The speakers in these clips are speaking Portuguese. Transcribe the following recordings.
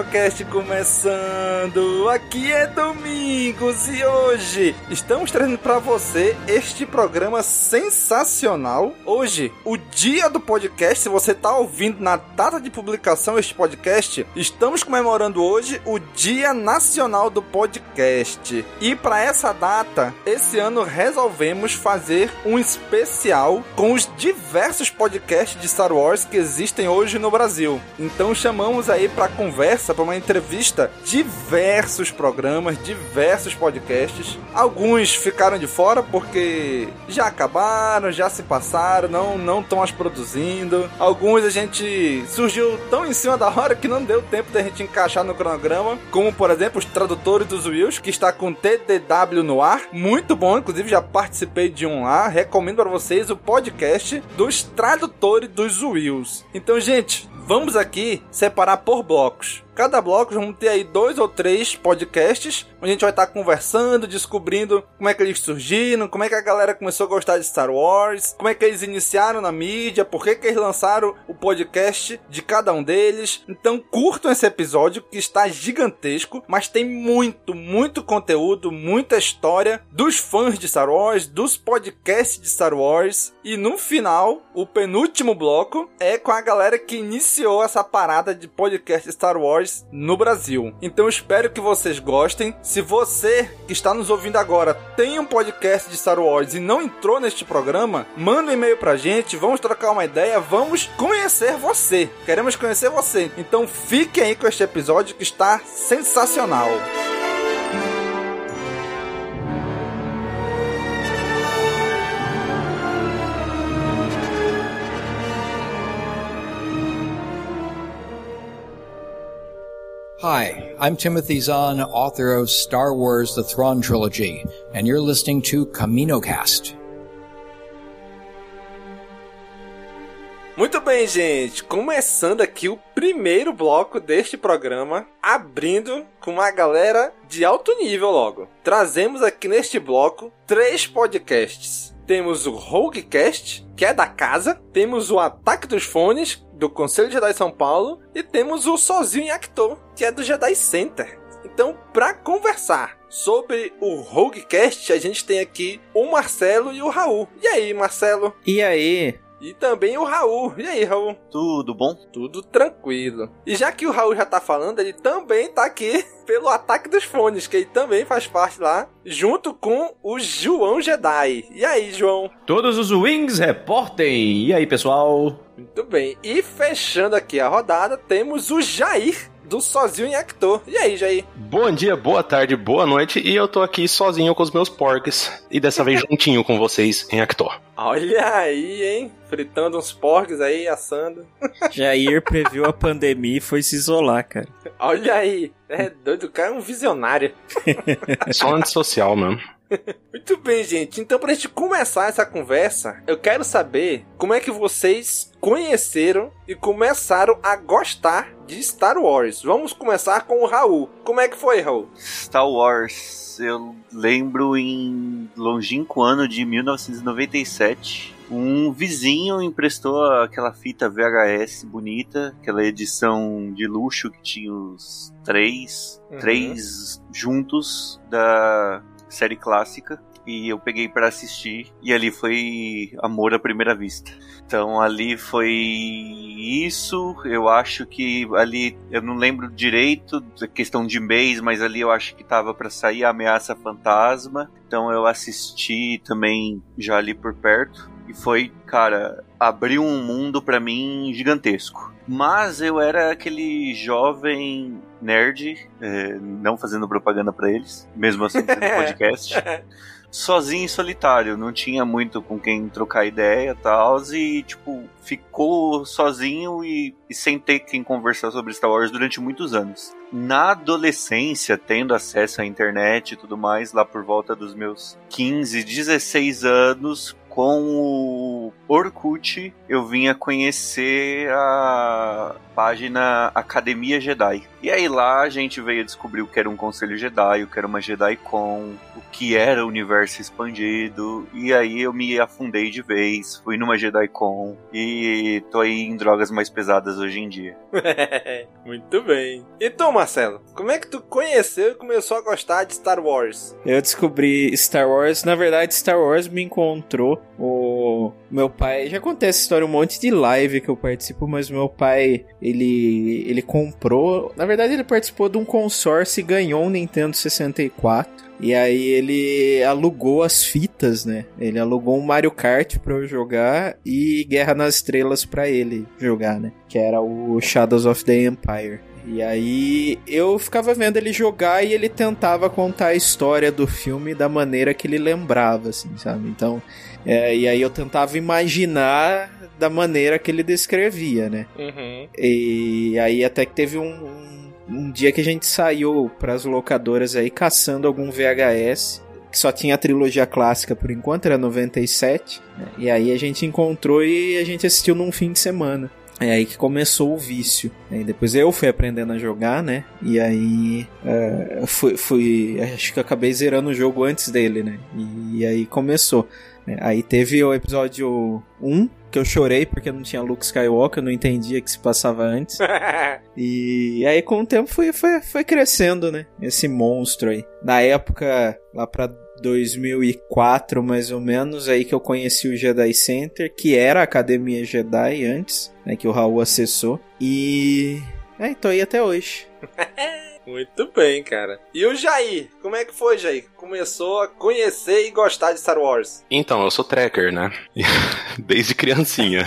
CaminoCast começando! Aqui é Domingos e hoje estamos trazendo para você este programa sensacional. Hoje, o dia do podcast, se você está ouvindo na data de publicação este podcast, estamos comemorando hoje o Dia Nacional do Podcast. E para essa data, esse ano resolvemos fazer um especial com os diversos podcasts de Star Wars que existem hoje no Brasil. Então chamamos aí para conversa, para uma entrevista, diversos programas, diversos podcasts. Alguns ficaram de fora porque já acabaram, já se passaram, não não estão mais produzindo. Alguns a gente surgiu tão em cima da hora que não deu tempo da gente encaixar no cronograma, como por exemplo os tradutores dos Wills, que está com TDW no ar, muito bom, inclusive já participei de um lá, recomendo para vocês o podcast dos tradutores dos Wills. Então, gente, vamos aqui separar por blocos. Cada bloco vamos ter aí dois ou três podcasts, a gente vai estar conversando, descobrindo como é que eles surgiram, como é que a galera começou a gostar de Star Wars, como é que eles iniciaram na mídia, por que, que eles lançaram o podcast de cada um deles. Então curtam esse episódio que está gigantesco, mas tem muito, muito conteúdo, muita história dos fãs de Star Wars, dos podcasts de Star Wars. E no final, o penúltimo bloco é com a galera que iniciou essa parada de podcast Star Wars no Brasil. Então espero que vocês gostem. Se você que está nos ouvindo agora tem um podcast de Star Wars e não entrou neste programa, manda um e-mail pra gente, vamos trocar uma ideia, vamos conhecer você. Queremos conhecer você. Então fique aí com este episódio que está sensacional. Hi, I'm Timothy Zahn, author of Star Wars The Thrawn Trilogy, and you're listening to CaminoCast. Muito bem, gente. Começando aqui o primeiro bloco deste programa, abrindo com uma galera de alto nível logo. Trazemos aqui neste bloco três podcasts. Temos o Roguecast, que é da casa. Temos o Ataque dos Fones, do Conselho Jedi São Paulo. E temos o Sozinho em Actor, que é do Jedi Center. Então, para conversar sobre o Roguecast, a gente tem aqui o Marcelo e o Raul. E aí, Marcelo? E aí? E também o Raul. E aí, Raul? Tudo bom? Tudo tranquilo. E já que o Raul já tá falando, ele também tá aqui pelo Ataque dos Fones, que ele também faz parte lá, junto com o João Jedi. E aí, João? Todos os Wings reportem. E aí, pessoal? Muito bem. E fechando aqui a rodada, temos o Jair do Sozinho em Actor. E aí, Jair? Bom dia, boa tarde, boa noite. E eu tô aqui sozinho com os meus porcs. E dessa vez juntinho com vocês em Actor. Olha aí, hein? Fritando uns porcos aí, assando. Jair previu a pandemia e foi se isolar, cara. Olha aí. É doido, o cara é um visionário. É só antissocial mesmo. Muito bem, gente. Então, pra gente começar essa conversa, eu quero saber como é que vocês conheceram e começaram a gostar de Star Wars. Vamos começar com o Raul. Como é que foi, Raul? Star Wars, eu lembro em longínquo ano de 1997 um vizinho emprestou aquela fita VHS bonita, aquela edição de luxo que tinha os três, uhum. três juntos da série clássica. E eu peguei para assistir, e ali foi amor à primeira vista. Então ali foi isso. Eu acho que ali, eu não lembro direito da questão de mês, mas ali eu acho que tava para sair a Ameaça Fantasma. Então eu assisti também já ali por perto. E foi, cara, abriu um mundo para mim gigantesco. Mas eu era aquele jovem nerd, é, não fazendo propaganda para eles, mesmo assim sendo podcast. sozinho e solitário, não tinha muito com quem trocar ideia tal, e tipo, ficou sozinho e, e, sem ter quem conversar sobre Star Wars durante muitos anos. Na adolescência, tendo acesso à internet e tudo mais, lá por volta dos meus 15, 16 anos, com o Orkut, eu vim a conhecer a página Academia Jedi. E aí lá a gente veio descobrir o que era um Conselho Jedi, o que era uma Jedi Con, o que era o universo expandido. E aí eu me afundei de vez, fui numa Jedi Con e tô aí em drogas mais pesadas hoje em dia. Muito bem. E tu, Marcelo, como é que tu conheceu e começou a gostar de Star Wars? Eu descobri Star Wars, na verdade Star Wars me encontrou. O meu pai, já contei essa história um monte de live que eu participo, mas meu pai, ele ele comprou, na verdade ele participou de um consórcio e ganhou um Nintendo 64. E aí ele alugou as fitas, né? Ele alugou um Mario Kart para eu jogar e Guerra nas Estrelas para ele jogar, né? Que era o Shadows of the Empire. E aí eu ficava vendo ele jogar e ele tentava contar a história do filme da maneira que ele lembrava, assim, sabe? Então, é, e aí eu tentava imaginar da maneira que ele descrevia, né? Uhum. E aí até que teve um, um, um dia que a gente saiu para as locadoras aí caçando algum VHS que só tinha a trilogia clássica por enquanto, era 97. Né? E aí a gente encontrou e a gente assistiu num fim de semana. É aí que começou o vício. Depois eu fui aprendendo a jogar, né? E aí uh, fui, fui. Acho que acabei zerando o jogo antes dele, né? E, e aí começou. É, aí teve o episódio 1, que eu chorei porque não tinha Luke Skywalker, eu não entendia que se passava antes. e aí com o tempo foi, foi, foi crescendo, né? Esse monstro aí. Na época, lá pra 2004 mais ou menos, aí que eu conheci o Jedi Center, que era a Academia Jedi antes, né? Que o Raul acessou. E... É, tô aí até hoje. Muito bem, cara. E o Jair? Como é que foi, Jair? Começou a conhecer e gostar de Star Wars? Então, eu sou tracker, né? Desde criancinha.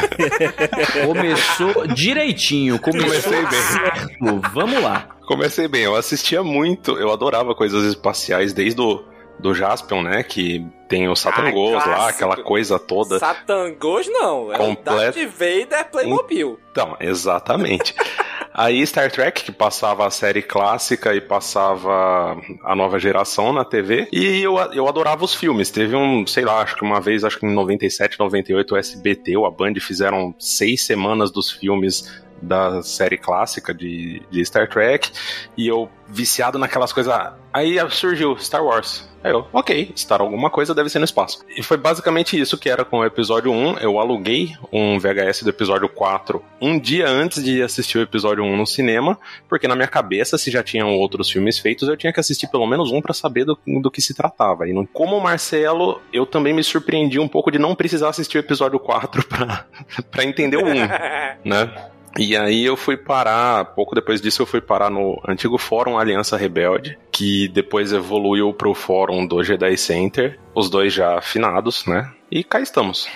Começou direitinho. Começou Comecei bem. Certo. Vamos lá. Comecei bem. Eu assistia muito. Eu adorava coisas espaciais desde o do Jaspion, né? Que tem o Satangos ah, lá, aquela coisa toda. Satangos não, é Complet... o Darth Vader Playmobil. Então, exatamente. Aí Star Trek, que passava a série clássica e passava a nova geração na TV. E eu, eu adorava os filmes. Teve um, sei lá, acho que uma vez, acho que em 97, 98, o SBT ou a Band fizeram seis semanas dos filmes da série clássica de, de Star Trek. E eu viciado naquelas coisas. Aí surgiu Star Wars. Aí eu, ok, Star alguma coisa deve ser no espaço. E foi basicamente isso que era com o episódio 1. Eu aluguei um VHS do episódio 4 um dia antes de assistir o episódio 1 no cinema, porque na minha cabeça, se já tinham outros filmes feitos, eu tinha que assistir pelo menos um para saber do, do que se tratava. E como o Marcelo, eu também me surpreendi um pouco de não precisar assistir o episódio 4 para entender o 1, né? E aí eu fui parar, pouco depois disso eu fui parar no antigo fórum Aliança Rebelde, que depois evoluiu pro fórum do Jedi Center, os dois já afinados, né? E cá estamos.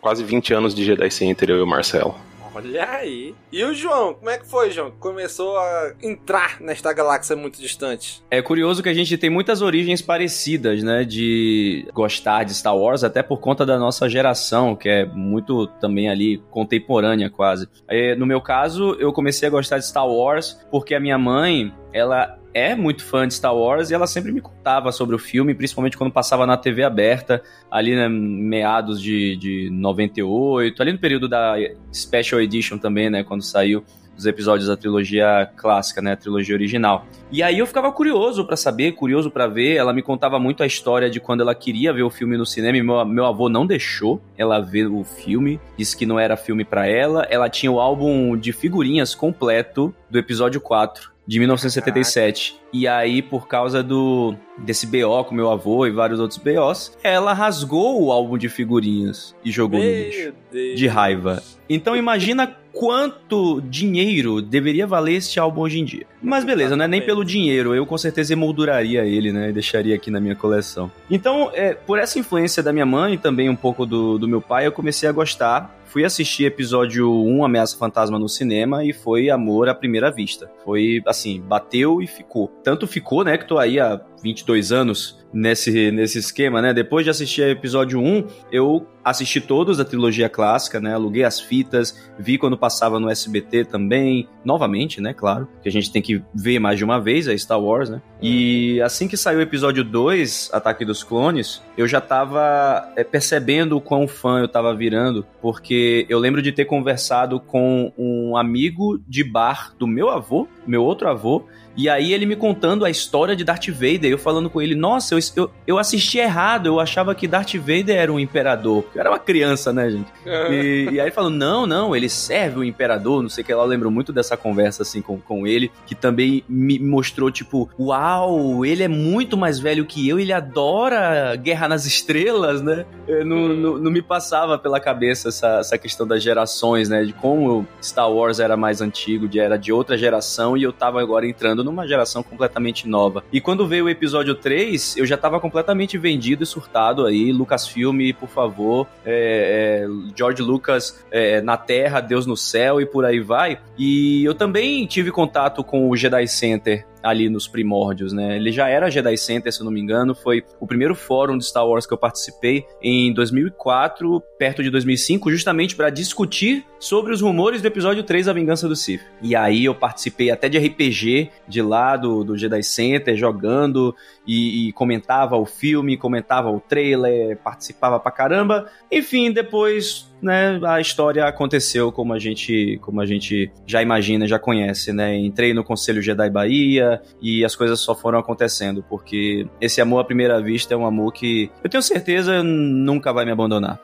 Quase 20 anos de Jedi Center, eu e o Marcelo. Olha aí. E o João, como é que foi, João? Começou a entrar nesta galáxia muito distante. É curioso que a gente tem muitas origens parecidas, né? De gostar de Star Wars, até por conta da nossa geração, que é muito também ali contemporânea, quase. É, no meu caso, eu comecei a gostar de Star Wars porque a minha mãe, ela é muito fã de Star Wars e ela sempre me contava sobre o filme, principalmente quando passava na TV aberta, ali né, meados de, de 98, ali no período da Special Edition também, né, quando saiu os episódios da trilogia clássica, né, a trilogia original. E aí eu ficava curioso para saber, curioso para ver. Ela me contava muito a história de quando ela queria ver o filme no cinema e meu, meu avô não deixou ela ver o filme, disse que não era filme para ela. Ela tinha o álbum de figurinhas completo do episódio 4 de 1977. Caraca. E aí, por causa do desse BO com meu avô e vários outros BOs, ela rasgou o álbum de figurinhas e jogou meu no lixo. Deus. De raiva. Então imagina quanto dinheiro deveria valer este álbum hoje em dia. Mas beleza, não é nem pelo dinheiro, eu com certeza emolduraria ele, né? E deixaria aqui na minha coleção. Então, é, por essa influência da minha mãe e também um pouco do, do meu pai, eu comecei a gostar fui assistir episódio 1, Ameaça Fantasma, no cinema e foi amor à primeira vista. Foi, assim, bateu e ficou. Tanto ficou, né, que tô aí há 22 anos nesse, nesse esquema, né? Depois de assistir o episódio 1, eu assisti todos da trilogia clássica, né? Aluguei as fitas, vi quando passava no SBT também, novamente, né? Claro, que a gente tem que ver mais de uma vez, é Star Wars, né? E assim que saiu o episódio 2, Ataque dos Clones, eu já tava é, percebendo o quão fã eu tava virando, porque eu lembro de ter conversado com um amigo de bar do meu avô, meu outro avô, e aí ele me contando a história de Darth Vader, eu falando com ele, nossa, eu, eu, eu assisti errado, eu achava que Darth Vader era um imperador. Eu era uma criança, né, gente? É. E, e aí ele falou, não, não, ele serve o imperador, não sei o que lá. Eu lembro muito dessa conversa, assim, com, com ele, que também me mostrou, tipo, uau, ele é muito mais velho que eu, ele adora Guerra nas Estrelas, né? Não, hum. não, não, me passava pela cabeça essa, essa questão das gerações, né? De como Star Wars era mais antigo, de, era de outra geração, e eu tava agora entrando numa geração completamente nova. E quando veio o episódio 3, eu já tava completamente vendido e surtado aí. Lucasfilm, por favor, é, é, George Lucas é, na Terra, Deus no céu e por aí vai. E eu também tive contato com o Jedi Center ali nos primórdios, né? Ele já era Jedi Center, se eu não me engano, foi o primeiro fórum de Star Wars que eu participei em 2004, perto de 2005, justamente para discutir sobre os rumores do episódio 3, A Vingança do Sith. E aí eu participei até de RPG de lá do, do Jedi Center, jogando e, e comentava o filme, comentava o trailer, participava pra caramba. Enfim, depois né, a história aconteceu como a gente, como a gente já imagina, já conhece, né? Entrei no Conselho Jedi Bahia e as coisas só foram acontecendo, porque esse amor à primeira vista é um amor que eu tenho certeza nunca vai me abandonar.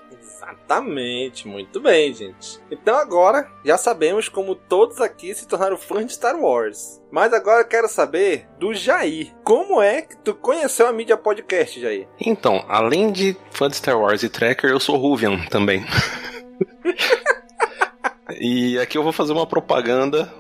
Exatamente, muito bem, gente. Então agora já sabemos como todos aqui se tornaram fãs de Star Wars. Mas agora eu quero saber do Jair. Como é que tu conheceu a mídia podcast, Jair? Então, além de fã de Star Wars e Tracker, eu sou Ruvian também. e aqui eu vou fazer uma propaganda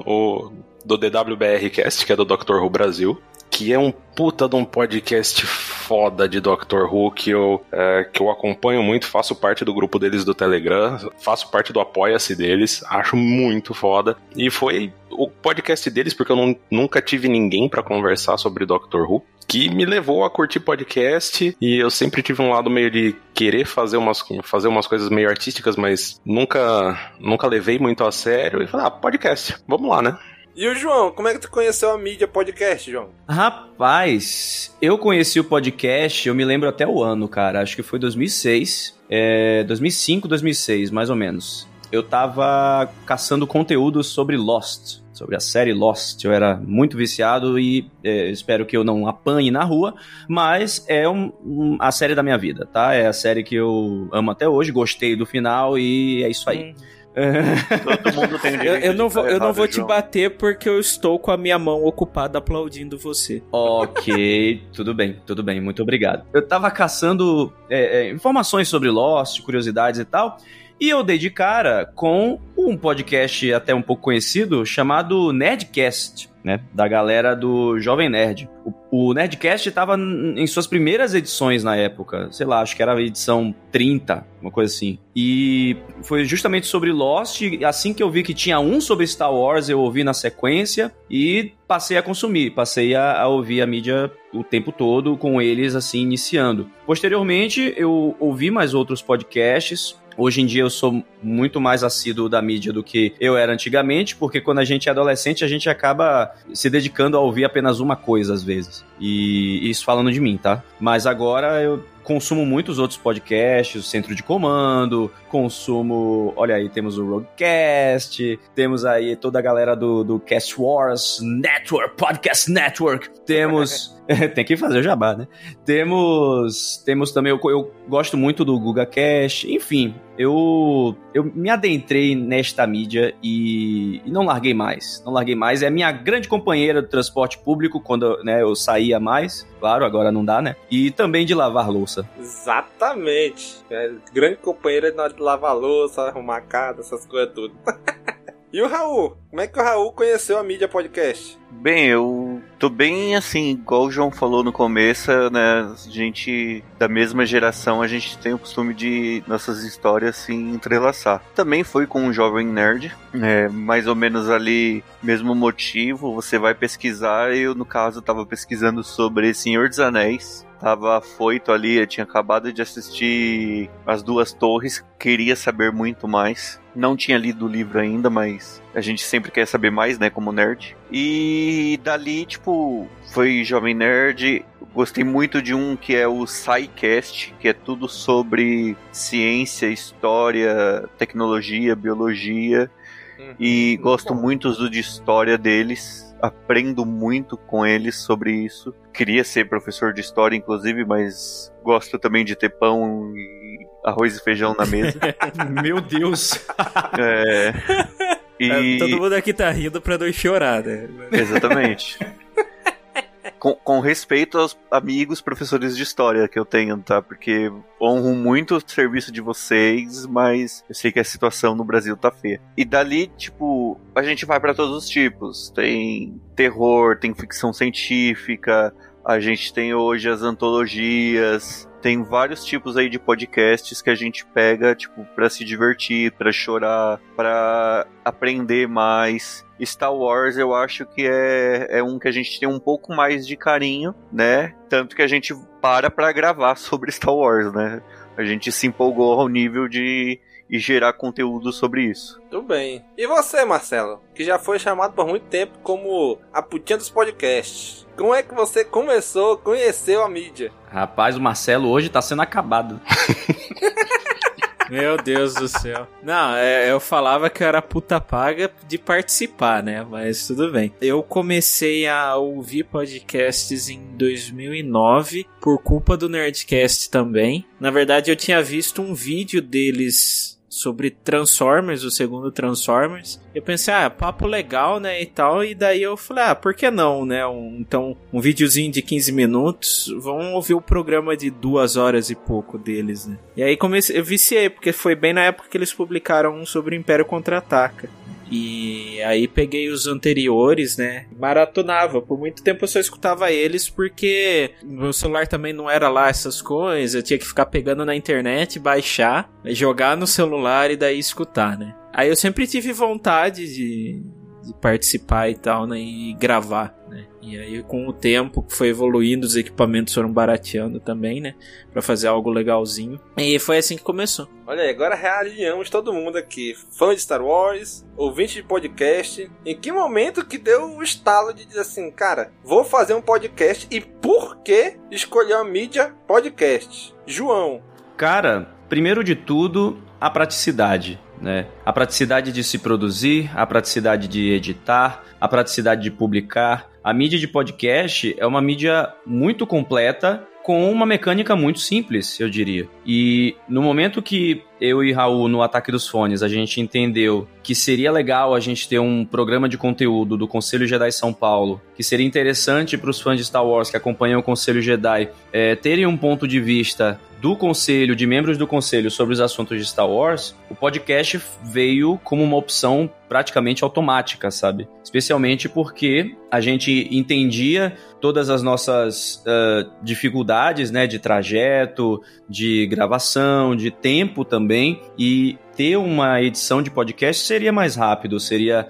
do DWBRcast, que é do Dr. Who Brasil que é um puta de um podcast foda de Doctor Who que eu, é, que eu acompanho muito, faço parte do grupo deles do Telegram, faço parte do Apoia-se deles, acho muito foda. E foi o podcast deles, porque eu não, nunca tive ninguém para conversar sobre Doctor Who, que me levou a curtir podcast e eu sempre tive um lado meio de querer fazer umas, fazer umas coisas meio artísticas, mas nunca, nunca levei muito a sério e falei, ah, podcast, vamos lá, né? E o João, como é que tu conheceu a mídia podcast, João? Rapaz, eu conheci o podcast, eu me lembro até o ano, cara. Acho que foi 2006, é, 2005, 2006, mais ou menos. Eu tava caçando conteúdo sobre Lost, sobre a série Lost. Eu era muito viciado e é, espero que eu não apanhe na rua, mas é um, um, a série da minha vida, tá? É a série que eu amo até hoje, gostei do final e é isso aí. Hum. Todo mundo tem direito eu, eu não vou, eu não vou te bater porque eu estou com a minha mão ocupada aplaudindo você. Ok, tudo bem, tudo bem, muito obrigado. Eu tava caçando é, é, informações sobre Lost, curiosidades e tal, e eu dei de cara com um podcast até um pouco conhecido chamado Nerdcast né? Da galera do Jovem Nerd. O, o Nerdcast estava em suas primeiras edições na época, sei lá, acho que era a edição 30, uma coisa assim. E foi justamente sobre Lost. Assim que eu vi que tinha um sobre Star Wars, eu ouvi na sequência e passei a consumir, passei a, a ouvir a mídia o tempo todo com eles assim iniciando. Posteriormente, eu ouvi mais outros podcasts Hoje em dia eu sou muito mais assíduo da mídia do que eu era antigamente, porque quando a gente é adolescente, a gente acaba se dedicando a ouvir apenas uma coisa às vezes. E isso falando de mim, tá? Mas agora eu consumo muitos outros podcasts, o Centro de Comando, consumo. Olha aí, temos o Roadcast, temos aí toda a galera do, do Cast Wars Network, Podcast Network, temos. Tem que fazer o jabá, né? Temos, temos também, eu, eu gosto muito do GugaCast, enfim, eu, eu me adentrei nesta mídia e, e, não larguei mais. Não larguei mais. É minha grande companheira do transporte público quando né, eu saía mais. Claro, agora não dá, né? E também de lavar louça. Exatamente. É grande companheira na hora de lavar louça, arrumar casa, essas coisas tudo. E o Raul? Como é que o Raul conheceu a mídia podcast? Bem, eu tô bem assim, igual o João falou no começo, né? A gente da mesma geração, a gente tem o costume de nossas histórias se entrelaçar. Também foi com um jovem nerd, é, mais ou menos ali, mesmo motivo. Você vai pesquisar, eu no caso tava pesquisando sobre Senhor dos Anéis tava foito ali, eu tinha acabado de assistir As Duas Torres, queria saber muito mais. Não tinha lido o livro ainda, mas a gente sempre quer saber mais, né, como nerd. E dali, tipo, foi Jovem Nerd. Gostei muito de um que é o SciCast, que é tudo sobre ciência, história, tecnologia, biologia. Uhum. E gosto muito do de história deles aprendo muito com eles sobre isso. Queria ser professor de história, inclusive, mas gosto também de ter pão e arroz e feijão na mesa. Meu Deus! É. E... É, todo mundo aqui tá rindo pra não chorar, né? Exatamente com, com, respeito aos amigos professores de história que eu tenho, tá? Porque honro muito o serviço de vocês, mas eu sei que a situação no Brasil tá feia. E dali, tipo, a gente vai para todos os tipos. Tem terror, tem ficção científica, a gente tem hoje as antologias, tem vários tipos aí de podcasts que a gente pega, tipo, para se divertir, para chorar, para aprender mais. Star Wars eu acho que é, é um que a gente tem um pouco mais de carinho, né? Tanto que a gente para para gravar sobre Star Wars, né? A gente se empolgou ao nível de e gerar conteúdo sobre isso. Tudo bem. E você, Marcelo, que já foi chamado por muito tempo como a putinha dos podcasts. Como é que você começou, conheceu a mídia? Rapaz, o Marcelo hoje tá sendo acabado. Meu Deus do céu. Não, é, eu falava que eu era puta paga de participar, né? Mas tudo bem. Eu comecei a ouvir podcasts em 2009 por culpa do Nerdcast também. Na verdade, eu tinha visto um vídeo deles sobre Transformers, o segundo Transformers. Eu pensei, ah, papo legal, né, e tal, e daí eu falei, ah, por que não, né, um, então, um videozinho de 15 minutos, vamos ouvir o programa de duas horas e pouco deles, né. E aí comecei, eu viciei, porque foi bem na época que eles publicaram um sobre o Império Contra-Ataca. E aí peguei os anteriores, né? Maratonava. Por muito tempo eu só escutava eles porque meu celular também não era lá essas coisas. Eu tinha que ficar pegando na internet, baixar, jogar no celular e daí escutar, né? Aí eu sempre tive vontade de, de participar e tal, né? E gravar? E aí com o tempo que foi evoluindo, os equipamentos foram barateando também, né? Pra fazer algo legalzinho. E foi assim que começou. Olha aí, agora realinhamos todo mundo aqui. Fã de Star Wars, ouvinte de podcast. Em que momento que deu o estalo de dizer assim, cara, vou fazer um podcast e por que escolher a mídia podcast? João. Cara, primeiro de tudo, a praticidade né? A praticidade de se produzir, a praticidade de editar, a praticidade de publicar. A mídia de podcast é uma mídia muito completa com uma mecânica muito simples, eu diria. E no momento que eu e Raul, no Ataque dos Fones, a gente entendeu que seria legal a gente ter um programa de conteúdo do Conselho Jedi São Paulo, que seria interessante para os fãs de Star Wars que acompanham o Conselho Jedi é, terem um ponto de vista do conselho, de membros do conselho sobre os assuntos de Star Wars, o podcast veio como uma opção praticamente automática, sabe? Especialmente porque a gente entendia todas as nossas uh, dificuldades, né, de trajeto, de gravação, de tempo também, e ter uma edição de podcast seria mais rápido, seria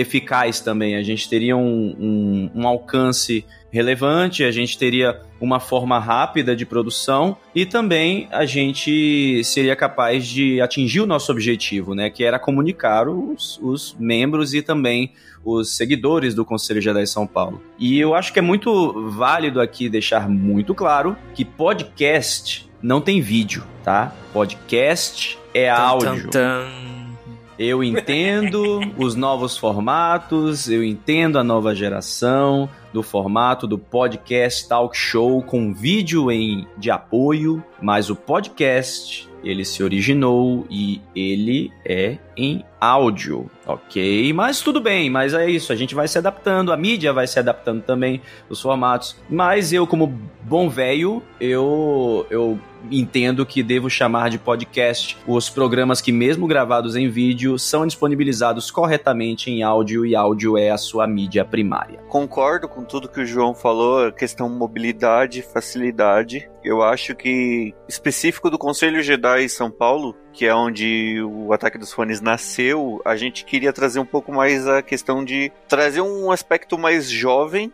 eficaz também. A gente teria um, um, um alcance relevante, a gente teria uma forma rápida de produção e também a gente seria capaz de atingir o nosso objetivo, né? Que era comunicar os, os membros e também os seguidores do Conselho Jedi São Paulo. E eu acho que é muito válido aqui deixar muito claro que podcast não tem vídeo, tá? Podcast é áudio. Eu entendo os novos formatos, eu entendo a nova geração do formato do podcast talk show com vídeo em de apoio, mas o podcast ele se originou e ele é em áudio, ok? Mas tudo bem, mas é isso, a gente vai se adaptando, a mídia vai se adaptando também, os formatos. Mas eu, como bom velho, eu, eu entendo que devo chamar de podcast os programas que, mesmo gravados em vídeo, são disponibilizados corretamente em áudio e áudio é a sua mídia primária. Concordo com tudo que o João falou, questão mobilidade, facilidade. Eu acho que, específico do Conselho Jedi São Paulo, que é onde o Ataque dos Fones nasceu, a gente queria trazer um pouco mais a questão de trazer um aspecto mais jovem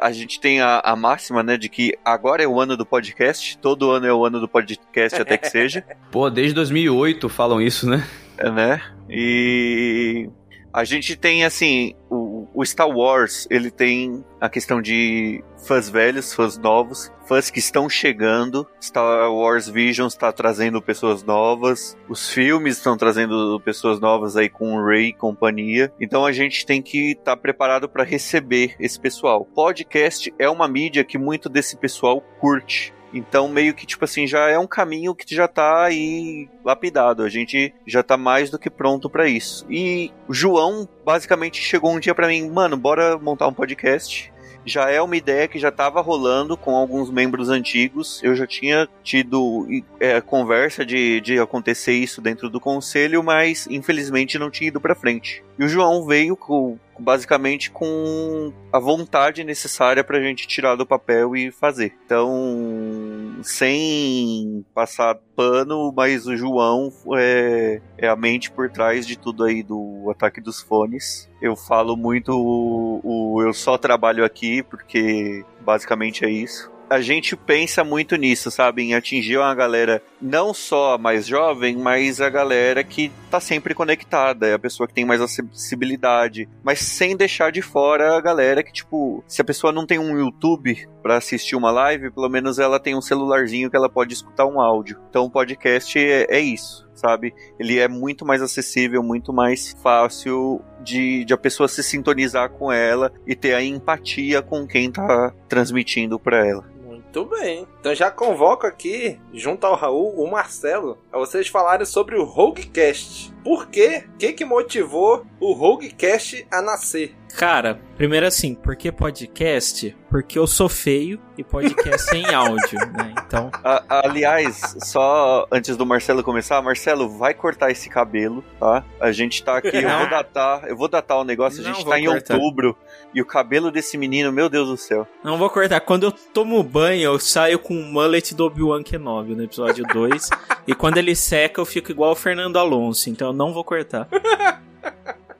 a gente tem a, a, máxima, né, de que agora é o ano do podcast, todo ano é o ano do podcast até que seja. Pô, desde 2008 falam isso, né? É, né? E a gente tem, assim, o, o, Star Wars, ele tem a questão de fãs velhos, fãs novos, fãs que estão chegando. Star Wars Visions está trazendo pessoas novas. Os filmes estão trazendo pessoas novas aí com o Ray e companhia. Então a gente tem que estar tá preparado para receber esse pessoal. Podcast é uma mídia que muito desse pessoal curte. Então, meio que, tipo assim, já é um caminho que já tá aí lapidado. A gente já tá mais do que pronto para isso. E João, basicamente, chegou um dia para mim, mano, bora montar um podcast já é uma ideia que já estava rolando com alguns membros antigos. Eu já tinha tido é, conversa de, de acontecer isso dentro do conselho, mas infelizmente não tinha ido para frente. E o João veio com, basicamente com a vontade necessária para a gente tirar do papel e fazer. Então, sem passar pano, mas o João é, é a mente por trás de tudo aí do ataque dos fones. Eu falo muito o, o eu só trabalho aqui porque basicamente é isso a gente pensa muito nisso, sabe? Em atingir uma galera não só mais jovem, mas a galera que tá sempre conectada, é a pessoa que tem mais acessibilidade, mas sem deixar de fora a galera que, tipo, se a pessoa não tem um YouTube para assistir uma live, pelo menos ela tem um celularzinho que ela pode escutar um áudio. Então o podcast é, é isso sabe? Ele é muito mais acessível, muito mais fácil de, de a pessoa se sintonizar com ela e ter a empatia com quem tá transmitindo para ela. Muito bem. Então já convoco aqui, junto ao Raul, o Marcelo, a vocês falarem sobre o Roguecast. Por quê? O que, que motivou o Roguecast a nascer? Cara, primeiro assim, por que podcast? Porque eu sou feio e podcast é em áudio, né? Então. A, aliás, só antes do Marcelo começar, Marcelo, vai cortar esse cabelo, tá? A gente tá aqui, eu vou datar, eu vou datar o negócio, a gente Não tá em cortar. outubro. E o cabelo desse menino, meu Deus do céu. Não vou cortar. Quando eu tomo banho, eu saio com o mullet do Obi-Wan Kenobi no episódio 2. e quando ele seca, eu fico igual o Fernando Alonso. Então eu não vou cortar.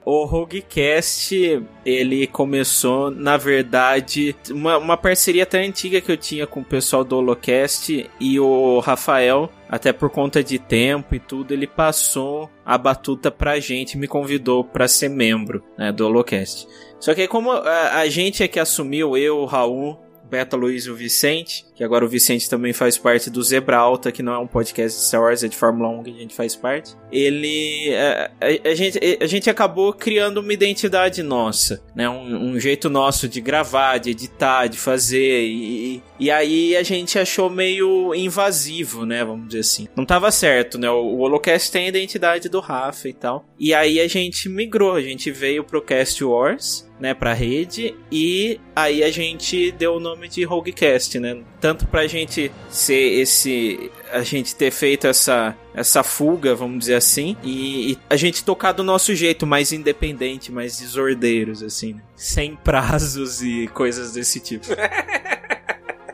O Roguecast, ele começou, na verdade, uma, uma parceria até antiga que eu tinha com o pessoal do Holocast e o Rafael, até por conta de tempo e tudo, ele passou a batuta pra gente, me convidou para ser membro né, do Holocast. Só que como a, a gente é que assumiu, eu, o Raul, Beta Luiz e o Vicente, que agora o Vicente também faz parte do Zebra Alta, que não é um podcast de Star Wars, é de Fórmula 1 que a gente faz parte. Ele. A, a, a gente, a gente acabou criando uma identidade nossa, né? Um, um, jeito nosso de gravar, de editar, de fazer. E, e aí a gente achou meio invasivo, né? Vamos dizer assim. Não tava certo, né? O, o Holocast tem a identidade do Rafa e tal. E aí a gente migrou, a gente veio pro Cast Wars né, pra rede, e aí a gente deu o nome de Roguecast, né? Tanto pra gente ser esse. a gente ter feito essa, essa fuga, vamos dizer assim, e, e a gente tocar do nosso jeito, mais independente, mais desordeiros, assim, né? sem prazos e coisas desse tipo.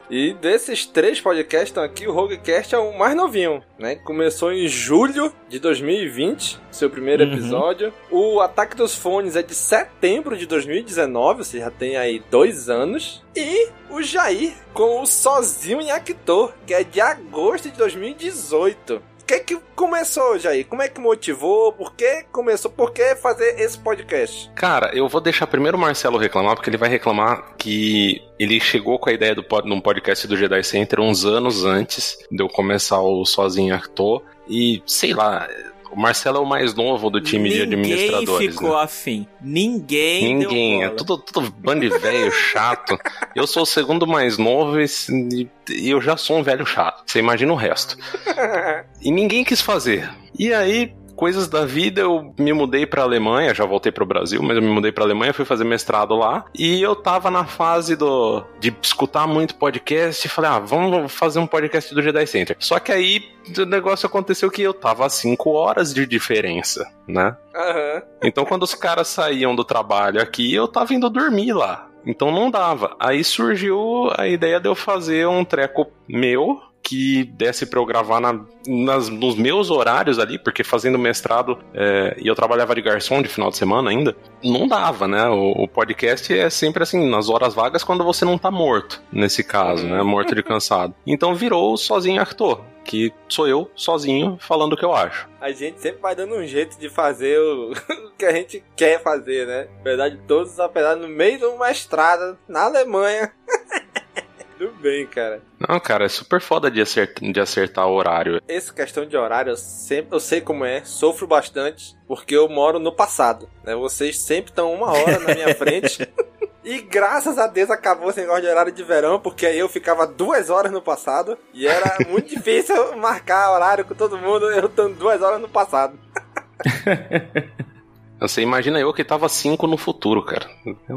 E desses três podcasts que estão aqui, o Roguecast é o mais novinho, né? Começou em julho de 2020, seu primeiro Uhum. episódio. O Ataque dos Fones é de setembro de 2019, você já tem aí dois anos. E o Jair com o Sozinho em Actor, que é de agosto de 2018. Que que começou, Jair? Como é que motivou? Por que começou? Por que fazer esse podcast? Cara, eu vou deixar primeiro o Marcelo reclamar, porque ele vai reclamar que ele chegou com a ideia do pod, num podcast do Jedi Center uns anos antes de eu começar o Sozinho Actor. E, sei lá, o Marcelo é o mais novo do time de Ninguém administradores. ficou né? afim. Ninguém. Ninguém, é tudo, tudo bando de velho chato. Eu sou o segundo mais novo e, e eu já sou um velho chato. Você imagina o resto. E ninguém quis fazer. E aí, coisas da vida, eu me mudei pra Alemanha, já voltei pro Brasil, mas eu me mudei pra Alemanha, fui fazer mestrado lá, e eu tava na fase do de escutar muito podcast e falei, ah, vamos fazer um podcast do Jedi Center. Só que aí o negócio aconteceu que eu tava a 5 horas de diferença, né? Aham. Então quando os caras saíam do trabalho aqui, eu tava indo dormir lá. Então não dava. Aí surgiu a ideia de eu fazer um treco meu que desse pra eu gravar na- nas- nos meus horários ali, porque fazendo mestrado é, e eu trabalhava de garçom de final de semana ainda, não dava, né? O, o podcast é sempre assim, nas horas vagas quando você não tá morto, nesse caso, né? Morto de cansado. Então virou Sozinho Actor, que sou eu sozinho falando o que eu acho. A gente sempre vai dando um jeito de fazer o, o que a gente quer fazer, né? Na verdade, todos apesar no meio de uma estrada na Alemanha. Tudo bem, cara. Não, cara, é super foda de acertar, de acertar o horário. Essa questão de horário, eu, sempre, eu sei como é, sofro bastante, porque eu moro no passado. Né? Vocês sempre estão uma hora na minha frente. E graças a Deus acabou esse negócio de horário de verão, porque aí eu ficava duas horas no passado. E era muito difícil marcar horário com todo mundo, eu estando duas horas no passado. Você imagina eu que tava 5 no futuro, cara.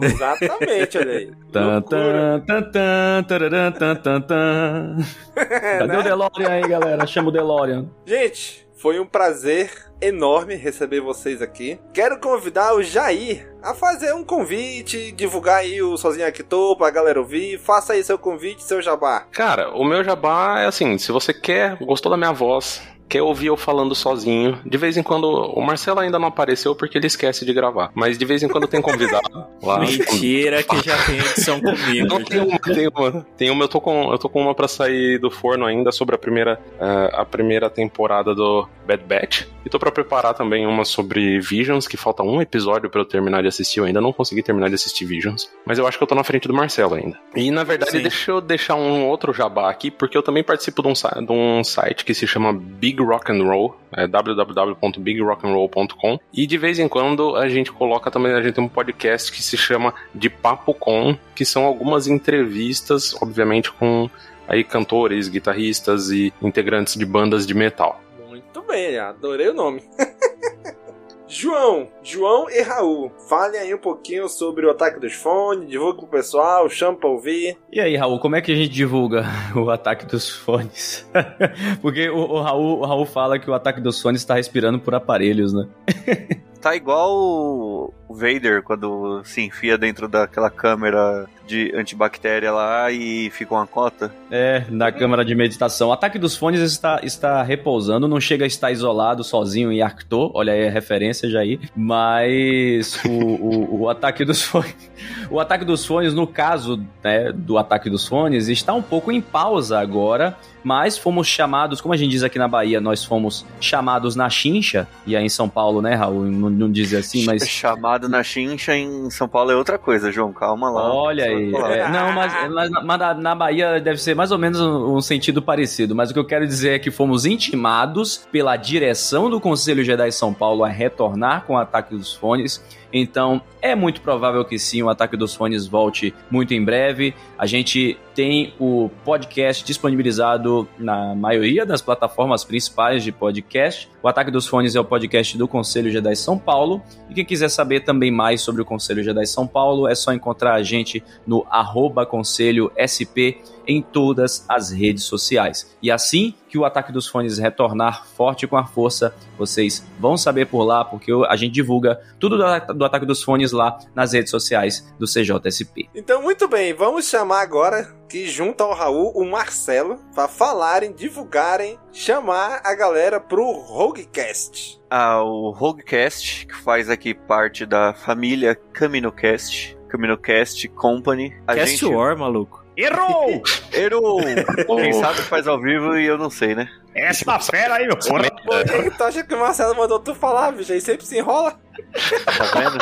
Exatamente, olha aí. Tan, tan, tan, tan, tararam, tan, tan, tan. Cadê Né? o DeLorean aí, galera? Chama o DeLorean. Gente, foi um prazer enorme receber vocês aqui. Quero convidar o Jair a fazer um convite, divulgar aí o Sozinho Actor pra galera ouvir. Faça aí seu convite, seu jabá. Cara, o meu jabá é assim: se você quer, gostou da minha voz, quer ouvir eu falando sozinho, de vez em quando. O Marcelo ainda não apareceu porque ele esquece de gravar, mas de vez em quando tem convidado lá. Mentira que já tem edição comigo. Não, tem uma, tem uma. Tem uma, eu tô com, eu tô com uma pra sair do forno ainda sobre a primeira, eh, a primeira temporada do Bad Batch. E tô pra preparar também uma sobre Visions, que falta um episódio pra eu terminar de assistir. Eu ainda não consegui terminar de assistir Visions. Mas eu acho que eu tô na frente do Marcelo ainda. E na verdade, Sim. deixa eu deixar um outro jabá aqui, porque eu também participo de um, de um site que se chama Big Rock and Roll, é www.bigrockandroll.com. E de vez em quando a gente coloca também, a gente tem um podcast que se chama De Papo Com, que são algumas entrevistas, obviamente, com aí cantores, guitarristas e integrantes de bandas de metal. Muito bem, adorei o nome. João, João e Raul, falem aí um pouquinho sobre o ataque dos fones, divulgue pro pessoal, chama pra ouvir. E aí, Raul, como é que a gente divulga o ataque dos fones? Porque o, o Raul, o Raul fala que o ataque dos fones está respirando por aparelhos, né? Tá igual o Vader quando se enfia dentro daquela câmera de antibactéria lá e fica uma cota. É, na câmara de meditação. O ataque dos fones está, está repousando, não chega a estar isolado sozinho em Arctor, olha aí a referência já aí, mas o, o, o ataque dos fones, o ataque dos fones, no caso né, do ataque dos fones, está um pouco em pausa agora, mas fomos chamados, como a gente diz aqui na Bahia, nós fomos chamados na chincha, e aí em São Paulo, né, Raul, não, não diz assim, mas... Chamado na chincha em São Paulo é outra coisa, João, calma lá. Olha aí. é, não, mas, mas na, na Bahia deve ser mais ou menos um, um sentido parecido. Mas o que eu quero dizer é que fomos intimados pela direção do Conselho Jedi São Paulo a retornar com o ataque dos fones. Então, é muito provável que sim, o Ataque dos Fones volte muito em breve. A gente tem o podcast disponibilizado na maioria das plataformas principais de podcast. O Ataque dos Fones é o podcast do Conselho Jedi São Paulo. E quem quiser saber também mais sobre o Conselho Jedi São Paulo, é só encontrar a gente no arroba Conselho SP em todas as redes sociais. E assim que o Ataque dos Fones retornar forte com a força, vocês vão saber por lá, porque a gente divulga tudo do, Ataque dos Fones lá nas redes sociais do CJSP. Então, muito bem, vamos chamar agora, que junto ao Raul, o Marcelo, para falarem, divulgarem, chamar a galera pro Roguecast. Ah, o Roguecast, que faz aqui parte da família CaminoCast, CaminoCast Company. A Cast gente... War, maluco. Errou! Errou! Quem sabe faz ao vivo e eu não sei, né? Essa fera aí, meu porra! Por que tu acha que o Marcelo mandou tu falar, bicho? Aí sempre se enrola. Tá vendo?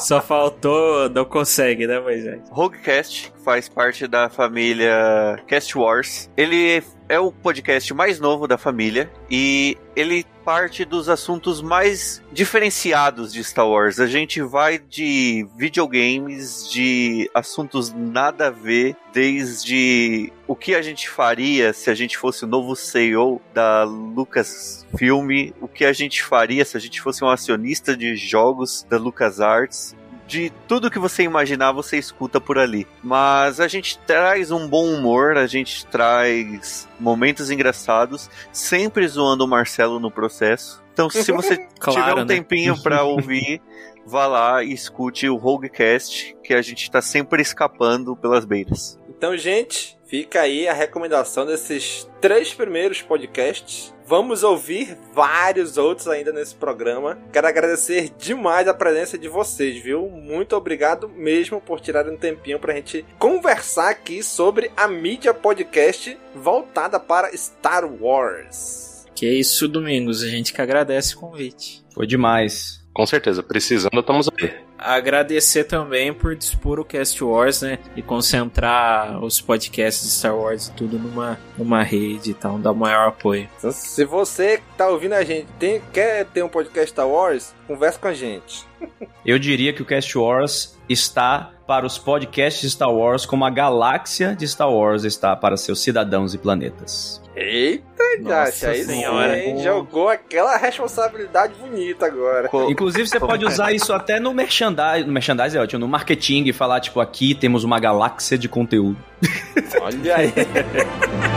Só faltou, não consegue, né, Moisés? Roguecast, que faz parte da família Cast Wars. Ele é o podcast mais novo da família e ele parte dos assuntos mais diferenciados de Star Wars. A gente vai de videogames, de assuntos nada a ver, desde o que a gente faria se a gente fosse o novo CEO da Lucasfilm, o que a gente faria se a gente fosse um acionista de jogos da LucasArts, de tudo que você imaginar, você escuta por ali. Mas a gente traz um bom humor, a gente traz momentos engraçados, sempre zoando o Marcelo no processo. Então, se você Claro, tiver um né? tempinho pra ouvir, vá lá e escute o Roguecast, que a gente tá sempre escapando pelas beiras. Então, gente, fica aí a recomendação desses três primeiros podcasts. Vamos ouvir vários outros ainda nesse programa. Quero agradecer demais a presença de vocês, viu? Muito obrigado mesmo por tirarem um tempinho pra gente conversar aqui sobre a mídia podcast voltada para Star Wars. Que isso, Domingos. A gente que agradece o convite. Foi demais. Com certeza, precisando, estamos aí. Agradecer também por dispor o Cast Wars, né? E concentrar os podcasts de Star Wars e tudo numa, numa rede e tal, dar o maior apoio. Se você tá ouvindo a gente tem, quer ter um podcast Star Wars, conversa com a gente. Eu diria que o Cast Wars está para os podcasts de Star Wars como a galáxia de Star Wars está para seus cidadãos e planetas. Eita, Nossa aí sim, senhora. hein? jogou aquela responsabilidade bonita agora. Inclusive, você pode usar isso até no merchandising. No merchandising é ótimo, no marketing e falar, tipo, aqui temos uma galáxia de conteúdo. Olha aí.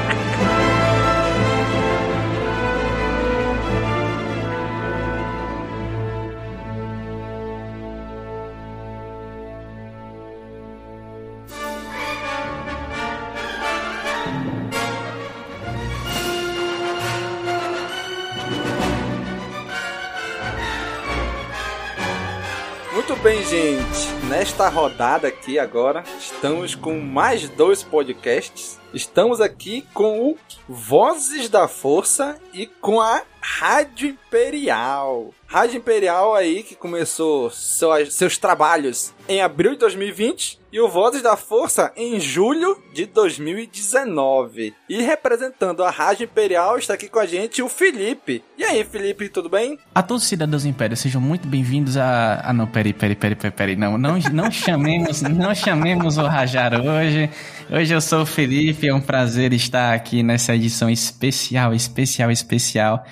Nesta rodada aqui agora, estamos com mais dois podcasts. Estamos aqui com o Vozes da Força e com a Rádio Imperial. Rádio Imperial aí que começou seus, seus trabalhos em abril de 2020 e o Vozes da Força em julho de 2019. E representando a Rádio Imperial está aqui com a gente o Felipe. E aí, Felipe, tudo bem? A todos os cidadãos do Império, sejam muito bem-vindos a. Ah, não, peraí, peraí, peraí, peraí, peraí. Não, não, não chamemos, não chamemos o Rajar hoje. Hoje eu sou o Felipe, é um prazer estar aqui nessa edição especial, especial, especial.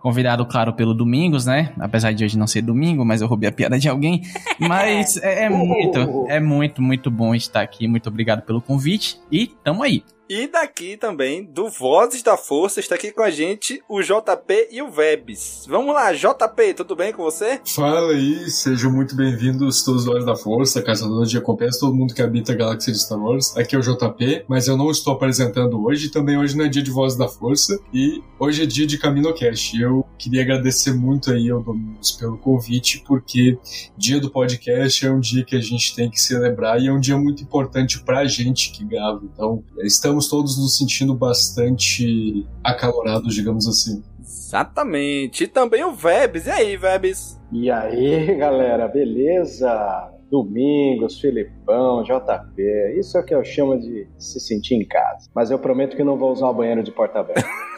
Convidado, claro, pelo Domingos, né? Apesar de hoje não ser domingo, mas eu roubei a piada de alguém. Mas é, é muito, é muito, muito bom estar aqui. Muito obrigado pelo convite e tamo aí. E daqui também, do Vozes da Força, está aqui com a gente o JP e o Vebs. Vamos lá, JP, tudo bem com você? Fala aí, sejam muito bem-vindos todos os Olhos da Força, Caçadores de Recompensa, todo mundo que habita a galáxia de Star Wars. Aqui é o JP, mas eu não estou apresentando hoje, também hoje não é dia de Voz da Força, e hoje é dia de CaminoCast. Eu queria agradecer muito aí ao Domingos pelo convite, porque dia do podcast é um dia que a gente tem que celebrar e é um dia muito importante pra gente que grava. Então, estamos todos nos sentindo bastante acalorados, digamos assim. Exatamente. E também o Vebs. E aí, Vebs? E aí, galera, beleza? Domingos, Filipão, JP. Isso é o que eu chamo de se sentir em casa. Mas eu prometo que não vou usar o banheiro de porta aberta.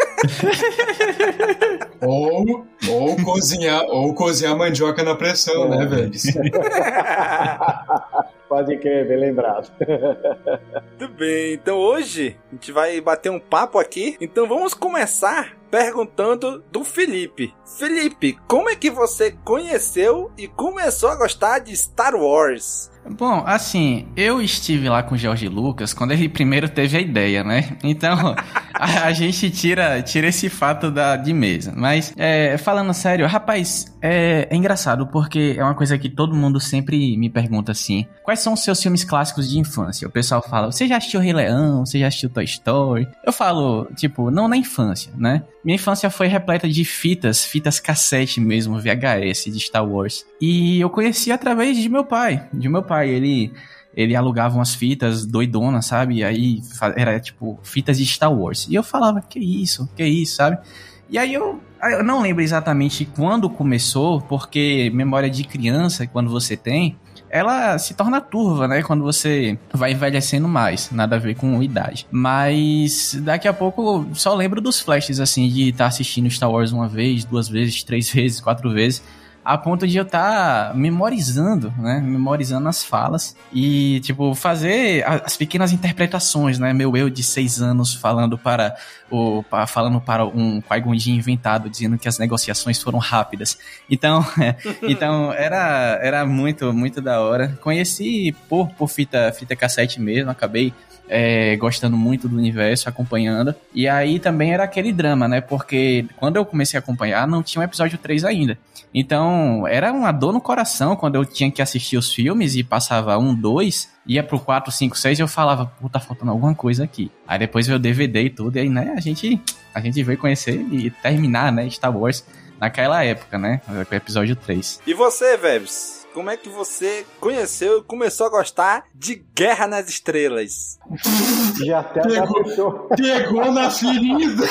Ou, ou cozinhar, ou cozinhar mandioca na pressão, né, velho? Pode crer, bem lembrado. Muito bem, então hoje a gente vai bater um papo aqui. Então vamos começar perguntando do Felipe. Felipe, como é que você conheceu e começou a gostar de Star Wars? Bom, assim, eu estive lá com o Jorge Lucas quando ele primeiro teve a ideia, né? Então, a, a gente tira, tira esse fato da, de mesa. Mas, é, falando sério, rapaz, é, é, engraçado porque é uma coisa que todo mundo sempre me pergunta assim: quais são os seus filmes clássicos de infância? O pessoal fala, você já assistiu Rei Leão? Você já assistiu Toy Story? Eu falo, tipo, não na infância, né? Minha infância foi repleta de fitas, fitas cassete mesmo, VHS de Star Wars. E eu conheci através de meu pai, de meu pai ele ele alugava umas fitas doidonas, sabe? E aí era tipo fitas de Star Wars. E eu falava, que isso, que isso, sabe? E aí eu, eu não lembro exatamente quando começou, porque memória de criança, quando você tem, ela se torna turva, né? Quando você vai envelhecendo mais, nada a ver com idade. Mas daqui a pouco só lembro dos flashes, assim, de estar tá assistindo Star Wars uma vez, duas vezes, três vezes, quatro vezes a ponto de eu estar tá memorizando, né? Memorizando as falas e, tipo, fazer as pequenas interpretações, né? Meu eu de seis anos falando para o falando para um qui inventado, dizendo que as negociações foram rápidas. Então, então era, era muito, muito da hora. Conheci por, por fita, fita cassete mesmo, acabei é, gostando muito do universo, acompanhando. E aí também era aquele drama, né? Porque quando eu comecei a acompanhar, não tinha o um episódio 3 ainda. Então, era uma dor no coração quando eu tinha que assistir os filmes e passava um, dois, ia pro 4, 5, 6 e eu falava, pô, tá faltando alguma coisa aqui. Aí depois veio o DVD e tudo, e aí, né, a gente, a gente veio conhecer e terminar, né, Star Wars naquela época, né, episódio 3. E você, Vebs? Como é que você conheceu e começou a gostar de Guerra nas Estrelas? Já até pegou, pegou na ferida.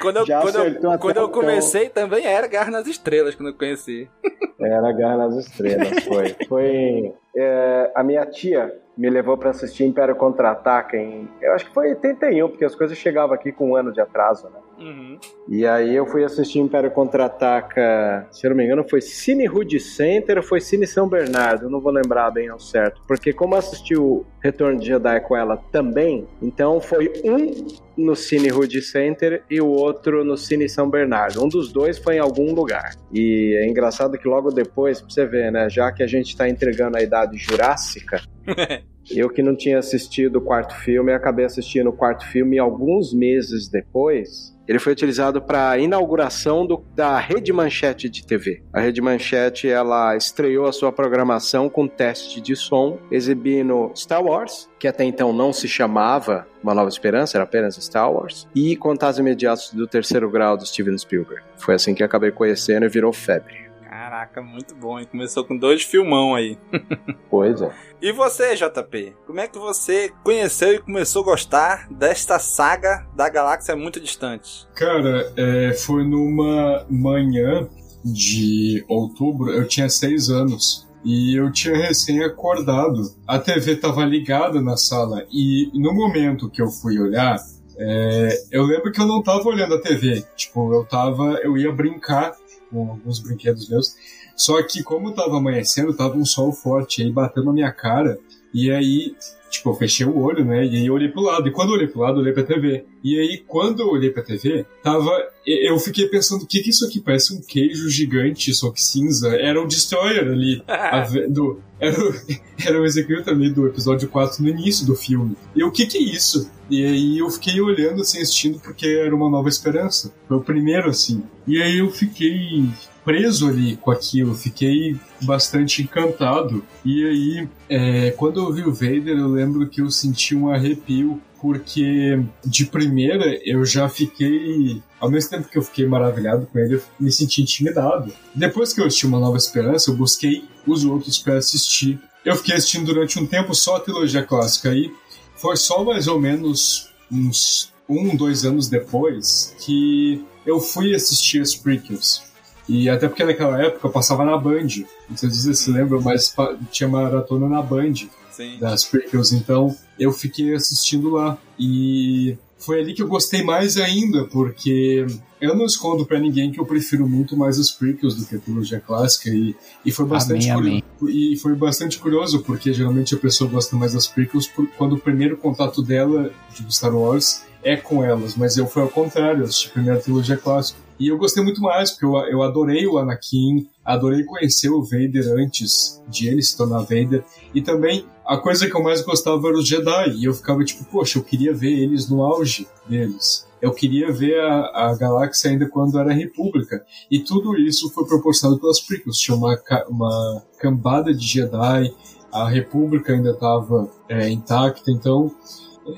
quando eu, quando eu, quando eu comecei também era Guerra nas Estrelas quando eu conheci. Era Guerra nas Estrelas, foi. Foi é, a minha tia me levou para assistir Império Contra-Ataca em. Eu acho que foi em 81, porque as coisas chegavam aqui com um ano de atraso, né? Uhum. E aí eu fui assistir Império Contra-Ataca, se eu não me engano, foi Cine Hood Center ou foi Cine São Bernardo, eu não vou lembrar bem ao certo. Porque como assisti o Retorno de Jedi com ela também, então foi um no Cine Hood Center e o outro no Cine São Bernardo. Um dos dois foi em algum lugar. E é engraçado que logo depois, pra você ver, né, já que a gente tá entregando a idade jurássica, Eu que não tinha assistido o quarto filme, acabei assistindo o quarto filme alguns meses depois, ele foi utilizado para a inauguração do, da Rede Manchete de TV. A Rede Manchete ela estreou a sua programação com teste de som, exibindo Star Wars, que até então não se chamava Uma Nova Esperança, era apenas Star Wars, e Contatos Imediatos do Terceiro Grau do Steven Spielberg. Foi assim que acabei conhecendo e virou febre. Caraca, muito bom, hein? Começou com dois filmão aí. Pois é. E você, JP? Como é que você conheceu e começou a gostar desta saga da galáxia muito distante? Cara, é, foi numa manhã de outubro, eu tinha seis anos. E eu tinha recém acordado. A TV estava ligada na sala e no momento que eu fui olhar, é, eu lembro que eu não estava olhando a TV. Tipo, eu tava, eu ia brincar com alguns brinquedos meus. Só que como tava amanhecendo, tava um sol forte aí batendo na minha cara. E aí, tipo, eu fechei o olho, né? E aí eu olhei pro lado. E quando eu olhei pro lado, eu olhei pra TV. E aí, quando eu olhei pra TV, tava. Eu fiquei pensando, o que que é isso aqui? Parece um queijo gigante, só que cinza. Era o Destroyer ali. a, do, era, o, era o Executor ali do episódio 4 no início do filme. E o que que é isso? E aí eu fiquei olhando, assim, assistindo, porque era uma nova esperança. Foi o primeiro, assim. E aí eu fiquei preso ali com aquilo, fiquei bastante encantado. E aí, é, quando eu vi o Vader, eu lembro que eu senti um arrepio, porque de primeira eu já fiquei. Ao mesmo tempo que eu fiquei maravilhado com ele, eu me senti intimidado. Depois que eu assisti Uma Nova Esperança, eu busquei os outros para assistir. Eu fiquei assistindo durante um tempo só a trilogia clássica aí. Foi só mais ou menos uns um, dois anos depois que eu fui assistir as prequels. E até porque naquela época eu passava na Band. Não sei se vocês se lembram, mas tinha maratona na Band Sim. das prequels. Então eu fiquei assistindo lá. E foi ali que eu gostei mais ainda, porque eu não escondo para ninguém que eu prefiro muito mais os prequels do que a trilogia clássica e, e foi bastante amém, curioso, e foi bastante curioso porque geralmente a pessoa gosta mais das prequels por, quando o primeiro contato dela de Star Wars é com elas, mas eu fui ao contrário, eu assisti a primeira trilogia clássica. E eu gostei muito mais, porque eu, eu adorei o Anakin, adorei conhecer o Vader antes de ele se tornar Vader, e também a coisa que eu mais gostava era os Jedi, e eu ficava tipo, poxa, eu queria ver eles no auge deles. Eu queria ver a, a galáxia ainda quando era república. E tudo isso foi proporcionado pelas prequels. Tinha uma, uma cambada de Jedi, a república ainda estava é, intacta, então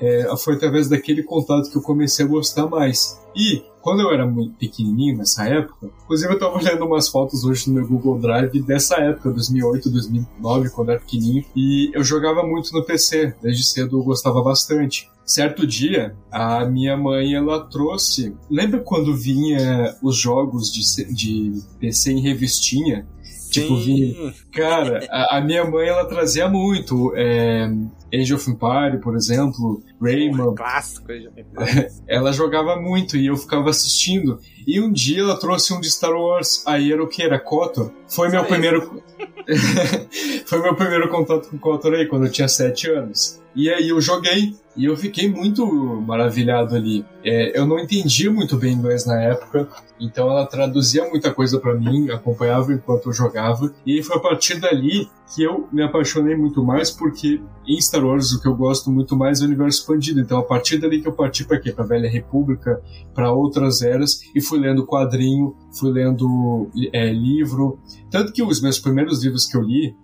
é, foi através daquele contato que eu comecei a gostar mais. E quando eu era muito pequenininho nessa época, inclusive eu tava olhando umas fotos hoje no meu Google Drive dessa época, 2008, 2009, quando eu era pequenininho, e eu jogava muito no PC, desde cedo eu gostava bastante. Certo dia, a minha mãe ela trouxe. Lembra quando vinha os jogos de, de PC em revistinha? Tipo, vinha. Cara, a, a, minha mãe ela trazia muito. É, Age of Empire, por exemplo, Rayman. Clássico, Age of Empire. ela jogava muito e eu ficava assistindo. E um dia ela trouxe um de Star Wars. Aí era o que? Era Kotor. Foi meu primeiro. Foi meu primeiro contato com Kotor aí, quando eu tinha 7 anos. E aí eu joguei e eu fiquei muito maravilhado ali. É, eu não entendia muito bem inglês na época, então ela traduzia muita coisa para mim, acompanhava enquanto eu jogava. E foi a partir dali que eu me apaixonei muito mais, porque em Star Wars o que eu gosto muito mais é o universo expandido. Então a partir dali que eu parti para quê? Para Velha República, para outras eras, e fui lendo quadrinho, fui lendo é, livro. Tanto que os meus primeiros livros que eu li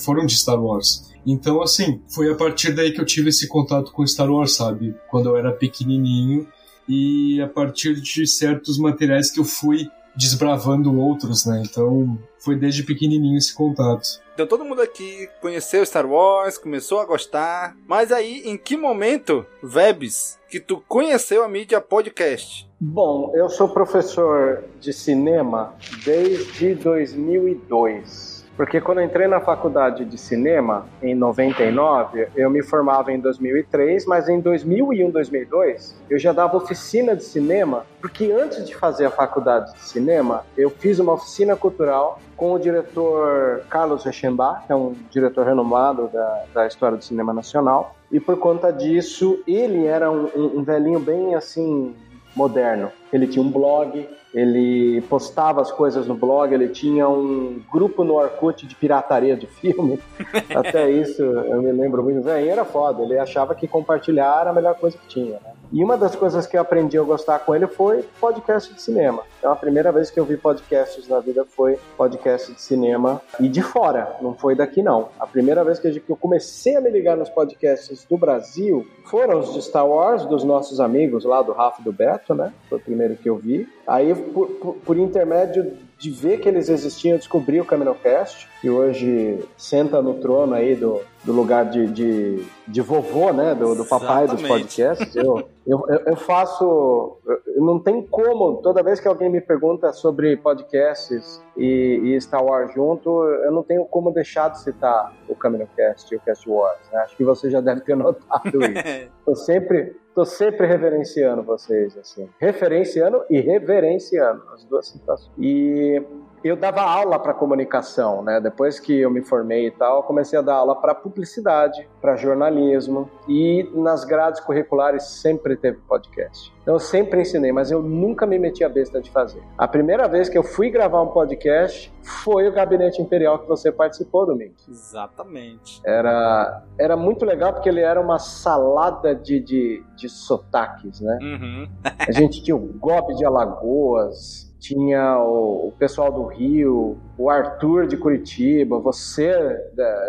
foram de Star Wars. Então, assim, foi a partir daí que eu tive esse contato com Star Wars, sabe? Quando eu era pequenininho e a partir de certos materiais que eu fui desbravando outros, né? Então, foi desde pequenininho esse contato. Então todo mundo aqui conheceu Star Wars, começou a gostar. Mas aí, em que momento, Vebs, que tu conheceu a mídia podcast? Bom, eu sou professor de cinema desde 2002. Porque quando eu entrei na faculdade de cinema, em 99, eu me formava em 2003, mas em 2001, 2002, eu já dava oficina de cinema, porque antes de fazer a faculdade de cinema, eu fiz uma oficina cultural com o diretor Carlos Reichenbach, que é um diretor renomado da, da história do cinema nacional, e por conta disso, ele era um, um velhinho bem assim, moderno. Ele tinha um blog, ele postava as coisas no blog, ele tinha um grupo no Orkut de pirataria de filme. Até isso eu me lembro muito. Véi, era foda, ele achava que compartilhar era a melhor coisa que tinha, né? E uma das coisas que eu aprendi a gostar com ele foi podcast de cinema. Então a primeira vez que eu vi podcasts na vida foi podcast de cinema e de fora, não foi daqui não. A primeira vez que eu comecei a me ligar nos podcasts do Brasil foram os de Star Wars, dos nossos amigos lá do Rafa e do Beto, né? Foi o primeiro que eu vi. Aí, por, por, por intermédio de ver que eles existiam, eu descobri o CaminoCast, que hoje senta no trono aí do, do lugar de, de, de vovô, né? Do, do papai Exatamente. dos podcasts. Eu, eu, eu faço. Não tem como, toda vez que alguém me pergunta sobre podcasts e, e Star Wars junto, eu não tenho como deixar de citar o CaminoCast e o Cast Wars. Né? Acho que você já deve ter notado isso. Eu sempre, Tô sempre reverenciando vocês, assim. Referenciando e reverenciando, as duas situações. E eu dava aula para comunicação, né? Depois que eu me formei e tal, comecei a dar aula para publicidade, para jornalismo e nas grades curriculares sempre teve podcast. Então eu sempre ensinei, mas eu nunca me meti a besta de fazer. A primeira vez que eu fui gravar um podcast foi o Gabinete Imperial que você participou, Domingo. Exatamente. Era, era muito legal porque ele era uma salada de, de, de sotaques, né? Uhum. a gente tinha o Gobe de Alagoas, tinha o, o, pessoal do Rio, o Arthur de Curitiba, você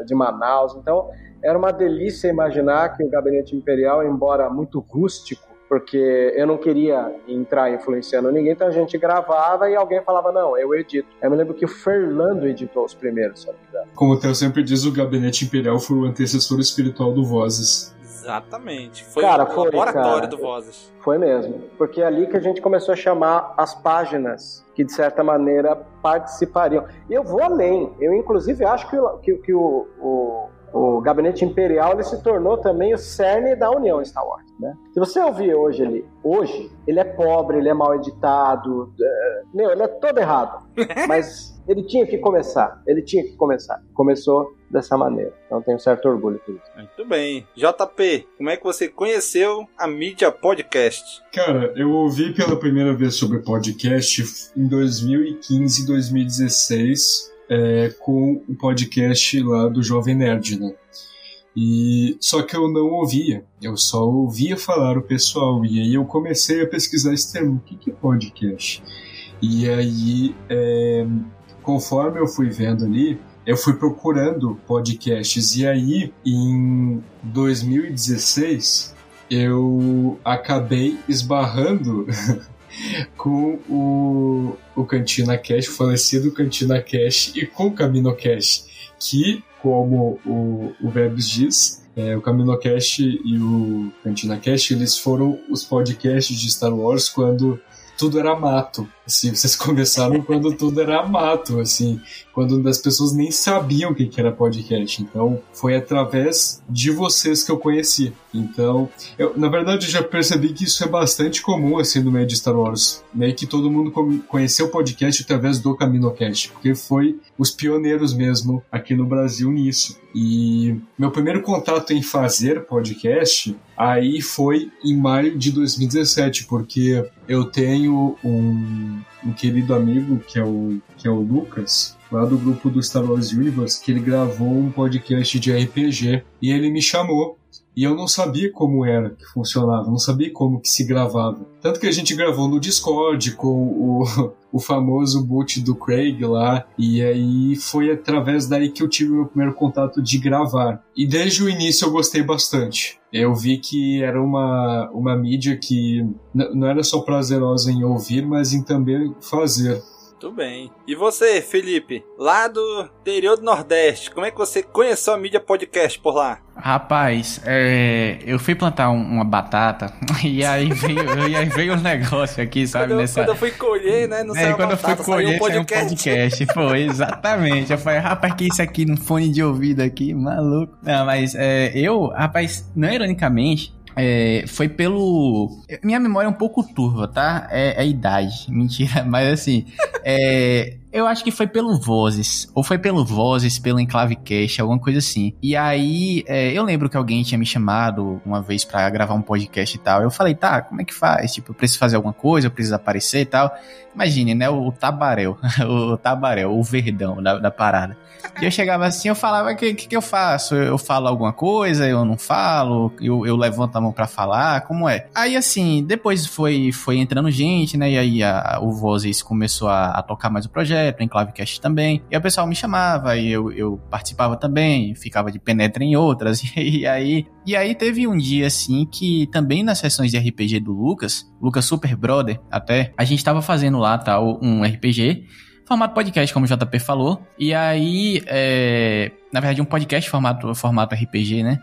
de Manaus. Então, era uma delícia imaginar que o Gabinete Imperial, embora muito rústico, porque eu não queria entrar influenciando ninguém, então a gente gravava e alguém falava, não, eu edito. Eu me lembro que o Fernando editou os primeiros, se não me engano. Como o Theo sempre diz, o Gabinete Imperial foi o antecessor espiritual do Vozes. Exatamente. Foi cara, o foi, laboratório cara, do Vozes. Foi mesmo. Porque é ali que a gente começou a chamar as páginas que, de certa maneira, participariam. E eu vou além. Eu, inclusive, acho que, que, que o, o o gabinete imperial ele se tornou também o cerne da união Star Wars, né? Se você ouvir hoje ele, hoje, ele é pobre, ele é mal editado, é, meu, ele é todo errado. Mas ele tinha que começar, ele tinha que começar. Começou dessa maneira. Então tenho certo orgulho por isso. Muito bem. JP, como é que você conheceu a mídia podcast? Cara, eu ouvi pela primeira vez sobre podcast em 2015 e 2016 é, com o podcast lá do Jovem Nerd, né? E só que eu não ouvia, eu só ouvia falar o pessoal. E aí eu comecei a pesquisar esse termo, o que, que é podcast? E aí, é, conforme eu fui vendo ali, eu fui procurando podcasts. E aí, em 2016, eu acabei esbarrando com o, o Cantina Cash, o falecido Cantina Cash, e com o Camino Cash, que, como o, o Verbs diz, é, o Camino Cash e o Cantina Cash, eles foram os podcasts de Star Wars quando tudo era mato. Assim, vocês começaram quando tudo era mato, assim, quando as pessoas nem sabiam o que era podcast. Então, foi através de vocês que eu conheci. Então, eu, na verdade, eu já percebi que isso é bastante comum, assim, no meio de Star Wars. Meio que todo mundo conheceu o podcast através do CaminoCast, porque foi os pioneiros mesmo aqui no Brasil nisso. E meu primeiro contato em fazer podcast aí foi em maio de 2017, porque eu tenho um, um querido amigo que é o, que é o Lucas, lá do grupo do Star Wars Universe, que ele gravou um podcast de RPG e ele me chamou e eu não sabia como era que funcionava, não sabia como que se gravava. Tanto que a gente gravou no Discord com o, o famoso boot do Craig lá, e aí foi através daí que eu tive o meu primeiro contato de gravar. E desde o início eu gostei bastante. Eu vi que era uma, uma mídia que não era só prazerosa em ouvir, mas em também fazer. Muito bem. E você, Felipe, lá do interior do Nordeste, como é que você conheceu a mídia podcast por lá? Rapaz, é, eu fui plantar um, uma batata e aí veio, e aí veio um negócio aqui, sabe? Quando eu, nessa... quando eu fui colher, né? Não é, quando batata, eu fui colher, um podcast. um podcast. Foi, exatamente. Eu falei, rapaz, que isso aqui no fone de ouvido aqui, maluco. Não, mas é, eu, rapaz, não ironicamente, é, foi pelo. Minha memória é um pouco turva, tá? É, é idade. Mentira, mas assim. É, eu acho que foi pelo Vozes. Ou foi pelo Vozes, pelo Enclave Cash, alguma coisa assim. E aí, é, eu lembro que alguém tinha me chamado uma vez para gravar um podcast e tal. Eu falei, tá, como é que faz? Tipo, eu preciso fazer alguma coisa, eu preciso aparecer e tal. Imagine, né? O, tabaréu. o tabaréu, o verdão da, da parada. E eu chegava assim, eu falava, o que, que, que, eu faço? Eu falo alguma coisa, eu não falo, eu, eu levanto a mão para falar, como é? Aí assim, depois foi, foi entrando gente, né? E aí a, o Vozes começou a, a tocar mais o projeto projeto, em Clavecast também. E o pessoal me chamava e eu, eu participava também, ficava de penetra em outras. E, aí, e aí teve um dia assim que também nas sessões de RPG do Lucas, Lucas Super Brother até, a gente tava fazendo lá tal um RPG formato podcast, como o JP falou. E aí, é, na verdade, um podcast formato, formato RPG, né?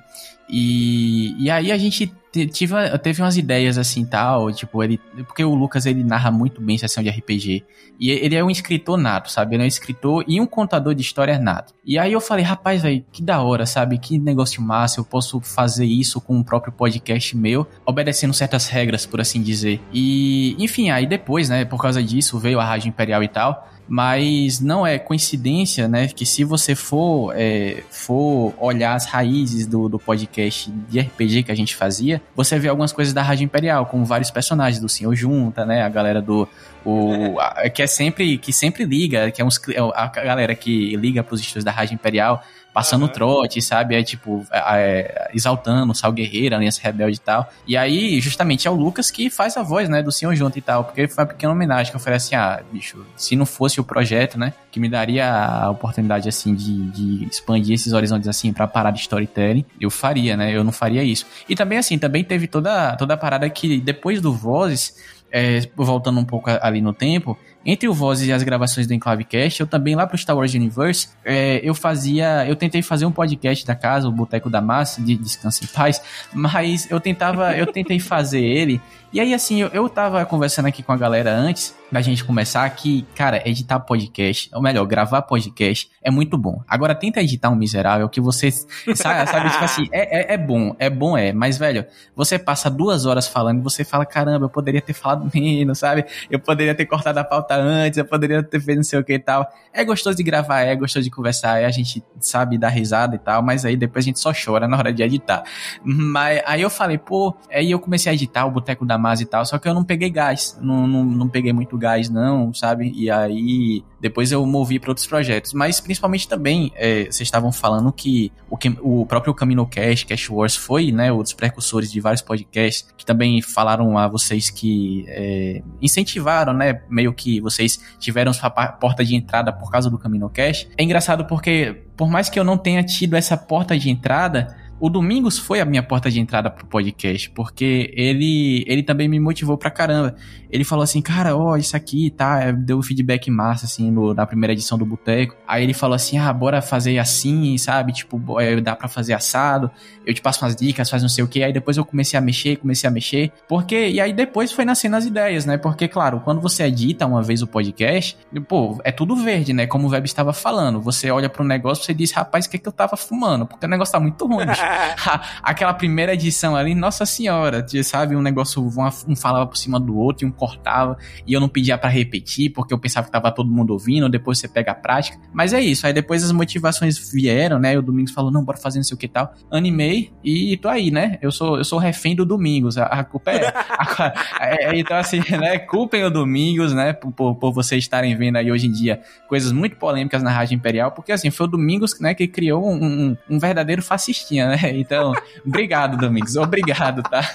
E, e aí a gente tive, teve umas ideias assim tal, tipo, ele. Porque o Lucas ele narra muito bem sessão de RPG. E ele é um escritor nato, sabe? Ele é um escritor e um contador de histórias nato. E aí eu falei, rapaz, velho, que da hora, sabe? Que negócio massa, eu posso fazer isso com o próprio podcast meu, obedecendo certas regras, por assim dizer. E, enfim, aí depois, né, por causa disso, veio a Rádio Imperial e tal mas não é coincidência, né, que se você for, é, for olhar as raízes do, do podcast de RPG que a gente fazia, você vê algumas coisas da Rádio Imperial, como vários personagens do Senhor Junta, né, a galera do o, a, que é sempre que sempre liga, que é uns, é a galera que liga para os estúdios da Rádio Imperial passando uhum. trote, sabe? É tipo, é, é, exaltando o Sal Guerreiro, Aliança Rebelde e tal. E aí, justamente, é o Lucas que faz a voz, né, do Senhor Junto e tal, porque foi uma pequena homenagem que eu falei assim, ah, bicho, se não fosse o projeto, né, que me daria a oportunidade, assim, de, de expandir esses horizontes, assim, pra parar de storytelling, eu faria, né, eu não faria isso. E também, assim, também teve toda, toda a parada que depois do Vozes, é, voltando um pouco ali no tempo, entre o Voz e as gravações do Enclavecast, eu também lá pro Star Wars Universe, é, eu fazia, eu tentei fazer um podcast da casa, o Boteco da Massa, de Descanso em Paz, mas eu tentava, eu tentei fazer ele e aí, assim, eu, eu tava conversando aqui com a galera antes da gente começar que, cara, editar podcast, ou melhor, gravar podcast é muito bom. Agora, tenta editar um miserável que você sabe, sabe tipo assim, é, é, é, bom, é bom, é, mas, velho, você passa duas horas falando e você fala, caramba, eu poderia ter falado menos, sabe? Eu poderia ter cortado a pauta antes, eu poderia ter feito não sei o que e tal. É gostoso de gravar, é gostoso de conversar, é a gente sabe dar risada e tal, mas aí depois a gente só chora na hora de editar. Mas aí eu falei, pô, aí eu comecei a editar o Boteco da E tal, só que eu não peguei gás, não, não, não peguei muito gás não, sabe? E aí depois eu movi para outros projetos. Mas principalmente também, é, vocês estavam falando que o, o próprio CaminoCast, Cash Wars foi, né, dos precursores de vários podcasts, que também falaram a vocês que é, incentivaram, né, meio que vocês tiveram sua porta de entrada por causa do CaminoCast. É engraçado porque, por mais que eu não tenha tido essa porta de entrada, o Domingos foi a minha porta de entrada pro podcast, porque ele ele também me motivou pra caramba. Ele falou assim, cara, ó, isso aqui, tá, deu um feedback massa, assim, no, na primeira edição do Boteco. Aí ele falou assim, ah, bora fazer assim, sabe, tipo, é, dá pra fazer assado, eu te passo umas dicas, faz não sei o que. Aí depois eu comecei a mexer, comecei a mexer, porque, e aí depois foi nascendo as ideias, né, porque, claro, quando você edita uma vez o podcast, pô, é tudo verde, né, como o Web estava falando. Você olha pro negócio, você diz, rapaz, o que é que eu tava fumando? Porque o negócio tá muito ruim. Aquela primeira edição ali, nossa senhora, sabe? Um negócio, um, falava por cima do outro e um cortava, e eu não pedia para repetir, porque eu pensava que tava todo mundo ouvindo, depois você pega a prática. Mas é isso, aí depois as motivações vieram, né? O Domingos falou, não, bora fazer não sei o que tal. Animei e tô aí, né? Eu sou, eu sou refém do Domingos, a, a culpa é, a, é, Então, assim, né? Culpem o Domingos, né? Por, por, por vocês estarem vendo aí hoje em dia coisas muito polêmicas na Rádio Imperial, porque assim, foi o Domingos, né, que criou um, um, um verdadeiro fascistinha, né? Né? Então, obrigado, Domingos. Obrigado, tá?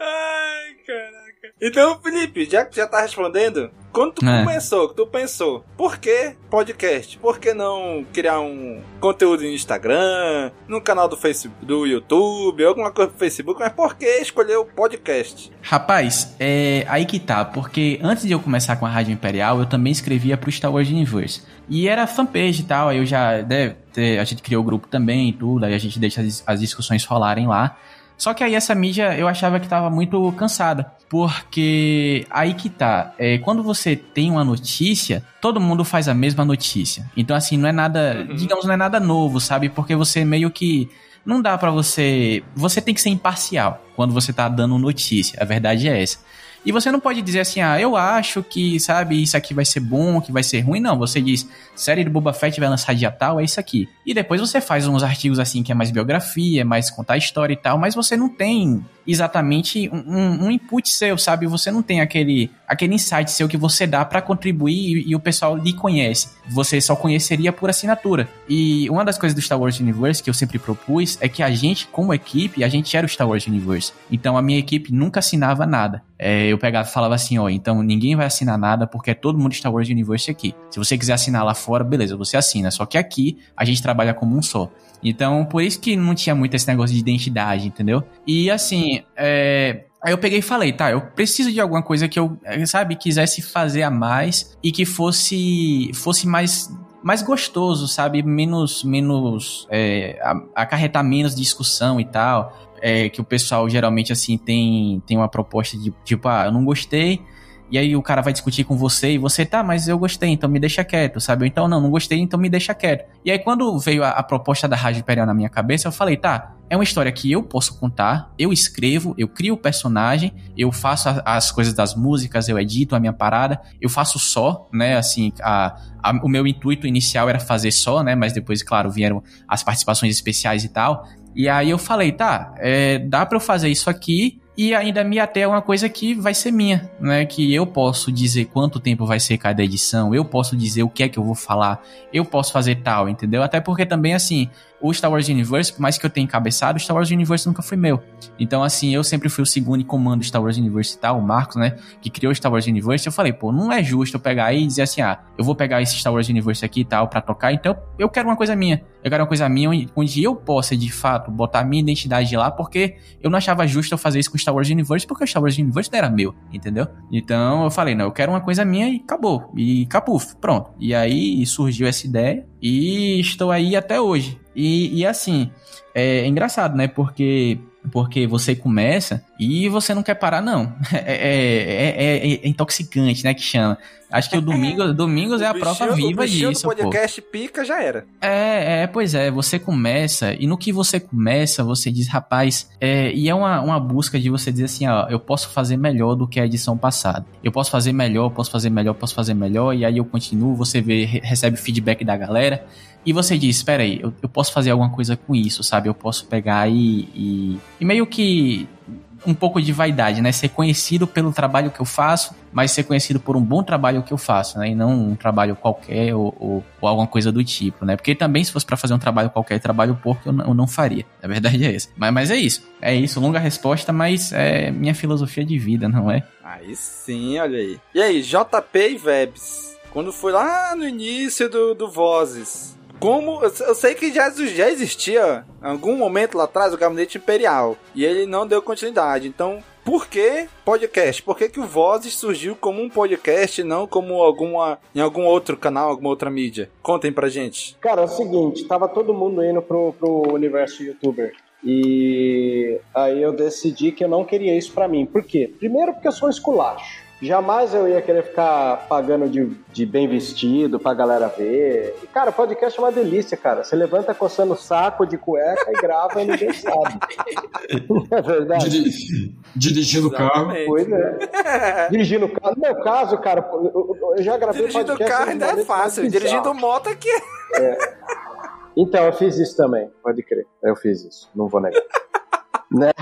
Ai, caraca. Então, Felipe, já que já tá respondendo, quando tu é. começou, tu pensou, por que podcast? Por que não criar um conteúdo no Instagram, no canal do Facebook, do YouTube, alguma coisa pro Facebook, mas por que escolher o podcast? Rapaz, é aí que tá, porque antes de eu começar com a Rádio Imperial, eu também escrevia pro Star Wars Universe. E era fanpage e tal, aí eu já, né, a gente criou o grupo também e tudo, aí a gente deixa as, as discussões rolarem lá. Só que aí essa mídia eu achava que tava muito cansada. Porque aí que tá. É, quando você tem uma notícia, todo mundo faz a mesma notícia. Então, assim, não é nada. Uhum. Digamos, não é nada novo, sabe? Porque você meio que. Não dá para você. Você tem que ser imparcial quando você tá dando notícia. A verdade é essa. E você não pode dizer assim, ah, eu acho que, sabe, isso aqui vai ser bom, que vai ser ruim. Não, você diz, série do Boba Fett vai lançar dia tal, é isso aqui. E depois você faz uns artigos assim que é mais biografia, mais contar história e tal, mas você não tem exatamente um, um, input seu, sabe? Você não tem aquele, aquele insight seu que você dá para contribuir e, e, o pessoal lhe conhece. Você só conheceria por assinatura. E uma das coisas do Star Wars Universe que eu sempre propus é que a gente, como equipe, a gente era o Star Wars Universe. Então a minha equipe nunca assinava nada. É, eu pegava falava assim, ó, então ninguém vai assinar nada porque é todo mundo Star Wars Universe aqui. Se você quiser assinar lá fora, beleza, você assina. Só que aqui a gente trabalha como um só. Então, por isso que não tinha muito esse negócio de identidade, entendeu? E assim, é, Aí eu peguei e falei, tá, eu preciso de alguma coisa que eu, sabe, quisesse fazer a mais e que fosse fosse mais mais gostoso, sabe, menos menos é, acarretar menos discussão e tal, é, que o pessoal geralmente assim tem tem uma proposta de tipo, ah, eu não gostei, e aí o cara vai discutir com você e você, tá, mas eu gostei, então me deixa quieto, sabe? Ou então, não, não gostei, então me deixa quieto. E aí quando veio a, a proposta da Rádio Imperial na minha cabeça, eu falei, tá, é uma história que eu posso contar, eu escrevo, eu crio o personagem, eu faço a, as coisas das músicas, eu edito a minha parada, eu faço só, né, assim, a, a, o meu intuito inicial era fazer só, né, mas depois, claro, vieram as participações especiais e tal, e aí eu falei, tá, é, dá pra eu fazer isso aqui, e ainda me até uma coisa que vai ser minha, né? Que eu posso dizer quanto tempo vai ser cada edição, eu posso dizer o que é que eu vou falar, eu posso fazer tal, entendeu? Até porque também, assim, o Star Wars Universe, por mais que eu tenha encabeçado, o Star Wars Universe nunca foi meu. Então, assim, eu sempre fui o segundo em comando do Star Wars Universe e tal, o Marcos, né, que criou o Star Wars Universe. Eu falei, pô, não é justo eu pegar aí e dizer assim, ah, eu vou pegar esse Star Wars Universe aqui e tal pra tocar, então eu quero uma coisa minha. Eu quero uma coisa minha onde eu possa, de fato, botar minha identidade lá, porque eu não achava justo eu fazer isso com o Star Wars Universe, porque o Star Wars Universe não era meu, entendeu? Então eu falei, não, eu quero uma coisa minha e acabou. E capuf, pronto. E aí surgiu essa ideia e estou aí até hoje. E, e assim, é engraçado, né? Porque porque você começa e você não quer parar, não. É, é, é, é intoxicante, né? Que chama. Acho que o domingo, domingos é a prova viva o disso. O podcast pô. pica já era. É, é, pois é. Você começa e no que você começa, você diz, rapaz, é, e é uma, uma busca de você dizer assim, ó, eu posso fazer melhor do que a edição passada. Eu posso fazer melhor, posso fazer melhor, posso fazer melhor. E aí eu continuo, você vê, recebe feedback da galera. E você diz, espera aí, eu, eu posso fazer alguma coisa com isso, sabe? Eu posso pegar e, e, e meio que um pouco de vaidade, né? Ser conhecido pelo trabalho que eu faço, mas ser conhecido por um bom trabalho que eu faço, né? E não um trabalho qualquer ou, ou, ou alguma coisa do tipo, né? Porque também se fosse para fazer um trabalho qualquer, trabalho porco, eu não, eu não faria. A verdade é essa. Mas, mas é isso. É isso, longa resposta, mas é minha filosofia de vida, não é? Aí sim, olha aí. E aí, JP e Vebs? Quando foi lá no início do, do Vozes, como eu sei que já, já existia em algum momento lá atrás o gabinete imperial e ele não deu continuidade. Então, por que podcast? Por que, que o Vozes surgiu como um podcast, não como alguma em algum outro canal, alguma outra mídia? Contem pra gente. Cara, é o seguinte, tava todo mundo indo pro, pro universo youtuber. E aí eu decidi que eu não queria isso para mim. Por quê? Primeiro porque eu sou esculacho. Jamais eu ia querer ficar pagando de, de bem vestido pra galera ver. E, cara, podcast é uma delícia, cara. Você levanta coçando o saco de cueca e grava e ninguém sabe. é verdade. Diri dirigindo o carro. Pois é. Dirigindo o carro. No meu caso, cara, eu, eu já gravei Dirigindo podcast. Dirigindo carro ainda é fácil. Dirigindo moto aqui. É. Então, eu fiz isso também, pode crer. Eu fiz isso, não vou negar. né?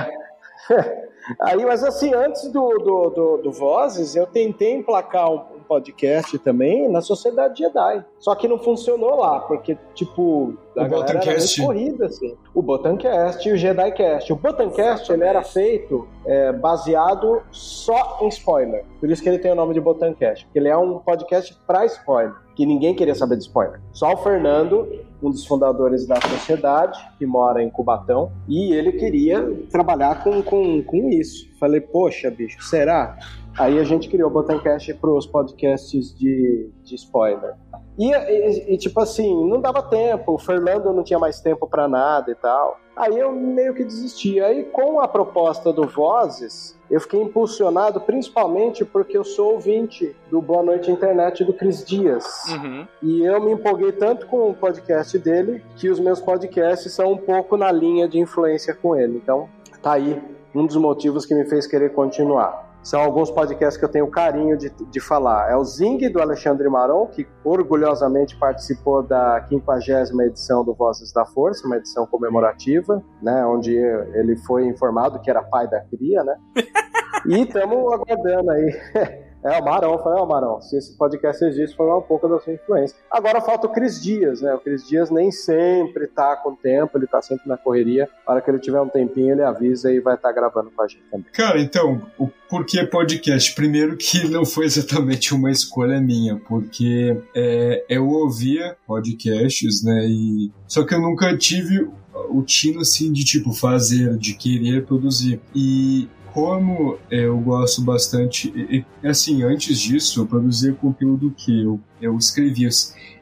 Aí, mas assim, antes do, do, do, do Vozes, eu tentei emplacar um, podcast também na Sociedade Jedi. Só que não funcionou lá, porque, tipo, a o galera era muito corrida, assim. O Botancast e o JediCast. O Botancast, ele era feito é, baseado só em spoiler. Por isso que ele tem o nome de Botancast. Porque ele é um podcast pra spoiler que ninguém queria saber de spoiler. Só o Fernando, um dos fundadores da sociedade, que mora em Cubatão, e ele queria trabalhar com, com, com isso. Falei, poxa, bicho, será? Aí a gente criou o Botancast para os podcasts de, de spoiler. E, e, e, tipo assim, não dava tempo, o Fernando não tinha mais tempo para nada e tal. Aí eu meio que desisti. Aí com a proposta do Vozes, eu fiquei impulsionado principalmente porque eu sou ouvinte do Boa Noite Internet do Cris Dias. Uhum. E eu me empolguei tanto com o podcast dele que os meus podcasts são um pouco na linha de influência com ele. Então, tá aí um dos motivos que me fez querer continuar são alguns podcasts que eu tenho carinho de, de falar. É o Zing, do Alexandre Maron, que orgulhosamente participou da 50 edição do Vozes da Força, uma edição comemorativa, né, onde ele foi informado que era pai da cria, né? E estamos aguardando aí É, o Marão, foi o Marão. Se esse podcast existe, foi um pouco da sua influência. Agora falta o Cris Dias, né? O Cris Dias nem sempre tá com tempo, ele tá sempre na correria. Na hora que ele tiver um tempinho, ele avisa e vai estar tá gravando com a gente também. Cara, então, o porquê podcast? Primeiro que não foi exatamente uma escolha minha, porque é, eu ouvia podcasts, né? E... Só que eu nunca tive o tino assim de tipo fazer, de querer produzir. E como eu gosto bastante, assim, antes disso, eu produzia conteúdo que eu, eu escrevia.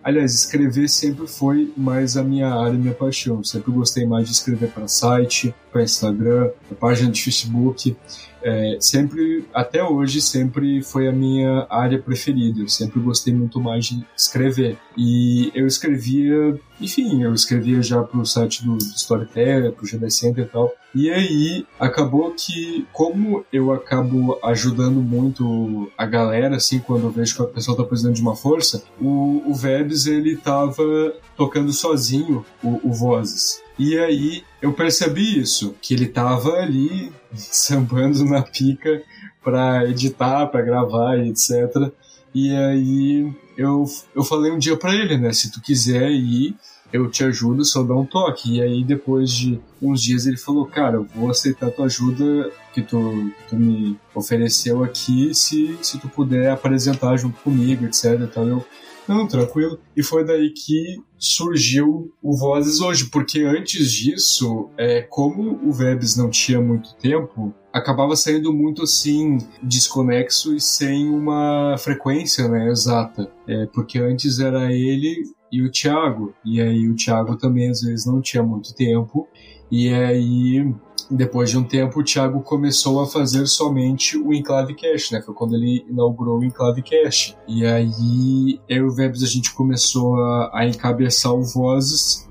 Aliás, escrever sempre foi mais a minha área, minha paixão. Sempre gostei mais de escrever para site, para Instagram, para página de Facebook é, sempre, até hoje, sempre foi a minha área preferida. Eu sempre gostei muito mais de escrever. E eu escrevia, enfim, eu escrevia já pro site do, do Storyteller, pro GD Center e tal. E aí, acabou que, como eu acabo ajudando muito a galera, assim, quando eu vejo que a pessoa tá precisando de uma força, o, o Vebs, ele tava tocando sozinho o, o Vozes. E aí eu percebi isso, que ele tava ali sambando na pica para editar, para gravar e etc. E aí eu, eu falei um dia para ele, né, se tu quiser ir, eu te ajudo, só dá um toque. E aí, depois de uns dias, ele falou: Cara, eu vou aceitar tua ajuda que tu, tu me ofereceu aqui se, se tu puder apresentar junto comigo, etc. Então eu não, tranquilo. E foi daí que surgiu o Vozes hoje, porque antes disso, é, como o Vebs não tinha muito tempo, acabava saindo muito assim, desconexo e sem uma frequência né, exata. É, porque antes era ele e o Thiago, e aí o Thiago também às vezes não tinha muito tempo, e aí depois de um tempo, o Thiago começou a fazer somente o Enclave Cash, né? Foi quando ele inaugurou o Enclave Cash. E aí, eu e o Vebs, a gente começou a, a encabeçar o Vozes.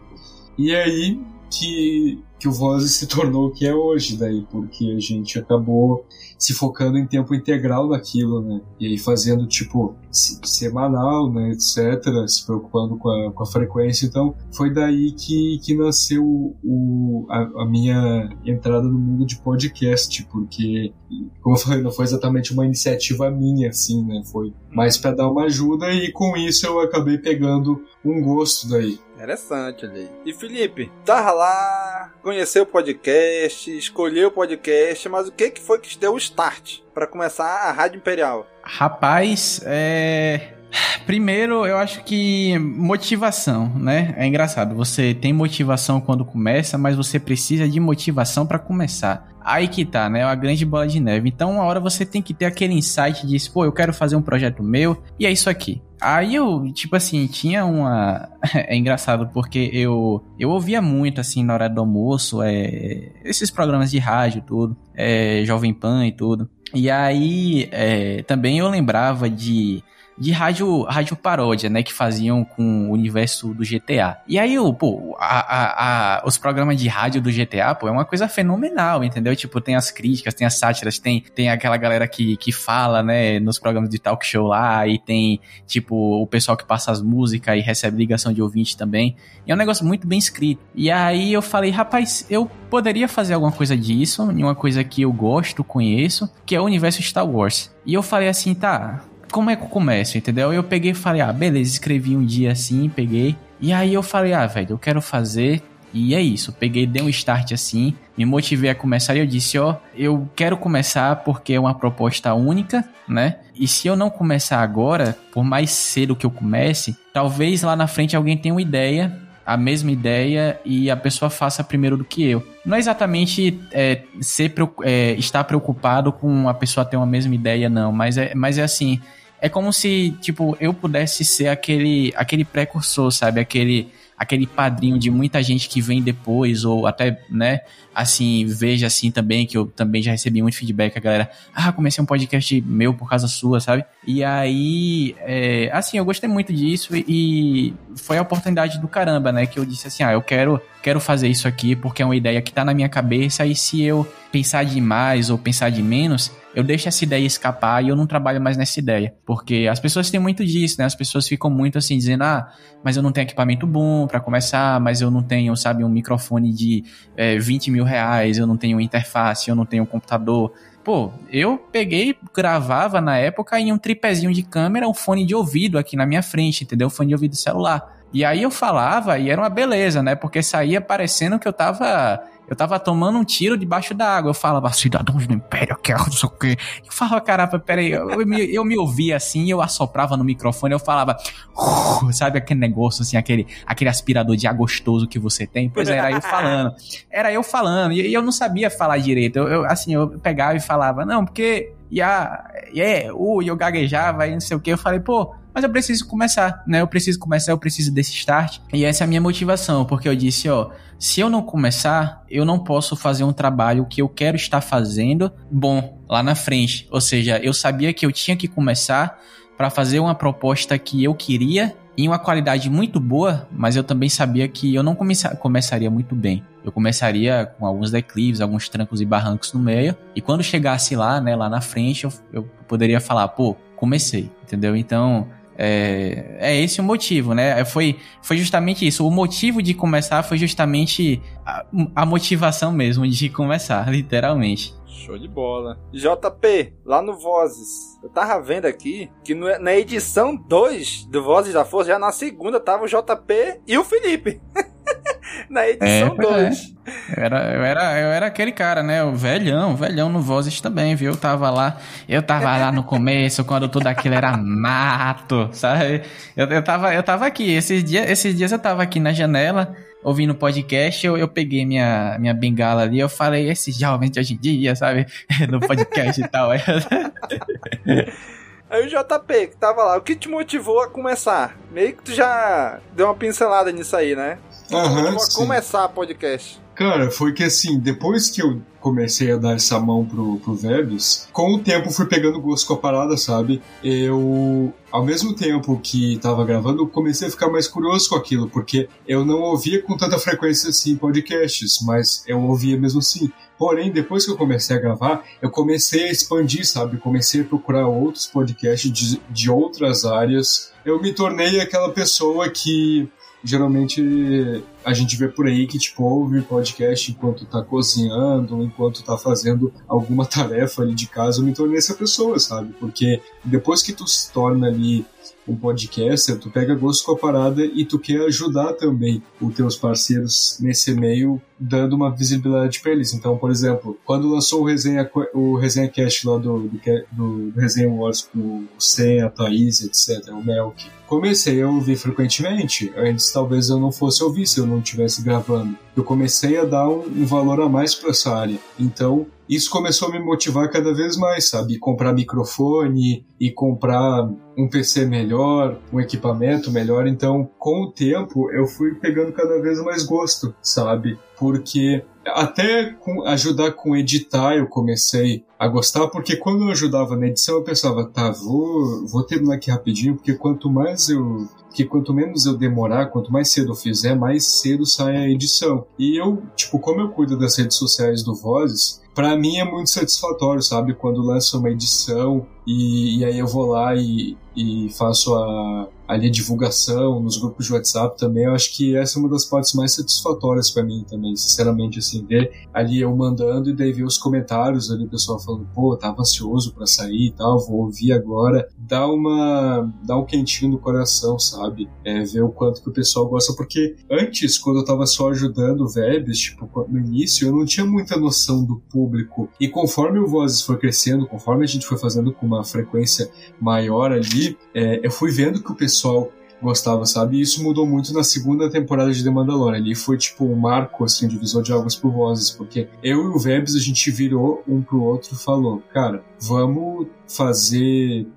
E aí que, que o Vozes se tornou o que é hoje, daí, porque a gente acabou se focando em tempo integral naquilo, né? E aí fazendo, tipo, semanal, né, etc., se preocupando com a, com a frequência. Então, foi daí que, que nasceu o, a, a, minha entrada no mundo de podcast, porque, como eu falei, não foi exatamente uma iniciativa minha, assim, né? Foi mais para dar uma ajuda e com isso eu acabei pegando um gosto daí. Interessante ali. E Felipe, tava lá, conheceu o podcast, escolheu o podcast, mas o que que foi que te deu o start para começar a Rádio Imperial? Rapaz, é. Primeiro, eu acho que motivação, né? É engraçado. Você tem motivação quando começa, mas você precisa de motivação para começar. Aí que tá, né? A grande bola de neve. Então, uma hora você tem que ter aquele insight de, pô, eu quero fazer um projeto meu e é isso aqui. Aí eu, tipo assim, tinha uma. é engraçado porque eu eu ouvia muito, assim, na hora do almoço, é... esses programas de rádio, tudo, é... Jovem Pan e tudo. E aí é... também eu lembrava de de rádio, rádio paródia, né? Que faziam com o universo do GTA. E aí, pô, a, a, a, os programas de rádio do GTA, pô, é uma coisa fenomenal, entendeu? Tipo, tem as críticas, tem as sátiras, tem, tem aquela galera que, que fala, né, nos programas de talk show lá, e tem, tipo, o pessoal que passa as músicas e recebe ligação de ouvinte também. E é um negócio muito bem escrito. E aí eu falei, rapaz, eu poderia fazer alguma coisa disso, uma coisa que eu gosto, conheço, que é o universo Star Wars. E eu falei assim, tá, como é que eu começo, entendeu? Eu peguei e falei, ah, beleza, escrevi um dia assim, peguei. E aí eu falei, ah, velho, eu quero fazer. E é isso, peguei, dei um start assim, me motivei a começar e eu disse, ó, eu quero começar porque é uma proposta única, né? E se eu não começar agora, por mais cedo que eu comece, talvez lá na frente alguém tenha uma ideia a mesma ideia e a pessoa faça primeiro do que eu. Não é exatamente é, ser, é, estar preocupado com a pessoa ter uma mesma ideia, não, mas é, mas é assim, é como se, tipo, eu pudesse ser aquele, aquele precursor, sabe? Aquele, aquele padrinho de muita gente que vem depois, ou até, né, assim, veja assim também, que eu também já recebi muito feedback, a galera, ah, comecei um podcast meu por causa sua, sabe? E aí, é, assim, eu gostei muito disso e foi a oportunidade do caramba, né, que eu disse assim, ah, eu quero, quero fazer isso aqui porque é uma ideia que tá na minha cabeça e se eu pensar demais ou pensar de menos, eu deixo essa ideia escapar e eu não trabalho mais nessa ideia. Porque as pessoas têm muito disso, né? As pessoas ficam muito assim, dizendo, ah, mas eu não tenho equipamento bom para começar, mas eu não tenho, sabe, um microfone de é, 20 mil reais, eu não tenho interface, eu não tenho computador. Pô, eu peguei, gravava na época em um tripézinho de câmera, um fone de ouvido aqui na minha frente, entendeu? Fone de ouvido celular. E aí eu falava e era uma beleza, né? Porque saía parecendo que eu tava eu tava tomando um tiro debaixo da água. Eu falava, cidadãos do Império, que não sei o quê. Eu falava, caramba, peraí. Eu, eu, me, eu me ouvia assim, eu assoprava no microfone, eu falava, uh, sabe aquele negócio assim, aquele, aquele aspirador de ar gostoso que você tem? Pois é, era eu falando. Era eu falando. E eu não sabia falar direito. Eu, eu assim, eu pegava e falava, não, porque. E a. É, uh, e eu gaguejava e não sei o que. Eu falei, pô mas eu preciso começar, né? Eu preciso começar, eu preciso desse start. E essa é a minha motivação, porque eu disse, ó, se eu não começar, eu não posso fazer um trabalho que eu quero estar fazendo bom lá na frente. Ou seja, eu sabia que eu tinha que começar para fazer uma proposta que eu queria em uma qualidade muito boa, mas eu também sabia que eu não começa, começaria muito bem. Eu começaria com alguns declives, alguns trancos e barrancos no meio, e quando chegasse lá, né, lá na frente, eu, eu poderia falar, pô, comecei, entendeu? Então, é, é esse o motivo, né? É, foi, foi justamente isso. O motivo de começar foi justamente a, a motivação mesmo de começar, literalmente. Show de bola. JP, lá no Vozes. Eu tava vendo aqui que no- na edição 2 do Vozes da Força, já na segunda tava o JP e o Felipe. na edição pois 2. Eu era, eu, era, eu era aquele cara, né? O velhão, velhão no Vozes também, viu? Eu tava lá, eu tava lá no começo, quando tudo aquilo era mato, sabe? Eu, eu, tava, eu tava aqui, esses dias, esses dias eu tava aqui na janela, ouvindo podcast, eu, eu peguei minha, minha bengala ali, eu falei, esses jovens de hoje em dia, sabe? No podcast e tal. Aí o JP, que tava lá, o que te motivou a começar? Meio que tu já deu uma pincelada nisso aí, né? O que te Aham, motivou a sim. começar podcast. Cara, foi que assim, depois que eu comecei a dar essa mão pro, pro Vebs, com o tempo fui pegando gosto com a parada, sabe? Eu, ao mesmo tempo que tava gravando, comecei a ficar mais curioso com aquilo, porque eu não ouvia com tanta frequência assim podcasts, mas eu ouvia mesmo assim. Porém, depois que eu comecei a gravar, eu comecei a expandir, sabe? Comecei a procurar outros podcasts de, de outras áreas. Eu me tornei aquela pessoa que geralmente a gente vê por aí que tipo ouve podcast enquanto tá cozinhando, enquanto tá fazendo alguma tarefa ali de casa, eu me tornei essa pessoa, sabe? Porque depois que tu se torna ali um podcaster, tu pega gosto com a parada e tu quer ajudar também os teus parceiros nesse meio, dando uma visibilidade pra eles. Então, por exemplo, quando lançou o Resenha, o Resenha Cast lá do, do, do, Resenha Wars com o Sen, a Thaís, etc., o Melk, comecei a ouvir frequentemente. Antes talvez eu não fosse ouvir se eu não estivesse gravando. Eu comecei a dar um, um valor a mais para essa área. Então, isso começou a me motivar cada vez mais, sabe? Comprar microfone e comprar um PC melhor, um equipamento melhor. Então, com o tempo, eu fui pegando cada vez mais gosto, sabe? Porque até com ajudar com editar eu comecei a gostar, porque quando eu ajudava na edição eu pensava, tá, vou, vou terminar aqui rapidinho, porque quanto mais eu. Que quanto menos eu demorar, quanto mais cedo eu fizer, mais cedo sai a edição. E eu, tipo, como eu cuido das redes sociais do Vozes, para mim é muito satisfatório, sabe? Quando lança uma edição e, e aí eu vou lá e, e faço a, ali divulgação nos grupos de WhatsApp também. Eu acho que essa é uma das partes mais satisfatórias para mim também, sinceramente, assim, ver ali eu mandando e daí ver os comentários ali, o pessoal falando, pô, tava ansioso para sair e tal, vou ouvir agora. Dá uma. dá um quentinho no coração, sabe? É, ver o quanto que o pessoal gosta, porque antes, quando eu tava só ajudando o Vebs, tipo, no início, eu não tinha muita noção do público. E conforme o Vozes foi crescendo, conforme a gente foi fazendo com uma frequência maior ali, é, eu fui vendo que o pessoal gostava, sabe? E isso mudou muito na segunda temporada de The Mandalorian. Ali foi tipo um marco, assim, um divisor de águas por Vozes, porque eu e o Vebs, a gente virou um pro outro e falou, cara, vamos fazer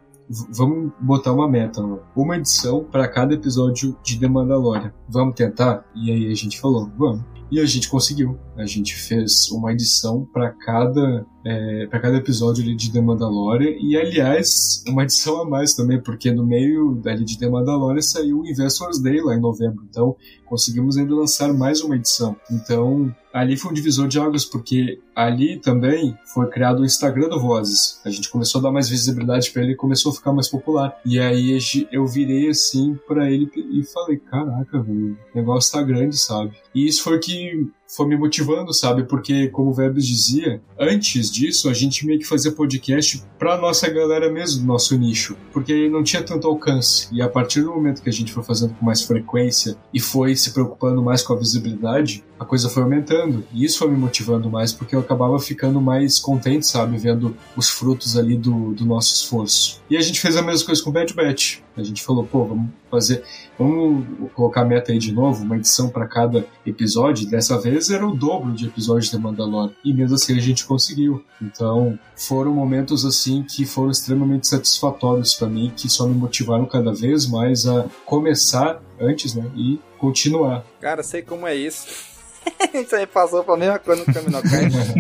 vamos botar uma meta, ó. uma edição para cada episódio de The Mandalorian. Vamos tentar? E aí a gente falou, vamos. E a gente conseguiu. A gente fez uma edição para cada é, para cada episódio ali de The Mandalorian. E aliás uma edição a mais também porque no meio dali de The Mandalorian saiu o Investors Day lá em novembro. Então conseguimos ainda lançar mais uma edição. Então ali foi um divisor de águas porque ali também foi criado o Instagram do Vozes. A gente começou a dar mais visibilidade para ele e começou a ficar mais popular. E aí eu virei assim para ele e falei caraca velho, o negócio tá grande sabe? E isso foi que foi me motivando, sabe? Porque, como o Vebs dizia, antes disso a gente meio que fazia podcast pra nossa galera mesmo, nosso nicho, porque não tinha tanto alcance. E a partir do momento que a gente foi fazendo com mais frequência e foi se preocupando mais com a visibilidade, a coisa foi aumentando. E isso foi me motivando mais, porque eu acabava ficando mais contente, sabe? Vendo os frutos ali do, do nosso esforço. E a gente fez a mesma coisa com o Bad Batch. A gente falou, pô, vamos fazer. Vamos colocar a meta aí de novo, uma edição para cada episódio. Dessa vez era o dobro de episódios de Mandalorian. E mesmo assim a gente conseguiu. Então foram momentos assim que foram extremamente satisfatórios para mim, que só me motivaram cada vez mais a começar antes, né? E continuar. Cara, sei como é isso. Isso aí passou pela mesma coisa no Caminocast.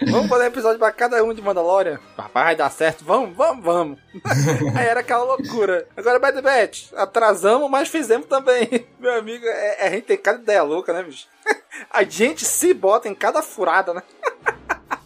vamos fazer um episódio pra cada um de Mandalorian? Rapaz, vai dar certo. Vamos, vamos, vamos. aí era aquela loucura. Agora, Bad Batch, atrasamos, mas fizemos também. Meu amigo, é, a gente tem cada ideia louca, né, bicho? A gente se bota em cada furada, né?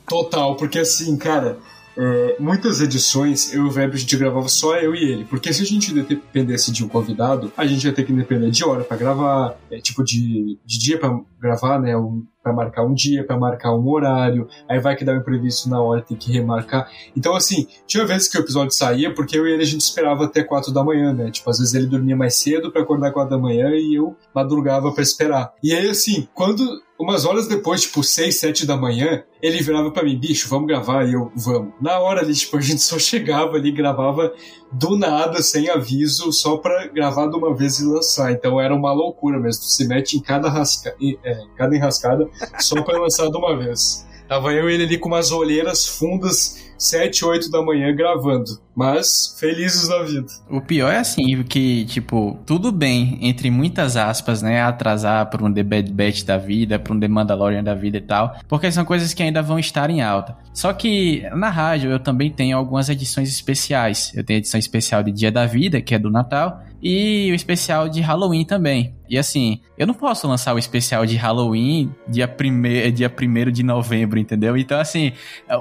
Total, porque assim, cara, uh, muitas edições eu e o Weber a gente gravava só eu e ele. Porque se a gente dependesse de um convidado, a gente ia ter que depender de hora para gravar, é, tipo de, de dia para gravar, né? Um, para marcar um dia, para marcar um horário, aí vai que dá um imprevisto na hora, tem que remarcar. Então, assim, tinha vezes que o episódio saía porque eu e ele a gente esperava até quatro da manhã, né? Tipo, às vezes ele dormia mais cedo para acordar quatro da manhã e eu madrugava para esperar. E aí, assim, quando umas horas depois, tipo, 6, 7 da manhã, ele virava para mim, bicho, vamos gravar? E eu, vamos. Na hora ali, tipo, a gente só chegava ali, gravava do nada, sem aviso, só pra gravar de uma vez e lançar. Então era uma loucura mesmo. Tu se mete em cada, rasca... é, cada enrascada só pra lançar de uma vez. Tava eu e ele ali com umas olheiras fundas 7, 8 da manhã gravando. Mas felizes da vida. O pior é assim, que, tipo, tudo bem, entre muitas aspas, né? Atrasar por um The Bad Batch da vida, por um The Mandalorian da vida e tal. Porque são coisas que ainda vão estar em alta. Só que na rádio eu também tenho algumas edições especiais. Eu tenho a edição especial de Dia da Vida, que é do Natal e o especial de Halloween também. E assim, eu não posso lançar o especial de Halloween dia 1 dia primeiro de novembro, entendeu? Então, assim,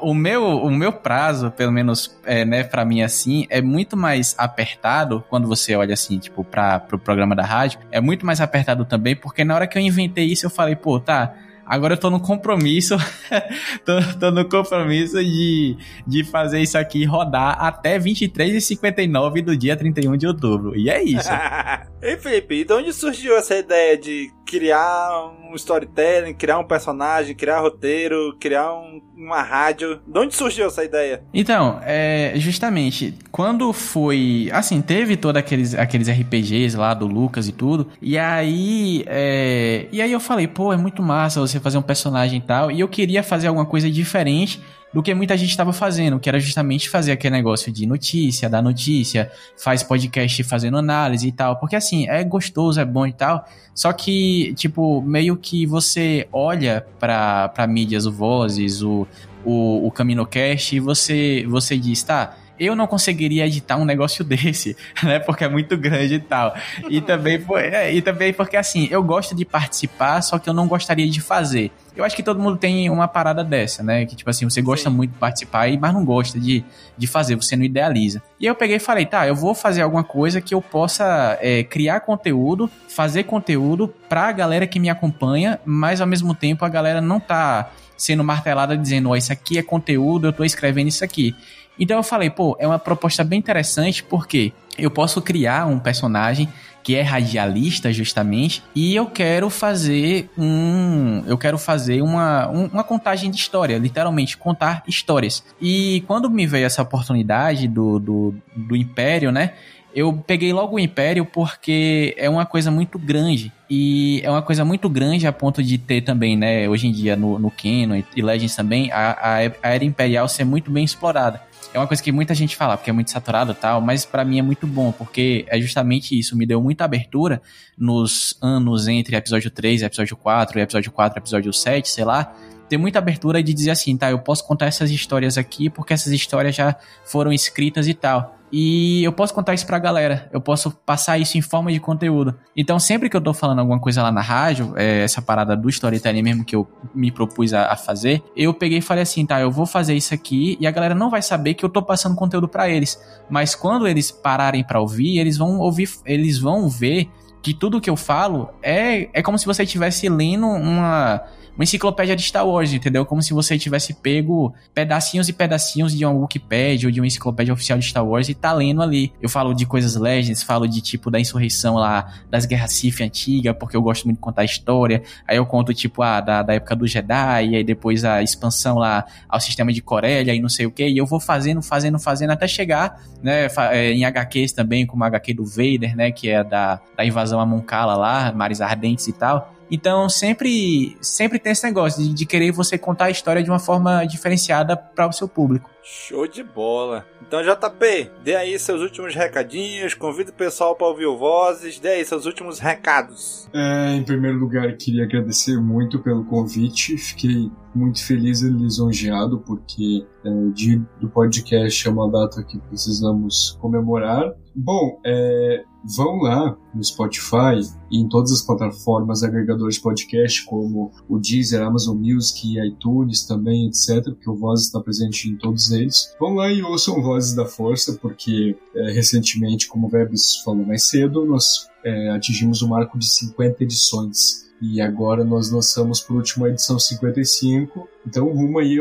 o meu, o meu prazo, pelo menos, é, né, pra mim assim, é muito mais apertado quando você olha assim, tipo, pra, pro programa da rádio, é muito mais apertado também, porque na hora que eu inventei isso, eu falei, pô, tá Agora eu tô no compromisso, tô, tô, no compromisso de, de fazer isso aqui rodar até 23h59 do dia 31 de outubro. E é isso. Ei, Felipe, de onde surgiu essa ideia de criar um storytelling, criar um personagem, criar roteiro, criar um, uma rádio? De onde surgiu essa ideia? Então, é, justamente, quando foi. Assim, teve todos aqueles, aqueles RPGs lá do Lucas e tudo. E aí. É, e aí eu falei, pô, é muito massa você fazer um personagem e tal. E eu queria fazer alguma coisa diferente do que muita gente estava fazendo, que era justamente fazer aquele negócio de notícia, dar notícia, faz podcast fazendo análise e tal, porque assim, é gostoso, é bom e tal, só que, tipo, meio que você olha para mídias, o Vozes, o, o, o CaminoCast e você, você diz, tá, eu não conseguiria editar um negócio desse, né? Porque é muito grande e tal. E também, é, e também porque, assim, eu gosto de participar, só que eu não gostaria de fazer. Eu acho que todo mundo tem uma parada dessa, né? Que, tipo assim, você gosta Sim. muito de participar, mas não gosta de, de fazer, você não idealiza. E eu peguei e falei, tá, eu vou fazer alguma coisa que eu possa é, criar conteúdo, fazer conteúdo pra galera que me acompanha, mas ao mesmo tempo a galera não tá sendo martelada dizendo, ó, oh, isso aqui é conteúdo, eu tô escrevendo isso aqui. Então eu falei, pô, é uma proposta bem interessante porque eu posso criar um personagem que é radialista justamente, e eu quero fazer um, eu quero fazer uma, um, uma contagem de história, literalmente contar histórias. E quando me veio essa oportunidade do, do, do Império, né? Eu peguei logo o Império porque é uma coisa muito grande. E é uma coisa muito grande a ponto de ter também, né, hoje em dia no, no Canon e Legends também, a, a, Era Imperial ser muito bem explorada. É uma coisa que muita gente fala, porque é muito saturado e tal, mas para mim é muito bom, porque é justamente isso, me deu muita abertura nos anos entre episódio 3 episódio 4, episódio 4 episódio 7, sei lá, ter muita abertura de dizer assim, tá, eu posso contar essas histórias aqui porque essas histórias já foram escritas e tal. E eu posso contar isso pra galera, eu posso passar isso em forma de conteúdo. Então, sempre que eu tô falando alguma coisa lá na rádio, é, essa parada do storytelling mesmo que eu me propus a, a, fazer, eu peguei e falei assim, tá, eu vou fazer isso aqui e a galera não vai saber que eu tô passando conteúdo para eles. Mas quando eles pararem para ouvir, eles vão ouvir, eles vão ver que tudo que eu falo é, é como se você estivesse lendo uma uma enciclopédia de Star Wars, entendeu? Como se você tivesse pego pedacinhos e pedacinhos de uma Wikipedia ou de uma enciclopédia oficial de Star Wars e tá lendo ali. Eu falo de coisas Legends, falo de tipo da insurreição lá das guerras Sith antiga, porque eu gosto muito de contar história. Aí eu conto tipo ah, da, da época do Jedi, e aí depois a expansão lá ao sistema de Corélia e não sei o que. E eu vou fazendo, fazendo, fazendo até chegar, né, é, em HQs também, como a HQ do Vader, né, que é da, da invasão a Moncala lá, Mares Ardentes e tal. Então sempre sempre tem esse negócio de, de querer você contar a história de uma forma diferenciada para o seu público. Show de bola. Então, JP, dê aí seus últimos recadinhos, convida o pessoal para ouvir o Vozes, dê aí seus últimos recados. É, em primeiro lugar, queria agradecer muito pelo convite. Fiquei muito feliz e lisonjeado, porque é, dia do podcast é uma data que precisamos comemorar. Bom, é, vão lá no Spotify em todas as plataformas agregadores de podcast, como o Deezer, Amazon Music, iTunes também, etc., porque o Voz está presente em todos eles. Vão lá e ouçam Vozes da Força, porque é, recentemente, como o Vebs falou mais cedo, nós é, atingimos o marco de 50 edições. E agora nós lançamos por último a edição 55, então rumo aí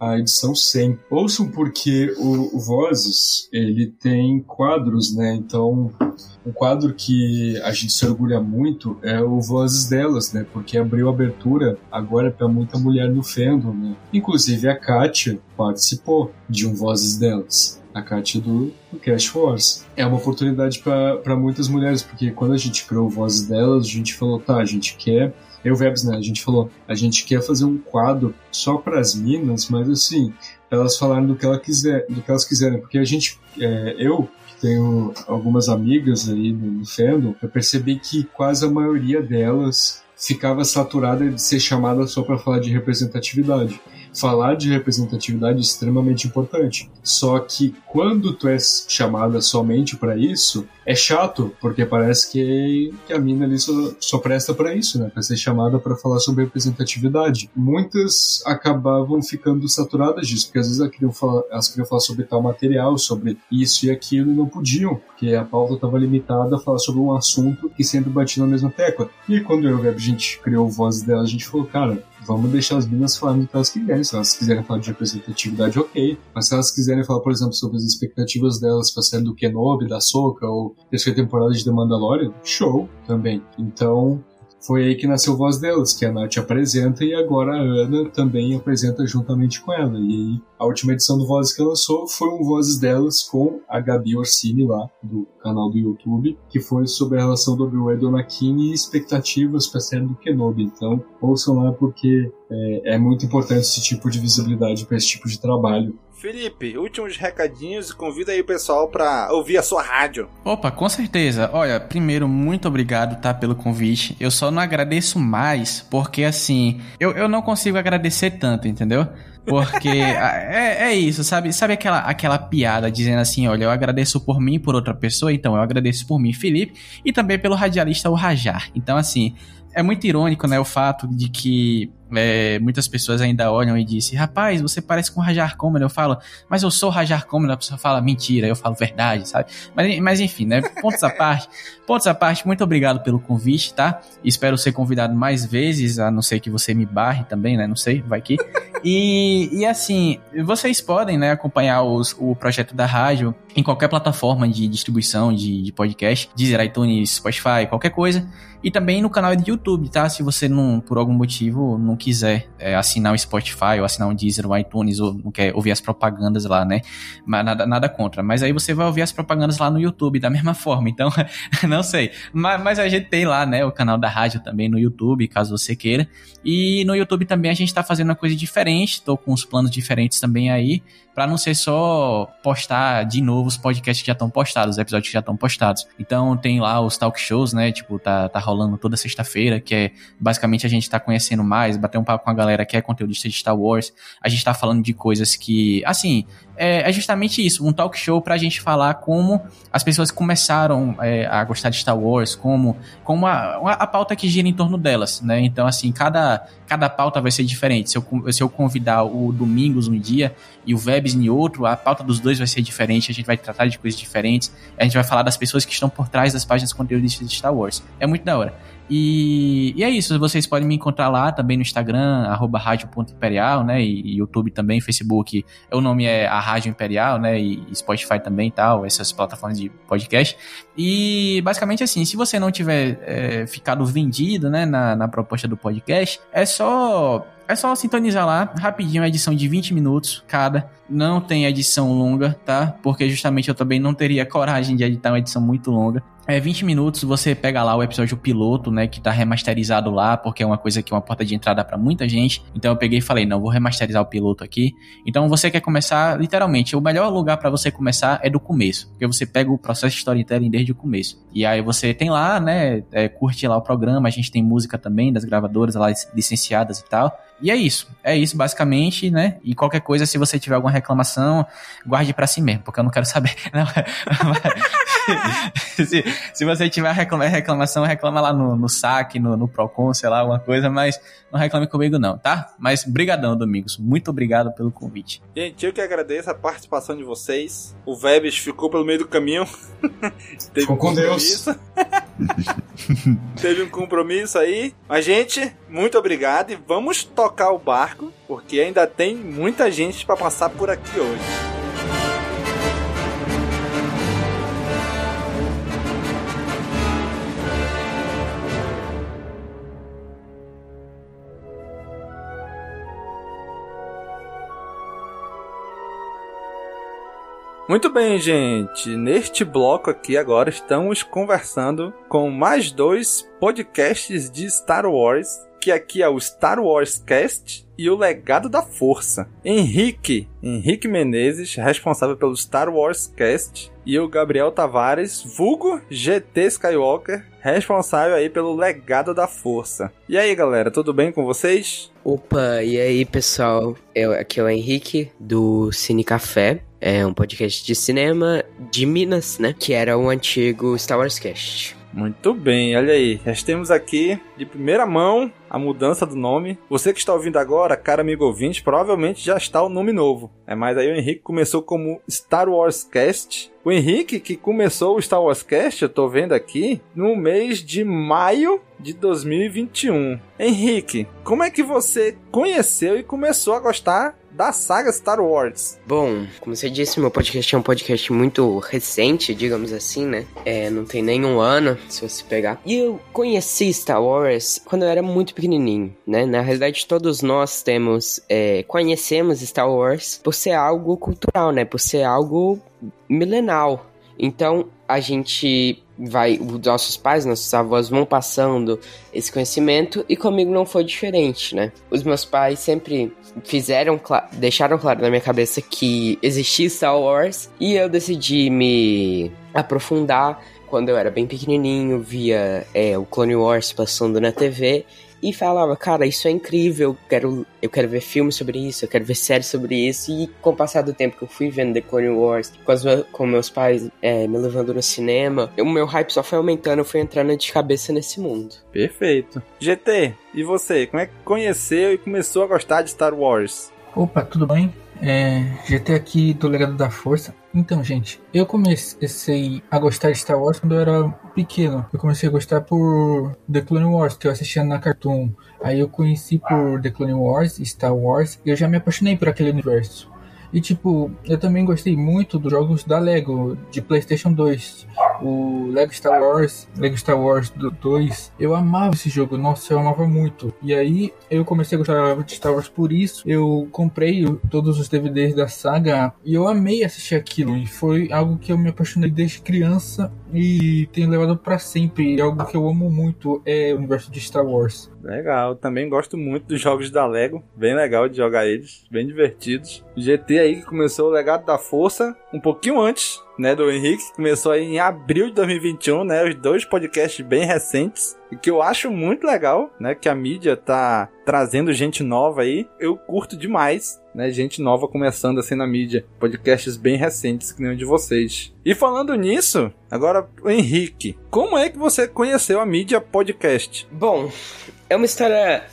a edição 100. Ouçam porque o, o Vozes, ele tem quadros, né? Então, um quadro que a gente se orgulha muito é o Vozes Delas, né? Porque abriu abertura agora para muita mulher no fandom, né? Inclusive a Kátia participou de um Vozes Delas a Kátia do, do Cash Wars. É uma oportunidade para muitas mulheres, porque quando a gente criou Vozes Delas, a gente falou, tá, a gente quer eu Vebs, né? A gente falou, a gente quer fazer um quadro só para as minas, mas assim, elas falarem do que ela quiser, do que elas quiserem, porque a gente, é, eu tenho algumas amigas aí no, fandom, eu percebi que quase a maioria delas ficava saturada de ser chamada só para falar de representatividade falar de representatividade é extremamente importante. Só que quando tu é chamada somente para isso, é chato, porque parece que, que a mina ali só, só presta para isso, né? Pra ser chamada para falar sobre representatividade. Muitas acabavam ficando saturadas disso, porque às vezes elas queriam falar, elas queriam falar sobre tal material, sobre isso e aquilo, e não podiam, porque a pauta estava limitada a falar sobre um assunto que sempre batia na mesma tecla. E quando eu e a gente criou o Voz dela, a gente falou, cara, vamos deixar as meninas falando o que elas quiserem. Se elas quiserem falar de representatividade, ok. Mas se elas quiserem falar, por exemplo, sobre as expectativas delas para série do Kenobi, da Soca ou terceira temporada de The Mandalorian, show também. Então, foi aí que nasceu Voz Delas, que a Nath apresenta e agora a Ana também apresenta juntamente com ela. E aí, a última edição do Vozes que lançou foi um Vozes Delas com a Gabi Orsini lá, do canal do YouTube, que foi sobre a relação do Obi-Wan e do Anakin e expectativas para a série do Kenobi. Então, ouçam lá porque é, é muito importante esse tipo de visibilidade para esse tipo de trabalho. Felipe, últimos recadinhos e convida aí o pessoal para ouvir a sua rádio. Opa, com certeza. Olha, primeiro, muito obrigado, tá, pelo convite. Eu só não agradeço mais porque, assim, eu, eu não consigo agradecer tanto, entendeu? Porque é, é isso, sabe? Sabe aquela, aquela piada dizendo assim: olha, eu agradeço por mim e por outra pessoa, então eu agradeço por mim, Felipe, e também pelo radialista o Rajar. Então, assim, é muito irônico, né, o fato de que é, muitas pessoas ainda olham e dizem, rapaz, você parece com Rajar Common. Eu falo, mas eu sou Rajar Common. A pessoa fala, mentira. Eu falo, verdade, sabe? Mas, mas enfim, né? Pontos à parte. Pontos à parte, muito obrigado pelo convite, tá? Espero ser convidado mais vezes, a não ser que você me barre também, né? Não sei, vai que. E, e assim, vocês podem, né, acompanhar os, o projeto da rádio em qualquer plataforma de distribuição de, de podcast, Deezer, iTunes, Spotify, qualquer coisa. E também no canal de YouTube, tá? Se você não, por algum motivo, não quiser é, assinar o Spotify ou assinar um Deezer, o iTunes, ou não quer ouvir as propagandas lá, né? Mas nada, nada contra. Mas aí você vai ouvir as propagandas lá no YouTube da mesma forma. Então, não sei. Mas, mas a gente tem lá, né? O canal da rádio também no YouTube, caso você queira. E no YouTube também a gente tá fazendo uma coisa diferente. Tô com uns planos diferentes também aí para não ser só postar de novo os podcasts que já estão postados, os episódios que já estão postados. Então tem lá os talk shows, né? Tipo, tá, tá rolando toda sexta-feira, que é basicamente a gente tá conhecendo mais, bater um papo com a galera que é conteudista de Star Wars. A gente tá falando de coisas que, assim, é, é justamente isso, um talk show pra gente falar como as pessoas começaram é, a gostar de Star Wars, como, como a, a pauta que gira em torno delas, né? Então, assim, cada, cada pauta vai ser diferente. Se eu, se eu convidar o Domingos um dia e o Vebs em outro, a pauta dos dois vai ser diferente, a gente vai tratar de coisas diferentes, a gente vai falar das pessoas que estão por trás das páginas conteudistas de Star Wars. É muito da hora. E, e, é isso, vocês podem me encontrar lá também no Instagram, arroba rádio.imperial, né? E, e, YouTube também, Facebook, o nome é a Rádio Imperial, né? E, e Spotify também e tal, essas plataformas de podcast. E basicamente assim, se você não tiver é, ficado vendido, né, na, na proposta do podcast, é só é só sintonizar lá, rapidinho, a edição de 20 minutos cada. Não tem edição longa, tá? Porque justamente eu também não teria coragem de editar uma edição muito longa. É 20 minutos, você pega lá o episódio piloto, né, que tá remasterizado lá, porque é uma coisa que é uma porta de entrada para muita gente. Então eu peguei e falei, não, vou remasterizar o piloto aqui. Então você quer começar, literalmente, o melhor lugar para você começar é do começo, porque você pega o processo de storytelling desde o começo. E aí você tem lá, né, é, curte lá o programa, a gente tem música também das gravadoras lá licenciadas e tal. E é isso. É isso, basicamente, né? E qualquer coisa, se você tiver alguma reclamação, guarde para si mesmo, porque eu não quero saber. Não, se, se, você tiver reclamação, reclama lá no, no saque, no, no Procon, sei lá, alguma coisa, mas não reclame comigo não, tá? Mas brigadão, Domingos. Muito obrigado pelo convite. Gente, eu que agradeço a participação de vocês. O Vebs ficou pelo meio do caminho. Teve um com Deus. Teve um compromisso aí. Mas, gente, muito obrigado e vamos tocar o barco, porque ainda tem muita gente para passar por aqui hoje. Muito bem, gente. Neste bloco aqui agora estamos conversando com mais dois podcasts de Star Wars, que aqui é o Star Wars Cast e o Legado da Força. Henrique, Henrique Menezes, responsável pelo Star Wars Cast, e o Gabriel Tavares, vulgo GT Skywalker, responsável aí pelo Legado da Força. E aí, galera, tudo bem com vocês? Opa, e aí, pessoal? Eu, aqui é o Henrique do Cine Café é um podcast de cinema de Minas, né? Que era o antigo Star Wars Cast. Muito bem, olha aí. Já temos aqui de primeira mão a mudança do nome. Você que está ouvindo agora, cara amigo ouvinte, provavelmente já está o nome novo. É, mas aí o Henrique começou como Star Wars Cast. O Henrique que começou o Star Wars Cast, eu tô vendo aqui, no mês de maio de 2021. Henrique, como é que você conheceu e começou a gostar da saga Star Wars. Bom, como você disse, meu podcast é um podcast muito recente, digamos assim, né? É, não tem nenhum ano, se você pegar. E eu conheci Star Wars quando eu era muito pequenininho, né? Na realidade, todos nós temos, é, conhecemos Star Wars por ser algo cultural, né? Por ser algo milenal. Então, a gente vai, os nossos pais, nossos avós vão passando esse conhecimento e comigo não foi diferente, né? Os meus pais sempre fizeram, deixaram claro na minha cabeça que existia Star Wars e eu decidi me aprofundar. Quando eu era bem pequenininho, via é, o Clone Wars passando na TV e falava, cara, isso é incrível, eu quero, eu quero ver filmes sobre isso, eu quero ver séries sobre isso. E com o passar do tempo que eu fui vendo The Clone Wars, com, as, com meus pais é, me levando no cinema, o meu hype só foi aumentando, eu fui entrando de cabeça nesse mundo. Perfeito. GT, e você? Como é que conheceu e começou a gostar de Star Wars? Opa, tudo bem? É, GT aqui do Legado da Força. Então, gente, eu comecei a gostar de Star Wars quando eu era pequeno. Eu comecei a gostar por The Clone Wars, que eu assistia na Cartoon. Aí eu conheci por The Clone Wars, Star Wars, e eu já me apaixonei por aquele universo. E tipo, eu também gostei muito dos jogos da Lego, de PlayStation 2. O Lego Star Wars, Lego Star Wars 2. Eu amava esse jogo, nossa, eu amava muito. E aí eu comecei a gostar de Star Wars por isso. Eu comprei todos os DVDs da saga e eu amei assistir aquilo. E foi algo que eu me apaixonei desde criança e tenho levado para sempre. É algo que eu amo muito é o universo de Star Wars. Legal, também gosto muito dos jogos da Lego, bem legal de jogar eles, bem divertidos. GT aí que começou o legado da força um pouquinho antes, né, do Henrique, começou aí em abril de 2021, né, os dois podcasts bem recentes, e que eu acho muito legal, né, que a mídia tá trazendo gente nova aí. Eu curto demais, né, gente nova começando assim na mídia, podcasts bem recentes que nem o de vocês. E falando nisso, agora Henrique, como é que você conheceu a mídia podcast? Bom, é uma história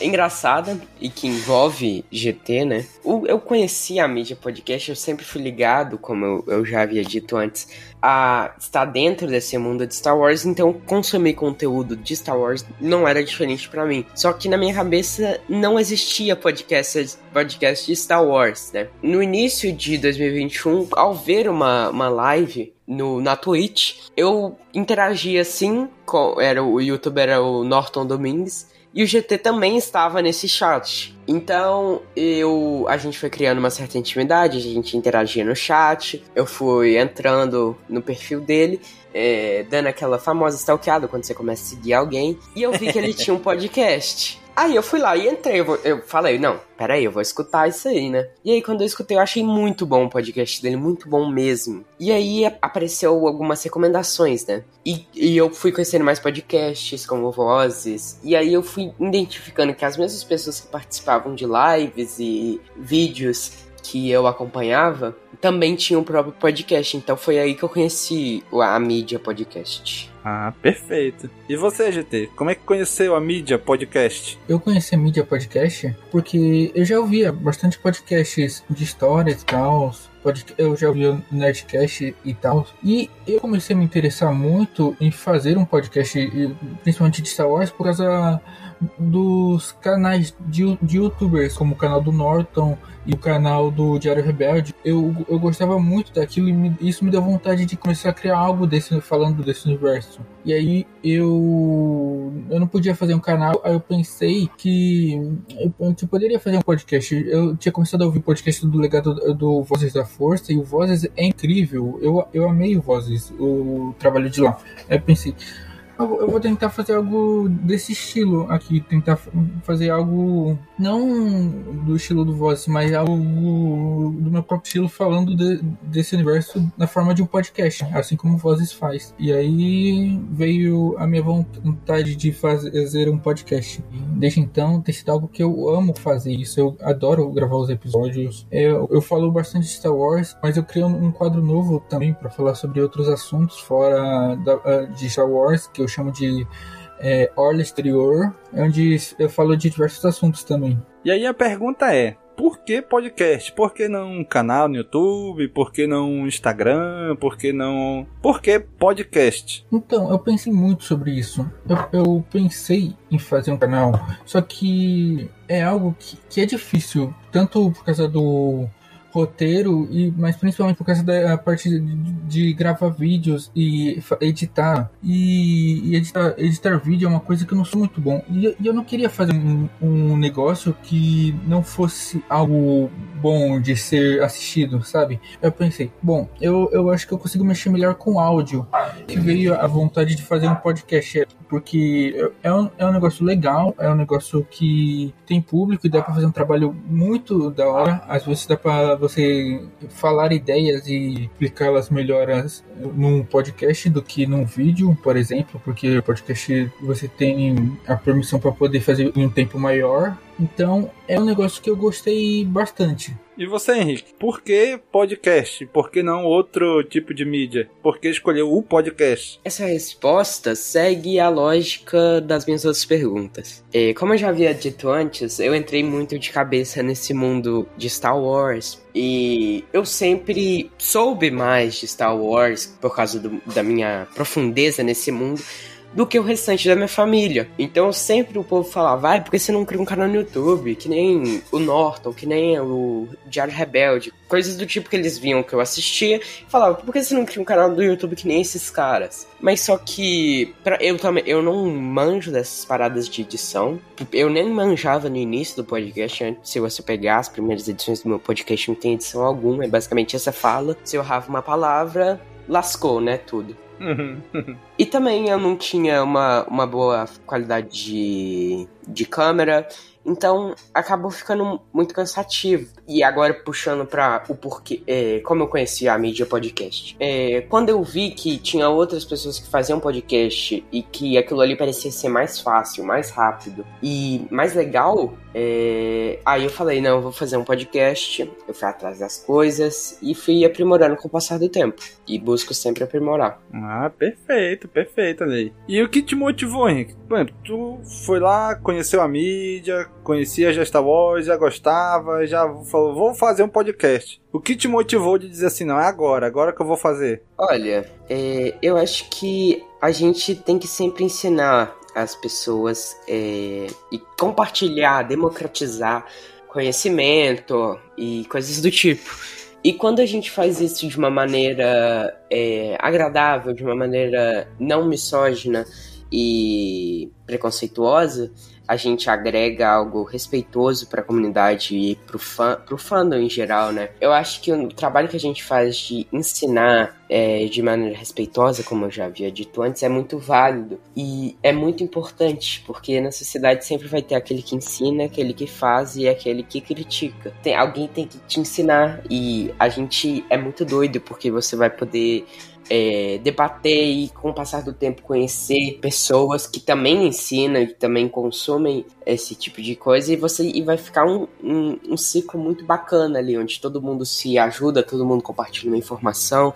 engraçada e que envolve GT, né? Eu conheci a mídia podcast, eu sempre fui ligado, como eu, já havia dito antes, a estar dentro desse mundo de Star Wars, então consumir conteúdo de Star Wars não era diferente para mim. Só que na minha cabeça não existia podcast, podcast de Star Wars, né? No início de 2021, ao ver uma, uma live no, na Twitch, eu interagia assim, com, era o youtuber era o Norton Domingues, e o GT também estava nesse chat. Então, eu a gente foi criando uma certa intimidade, a gente interagia no chat, eu fui entrando no perfil dele, é, dando aquela famosa stalkeada quando você começa a seguir alguém, e eu vi que ele tinha um podcast. Aí eu fui lá e entrei, eu, eu falei, não, peraí, eu vou escutar isso aí, né? E aí quando eu escutei, eu achei muito bom o podcast dele, muito bom mesmo. E aí apareceu algumas recomendações, né? E, e eu fui conhecendo mais podcasts, como vozes, e aí eu fui identificando que as mesmas pessoas que participavam de lives e vídeos que eu acompanhava também tinham o próprio podcast. Então foi aí que eu conheci a mídia podcast. Ah, perfeito. E você, GT, como é que conheceu a mídia podcast? Eu conheci a mídia podcast porque eu já ouvia bastante podcasts de histórias e tal. Eu já ouvi o Nerdcast e tal. E eu comecei a me interessar muito em fazer um podcast, principalmente de Star Wars, por causa dos canais de, de youtubers, como o canal do Norton e o canal do Diário Rebelde. Eu, eu gostava muito daquilo e me, isso me deu vontade de começar a criar algo desse, falando desse universo. E aí eu, eu não podia fazer um canal, aí eu pensei que eu, eu poderia fazer um podcast. Eu tinha começado a ouvir podcast do legado do, Vozes da Força e o Vozes é incrível. Eu, eu amei o Vozes, o trabalho de lá. Aí eu pensei, eu vou tentar fazer algo desse estilo aqui, tentar fazer algo não do estilo do Voz, mas algo do meu próprio estilo falando de, desse universo na forma de um podcast, assim como Vozes faz. E aí veio a minha vontade de fazer um podcast. Desde então tem sido algo que eu amo fazer isso, eu adoro gravar os episódios. Eu, eu falo bastante de Star Wars, mas eu criei um quadro novo também para falar sobre outros assuntos fora da, de Star Wars, que eu eu chamo de é, Orla Exterior, onde eu falo de diversos assuntos também. E aí a pergunta é: por que podcast? Por que não um canal no YouTube? Por que não um Instagram? Por que não. Por que podcast? Então, eu pensei muito sobre isso. Eu, eu pensei em fazer um canal, só que é algo que, que é difícil, tanto por causa do roteiro, e mas principalmente por causa da parte de, de gravar vídeos e editar. E, e, editar, editar vídeo é uma coisa que eu não sou muito bom. E, e eu não queria fazer um, um, negócio que não fosse algo bom de ser assistido, sabe? Eu pensei, bom, eu, eu acho que eu consigo mexer melhor com áudio. Que veio a vontade de fazer um podcast, porque é um, é um negócio legal, é um negócio que tem público e dá pra fazer um trabalho muito da hora. Às vezes dá pra você falar ideias e explicá-las melhor num podcast do que num vídeo, por exemplo, porque o podcast você tem a permissão para poder fazer em um tempo maior. Então é um negócio que eu gostei bastante. E você, Henrique, por que podcast? Por que não outro tipo de mídia? Por que escolheu o podcast? Essa resposta segue a lógica das minhas outras perguntas. E, como eu já havia dito antes, eu entrei muito de cabeça nesse mundo de Star Wars. E eu sempre soube mais de Star Wars por causa do, da minha profundeza nesse mundo do que o restante da minha família. Então sempre o povo falava, vai, por que você não cria um canal no YouTube? Que nem o Norton, que nem o Diário Rebelde. Coisas do tipo que eles viam que eu assistia. E falava, por que você não cria um canal do YouTube que nem esses caras? Mas só que pra, eu também eu não manjo dessas paradas de edição. Eu nem manjava no início do podcast. Se você pegar as primeiras edições do meu podcast, não tem edição alguma. É basicamente essa fala. Se eu errava uma palavra, lascou, né? Tudo. E também eu não tinha uma, uma boa qualidade de, de câmera. Então acabou ficando muito cansativo. E agora puxando para o porquê, é, como eu conheci a mídia podcast. É, quando eu vi que tinha outras pessoas que faziam podcast e que aquilo ali parecia ser mais fácil, mais rápido e mais legal, é, aí eu falei: não, eu vou fazer um podcast. Eu fui atrás das coisas e fui aprimorando com o passar do tempo. E busco sempre aprimorar. Ah, perfeito, perfeito, Ney. E o que te motivou, Henrique? Mano, tu foi lá, conheceu a mídia, conhecia já Star Wars, já gostava, já falou, vou fazer um podcast. O que te motivou de dizer assim, não, é agora, agora que eu vou fazer? Olha, é, eu acho que a gente tem que sempre ensinar as pessoas é, e compartilhar, democratizar conhecimento e coisas do tipo. E quando a gente faz isso de uma maneira é, agradável, de uma maneira não misógina e preconceituosa, a gente agrega algo respeitoso para a comunidade e pro fã, pro fandom em geral, né? Eu acho que o trabalho que a gente faz de ensinar é, de maneira respeitosa, como eu já havia dito antes, é muito válido e é muito importante, porque na sociedade sempre vai ter aquele que ensina, aquele que faz e aquele que critica. Tem, alguém tem que te ensinar e a gente é muito doido porque você vai poder é, debater e, com o passar do tempo, conhecer pessoas que também ensinam e que também consomem esse tipo de coisa e você e vai ficar um, um, um ciclo muito bacana ali, onde todo mundo se ajuda, todo mundo compartilha uma informação,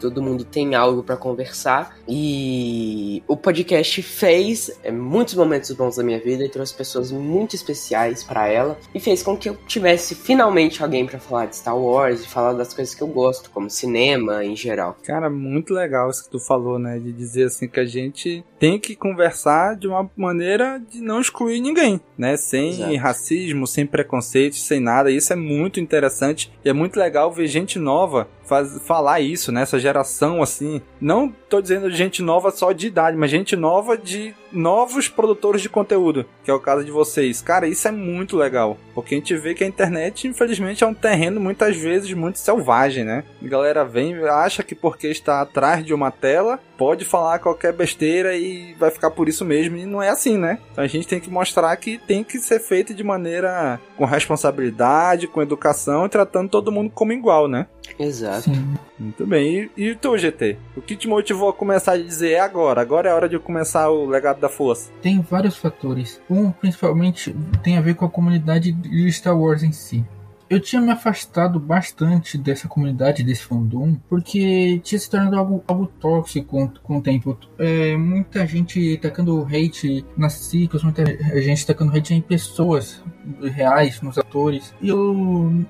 todo mundo tem algo para conversar. E o podcast fez é, muitos momentos bons da minha vida e trouxe pessoas muito especiais para ela e fez com que eu tivesse finalmente alguém para falar de Star Wars e falar das coisas que eu gosto, como cinema em geral. Cara, muito legal isso que tu falou, né? De dizer assim que a gente tem que conversar de uma maneira de não excluir ninguém, né? Sem Exato. racismo, sem preconceito, sem nada. Isso é muito interessante e é muito legal ver gente nova faz, falar isso, né? Essa geração, assim. Não tô dizendo gente nova só de idade, mas gente nova de novos produtores de conteúdo, que é o caso de vocês. Cara, isso é muito legal. Porque a gente vê que a internet, infelizmente, é um terreno muitas vezes muito selvagem, né? A galera vem acha que porque está atrás de uma tela, pode falar qualquer besteira e vai ficar por isso mesmo. E não é assim, né? Então a gente tem que mostrar que tem que ser feito de maneira com responsabilidade, com educação e tratando todo mundo como igual, né? Exato. Sim. Muito bem. E, e o teu GT? O que te motivou a começar a dizer é agora? Agora é a hora de começar o legado da força. Tem vários fatores. Um, principalmente, tem a ver com a comunidade de Star Wars em si eu tinha me afastado bastante dessa comunidade, desse fandom, porque tinha se tornado algo, algo tóxico com, o tempo. É, muita gente tacando hate nas ciclos, muita gente tacando hate em pessoas reais, nos atores. E eu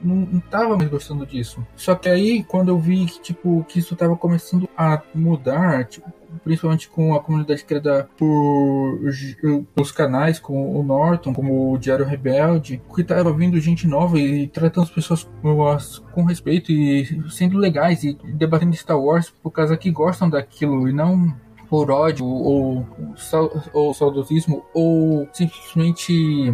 não, não tava mais gostando disso. Só que aí, quando eu vi que, tipo, que isso tava começando a mudar, tipo, principalmente com a comunidade criada por os canais como o Norton, como o Diário Rebelde, que estava vindo gente nova e tratando as pessoas com respeito e sendo legais e debatendo Star Wars por causa que gostam daquilo e não por ódio ou, ou saudosismo ou simplesmente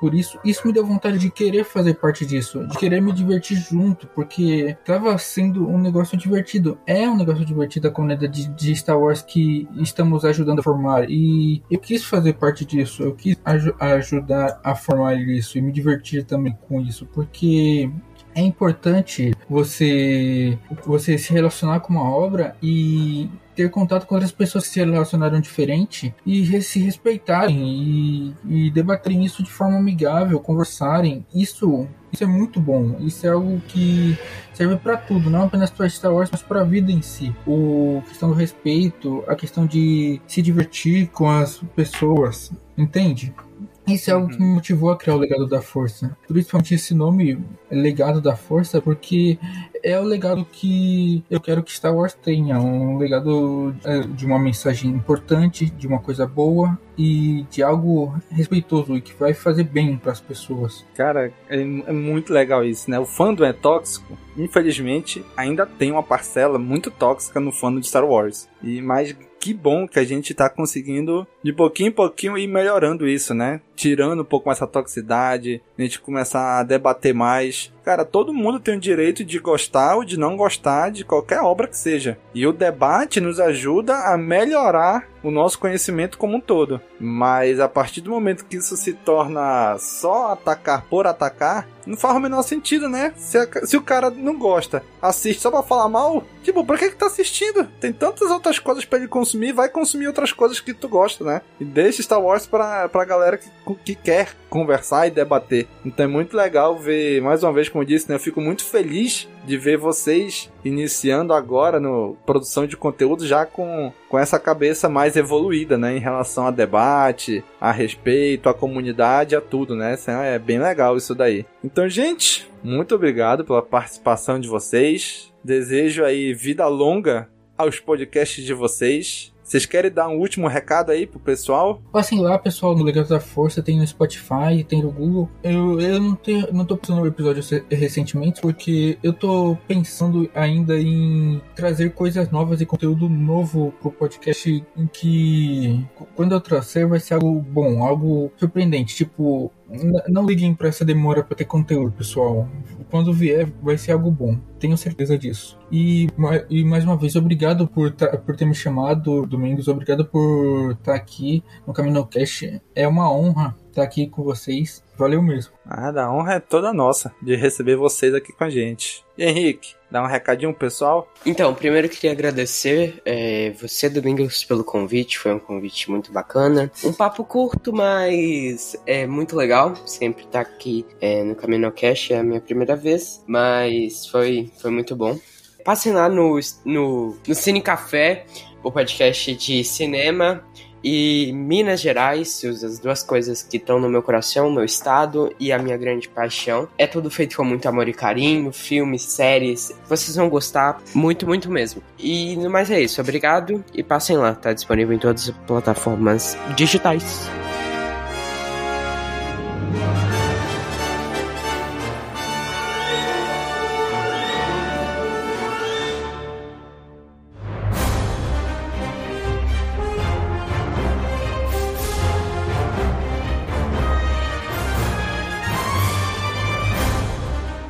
por isso. Isso me deu vontade de querer fazer parte disso, de querer me divertir junto, porque estava sendo um negócio divertido. É um negócio divertido a comunidade de, de Star Wars que estamos ajudando a formar e eu quis fazer parte disso, eu quis aj ajudar a formar isso e me divertir também com isso, porque é importante você você se relacionar com uma obra e ter contato com outras pessoas que se relacionaram diferente e se respeitarem e, e debaterem isso de forma amigável, conversarem. Isso isso é muito bom. Isso é algo que serve para tudo, não apenas para Star Wars, mas para a vida em si. O a questão do respeito, a questão de se divertir com as pessoas, entende? Isso é algo que me motivou a criar o Legado da Força. Principalmente esse nome, Legado da Força, porque é o legado que eu quero que Star Wars tenha. Um legado é, de uma mensagem importante, de uma coisa boa e de algo respeitoso e que vai fazer bem para as pessoas. Cara, é, é, muito legal isso, né? O fandom é tóxico. Infelizmente, ainda tem uma parcela muito tóxica no fandom de Star Wars. E mais que bom que a gente tá conseguindo de pouquinho em pouquinho ir melhorando isso, né? Tirando um pouco essa toxicidade, a gente começar a debater mais. Cara, todo mundo tem o direito de gostar ou de não gostar de qualquer obra que seja. E o debate nos ajuda a melhorar o nosso conhecimento como um todo. Mas a partir do momento que isso se torna só atacar por atacar, não faz o menor sentido, né? Se, a, se o cara não gosta, assiste só pra falar mal, tipo, pra que que tá assistindo? Tem tantas outras coisas para ele consumir, vai consumir outras coisas que tu gosta, né? E deixa Star Wars pra, pra galera que, que quer conversar e debater. Então é muito legal ver, mais uma vez, como eu disse, né? Eu fico muito feliz de ver vocês iniciando agora no produção de conteúdo já com, com essa cabeça mais evoluída, né, em relação a debate, a respeito, a comunidade, a tudo, né? É bem legal isso daí. Então, gente, muito obrigado pela participação de vocês. Desejo aí vida longa aos podcasts de vocês. Vocês querem dar um último recado aí pro pessoal? Passem lá, pessoal, no Legado da Força, tem no Spotify, tem no Google. Eu, eu não, tenho, não tô pensando no episódio recentemente, porque eu tô pensando ainda em trazer coisas novas e conteúdo novo pro podcast em que quando eu trouxer vai ser algo bom, algo surpreendente. Tipo, não liguem para essa demora para ter conteúdo, pessoal. Quando vier, vai ser algo bom. Tenho certeza disso. E, e mais uma vez, obrigado por, por ter me chamado, Domingos. Obrigado por estar aqui no Caminho Cast. É uma honra estar aqui com vocês. Valeu mesmo. Ah, a honra é toda nossa de receber vocês aqui com a gente. Henrique, dá um recadinho pessoal? Então, primeiro queria agradecer é, você, Domingos, pelo convite. Foi um convite muito bacana. Um papo curto, mas é muito legal. Sempre estar aqui é, no CaminoCast é a minha primeira vez, mas foi, foi muito bom. Passem lá no, no, no Cine Café, o podcast de cinema e Minas Gerais, as duas coisas que estão no meu coração, meu estado e a minha grande paixão. É tudo feito com muito amor e carinho, filmes, séries. Vocês vão gostar muito, muito mesmo. E no mais é isso. Obrigado e passem lá. Tá disponível em todas as plataformas digitais.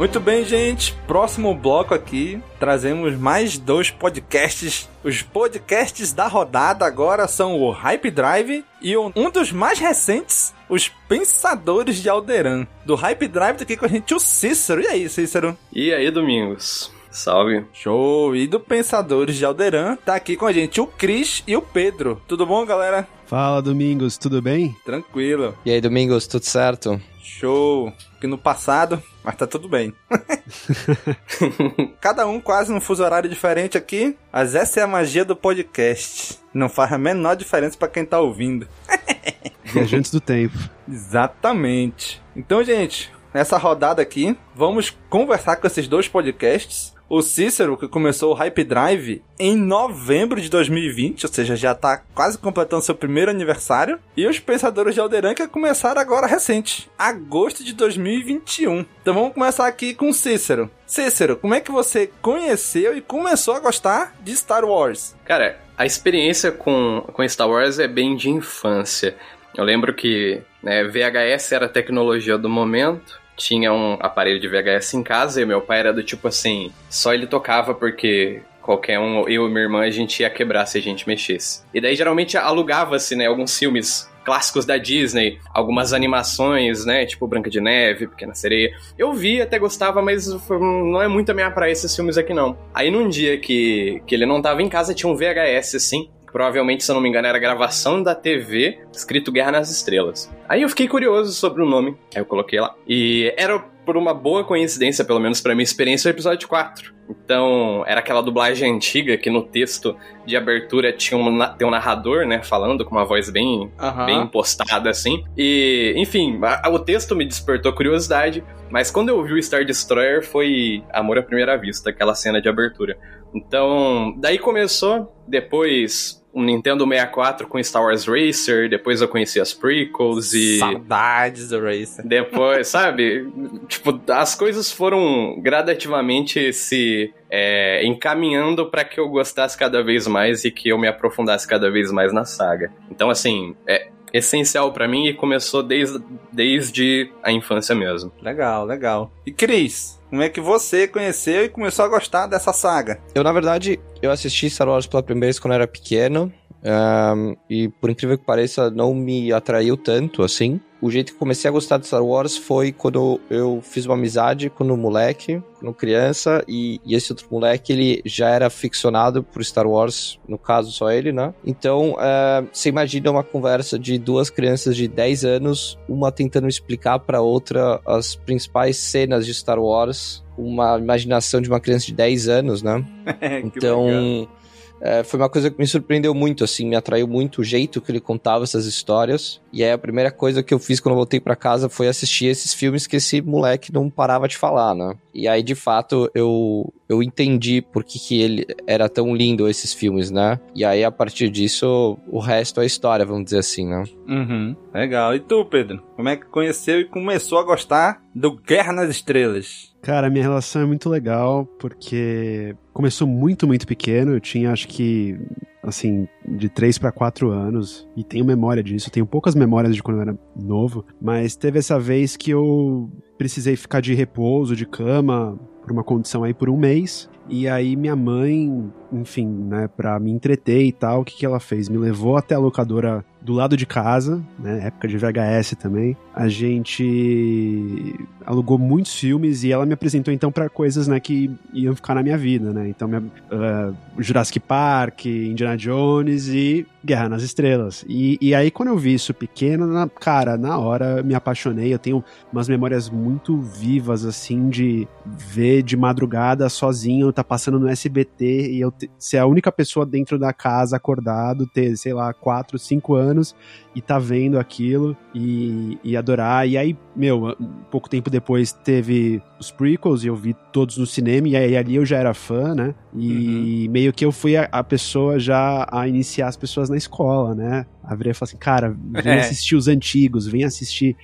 Muito bem, gente. Próximo bloco aqui, trazemos mais dois podcasts. Os podcasts da rodada agora são o Hype Drive e um dos mais recentes, os Pensadores de Alderan. Do Hype Drive tá aqui com a gente o Cícero. E aí, Cícero? E aí, Domingos? Salve. Show! E do Pensadores de Alderan tá aqui com a gente o Cris e o Pedro. Tudo bom, galera? Fala, Domingos, tudo bem? Tranquilo. E aí, Domingos, tudo certo? Show! Que no passado, mas tá tudo bem. Cada um quase num fuso horário diferente aqui, mas essa é a magia do podcast. Não faz a menor diferença para quem tá ouvindo. Viajantes do tempo. Exatamente. Então, gente, nessa rodada aqui, vamos conversar com esses dois podcasts o Cícero, que começou o Hype Drive em novembro de 2020, ou seja, já está quase completando seu primeiro aniversário. E os Pensadores de Alderan que começaram agora recente, agosto de 2021. Então vamos começar aqui com o Cícero. Cícero, como é que você conheceu e começou a gostar de Star Wars? Cara, a experiência com, com Star Wars é bem de infância. Eu lembro que né, VHS era a tecnologia do momento tinha um aparelho de VHS em casa e meu pai era do tipo assim, só ele tocava porque qualquer um, eu e minha irmã, a gente ia quebrar se a gente mexesse. E daí geralmente alugava-se, né, alguns filmes clássicos da Disney, algumas animações, né, tipo Branca de Neve, Pequena Sereia. Eu vi, até gostava, mas não é muito a minha praia esses filmes aqui não. Aí num dia que, que ele não tava em casa, tinha um VHS assim, provavelmente, se eu não me engano, era gravação da TV, escrito Guerra nas Estrelas. Aí eu fiquei curioso sobre o nome, aí eu coloquei lá. E era por uma boa coincidência, pelo menos para minha experiência, o episódio 4. Então, era aquela dublagem antiga que no texto de abertura tinha um, tem um narrador, né, falando com uma voz bem, uhum. bem impostada, assim. E, enfim, a, o texto me despertou curiosidade, mas quando eu vi o Star Destroyer foi amor à primeira vista, aquela cena de abertura. Então, daí começou, depois um Nintendo 64 com Star Wars Racer, depois eu conheci as prequels e. Saudades do Racer. Depois, sabe? Tipo, as coisas foram gradativamente se é, encaminhando para que eu gostasse cada vez mais e que eu me aprofundasse cada vez mais na saga. Então, assim, é, essencial para mim e começou desde, desde a infância mesmo. Legal, legal. E Cris, como é que você conheceu e começou a gostar dessa saga? Eu, na verdade, eu assisti Star Wars pela primeira vez quando eu era pequeno. Um, e por incrível que pareça, não me atraiu tanto assim. O jeito que comecei a gostar de Star Wars foi quando eu fiz uma amizade com um moleque, com criança, e, e, esse outro moleque ele já era ficcionado por Star Wars, no caso só ele, né? Então, uh, você imagina uma conversa de duas crianças de 10 anos, uma tentando explicar para outra as principais cenas de Star Wars, uma imaginação de uma criança de 10 anos, né? então. Legal é, foi uma coisa que me surpreendeu muito, assim, me atraiu muito o jeito que ele contava essas histórias. E aí a primeira coisa que eu fiz quando eu voltei para casa foi assistir esses filmes que esse moleque não parava de falar, né? e aí, de fato, eu, eu entendi por que, que ele era tão lindo esses filmes, né? E aí, a partir disso, o resto é história, vamos dizer assim, né? Uhum, legal. E tu, Pedro? Como é que conheceu e começou a gostar do Guerra nas Estrelas? Cara, minha relação é muito legal porque começou muito, muito pequeno. Eu tinha, acho que, assim, de 3 para 4 anos. E tenho memória disso. Tenho poucas memórias de quando eu era novo. Mas teve essa vez que eu precisei ficar de repouso, de cama, por uma condição aí por um mês. E aí minha mãe, enfim, né, pra me entreter e tal, o que, que ela fez? Me levou até a locadora do lado de casa, né, época de VHS também. A gente alugou muitos filmes e ela me apresentou então para coisas, né, que iam ficar na minha vida, né. Então, minha, uh, Jurassic Park, Indiana Jones e Guerra nas Estrelas. E, e aí quando eu vi isso pequeno, na, cara, na hora me apaixonei. Eu tenho umas memórias muito vivas assim de ver de madrugada sozinho, tá passando no SBT e eu ser a única pessoa dentro da casa acordado, ter, sei lá, 4, 5 anos e tá vendo aquilo e, e adorar. E aí, meu, pouco tempo depois teve os prequels e eu vi todos no cinema, e aí ali eu já era fã, né? E uhum. meio que eu fui a, a, pessoa já a iniciar as pessoas na escola, né? A virar e falar assim, cara, vem é. assistir os antigos, vem assistir,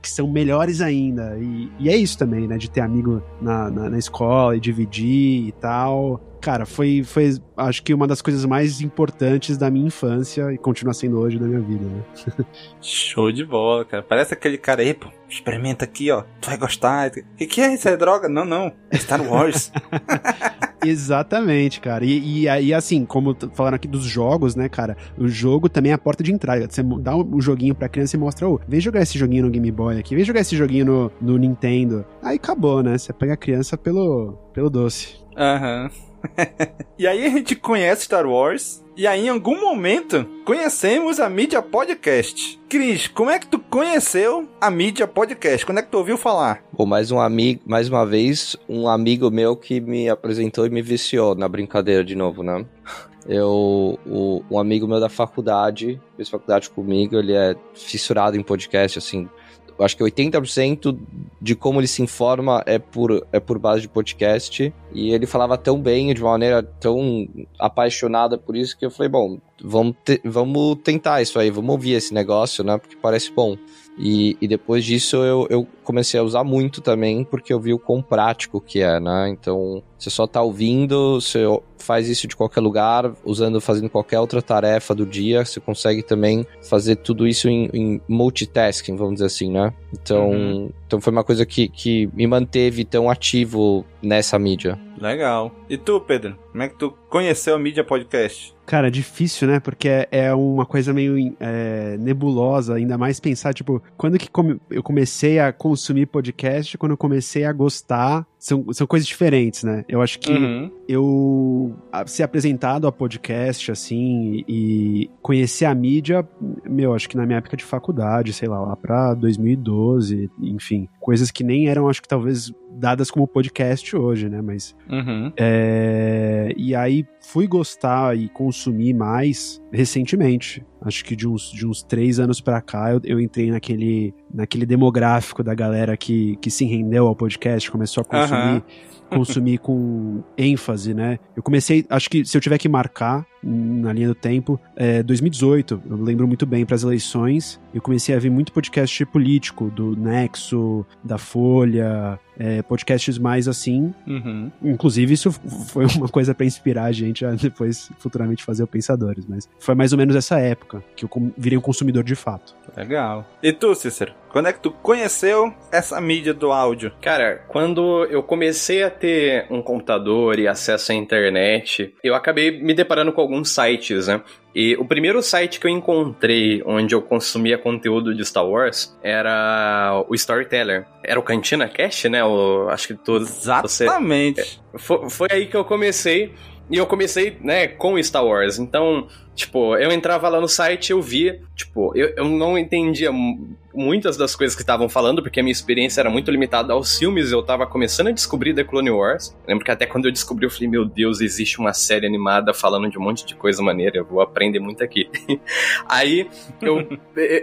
que são melhores ainda. E, e é isso também, né? De ter amigo na, na, na escola e dividir e tal cara, foi, foi acho que uma das coisas mais importantes da minha infância e continua sendo hoje da minha vida, né? Show de bola, cara. Parece aquele cara aí, pô, experimenta aqui, ó, tu vai gostar. O que, que é isso? É droga? Não, não, é Star Wars. Exatamente, cara. E, e assim, como falaram aqui dos jogos, né, cara? O jogo também é a porta de entrada. Você dá o um joguinho pra criança e mostra, ô, oh, vem jogar esse joguinho no Game Boy aqui, vem jogar esse joguinho no, no Nintendo. Aí acabou, né? Você pega a criança pelo, pelo doce. Aham. Uhum. E aí a gente conhece Star Wars. E aí, em algum momento, conhecemos a mídia podcast. Cris, como é que tu conheceu a mídia podcast? Quando é que tu ouviu falar? Bom, mais um amigo, mais uma vez, um amigo meu que me apresentou e me viciou na brincadeira de novo, né? Eu, o, um amigo meu da faculdade, fez faculdade comigo, ele é fissurado em podcast, assim, acho que 80% de como ele se informa é por, é por base de podcast. E ele falava tão bem, de uma maneira tão apaixonada por isso, que eu falei, bom, vamos, te, vamos tentar isso aí, vamos ouvir esse negócio, né? Porque parece bom. E, e depois disso eu, eu comecei a usar muito também, porque eu vi o quão prático que é, né? Então, você só tá ouvindo, você faz isso de qualquer lugar, usando, fazendo qualquer outra tarefa do dia, você consegue também fazer tudo isso em, em multitasking, vamos dizer assim, né? Então, uhum. então foi uma coisa que, que me manteve tão ativo nessa mídia. Legal. E tu, Pedro? Como é que tu conheceu a mídia podcast? Cara, é difícil, né? Porque é, é uma coisa meio é, nebulosa, ainda mais pensar, tipo, quando que come, eu comecei a consumir podcast, quando eu comecei a gostar, são, são coisas diferentes, né? Eu acho que uhum. eu ser apresentado a podcast, assim, e conhecer a mídia, meu, acho que na minha época de faculdade, sei lá, lá pra 2012, enfim, coisas que nem eram, acho que talvez dadas como podcast hoje, né? Mas. Uhum. É, e aí fui gostar e consumir mais recentemente. Acho que de uns, de uns três anos para cá eu, eu entrei naquele, naquele demográfico da galera que, que se rendeu ao podcast, começou a consumir. Uhum consumir com ênfase, né? Eu comecei, acho que se eu tiver que marcar na linha do tempo, é 2018, eu lembro muito bem para as eleições, eu comecei a ver muito podcast político do Nexo, da Folha, é, podcasts mais assim. Uhum. Inclusive, isso foi uma coisa para inspirar a gente a depois futuramente fazer o Pensadores, mas foi mais ou menos essa época que eu virei um consumidor de fato. Legal. E tu, Cícero? Quando é que tu conheceu essa mídia do áudio? Cara, quando eu comecei a ter um computador e acesso à internet, eu acabei me deparando com alguns sites, né? E o primeiro site que eu encontrei onde eu consumia conteúdo de Star Wars era o Storyteller. Era o Cantina Cast, né? O, acho que todos. Exatamente. Você, foi, foi aí que eu comecei. E eu comecei, né, com Star Wars. Então, Tipo, eu entrava lá no site, eu via, tipo, eu, eu não entendia muitas das coisas que estavam falando, porque a minha experiência era muito limitada aos filmes, eu tava começando a descobrir The Clone Wars. Eu lembro que até quando eu descobri, eu falei, meu Deus, existe uma série animada falando de um monte de coisa maneira, eu vou aprender muito aqui. Aí eu,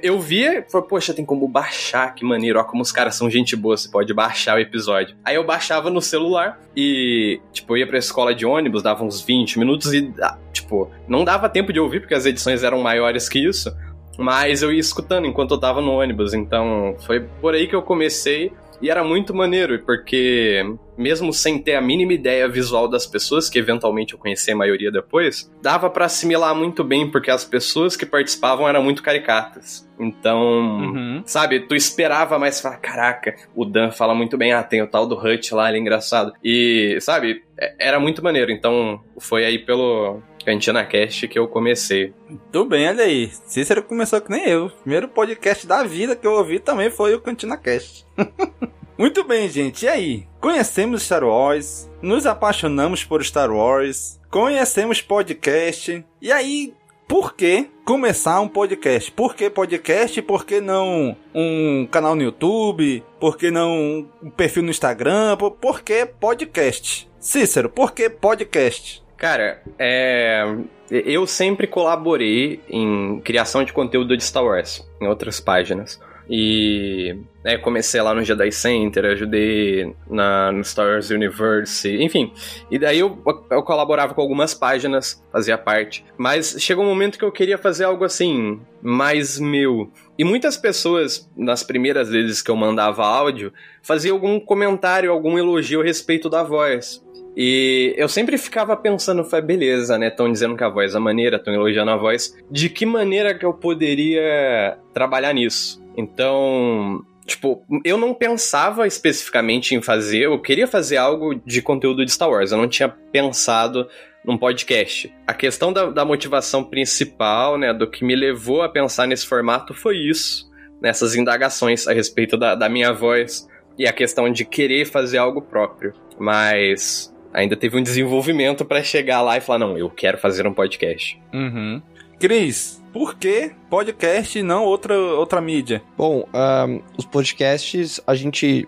eu via, falei, poxa, tem como baixar, que maneiro, ó, como os caras são gente boa, você pode baixar o episódio. Aí eu baixava no celular e, tipo, eu ia pra escola de ônibus, dava uns 20 minutos e, ah, tipo, não dava tempo de ouvir, porque as edições eram maiores que isso. Mas eu ia escutando enquanto eu tava no ônibus, então foi por aí que eu comecei. E era muito maneiro, porque mesmo sem ter a mínima ideia visual das pessoas, que eventualmente eu conheci a maioria depois, dava para assimilar muito bem, porque as pessoas que participavam eram muito caricatas. Então, uhum. sabe, tu esperava mais falar, caraca, o Dan fala muito bem, ah, tem o tal do Hut lá, ele é engraçado. E, sabe, é, era muito maneiro. Então, foi aí pelo, Cantina Cast que eu comecei. Muito bem, olha aí. Cícero começou que nem eu. O primeiro podcast da vida que eu ouvi também foi o Cantina Cast. Muito bem, gente. E aí? Conhecemos Star Wars, nos apaixonamos por Star Wars, conhecemos podcast. E aí, por que começar um podcast? Por que podcast? Por que não um canal no YouTube? Por que não um perfil no Instagram? Por que podcast? Cícero, por que podcast? Cara, é. Eu sempre colaborei em criação de conteúdo de Star Wars, em outras páginas. E né, comecei lá no Jedi Center, ajudei na, no Star Wars Universe, enfim. E daí eu, eu colaborava com algumas páginas, fazia parte. Mas chegou um momento que eu queria fazer algo assim, mais meu. E muitas pessoas, nas primeiras vezes que eu mandava áudio, faziam algum comentário, algum elogio a respeito da voz. E eu sempre ficava pensando, foi beleza, né? Estão dizendo que a voz é maneira, estão elogiando a voz. De que maneira que eu poderia trabalhar nisso? Então, tipo, eu não pensava especificamente em fazer, eu queria fazer algo de conteúdo de Star Wars, eu não tinha pensado num podcast. A questão da, da motivação principal, né, do que me levou a pensar nesse formato foi isso, nessas indagações a respeito da, da minha voz e a questão de querer fazer algo próprio. Mas ainda teve um desenvolvimento para chegar lá e falar: não, eu quero fazer um podcast. Uhum. Cris, por que podcast e não outra, outra mídia? Bom, um, os podcasts a gente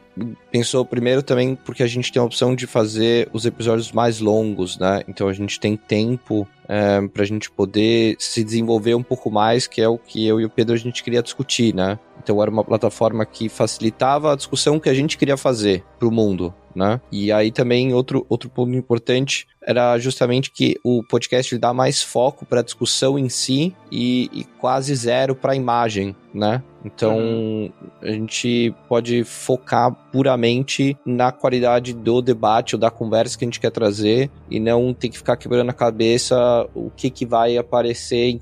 pensou primeiro também porque a gente tem a opção de fazer os episódios mais longos, né? Então a gente tem tempo um, pra gente poder se desenvolver um pouco mais, que é o que eu e o Pedro a gente queria discutir, né? Então era uma plataforma que facilitava a discussão que a gente queria fazer pro mundo, né? E aí também outro, outro ponto importante era justamente que o podcast dá mais foco para a discussão em si e, e quase zero para a imagem, né? Então uhum. a gente pode focar puramente na qualidade do debate ou da conversa que a gente quer trazer e não ter que ficar quebrando a cabeça o que, que vai aparecer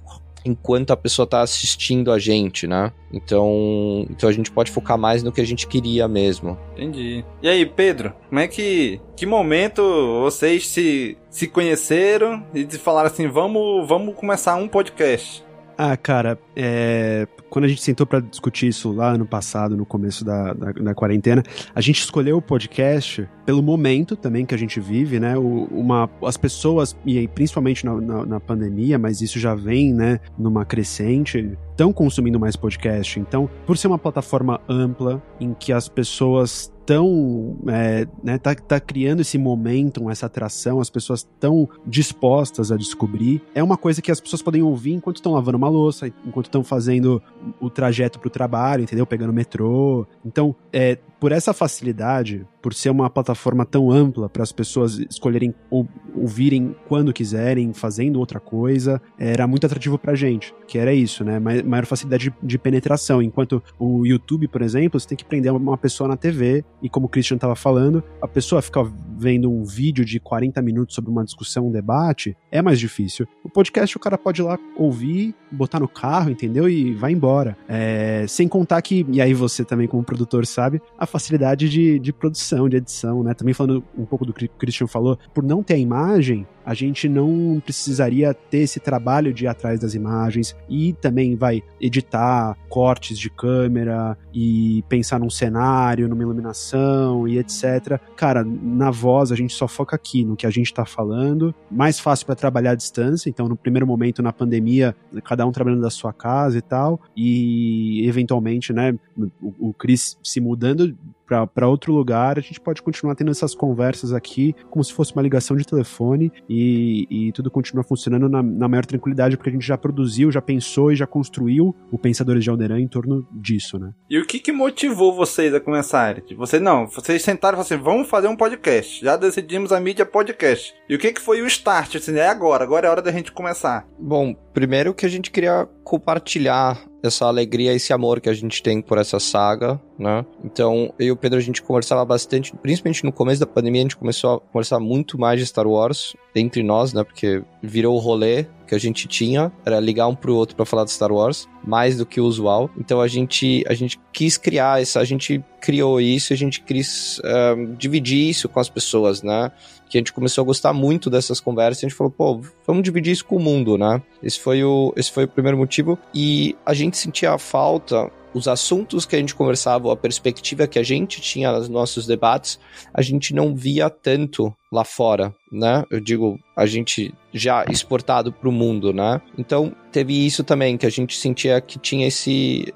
enquanto a pessoa está assistindo a gente, né? Então, então a gente pode focar mais no que a gente queria mesmo. Entendi. E aí, Pedro, como é que que momento vocês se se conheceram e falaram assim, vamos vamos começar um podcast? Ah, cara, é... quando a gente sentou para discutir isso lá ano passado, no começo da, da, da, quarentena, a gente escolheu o podcast pelo momento também que a gente vive, né? O, uma, as pessoas, e aí, principalmente na, na, na pandemia, mas isso já vem, né, numa crescente, estão consumindo mais podcast. Então, por ser uma plataforma ampla em que as pessoas estão, é, né, tá, tá criando esse momentum, essa atração, as pessoas estão dispostas a descobrir. É uma coisa que as pessoas podem ouvir enquanto estão lavando uma louça, enquanto estão fazendo o trajeto para o trabalho, entendeu? Pegando metrô. Então, é, por essa facilidade, por ser uma plataforma tão ampla para as pessoas escolherem ou ouvirem quando quiserem, fazendo outra coisa, era muito atrativo pra gente, que era isso, né? Maior facilidade de, de penetração. Enquanto o YouTube, por exemplo, você tem que prender uma pessoa na TV e, como o Christian estava falando, a pessoa ficar vendo um vídeo de 40 minutos sobre uma discussão, um debate, é mais difícil. O podcast o cara pode ir lá ouvir, botar no carro, entendeu? E vai embora. É, sem contar que, e aí você também, como produtor, sabe, a facilidade de, de produção de edição, né? Também falando um pouco do que o Christian falou, por não ter a imagem, a gente não precisaria ter esse trabalho de ir atrás das imagens e também vai editar cortes de câmera e pensar num cenário, numa iluminação e etc. Cara, na, voz, a gente só foca aqui no que a gente está falando. Mais fácil para trabalhar à distância, então no primeiro momento na pandemia, cada um trabalhando da sua casa e tal, e eventualmente, né, o, o Chris se mudando para outro lugar, a gente pode continuar tendo essas conversas aqui como se fosse uma ligação de telefone e, e tudo continua funcionando na, na, maior tranquilidade, porque a gente já produziu, já pensou e já construiu o Pensadores de Alderan em torno disso, né? E o que, que motivou vocês a começarem? Vocês não, vocês sentaram e falaram assim, vamos fazer um podcast. Já decidimos a mídia podcast. E o que, que foi o start? Assim, é agora, agora é a hora da gente começar. Bom, primeiro que a gente queria compartilhar essa alegria, esse amor que a gente tem por essa saga, né? Então, eu e o Pedro, a gente conversava bastante, principalmente no começo da pandemia, a gente começou a conversar muito mais de Star Wars entre nós, né? Porque virou o rolê que a gente tinha, era ligar um pro outro para falar de Star Wars, mais do que o usual. Então a gente, a gente quis criar essa, a gente criou isso, a gente quis um, dividir isso com as pessoas, né? que a gente começou a gostar muito dessas conversas, a gente falou, pô, vamos dividir isso com o mundo, né? Esse foi o, esse foi o primeiro motivo. E a gente sentia a falta os assuntos que a gente conversava, a perspectiva que a gente tinha nos nossos debates, a gente não via tanto lá fora, né? Eu digo, a gente já exportado para o mundo, né? Então teve isso também que a gente sentia que tinha esse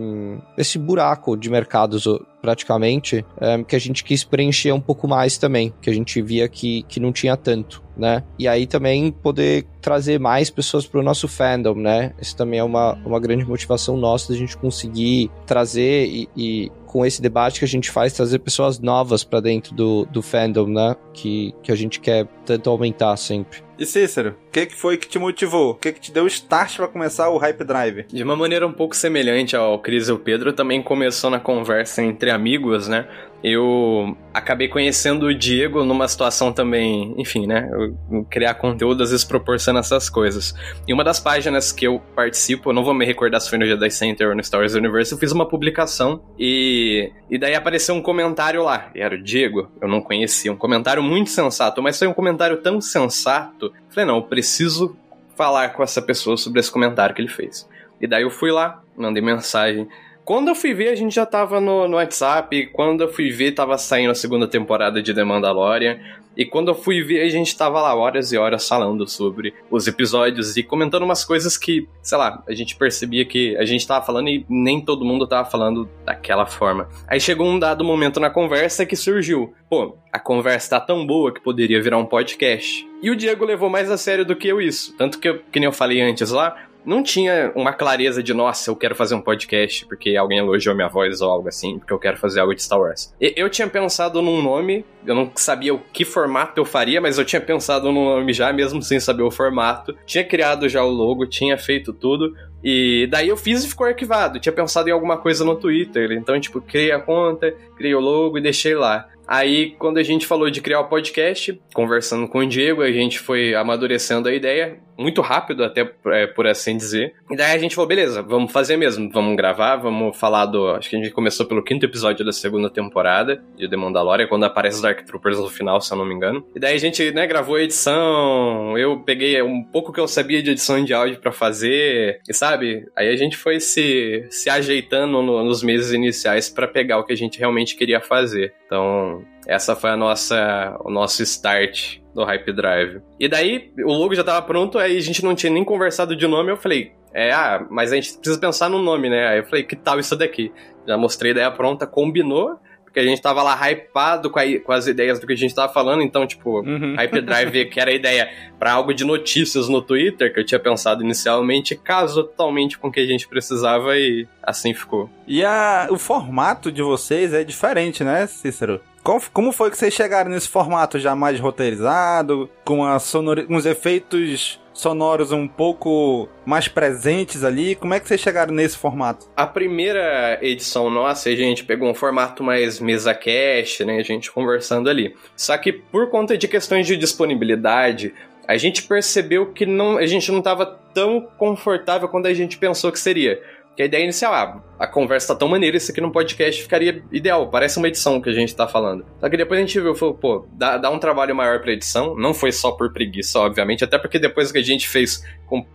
um, esse buraco de mercados praticamente um, que a gente quis preencher um pouco mais também, que a gente via que, que não tinha tanto. Né? E aí também poder trazer mais pessoas para o nosso fandom, né? Isso também é uma, uma grande motivação nossa da gente conseguir trazer e, e com esse debate que a gente faz, trazer pessoas novas para dentro do, do fandom, né? Que, que a gente quer tanto aumentar sempre. E Cícero, o que, que foi que te motivou? O que, que te deu start para começar o Hype Drive? De uma maneira um pouco semelhante ao Cris e o Pedro, também começou na conversa entre amigos, né? Eu acabei conhecendo o Diego numa situação também, enfim, né? Eu, criar conteúdo às vezes proporciona essas coisas. E uma das páginas que eu participo, eu não vou me recordar se foi no Jedi Center ou no Star Wars Universe, eu fiz uma publicação e, e daí apareceu um comentário lá. E era o Diego, eu não conhecia. Um comentário muito sensato, mas foi um comentário tão sensato. Falei, não, eu preciso falar com essa pessoa sobre esse comentário que ele fez. E daí eu fui lá, mandei mensagem. Quando eu fui ver, a gente já tava no, no WhatsApp. Quando eu fui ver, tava saindo a segunda temporada de The Mandalorian. E quando eu fui ver, a gente tava lá horas e horas falando sobre os episódios e comentando umas coisas que, sei lá, a gente percebia que a gente tava falando e nem todo mundo tava falando daquela forma. Aí chegou um dado momento na conversa que surgiu. Pô, a conversa tá tão boa que poderia virar um podcast. E o Diego levou mais a sério do que eu isso. Tanto que, que nem eu falei antes lá, não tinha uma clareza de, nossa, eu quero fazer um podcast porque alguém elogiou minha voz ou algo assim, porque eu quero fazer algo de Star Wars. Eu tinha pensado num nome, eu não sabia o que formato eu faria, mas eu tinha pensado num nome já, mesmo sem saber o formato. Tinha criado já o logo, tinha feito tudo. E daí eu fiz e ficou arquivado. Tinha pensado em alguma coisa no Twitter. Então, tipo, criei a conta, criei o logo e deixei lá. Aí, quando a gente falou de criar o podcast, conversando com o Diego, a gente foi amadurecendo a ideia, muito rápido até, é, por assim dizer. E daí a gente falou, beleza, vamos fazer mesmo, vamos gravar, vamos falar do... Acho que a gente começou pelo quinto episódio da segunda temporada de The Mandalorian, quando aparece os Dark Troopers no final, se eu não me engano. E daí a gente, né, gravou a edição, eu peguei um pouco que eu sabia de edição de áudio para fazer, e sabe? Aí a gente foi se, se ajeitando no, nos meses iniciais para pegar o que a gente realmente queria fazer. Então, essa foi a nossa, o nosso start do Hype Drive. E daí, o logo já tava pronto, aí a gente não tinha nem conversado de nome, eu falei, é, ah, mas a gente precisa pensar no nome, né? Aí eu falei, que tal isso daqui? Já mostrei a ideia pronta, combinou, porque a gente tava lá hypado com, a, com as ideias do que a gente tava falando, então, tipo, uhum. Hype Drive, que era a ideia para algo de notícias no Twitter, que eu tinha pensado inicialmente, casou totalmente com o que a gente precisava e assim ficou. E a, o formato de vocês é diferente, né, Cícero? Como foi que vocês chegaram nesse formato já mais roteirizado, com a sonori uns efeitos sonoros um pouco mais presentes ali? Como é que vocês chegaram nesse formato? A primeira edição nossa, a gente pegou um formato mais mesa cast, né? A gente conversando ali. Só que por conta de questões de disponibilidade, a gente percebeu que não, a gente não estava tão confortável quanto a gente pensou que seria. Que a ideia inicial, ah, a conversa tá tão maneira, isso aqui no podcast ficaria ideal, parece uma edição que a gente tá falando. Só que depois a gente viu, falou, pô, dá, dá um trabalho maior pra edição, não foi só por preguiça, obviamente, até porque depois que a gente fez,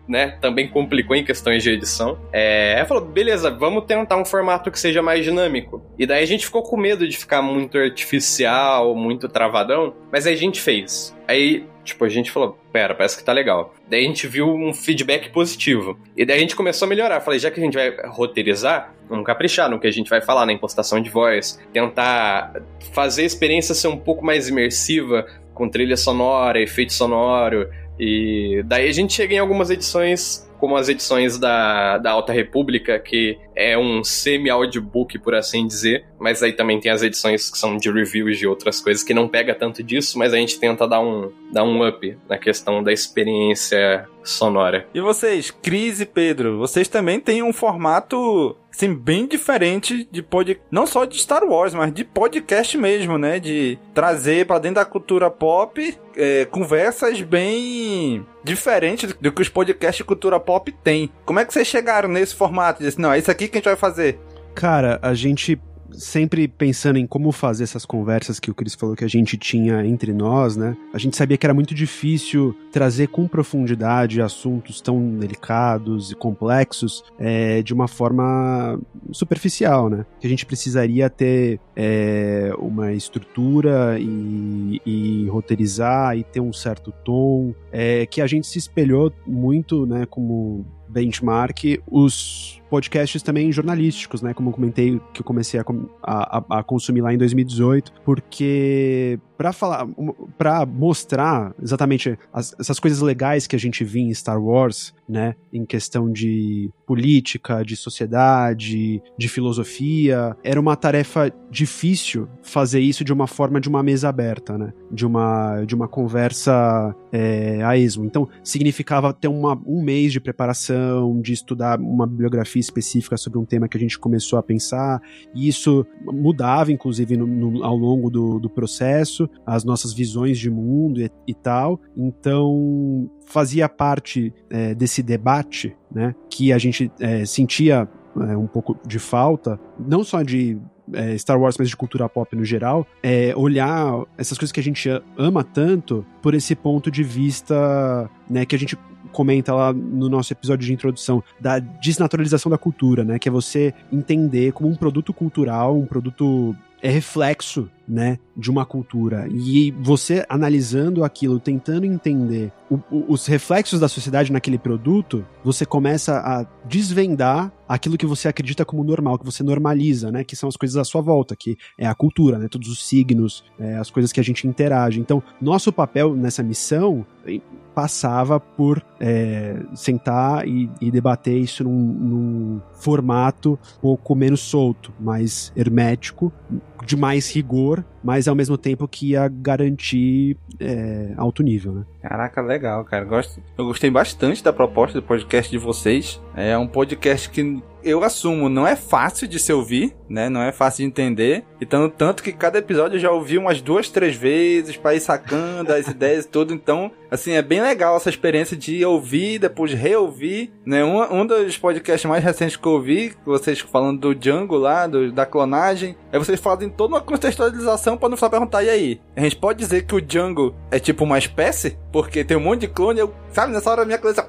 né, também complicou em questões de edição. É, falou, beleza, vamos tentar um formato que seja mais dinâmico. E daí a gente ficou com medo de ficar muito artificial, muito travadão, mas aí a gente fez. Aí Tipo, a gente falou, pera, parece que tá legal. Daí a gente viu um feedback positivo. E daí a gente começou a melhorar. Falei, já que a gente vai roteirizar, vamos caprichar no que a gente vai falar na impostação de voz. Tentar fazer a experiência ser um pouco mais imersiva, com trilha sonora, efeito sonoro. E daí a gente chega em algumas edições como as edições da, da Alta República, que é um semi-audiobook, por assim dizer, mas aí também tem as edições que são de reviews de outras coisas que não pega tanto disso, mas a gente tenta dar um, dar um up na questão da experiência sonora. E vocês, Cris e Pedro, vocês também têm um formato assim, bem diferente de pod... não só de Star Wars, mas de podcast mesmo, né? De trazer para dentro da cultura pop é, conversas bem diferentes do que os podcasts de cultura pop têm. Como é que vocês chegaram nesse formato? Disse, não, é isso aqui que a gente vai fazer. Cara, a gente sempre pensando em como fazer essas conversas que o Chris falou que a gente tinha entre nós, né? A gente sabia que era muito difícil trazer com profundidade assuntos tão delicados e complexos é, de uma forma superficial, né? Que a gente precisaria ter é, uma estrutura e, e, roteirizar e ter um certo tom, é, que a gente se espelhou muito, né? Como benchmark, os podcasts também jornalísticos, né? Como eu comentei que eu comecei a, a, a consumir lá em 2018, porque para falar, para mostrar exatamente as, essas coisas legais que a gente viu em Star Wars, né? Em questão de política, de sociedade, de filosofia, era uma tarefa difícil fazer isso de uma forma de uma mesa aberta, né? De uma, de uma conversa é, a esmo. Então, significava ter uma, um mês de preparação, de estudar uma bibliografia específica sobre um tema que a gente começou a pensar, e isso mudava, inclusive, no, no, ao longo do, do, processo, as nossas visões de mundo e, e tal. Então, fazia parte é, desse debate, né, que a gente é, sentia é, um pouco de falta, não só de é, Star Wars, mas de cultura pop no geral, é olhar essas coisas que a gente ama tanto por esse ponto de vista, né, que a gente comenta lá no nosso episódio de introdução da desnaturalização da cultura, né? Que é você entender como um produto cultural, um produto é reflexo, né, de uma cultura. E você analisando aquilo, tentando entender o, o, os reflexos da sociedade naquele produto, você começa a desvendar aquilo que você acredita como normal, que você normaliza, né, que são as coisas à sua volta, que é a cultura, né, todos os signos, é, as coisas que a gente interage. Então, nosso papel nessa missão passava por é, sentar e, e, debater isso num, num formato um pouco menos solto, mais hermético, de mais rigor, mas ao mesmo tempo que ia garantir é, alto nível, né? Caraca, legal, cara. Gosto, eu gostei bastante da proposta do podcast de vocês. É um podcast que eu assumo, não é fácil de se ouvir, né? Não é fácil de entender. Então, tanto que cada episódio eu já ouvi umas duas, três vezes para ir sacando as ideias e tudo. Então, assim, é bem legal essa experiência de ouvir, depois reouvir, né? Um, um dos podcasts mais recentes que eu ouvi, vocês falando do Django lá, do, da clonagem, é vocês fazem toda uma contextualização para não só perguntar, e aí? A gente pode dizer que o Django é tipo uma espécie? Porque tem um monte de clone, eu, sabe, nessa hora minha cabeça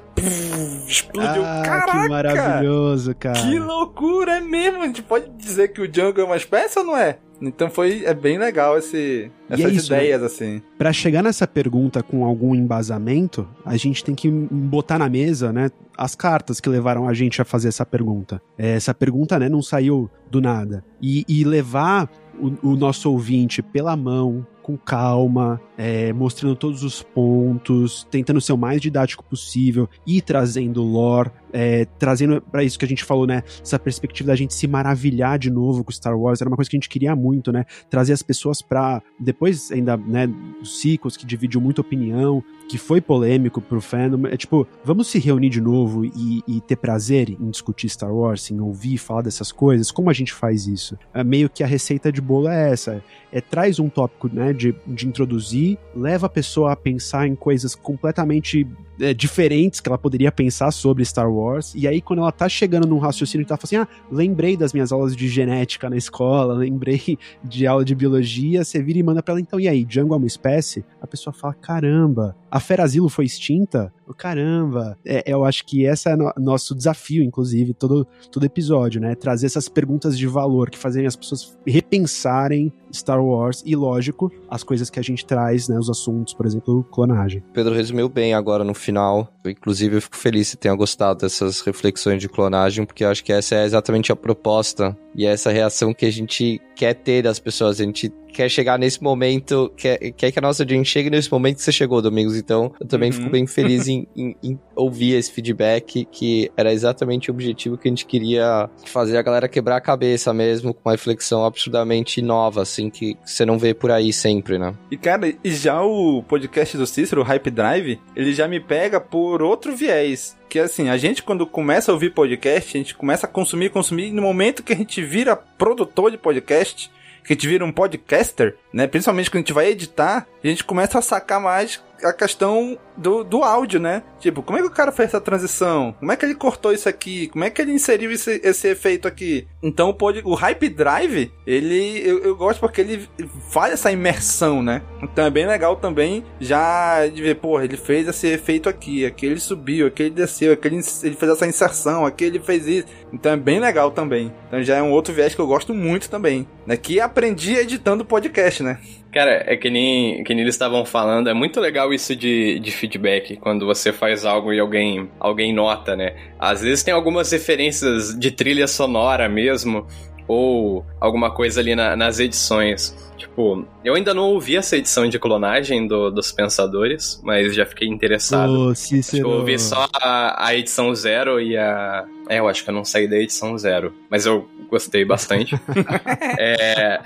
explodiu. Ah, Caraca! Que maravilhoso, cara. Que loucura, é mesmo? A gente pode dizer que o Django é uma espécie ou não é? Então foi é bem legal esse, essas é isso, ideias, assim. Para chegar nessa pergunta com algum embasamento, a gente tem que botar na mesa, né, as cartas que levaram a gente a fazer essa pergunta. É, essa pergunta, né, não saiu do nada. E, e levar o, o nosso ouvinte pela mão, com calma, é, mostrando todos os pontos, tentando ser o mais didático possível e trazendo lore, é, trazendo para isso que a gente falou, né? Essa perspectiva da gente se maravilhar de novo com Star Wars, era uma coisa que a gente queria muito, né? Trazer as pessoas pra. Depois, ainda, né, os ciclos que dividiu muita opinião, que foi polêmico pro fandom, é tipo, vamos se reunir de novo e, e ter prazer em discutir Star Wars, em ouvir falar dessas coisas? Como a gente faz isso? É meio que a receita de bolo é essa: é traz um tópico, né, de, de introduzir, leva a pessoa a pensar em coisas completamente é, diferentes que ela poderia pensar sobre Star Wars. E aí, quando ela tá chegando num raciocínio que tá falando assim: ah, lembrei das minhas aulas de genética na escola, lembrei de aula de biologia, você vira e manda pra ela, então, e aí, Django é uma espécie? A pessoa fala: caramba, a Ferazilo foi extinta? Caramba, é, eu acho que esse é no, nosso desafio, inclusive, todo, todo episódio, né? Trazer essas perguntas de valor que fazem as pessoas repensarem Star Wars e, lógico, as coisas que a gente traz, né? Os assuntos, por exemplo, clonagem. Pedro resumiu bem agora no final. Inclusive, eu fico feliz que tenha gostado dessas reflexões de clonagem, porque eu acho que essa é exatamente a proposta e é essa reação que a gente quer ter das pessoas. A gente quer chegar nesse momento, quer, quer que a nossa audiência chegue nesse momento que você chegou, Domingos. Então, eu também uhum. fico bem feliz em, em, em, ouvir esse feedback, que era exatamente o objetivo que a gente queria fazer a galera quebrar a cabeça mesmo, com uma reflexão absurdamente nova, assim, que você não vê por aí sempre, né? E, cara, e já o podcast do Cícero, o Hype Drive, ele já me pega por outro viés que assim, a gente quando começa a ouvir podcast, a gente começa a consumir, consumir, e no momento que a gente vira produtor de podcast, que a gente vira um podcaster, né? Principalmente quando a gente vai editar, a gente começa a sacar mais a questão do, do áudio, né? Tipo, como é que o cara fez essa transição? Como é que ele cortou isso aqui? Como é que ele inseriu esse, esse efeito aqui? Então o, pod, o Hype Drive, ele eu, eu gosto porque ele faz essa imersão, né? Então é bem legal também já de ver, porra, ele fez esse efeito aqui, aqui ele subiu, aqui ele desceu, aqui ele, ele fez essa inserção, aqui ele fez isso. Então é bem legal também. Então já é um outro viés que eu gosto muito também. Né? Que aprendi editando podcast, né? Cara, é que nem, que nem eles estavam falando, é muito legal isso de, de feedback, quando você faz algo e alguém, alguém nota, né? Às vezes tem algumas referências de trilha sonora mesmo, ou alguma coisa ali na, nas edições. Tipo, eu ainda não ouvi essa edição de clonagem do, dos Pensadores, mas já fiquei interessado. Oh, Cícero. Tipo, eu ouvi só a, a, edição zero e a. É, eu acho que eu não saí da edição zero, mas eu gostei bastante. é...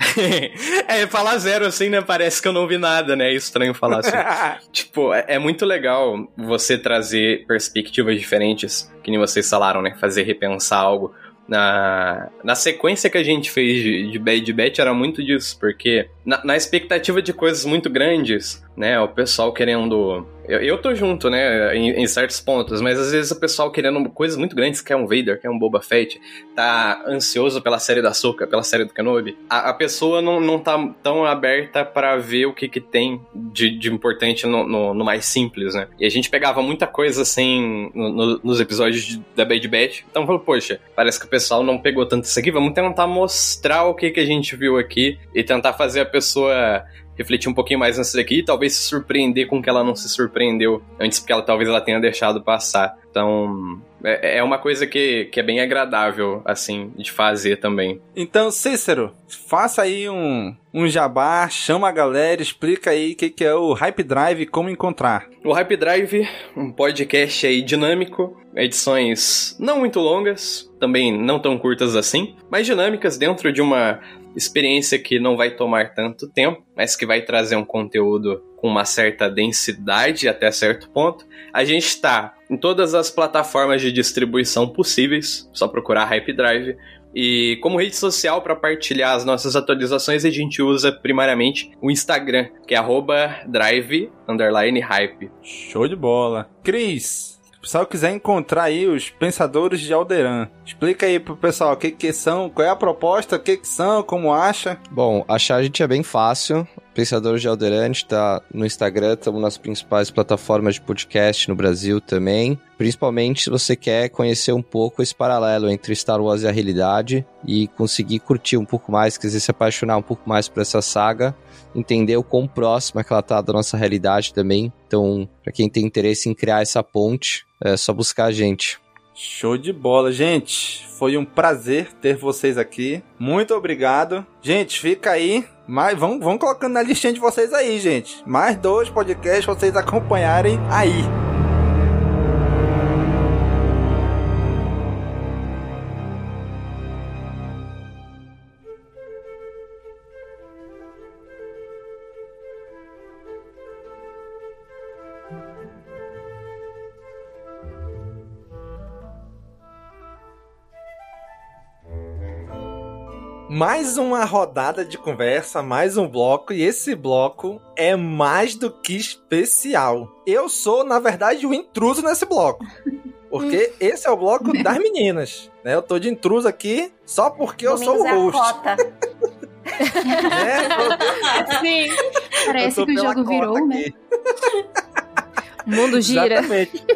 é, falar zero assim, né? Parece que eu não ouvi nada, né? É estranho falar assim. tipo, é, é muito legal você trazer perspectivas diferentes, que nem vocês falaram, né? Fazer repensar algo na, na sequência que a gente fez de, de Bad Batch era muito disso, porque na, na expectativa de coisas muito grandes, né? O pessoal querendo. Eu, eu tô junto, né? Em, em, certos pontos, mas às vezes o pessoal querendo coisas muito grandes, quer um Vader, quer um Boba Fett, tá ansioso pela série da Soca, pela série do Kenobi. A, a pessoa não, não tá tão aberta para ver o que que tem de, de importante no, no, no, mais simples, né? E a gente pegava muita coisa assim no, nos episódios de, da Bad Batch. Então falou, poxa, parece que o pessoal não pegou tanto isso aqui, vamos tentar mostrar o que que a gente viu aqui e tentar fazer a pessoa refletir um pouquinho mais nisso daqui e talvez se surpreender com que ela não se surpreendeu antes, porque ela talvez ela tenha deixado passar. Então, é, é uma coisa que, que é bem agradável, assim, de fazer também. Então, Cícero, faça aí um, um jabá, chama a galera, explica aí o que, que é o Hype Drive e como encontrar. O Hype Drive, um podcast aí dinâmico, edições não muito longas, também não tão curtas assim, mas dinâmicas dentro de uma experiência que não vai tomar tanto tempo, mas que vai trazer um conteúdo com uma certa densidade até certo ponto. A gente está em todas as plataformas de distribuição possíveis, só procurar Hype Drive. E como rede social para partilhar as nossas atualizações, a gente usa primariamente o Instagram, que é drive_hype. Show de bola. Cris, pessoal quiser encontrar aí os pensadores de Alderan, explica aí pro pessoal o que que são, qual é a proposta, o que que são, como acha. Bom, achar a gente é bem fácil. Pensadores de Alderan, a gente tá no Instagram, estamos nas principais plataformas de podcast no Brasil também. Principalmente se você quer conhecer um pouco esse paralelo entre Star Wars e a realidade e conseguir curtir um pouco mais, quiser se apaixonar um pouco mais por essa saga, entender o quão próxima que ela tá da nossa realidade também. Então, para quem tem interesse em criar essa ponte, é só buscar a gente. Show de bola, gente. Foi um prazer ter vocês aqui. Muito obrigado. Gente, fica aí. Mas vão, vão colocando na listinha de vocês aí, gente. Mais dois podcasts vocês acompanharem aí. Mais uma rodada de conversa, mais um bloco, e esse bloco é mais do que especial. Eu sou, na verdade, o intruso nesse bloco. Porque esse é o bloco das meninas. Né? Eu tô de intruso aqui só porque eu sou o Domingos é a host. cota. Sim. Parece que o jogo virou, né? O mundo gira. Exatamente.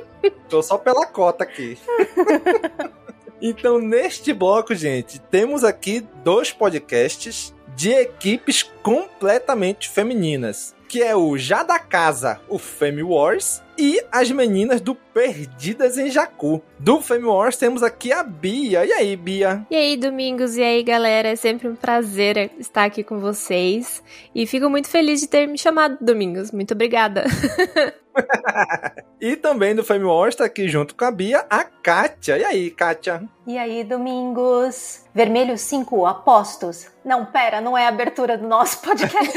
Tô só pela cota aqui. então, neste bloco, gente, temos aqui dois podcasts de equipes completamente femininas. Que é o Já da Casa, o Femi Wars, e as meninas do Perdidas em Jacu. Do Femi Wars temos aqui a Bia. E aí, Bia? E aí, Domingos, e aí, galera? É sempre um prazer estar aqui com vocês. E fico muito feliz de ter me chamado, Domingos. Muito obrigada. E também do Femi Wars tá aqui junto com a Bia, a Kátia. E aí, Kátia? E aí, Domingos? Vermelho 5, apostos. Não, pera, não é a abertura do nosso podcast.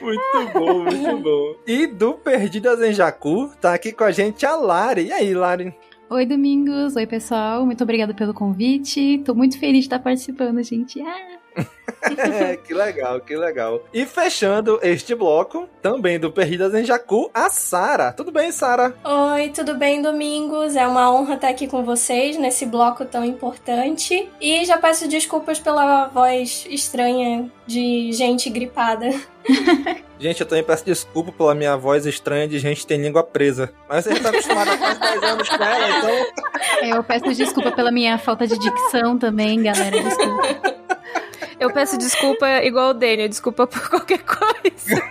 Muito bom, muito bom. E do Perdidas em Jacu, tá aqui com a gente a Lari. E aí, Lari? Oi, Domingos. Oi, pessoal. Muito obrigada pelo convite. Tô muito feliz de estar participando, gente. Ah. que legal, que legal. E fechando este bloco, também do Perdidas em Jacu, a Sara. Tudo bem, Sara? Oi, tudo bem, Domingos? É uma honra estar aqui com vocês nesse bloco tão importante. E já peço desculpas pela voz estranha de gente gripada. Gente, eu também peço desculpa pela minha voz estranha de gente que tem língua presa. Mas você já tá acostumado há quase 10 anos com ela, então. Eu peço desculpa pela minha falta de dicção também, galera. Desculpa. Eu peço desculpa igual o Daniel, desculpa por qualquer coisa.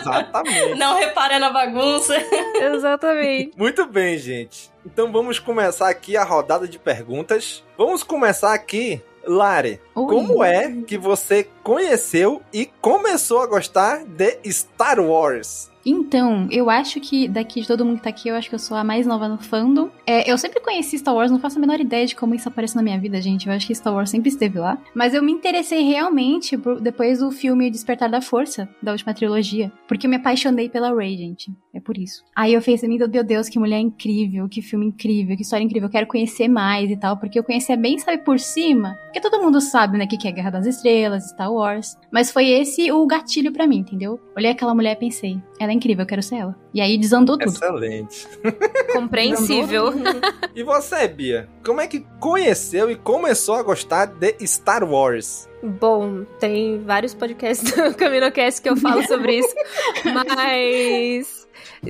Exatamente. Não repara na bagunça. Exatamente. Muito bem, gente. Então vamos começar aqui a rodada de perguntas. Vamos começar aqui, Lari. Oi. Como é que você conheceu e começou a gostar de Star Wars? Então, eu acho que daqui de todo mundo que tá aqui, eu acho que eu sou a mais nova no fandom. É, eu sempre conheci Star Wars, não faço a menor ideia de como isso apareceu na minha vida, gente. Eu acho que Star Wars sempre esteve lá. Mas eu me interessei realmente por- depois do filme Despertar da Força, da última trilogia. Porque eu me apaixonei pela Rey, gente. É por isso. Aí eu pensei, meu Deus, que mulher incrível, que filme incrível, que história incrível. Eu quero conhecer mais e tal. Porque eu conhecia bem, sabe, por cima. Porque todo mundo sabe, né, que que é Guerra das Estrelas, Star Wars. Mas foi esse o gatilho pra mim, entendeu? Olhei aquela mulher e pensei, ela é incrível, eu quero ser ela. E aí desandou tudo. Excelente. Compreensível. E você, Bia? Como é que conheceu e começou a gostar de Star Wars? Bom, tem vários podcasts do CaminoCast que eu falo sobre isso, mas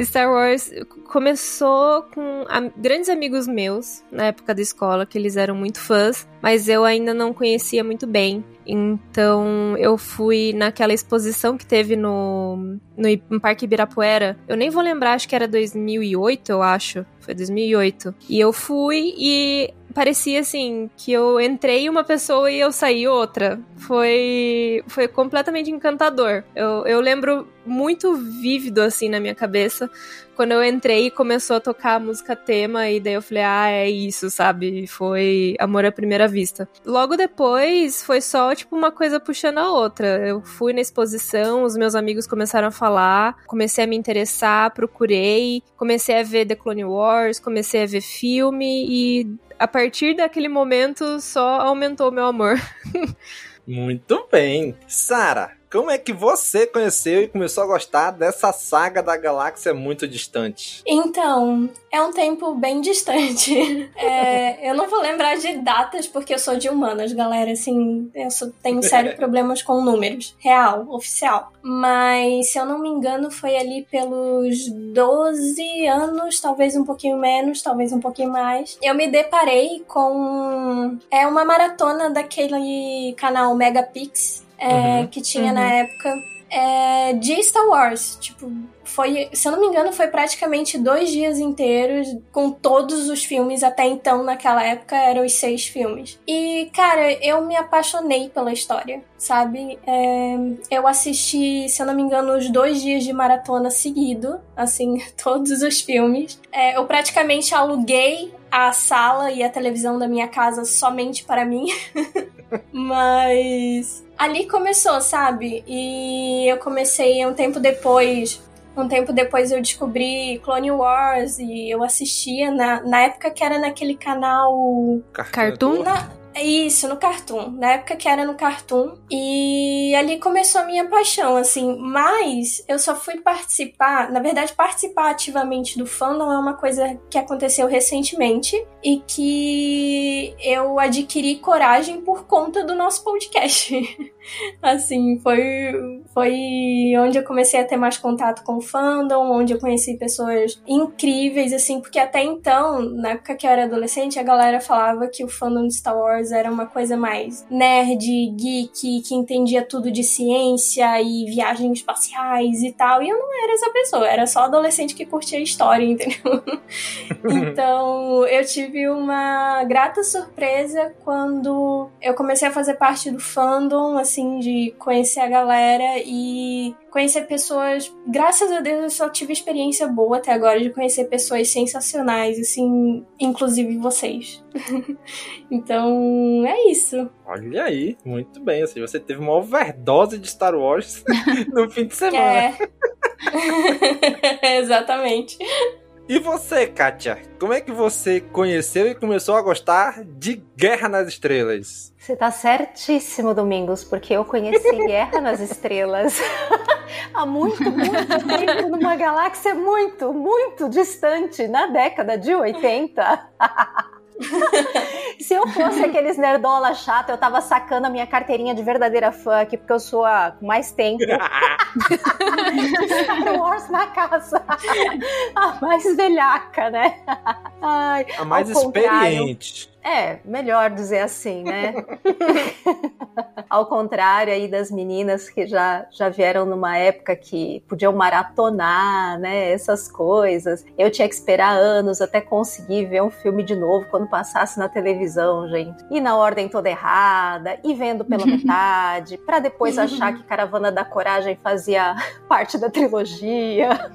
Star Wars começou com grandes amigos meus na época da escola, que eles eram muito fãs, mas eu ainda não conhecia muito bem. Então eu fui naquela exposição que teve no, no, no Parque Ibirapuera. Eu nem vou lembrar, acho que era 2008, eu acho. Foi 2008. E eu fui e parecia assim que eu entrei uma pessoa e eu saí outra. Foi foi completamente encantador. Eu, eu lembro muito vívido assim na minha cabeça quando eu entrei e começou a tocar a música tema e daí eu falei, ah, é isso, sabe? Foi amor à primeira vista. Logo depois foi só tipo uma coisa puxando a outra. Eu fui na exposição, os meus amigos começaram a falar, comecei a me interessar, procurei, comecei a ver The Clone Wars, comecei a ver filme e a partir daquele momento só aumentou meu amor. Muito bem. Sara, como é que você conheceu e começou a gostar dessa saga da galáxia muito distante? Então, é um tempo bem distante. É, eu não vou lembrar de datas porque eu sou de humanas, galera. Assim, eu tenho sérios problemas com números. Real, oficial. Mas, se eu não me engano, foi ali pelos 12 anos, talvez um pouquinho menos, talvez um pouquinho mais. Eu me deparei com. É uma maratona daquele canal Megapix. É, Uhum. que tinha Uhum. na época é, de Star Wars. Tipo, foi, se eu não me engano, foi praticamente dois dias inteiros com todos os filmes até então, naquela época, eram os seis filmes. E, cara, eu me apaixonei pela história, sabe? É, eu assisti, se eu não me engano, os dois dias de maratona seguido, assim, todos os filmes. É, eu praticamente aluguei a sala e a televisão da minha casa somente para mim. Mas ali começou, sabe? E eu comecei um tempo depois Um tempo depois eu descobri Clone Wars e eu assistia na, na época que era naquele canal. Cartoon? Na, isso, no Cartoon. Na época que era no Cartoon. E ali começou a minha paixão, assim. Mas eu só fui participar. Na verdade, participar ativamente do fandom é uma coisa que aconteceu recentemente. E que eu adquiri coragem por conta do nosso podcast. assim, foi, foi onde eu comecei a ter mais contato com o fandom, onde eu conheci pessoas incríveis, assim, porque até então, na época que eu era adolescente, a galera falava que o fandom de Star Wars era uma coisa mais nerd, geek, que entendia tudo de ciência e viagens espaciais e tal, e eu não era essa pessoa, era só adolescente que curtia história, entendeu? então, eu tive uma grata surpresa quando eu comecei a fazer parte do fandom, assim, assim, de conhecer a galera e conhecer pessoas. Graças a Deus eu só tive experiência boa até agora de conhecer pessoas sensacionais, assim, inclusive vocês. então, é isso. Olha aí, muito bem. Assim, você teve uma overdose de Star Wars no fim de semana. É. Exatamente. E você, Kátia? Como é que você conheceu e começou a gostar de Guerra nas Estrelas? Você tá certíssimo, Domingos, porque eu conheci Guerra nas Estrelas há muito, muito tempo, numa galáxia muito, muito distante, na década de 80. Se eu fosse aqueles nerdola chato, eu tava sacando a minha carteirinha de verdadeira fã aqui, porque eu sou a com mais tempo. Star Wars na casa. A mais velhaca, né? Ai, a mais experiente. É, melhor dizer assim, né? Ao contrário aí das meninas que já, já vieram numa época que podiam maratonar, né? Essas coisas. Eu tinha que esperar anos até conseguir ver um filme de novo quando passasse na televisão, gente. E na ordem toda errada, e vendo pela metade, para depois achar que Caravana da Coragem fazia parte da trilogia.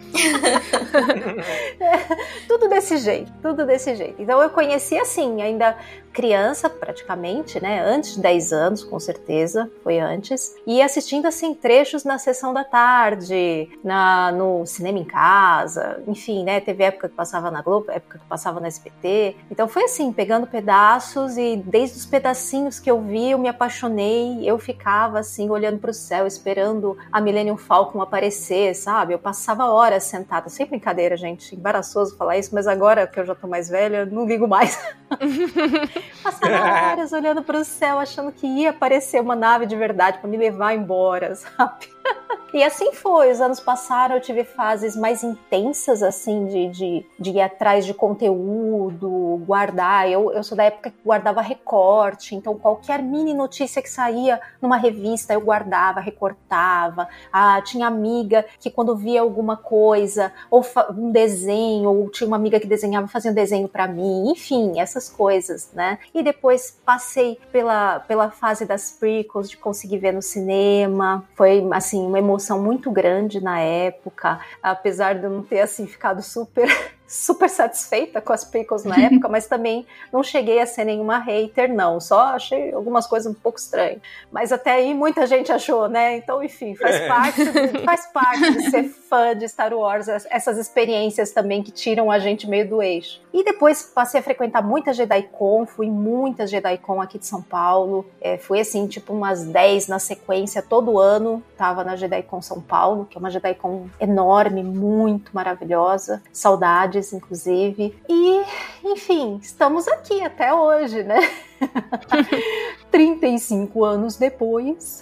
é, tudo desse jeito, tudo desse jeito. Então eu conheci assim, ainda criança praticamente, né? Antes de 10 anos, com certeza, foi antes. E assistindo assim trechos na sessão da tarde, na no cinema em casa, enfim, né? Teve época que passava na Globo, época que passava na SBT. Então foi assim, pegando pedaços e desde os pedacinhos que eu vi, eu me apaixonei, eu ficava assim olhando para o céu, esperando a Millennium Falcon aparecer, sabe? Eu passava horas sentada, sem brincadeira, gente, embaraçoso falar isso, mas agora que eu já tô mais velha, não ligo mais. Passava horas olhando para o céu, achando que ia aparecer uma nave de verdade para me levar embora, sabe? E assim foi, os anos passaram, eu tive fases mais intensas, assim, de, de, de ir atrás de conteúdo, guardar. Eu, eu sou da época que guardava recorte, então qualquer mini notícia que saía numa revista eu guardava, recortava. Ah, tinha amiga que quando via alguma coisa, ou um desenho, ou tinha uma amiga que desenhava, fazia um desenho para mim, enfim, essas coisas, né? E depois passei pela, pela fase das prequels, de conseguir ver no cinema, foi, assim, uma emoção emoção muito grande na época, apesar de eu não ter assim ficado super super satisfeita com as prequels na época, mas também não cheguei a ser nenhuma hater, não. Só achei algumas coisas um pouco estranhas. Mas até aí muita gente achou, né? Então, enfim, faz é. parte, faz parte de ser fã de Star Wars, essas experiências também que tiram a gente meio do eixo. E depois passei a frequentar muita JediCon, fui muitas JediCon aqui de São Paulo. É, fui assim, tipo umas 10 na sequência, todo ano tava na JediCon São Paulo, que é uma JediCon enorme, muito maravilhosa. Saudades inclusive. E, enfim, estamos aqui até hoje, né? 35 anos depois.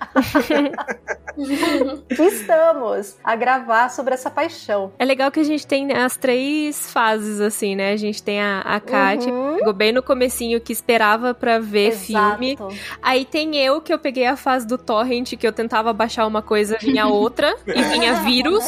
Estamos a gravar sobre essa paixão. É legal que a gente tem as três fases, assim, né? A gente tem a, a Kátia, uhum. ficou bem no comecinho, que esperava pra ver Exato. filme. Aí tem eu, que eu peguei a fase do torrent, que eu tentava baixar uma coisa, vinha outra, e vinha vírus.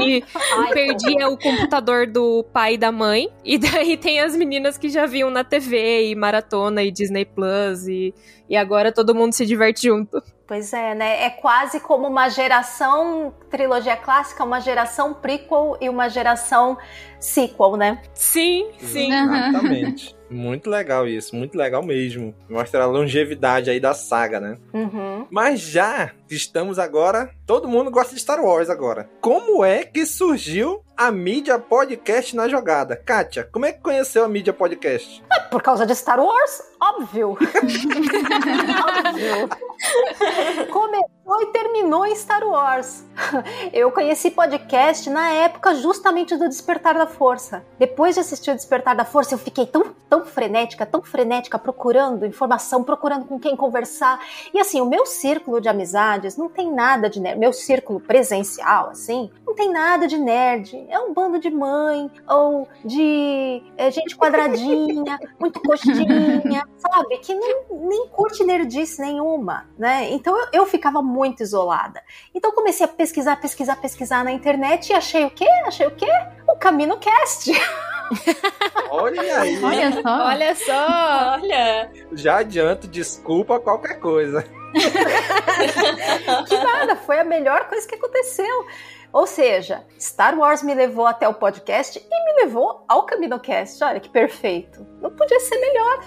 e Ai, perdia o computador do pai e da mãe. E daí tem as meninas que já viam na TV, e Maratona, e Disney Plus, e, e agora todo mundo se diverte junto. Pois é, né? É quase como uma geração trilogia clássica, uma geração prequel e uma geração sequel, né? Sim, sim. Exatamente. Muito legal isso, muito legal mesmo. Mostra a longevidade aí da saga, né? Uhum. Mas já estamos agora, todo mundo gosta de Star Wars agora. Como é que surgiu a mídia podcast na jogada? Kátia, como é que conheceu a mídia podcast? Por causa de Star Wars? Óbvio. Óbvio. Começou e terminou em Star Wars. Eu conheci podcast na época justamente do Despertar da Força. Depois de assistir o Despertar da Força, eu fiquei tão, tão frenética, tão frenética, procurando informação, procurando com quem conversar. E assim, o meu círculo de amizades não tem nada de nerd. Meu círculo presencial, assim, não tem nada de nerd. É um bando de mãe, ou de é, gente quadradinha, muito coxinha, sabe? Que nem, nem curte nerdice nenhuma, né? Então eu, eu ficava muito isolada. Então comecei a pesquisar, pesquisar, pesquisar na internet e achei o quê? Achei o quê? O Camino Cast. Olha aí. Olha só. Olha só. Olha. Já adianto, desculpa qualquer coisa. que nada, foi a melhor coisa que aconteceu. Ou seja, Star Wars me levou até o podcast e me levou ao CaminoCast. Olha que perfeito. Não podia ser melhor.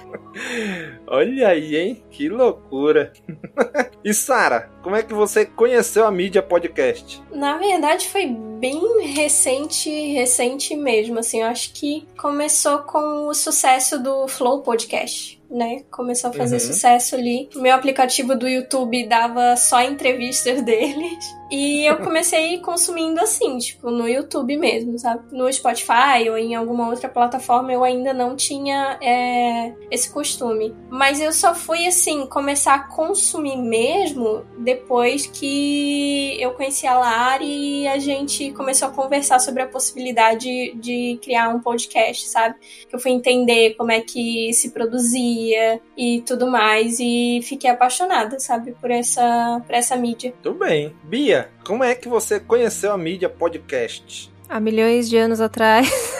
Olha aí, hein? Que loucura. e Sara, como é que você conheceu a mídia podcast? Na verdade, foi bem recente, recente mesmo. Assim, eu acho que começou com o sucesso do Flow Podcast. Né? Começou a fazer Uhum. sucesso ali. O meu aplicativo do YouTube dava só entrevistas deles. E eu comecei consumindo assim, tipo, no YouTube mesmo, sabe? No Spotify ou em alguma outra plataforma eu ainda não tinha é, esse costume. Mas eu só fui, assim, começar a consumir mesmo depois que eu conheci a Lari e a gente começou a conversar sobre a possibilidade de criar um podcast, sabe? Que eu fui entender como é que se produzia e tudo mais e fiquei apaixonada, sabe? Por essa, por essa mídia. Tudo bem. Bia, como é que você conheceu a mídia podcast? Há milhões de anos atrás.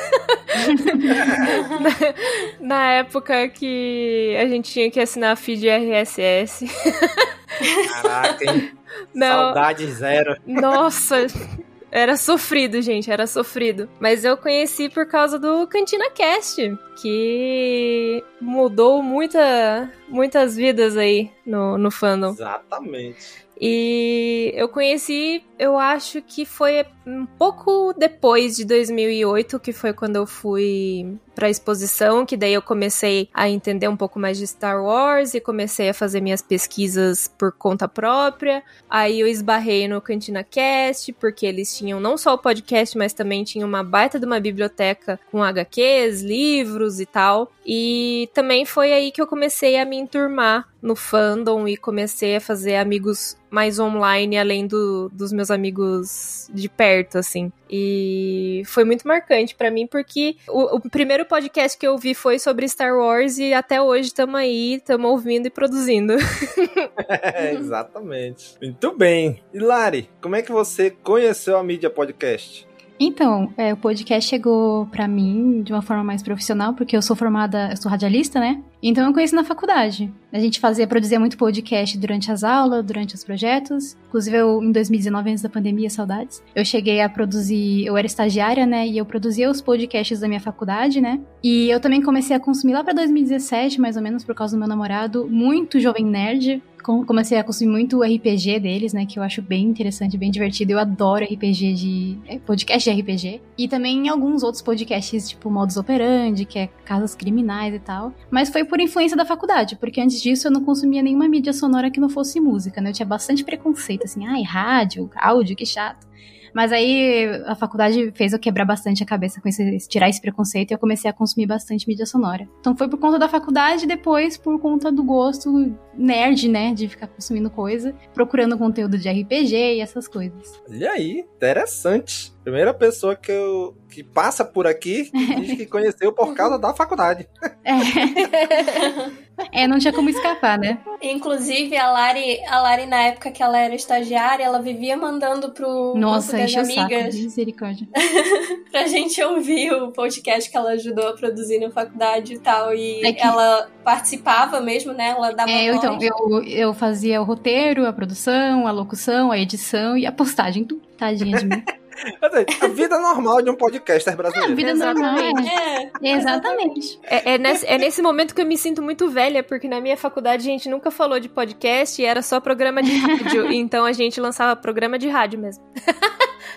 na, na época que a gente tinha que assinar feed RSS. Caraca, hein? Não. Saudade zero. Nossa, era sofrido, gente, era sofrido. Mas eu conheci por causa do Cantina Cast, que mudou muita, muitas vidas aí no, no fandom. Exatamente. E eu conheci, eu acho que foi um pouco depois de 2008, que foi quando eu fui pra exposição, que daí eu comecei a entender um pouco mais de Star Wars e comecei a fazer minhas pesquisas por conta própria. Aí eu esbarrei no Cantina Cast, porque eles tinham não só o podcast, mas também tinham uma baita de uma biblioteca com HQs, livros e tal. E também foi aí que eu comecei a me enturmar no fandom e comecei a fazer amigos mais online, além do, dos meus amigos de perto, assim. E foi muito marcante pra mim, porque o, o primeiro podcast que eu vi foi sobre Star Wars e até hoje estamos aí, estamos ouvindo e produzindo. É, exatamente. Muito bem. E Lari, como é que você conheceu a mídia podcast? Então, é, o podcast chegou pra mim de uma forma mais profissional, porque eu sou formada, eu sou radialista, né? Então eu conheci na faculdade. A gente fazia, produzia muito podcast durante as aulas, durante os projetos. Inclusive, eu, em 2019, antes da pandemia, saudades, eu cheguei a produzir, eu era estagiária, né? E eu produzia os podcasts da minha faculdade, né? E eu também comecei a consumir lá pra 2017, mais ou menos, por causa do meu namorado, muito jovem nerd comecei a consumir muito RPG deles, né? Que eu acho bem interessante, bem divertido. Eu adoro RPG de. é, podcast de RPG. E também alguns outros podcasts, tipo Modus Operandi, que é casos criminais e tal. Mas foi por influência da faculdade, porque antes disso eu não consumia nenhuma mídia sonora que não fosse música, né? Eu tinha bastante preconceito, assim, ai, rádio, áudio, que chato. Mas aí a faculdade fez eu quebrar bastante a cabeça com esse, tirar esse preconceito e eu comecei a consumir bastante mídia sonora. Então foi por conta da faculdade e depois por conta do gosto nerd, né, de ficar consumindo coisa, procurando conteúdo de RPG e essas coisas. Olha aí, interessante. Primeira pessoa que, eu, que passa por aqui que diz que conheceu por causa da faculdade. É, não tinha como escapar, né? Inclusive, a Lari, a Lari, na época que ela era estagiária, ela vivia mandando pro Nossa, das o saco, amigas misericórdia. pra gente ouvir o podcast que ela ajudou a produzir na faculdade e tal. E É que- ela participava mesmo, né? Ela dava É, eu, então, eu, eu fazia o roteiro, a produção, a locução, a edição e a postagem, tudo. Tadinha de mim. A vida normal de um podcaster brasileiro. A vida normal, é. Exatamente. É, é nesse, é nesse momento que eu me sinto muito velha, porque na minha faculdade a gente nunca falou de podcast e era só programa de rádio. então a gente lançava programa de rádio mesmo.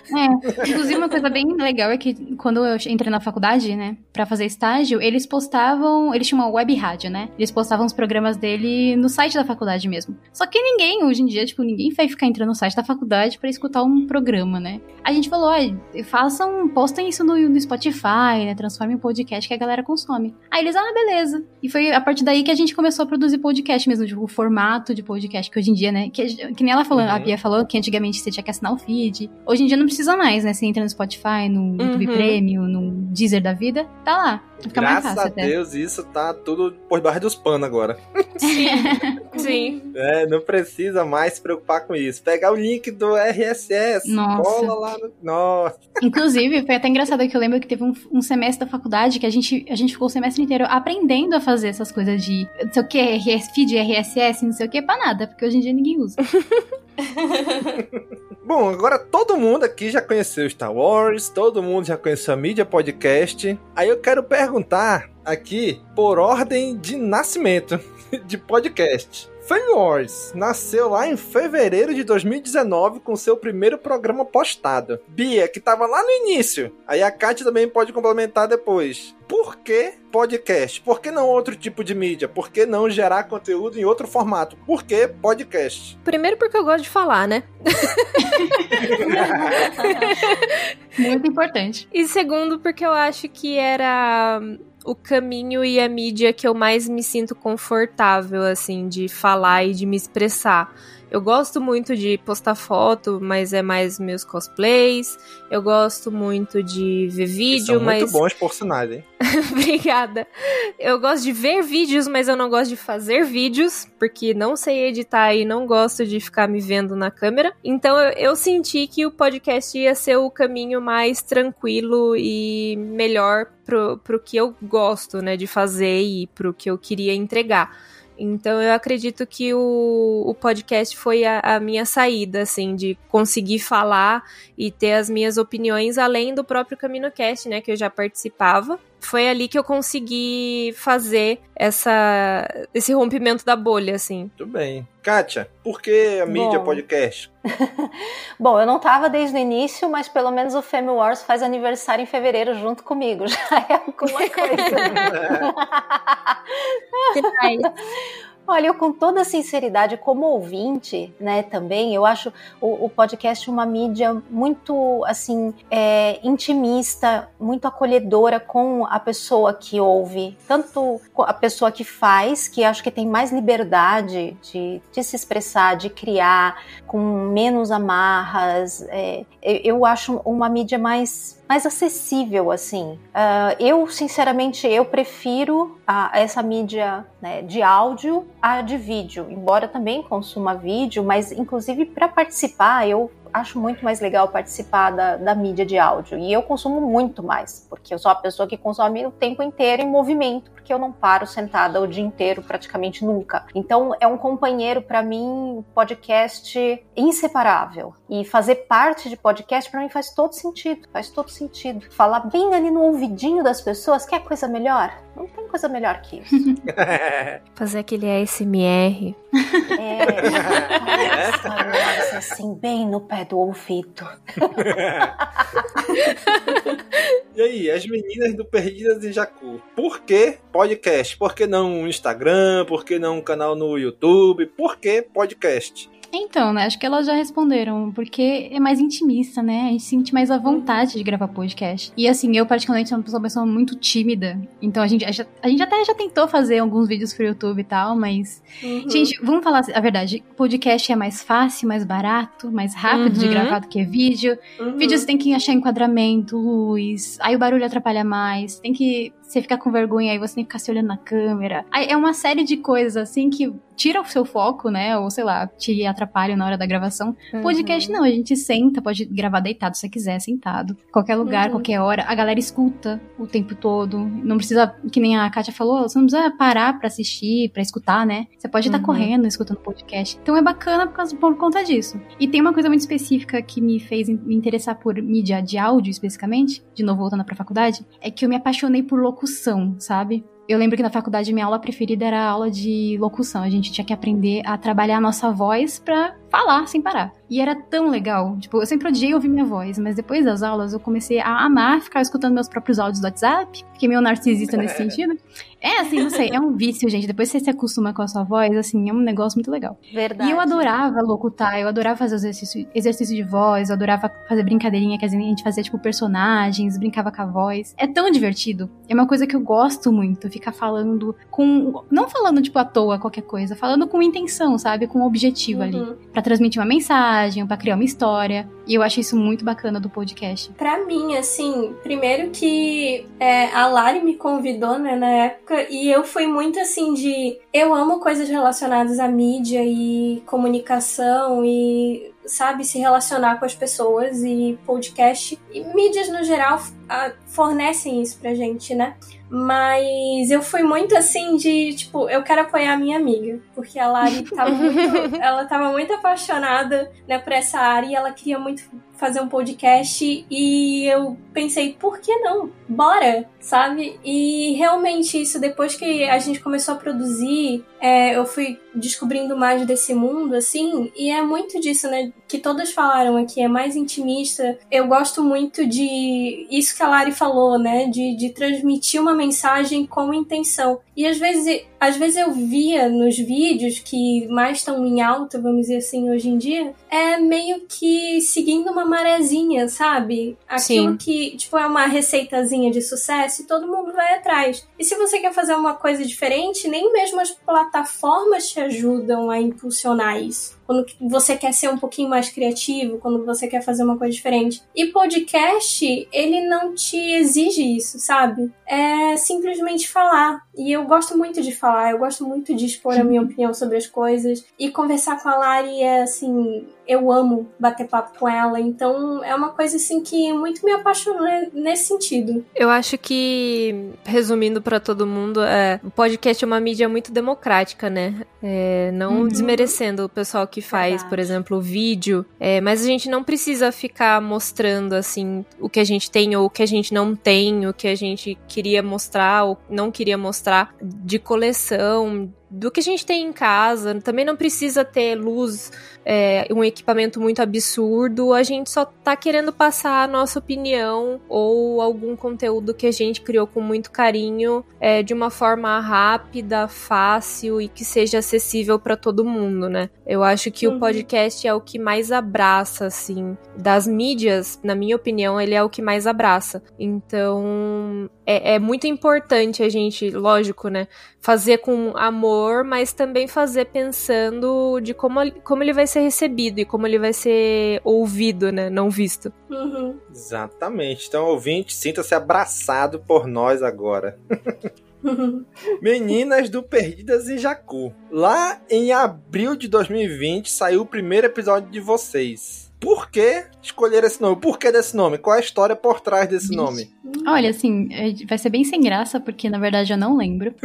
É, inclusive uma coisa bem legal é que quando eu entrei na faculdade, né, pra fazer estágio, eles postavam, eles tinham uma web rádio, né? Eles postavam os programas dele no site da faculdade mesmo. Só que ninguém, hoje em dia, tipo, ninguém vai ficar entrando no site da faculdade pra escutar um programa, né? A gente falou, ó, façam, postem isso no, no Spotify, né, transformem em podcast que a galera consome. Aí eles, ah, beleza. E foi a partir daí que a gente começou a produzir podcast mesmo, tipo, o formato de podcast que hoje em dia, né, que, que nem ela falou, Uhum. a Bia falou que antigamente você tinha que assinar o feed. Hoje em dia não precisa mais, né? Você entra no Spotify, no YouTube Uhum. Premium, no Deezer da vida, tá lá. Fica mais Graças fácil a até. Deus, isso tá tudo por debaixo dos panos agora. Sim. É, não precisa mais se preocupar com isso. Pegar o link do RSS, Nossa. cola lá no. Nossa. Inclusive, foi até engraçado que eu lembro que teve um, um semestre da faculdade que a gente, a gente ficou o semestre inteiro aprendendo a fazer essas coisas de não sei o que, RS, feed, RSS, não sei o que, pra nada, porque hoje em dia ninguém usa. Bom, agora todo mundo aqui já conheceu Star Wars, todo mundo já conheceu a mídia podcast. Aí eu quero perguntar aqui por ordem de nascimento de podcast. Fame Wars nasceu lá em fevereiro de 2019 com seu primeiro programa postado. Bia, que tava lá no início. Aí a Kátia também pode complementar depois. Por que podcast? Por que não outro tipo de mídia? Por que não gerar conteúdo em outro formato? Por que podcast? Primeiro porque eu gosto de falar, né? Muito importante. E segundo porque eu acho que era o caminho e a mídia que eu mais me sinto confortável, assim, de falar e de me expressar. Eu gosto muito de postar foto, mas é mais meus cosplays. Eu gosto muito de ver São vídeo, muito mas. bons por sinais, hein? Obrigada. Eu gosto de ver vídeos, mas eu não gosto de fazer vídeos, porque não sei editar e não gosto de ficar me vendo na câmera. Então eu, eu senti que o podcast ia ser o caminho mais tranquilo e melhor pro, pro que eu gosto, né, de fazer e pro que eu queria entregar. Então eu acredito que o, o podcast foi a, a minha saída, assim, de conseguir falar e ter as minhas opiniões além do próprio CaminoCast, né, que eu já participava. Foi ali que eu consegui fazer essa, esse rompimento da bolha, assim. Muito bem. Kátia, por que a mídia Bom. podcast? Bom, eu não tava desde o início, mas pelo menos o Fame Wars faz aniversário em fevereiro junto comigo. Já é alguma coisa. Olha, eu com toda sinceridade, como ouvinte, né, também, eu acho o, o podcast uma mídia muito, assim, é, intimista, muito acolhedora com a pessoa que ouve, tanto a pessoa que faz, que acho que tem mais liberdade de, de se expressar, de criar, com menos amarras. é, eu acho uma mídia mais mais acessível, assim. Ah, eu, sinceramente, eu prefiro a, essa mídia né, de áudio a de vídeo, embora também consuma vídeo, mas inclusive para participar, eu acho muito mais legal participar da, da mídia de áudio. E eu consumo muito mais, porque eu sou a pessoa que consome o tempo inteiro em movimento, porque eu não paro sentada o dia inteiro praticamente nunca. Então é um companheiro para mim, podcast inseparável. E fazer parte de podcast para mim faz todo sentido, faz todo sentido. Falar bem ali no ouvidinho das pessoas, quer coisa melhor? Não tem coisa melhor que isso. Fazer aquele ASMR. É, Star Wars, assim, bem no pé do ouvido. E aí, as meninas do Perdidas em Jacu, por que podcast? Por que não um Instagram? Por que não um canal no YouTube? Por que podcast? Então, né? Acho que elas já responderam, porque é mais intimista, né? A gente sente mais a vontade de gravar podcast. E assim, eu particularmente sou uma pessoa, muito tímida. Então a gente, a gente- a gente até já tentou fazer alguns vídeos pro YouTube e tal, mas. Uhum. Gente, vamos falar a verdade. Podcast é mais fácil, mais barato, mais rápido de Uhum. gravar do que vídeo. Uhum. Vídeo você tem que achar enquadramento, luz. Aí o barulho atrapalha mais. Tem que. Você ficar com vergonha, aí você tem que ficar se olhando na câmera. É uma série de coisas, assim, que tira o seu foco, né? Ou sei lá, te atrapalha na hora da gravação. Uhum. Podcast não, a gente senta, pode gravar deitado se quiser, sentado. Qualquer lugar, Uhum. qualquer hora. A galera escuta o tempo todo. Não precisa, que nem a Kátia falou, você não precisa parar pra assistir, pra escutar, né? Você pode estar Uhum. correndo, escutando podcast. Então é bacana por, causa, por conta disso. E tem uma coisa muito específica que me fez me interessar por mídia de áudio, especificamente, de novo voltando pra faculdade, é que eu me apaixonei por locução, sabe? Eu lembro que na faculdade minha aula preferida era a aula de locução. A gente tinha que aprender a trabalhar a nossa voz pra falar sem parar. E era tão legal. Tipo, eu sempre odiei ouvir minha voz, mas depois das aulas eu comecei a amar ficar escutando meus próprios áudios do WhatsApp. Fiquei meio narcisista nesse sentido. É, assim, não sei, é um vício, gente. Depois que você se acostuma com a sua voz, assim, é um negócio muito legal. Verdade. E eu adorava locutar, eu adorava fazer exercício, exercício de voz, eu adorava fazer brincadeirinha que a gente fazia, tipo, personagens, brincava com a voz. É tão divertido. É uma coisa que eu gosto muito, ficar falando com. Não falando, tipo, à toa qualquer coisa, falando com intenção, sabe? Com um objetivo ali. Pra transmitir uma mensagem, pra criar uma história. E eu acho isso muito bacana do podcast. Pra mim, assim, primeiro que é, a Lari me convidou, né, na época, e eu fui muito assim de. Eu amo coisas relacionadas à mídia e comunicação e, sabe, se relacionar com as pessoas e podcast. E mídias no geral ah, fornecem isso pra gente, né? Mas eu fui muito assim de, tipo, eu quero apoiar a minha amiga. Porque a Lari tava muito, ela tava muito apaixonada, né, por essa área e ela queria muito fazer um podcast e eu pensei, por que não? Bora, sabe? E realmente isso, depois que a gente começou a produzir, é, eu fui descobrindo mais desse mundo, assim, e é muito disso, né? Que todas falaram aqui, é mais intimista. Eu gosto muito de isso que a Lari falou, né? De, de transmitir uma mensagem com intenção. E às vezes, às vezes eu via nos vídeos que mais estão em alta, vamos dizer assim, hoje em dia, é meio que seguindo uma marezinha, sabe? Aquilo Sim. que, tipo, é uma receitazinha de sucesso e todo mundo vai atrás. E se você quer fazer uma coisa diferente, nem mesmo as plataformas te ajudam a impulsionar isso. Quando você quer ser um pouquinho mais criativo, quando você quer fazer uma coisa diferente. E podcast, ele não te exige isso, sabe? É simplesmente falar. E eu gosto muito de falar, eu gosto muito de expor a minha opinião sobre as coisas. E conversar com a Lari é assim. Eu amo bater papo com ela, então é uma coisa assim que muito me apaixonou nesse sentido. Eu acho que, resumindo pra todo mundo, é, o podcast é uma mídia muito democrática, né? É, não Uhum. desmerecendo o pessoal que faz, por exemplo, o vídeo, é, mas a gente não precisa ficar mostrando, assim, o que a gente tem ou o que a gente não tem, o que a gente queria mostrar ou não queria mostrar de coleção, do que a gente tem em casa. Também não precisa ter luz, é, um equipamento muito absurdo. A gente só tá querendo passar a nossa opinião ou algum conteúdo que a gente criou com muito carinho é, de uma forma rápida, fácil e que seja acessível para todo mundo, né? Eu acho que Uhum. o podcast é o que mais abraça, assim, das mídias, na minha opinião, ele é o que mais abraça. Então, é, é muito importante a gente, lógico, né? Fazer com amor, mas também fazer pensando de como, como ele vai ser recebido e como ele vai ser ouvido, né? Não visto. Uhum. Exatamente. Então, ouvinte, sinta-se abraçado por nós agora. Meninas do Perdidas em Jacu. Lá em abril de 2020 saiu o primeiro episódio de vocês. Por que escolher esse nome? Por que desse nome? Qual é a história por trás desse nome? Olha, assim, é- vai ser bem sem graça, porque na verdade eu não lembro.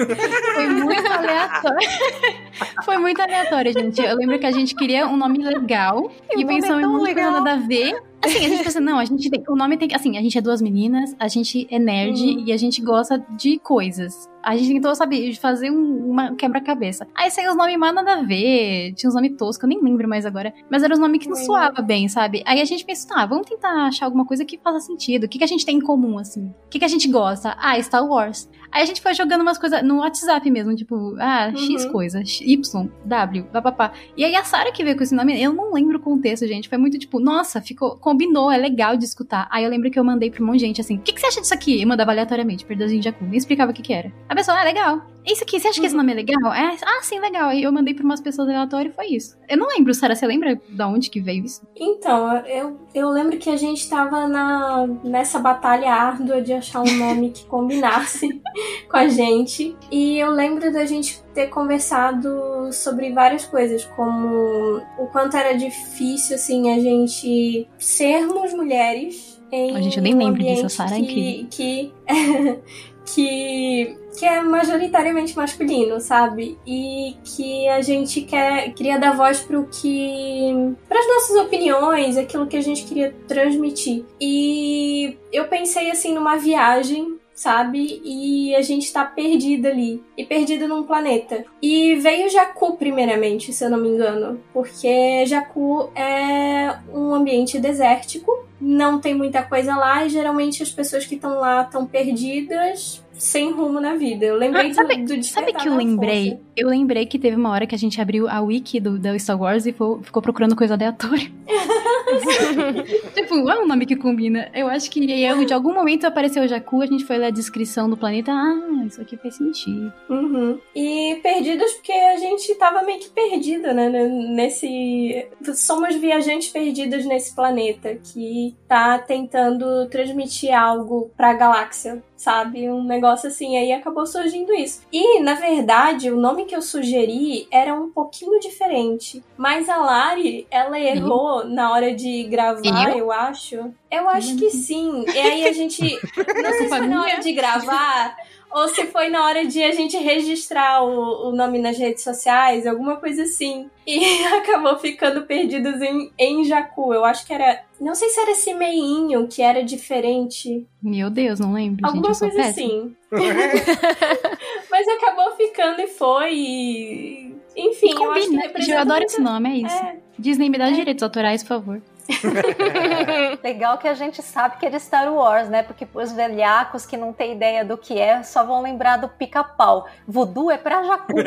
Foi muito aleatório. Foi muito aleatório, gente. Eu lembro que a gente queria um nome legal e, pensamos em coisa legal. nada a ver. Assim, a gente pensou, não, a gente tem. O nome tem que. Assim, a gente é duas meninas, a gente é nerd e a gente gosta de coisas. A gente tentou, sabe, fazer um, uma quebra-cabeça. Aí saiu os nomes mais nada a ver. Tinha uns nomes toscos, eu nem lembro mais agora. Mas eram os nomes que não soava bem, sabe? Aí a gente pensou, tá, vamos tentar achar alguma coisa que faça sentido. O que, que a gente tem em comum, assim? O que, que a gente gosta? Ah, Star Wars. Aí a gente foi jogando umas coisas no WhatsApp mesmo, tipo, ah, X Uhum. coisa, Y, W, papapá. E aí a Sarah que veio com esse nome, eu não lembro o contexto, gente. Foi muito tipo, nossa, ficou, combinou, é legal de escutar. Aí eu lembro que eu mandei pra um monte de gente assim, o que, que você acha disso aqui? Eu mandava aleatoriamente, Perdas em Jakku, nem explicava o que que era. A pessoa, ah, legal. Isso aqui, você acha que esse nome é legal? É, ah, sim, legal. Aí eu mandei pra umas pessoas aleatórias e foi isso. Eu não lembro, Sara, você lembra da onde que veio isso? Então, eu, eu lembro que a gente tava na, nessa batalha árdua de achar um nome que combinasse com a gente. E eu lembro da gente ter conversado sobre várias coisas, como o quanto era difícil, assim, a gente sermos mulheres em A gente, eu nem um lembro disso, a ambiente Sarah é incrível. que, que, que, é majoritariamente masculino, sabe? E que a gente quer, queria dar voz pro que. para as nossas opiniões, aquilo que a gente queria transmitir. E eu pensei assim numa viagem sabe? E a gente tá perdida ali. E perdida num planeta. E veio Jakku, primeiramente, se eu não me engano. Porque Jakku é um ambiente desértico. Não tem muita coisa lá. E geralmente as pessoas que estão lá estão perdidas. Sem rumo na vida. Eu lembrei Ah, sabe, do, do sabe que eu lembrei? Força. Eu lembrei que teve uma hora que a gente abriu a wiki do, da Star Wars e fo- ficou procurando coisa aleatória. tipo, é um nome que combina. Eu acho que eu, de algum momento apareceu o Jakku, a gente foi ler a descrição do planeta. Ah, isso aqui faz sentido. Uhum. E perdidas porque a gente tava meio que perdida, né? Nesse. Somos viajantes perdidos nesse planeta que tá tentando transmitir algo pra galáxia, sabe? Um negócio assim. Aí acabou surgindo isso. E, na verdade, o nome que eu sugeri era um pouquinho diferente. Mas a Lari, ela errou na hora de gravar, Eu? eu acho. Eu acho que sim. E aí a gente. Não sei se foi na hora de gravar ou se foi na hora de a gente registrar o, o nome nas redes sociais, alguma coisa assim. E acabou ficando perdidos em, em Jacu. Eu acho que era. Não sei se era esse meinho que era diferente. Meu Deus, não lembro. Alguma gente, coisa assim. Mas acabou ficando e foi. e- Enfim, eu acho que Combina, representa eu adoro muito- esse nome, é isso. Disney me dá direitos autorais, por favor. Legal que a gente sabe que é de Star Wars, né? Porque os velhacos que não têm ideia do que é só vão lembrar do pica-pau. Voodoo é pra Jacu.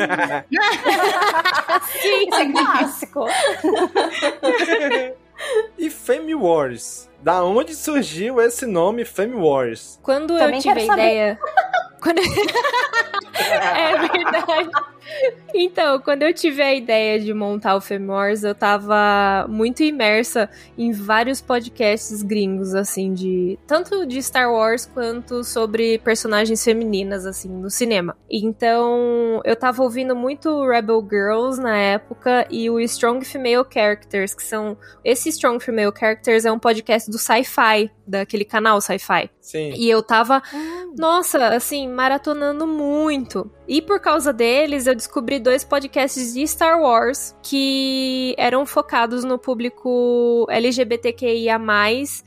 Sim, isso é clássico. E Fame Wars? Da onde surgiu esse nome Fame Wars? Quando Também eu tive a ideia. Quando... é verdade. Então, quando eu tive a ideia de montar o Wars, eu tava muito imersa em vários podcasts gringos, assim, de. Tanto de Star Wars quanto sobre personagens femininas, assim, no cinema. Então, eu tava ouvindo muito Rebel Girls na época e o Strong Female Characters, que são. Esse Strong Female Characters é um podcast do sci-fi, daquele canal sci-fi. Sim. E eu tava, nossa, assim, maratonando muito. E por causa deles, eu descobri dois podcasts de Star Wars que eram focados no público LGBTQIA,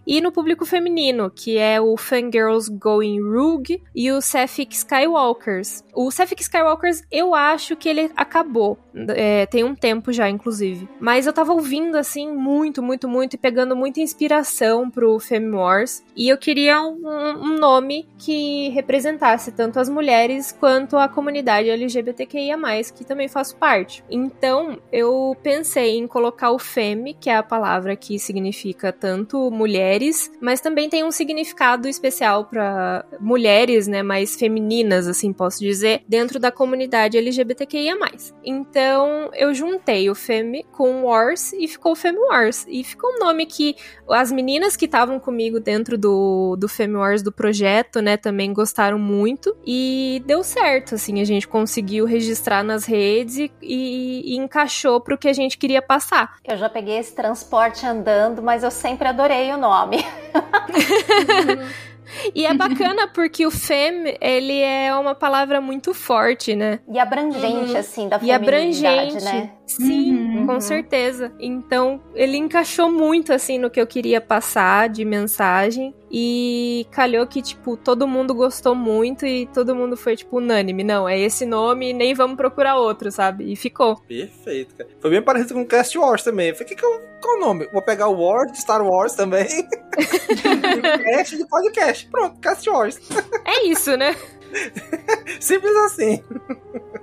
e no público feminino, que é o Fangirls Going Rogue e o Sapphic Skywalkers. O Sapphic Skywalkers, eu acho que ele acabou. É, tem um tempo já, inclusive. Mas eu tava ouvindo, assim, muito, muito, muito, e pegando muita inspiração pro Femme Wars. E eu queria um, um nome que representasse tanto as mulheres quanto a comunidade LGBTQIA, que também faço parte. Então, eu pensei em colocar o Femme, que é a palavra que significa tanto mulheres, mas também tem um significado especial para mulheres, né, mais femininas, assim posso dizer, dentro da comunidade LGBTQIA. Então, eu juntei o Femme com Wars e ficou Femme Wars. E ficou um nome que as meninas que estavam comigo dentro do, do Femme Wars do projeto, né, também gostaram muito. E deu certo, assim, a gente conseguiu registrar nas redes e, e, e encaixou pro que a gente queria passar. Eu já peguei esse transporte andando, mas eu sempre adorei o nome. E é bacana porque o fem, ele é uma palavra muito forte, né? E abrangente, Uhum. assim, da E feminilidade, abrangente. né? Sim, com certeza. Então, ele encaixou muito, assim, no que eu queria passar de mensagem. E calhou que, tipo, todo mundo gostou muito e todo mundo foi, tipo, unânime. Não, é esse nome e nem vamos procurar outro, sabe? E ficou. Perfeito, cara. Foi bem parecido com o Cast Wars também. Eu falei, que que eu, qual o nome? Vou pegar o Wars de Star Wars também. Cast de podcast. Pronto, Cast Wars. É isso, né? Simples assim.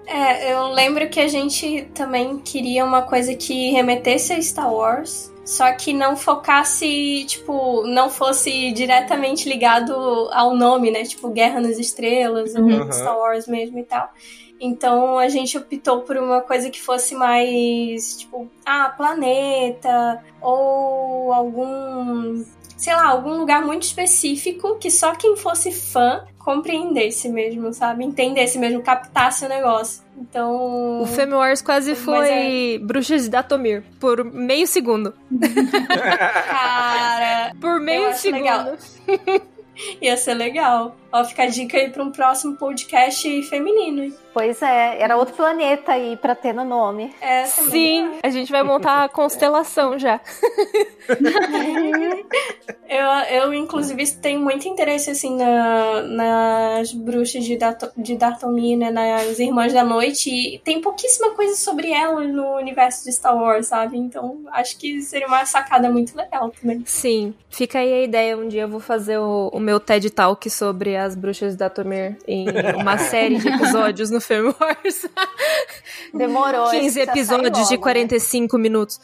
É, eu lembro que a gente também queria uma coisa que remetesse a Star Wars, só que não focasse, tipo, não fosse diretamente ligado ao nome, né? Tipo, Guerra nas Estrelas, Uhum. ou Star Wars mesmo e tal. Então a gente optou por uma coisa que fosse mais, tipo, ah, planeta, ou algum, sei lá, algum lugar muito específico que só quem fosse fã compreendesse mesmo, sabe? Entendesse mesmo, captasse o negócio. Então. O Femme Wars quase foi Bruxas de Datomir, por meio segundo. Cara. Por meio segundo. Ia ser legal. Ó, fica a dica aí pra um próximo podcast feminino. Pois é, era outro planeta aí pra ter no nome. É, Sim, a gente vai montar a constelação já. Eu, eu, inclusive, tenho muito interesse, assim, na, nas bruxas de, Dato, de Datomir, né? Nas Irmãs da Noite. E tem pouquíssima coisa sobre elas no universo de Star Wars, sabe? Então, acho que seria uma sacada muito legal também. Sim, fica aí a ideia. Um dia eu vou fazer o, o meu TED Talk sobre as bruxas de Datomir em uma série de episódios no Femme Wars. Demorou. 15 esse já sai episódios de logo, 45 minutos.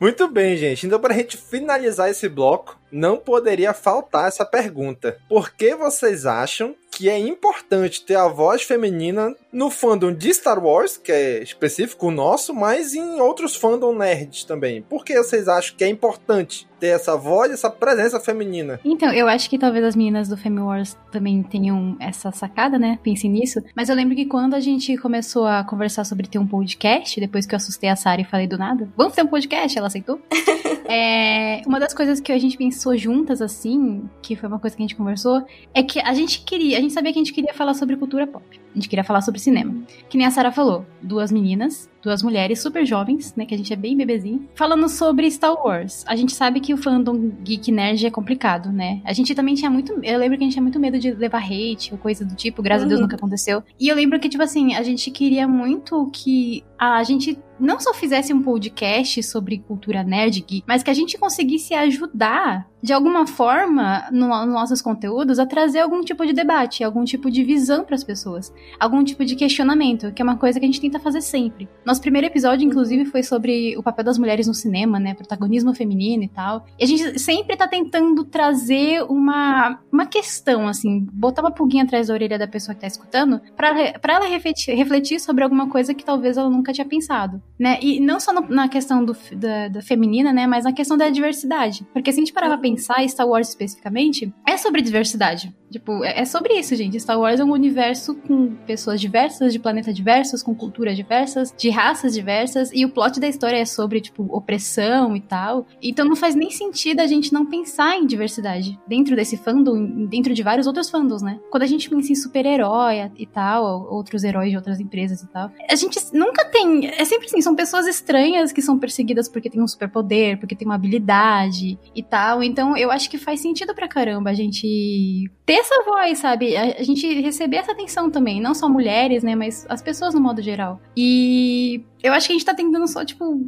Muito bem, gente. Então, pra gente finalizar esse bloco, não poderia faltar essa pergunta. Por que vocês acham que é importante ter a voz feminina no fandom de Star Wars, que é específico o nosso, mas em outros fandom nerds também? Por que vocês acham que é importante ter essa voz, essa presença feminina? Então, eu acho que talvez as meninas do Femme Wars também tenham essa sacada, né? Pensem nisso. Mas eu lembro que quando a gente começou a conversar sobre ter um podcast, depois que eu assustei a Sara e falei do nada, vamos ter um podcast? Ela aceitou? é, uma das coisas que a gente pensou juntas, assim, que foi uma coisa que a gente conversou, é que a gente queria, a gente sabia que a gente queria falar sobre cultura pop. A gente queria falar sobre cinema. Que nem a Sara falou, duas meninas, duas mulheres super jovens, né, que a gente é bem bebezinho, falando sobre Star Wars. A gente sabe que o fandom geek nerd é complicado, né? A gente também tinha muito, eu lembro que a gente tinha muito medo de levar hate ou coisa do tipo, graças a Deus Uhum. nunca aconteceu. E eu lembro que tipo assim, a gente queria muito que a gente não só fizesse um podcast sobre cultura nerd geek, mas que a gente conseguisse ajudar de alguma forma no, nos nossos conteúdos a trazer algum tipo de debate, algum tipo de visão para as pessoas, algum tipo de questionamento, que é uma coisa que a gente tenta fazer sempre. Nosso primeiro episódio, inclusive, foi sobre o papel das mulheres no cinema, né, protagonismo feminino e tal. E a gente sempre tá tentando trazer uma, uma questão, assim, botar uma pulguinha atrás da orelha da pessoa que tá escutando, para ela refletir, refletir sobre alguma coisa que talvez ela nunca tinha pensado, né? E não só no- na questão do, da, da feminina, né, mas na questão da diversidade. Porque se a gente parar pra pensar, Star Wars especificamente, é sobre diversidade. Tipo, é é sobre isso, gente. Star Wars é um universo com pessoas diversas, de planetas diversos, com culturas diversas, de raças diversas, e o plot da história é sobre, tipo, opressão e tal. Então não faz nem sentido a gente não pensar em diversidade dentro desse fandom, dentro de vários outros fandoms, né? Quando a gente pensa em super-herói e tal, outros heróis de outras empresas e tal, a gente nunca tem. É sempre assim, são pessoas estranhas que são perseguidas porque tem um superpoder, porque tem uma habilidade e tal. Então eu acho que faz sentido pra caramba a gente ter essa voz, sabe? A, gente receber essa atenção também, não só mulheres, né, mas as pessoas no modo geral. E eu acho que a gente tá tentando só, tipo,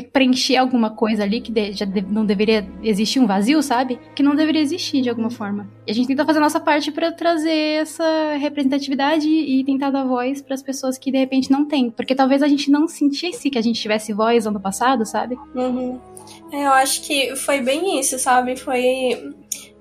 preencher alguma coisa ali que já não deveria existir um vazio, sabe? Que não deveria existir de alguma forma. E a gente tenta fazer a nossa parte pra trazer essa representatividade e tentar dar voz pras pessoas que de repente não têm, porque talvez a gente não sentisse que a gente tivesse voz ano passado, sabe? Uhum. É, Eu acho que foi bem isso, sabe? Foi.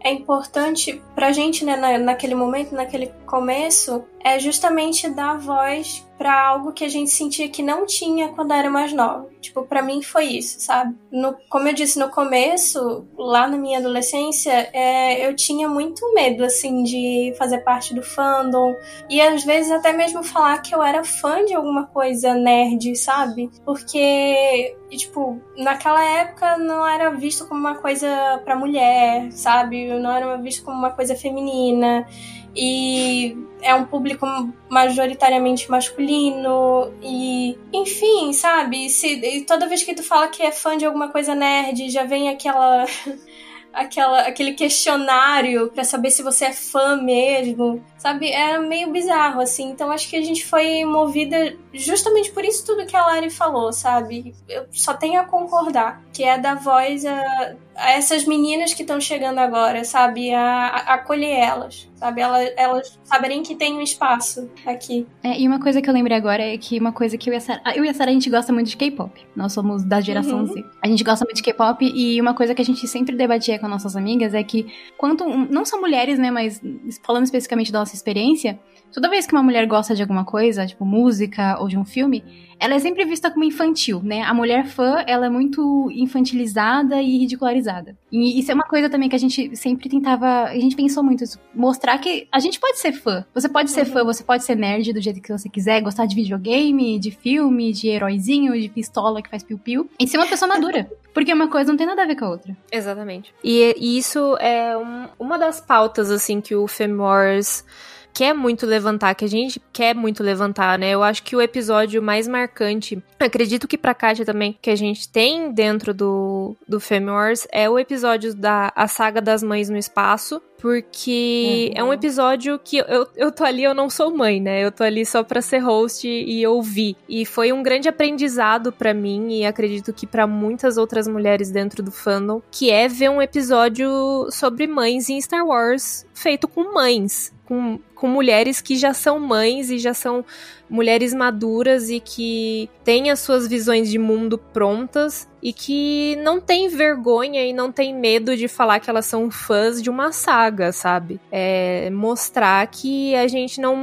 É importante pra gente, né, na, naquele momento, naquele começo, é justamente dar voz pra algo que a gente sentia que não tinha quando era mais nova. Tipo, pra mim foi isso, sabe? No, como eu disse no começo, lá na minha adolescência, é, eu tinha muito medo, assim, de fazer parte do fandom. E às vezes até mesmo falar que eu era fã de alguma coisa nerd, sabe? Porque, tipo, naquela época não era visto como uma coisa pra mulher, sabe? Não era visto como uma coisa feminina. E é um público majoritariamente masculino e enfim, sabe? Se, e toda vez que tu fala que é fã de alguma coisa nerd, já vem aquela aquela aquele questionário pra saber se você é fã mesmo, sabe? Era meio bizarro assim. Então acho que a gente foi movida justamente por isso tudo que a Lari falou, sabe? Eu só tenho a concordar, que é dar voz a essas meninas que estão chegando agora, sabe? A, a, acolher elas, sabe? Elas, elas saberem que tem um espaço aqui. É, e uma coisa que eu lembrei agora é que uma coisa que eu e a Sarah, eu e a Sarah, a gente gosta muito de K-pop. Nós somos da geração Uhum. Z. A gente gosta muito de K-pop e uma coisa que a gente sempre debatia com nossas amigas é que quanto não só mulheres, né, mas falando especificamente da nossa experiência, toda vez que uma mulher gosta de alguma coisa, tipo música ou de um filme, ela é sempre vista como infantil, né? A mulher fã, ela é muito infantilizada e ridicularizada. E isso é uma coisa também que a gente sempre tentava, a gente pensou muito isso, mostrar que a gente pode ser fã. Você pode ser fã, você pode ser nerd do jeito que você quiser, gostar de videogame, de filme, de heróizinho, de pistola que faz piu-piu, e ser uma pessoa madura. Porque uma coisa não tem nada a ver com a outra. Exatamente. E, e isso é um- uma das pautas, assim, que o Femwars quer muito levantar, que a gente quer muito levantar, né? Eu acho que o episódio mais marcante, acredito que pra Kátia também, que a gente tem dentro do, do Femwars, é o episódio da a saga das mães no espaço, porque é um episódio que eu, eu tô ali, eu não sou mãe, né? Eu tô ali só pra ser host e ouvir. E foi um grande aprendizado pra mim e acredito que pra muitas outras mulheres dentro do fandom, que é ver um episódio sobre mães em Star Wars feito com mães, com, com mulheres que já são mães e já são mulheres maduras e que têm as suas visões de mundo prontas e que não tem vergonha e não tem medo de falar que elas são fãs de uma saga, sabe? É mostrar que a gente não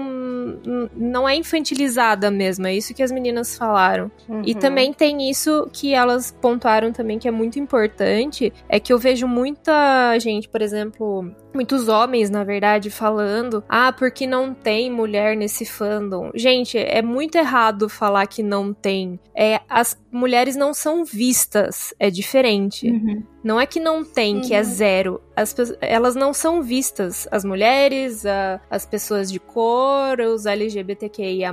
não é infantilizada mesmo, é isso que as meninas falaram. E Uhum. também tem isso que elas pontuaram também que é muito importante, é que eu vejo muita gente, por exemplo, muitos homens, na verdade, falando: "Ah, porque não tem mulher nesse fandom". Gente, é muito errado falar que não tem. É as mulheres não são vistas, é diferente. Não é que não tem, que é Uhum. zero. As, elas não são vistas. As mulheres, a- as pessoas de cor, os LGBTQIA+,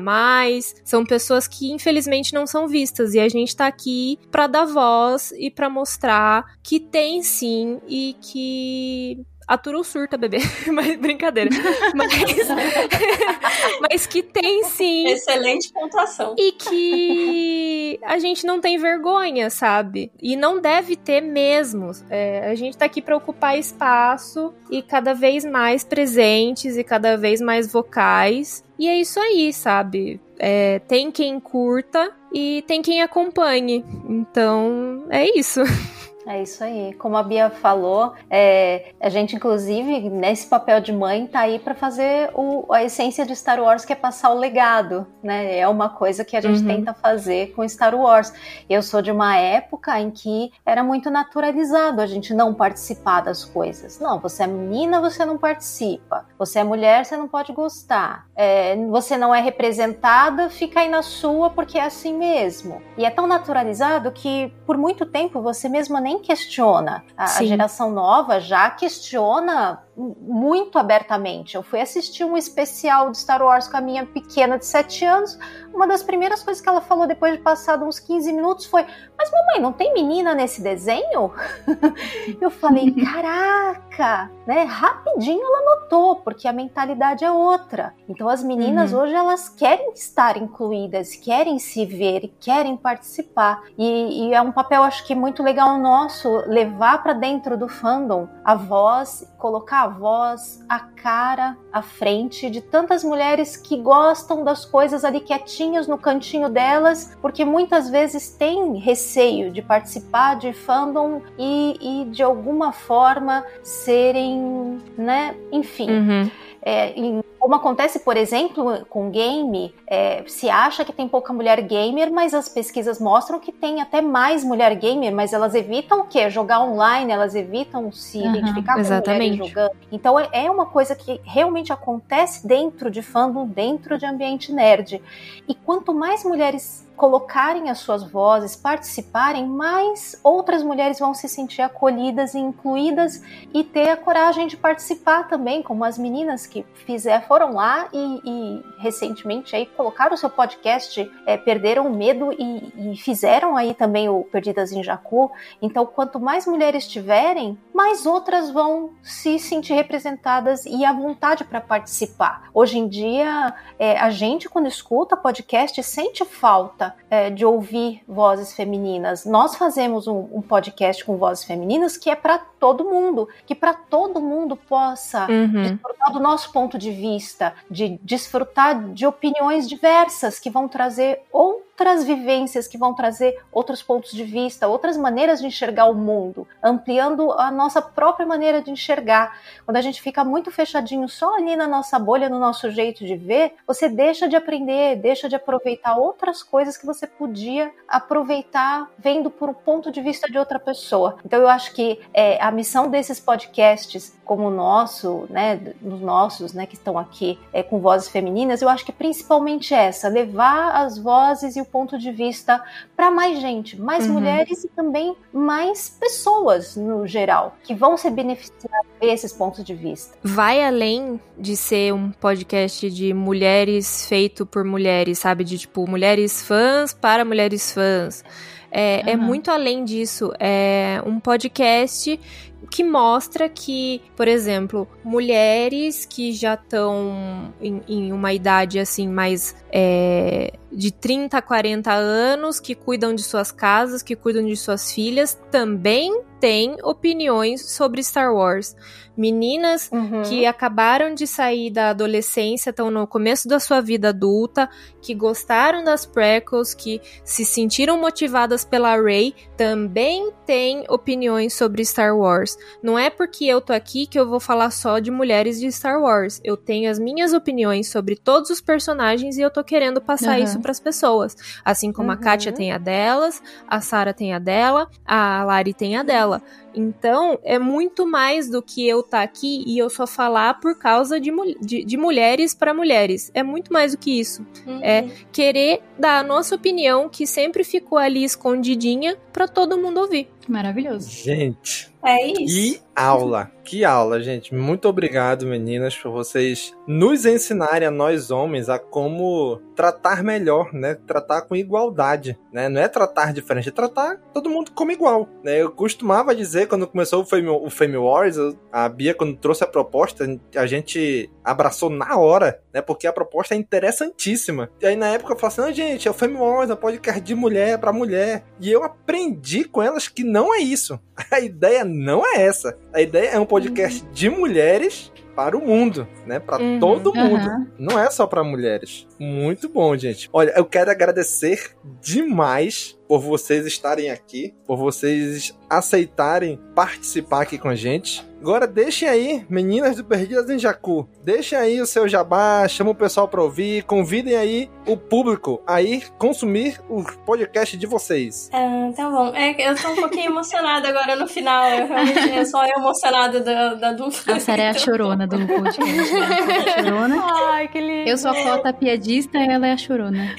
são pessoas que infelizmente não são vistas. E a gente tá aqui pra dar voz e pra mostrar que tem sim e que... Atura o surta, bebê. Mas brincadeira. Mas, mas que tem sim. Excelente pontuação. E que a gente não tem vergonha, sabe? E não deve ter mesmo. É, a gente tá aqui pra ocupar espaço e cada vez mais presentes e cada vez mais vocais. E é isso aí, sabe? É, tem quem curta e tem quem acompanhe. Então, é isso. É isso aí. Como a Bia falou, é, a gente, inclusive, nesse papel de mãe, tá aí para fazer o- a essência de Star Wars, que é passar o legado, né? É uma coisa que a gente Uhum. tenta fazer com Star Wars. Eu sou de uma época em que era muito naturalizado a gente não participar das coisas. Não, você é menina, você não participa. Você é mulher, você não pode gostar. É, você não é representada, fica aí na sua porque é assim mesmo. E é tão naturalizado que por muito tempo você mesma nem questiona. A, a geração nova já questiona muito abertamente. Eu fui assistir um especial de Star Wars com a minha pequena de 7 anos. Uma das primeiras coisas que ela falou depois de passado uns 15 minutos foi: Mas mamãe, não tem menina nesse desenho? Eu falei: Caraca! Né? Rapidinho ela notou, porque a mentalidade é outra. Então as meninas Uhum. hoje elas querem estar incluídas, querem se ver e querem participar. E, e é um papel, acho que muito legal nosso levar para dentro do fandom a voz, colocar a voz, a cara à frente de tantas mulheres que gostam das coisas ali quietinhas no cantinho delas, porque muitas vezes têm receio de participar de fandom e, e de alguma forma serem, né, enfim. Uhum. É, em- como acontece, por exemplo, com game, é, se acha que tem pouca mulher gamer, mas as pesquisas mostram que tem até mais mulher gamer, mas elas evitam o quê? Jogar online, elas evitam se Aham, identificar com mulheres jogando. Então é, é uma coisa que realmente acontece dentro de fandom, dentro de ambiente nerd. E quanto mais mulheres colocarem as suas vozes, participarem, mais outras mulheres vão se sentir acolhidas e incluídas e ter a coragem de participar também, como as meninas que fizeram, foram lá e, e recentemente aí colocaram o seu podcast, é, perderam o medo e, e, fizeram aí também o Perdidas em Jacu. Então, quanto mais mulheres tiverem, mais outras vão se sentir representadas e à vontade para participar. Hoje em dia, é, a gente, quando escuta podcast, sente falta é, de ouvir vozes femininas. Nós fazemos um, um podcast com vozes femininas que é para todo mundo, que para todo mundo possa uhum. desfrutar do nosso ponto de vista, de desfrutar de opiniões diversas que vão trazer ou outras vivências que vão trazer outros pontos de vista, outras maneiras de enxergar o mundo, ampliando a nossa própria maneira de enxergar. Quando a gente fica muito fechadinho só ali na nossa bolha, no nosso jeito de ver, você deixa de aprender, deixa de aproveitar outras coisas que você podia aproveitar vendo por um ponto de vista de outra pessoa. Então eu acho que é, a missão desses podcasts, como o nosso, né, os nossos, né, que estão aqui é, com vozes femininas, eu acho que principalmente essa, levar as vozes e o ponto de vista para mais gente, mais uhum. mulheres e também mais pessoas no geral, que vão se beneficiar desses pontos de vista. Vai além de ser um podcast de mulheres feito por mulheres, sabe? De tipo, mulheres fãs para mulheres fãs. É, uhum. é, muito além disso. É um podcast que mostra que, por exemplo, mulheres que já estão em, em, uma idade assim mais é, de 30 a 40 anos, que cuidam de suas casas, que cuidam de suas filhas, também têm opiniões sobre Star Wars. Meninas uhum. que acabaram de sair da adolescência, estão no começo da sua vida adulta, que gostaram das prequels, que se sentiram motivadas pela Rey, também têm opiniões sobre Star Wars. Não é porque eu tô aqui que eu vou falar só de mulheres de Star Wars. Eu tenho as minhas opiniões sobre todos os personagens e eu tô querendo passar uhum. isso para as pessoas. Assim como uhum. a Katia tem a delas, a Sarah tem a dela, a Lari tem a dela. Então, é muito mais do que eu estar tá aqui e eu só falar por causa de, de, de mulheres para mulheres. É muito mais do que isso. Uhum. É querer dar a nossa opinião, que sempre ficou ali escondidinha, para todo mundo ouvir. Maravilhoso. Gente. É isso. E aula. Que aula, gente. Muito obrigado, meninas, por vocês nos ensinarem a nós homens a como tratar melhor, né? Tratar com igualdade, né? Não é tratar diferente, é tratar todo mundo como igual, né? Eu costumava dizer, quando começou o Fame, o Fame Wars, a Bia, quando trouxe a proposta, a gente abraçou na hora, né? Porque a proposta é interessantíssima. E aí, na época, eu falei assim, não, gente, é o Fame Wars, é um podcast de mulher para mulher. E eu aprendi com elas que não é isso. A ideia não é essa. A ideia é um podcast uhum. de mulheres para o mundo, né? Para uhum, todo mundo. Uhum. Não é só para mulheres. Muito bom, gente. Olha, eu quero agradecer demais por vocês estarem aqui, por vocês aceitarem participar aqui com a gente. Agora deixem aí, meninas do Perdidas em Jacu, deixem aí o seu jabá, chama o pessoal para ouvir, convidem aí o público a ir consumir o podcast de vocês. É, tá bom. É, eu tô um pouquinho emocionada agora no final, eu realmente eu sou emocionada da, da dupla. A Sarah é a chorona do podcast. Né? A chorona. Ai, que lindo. Eu sou a cota piadista e ela é a chorona.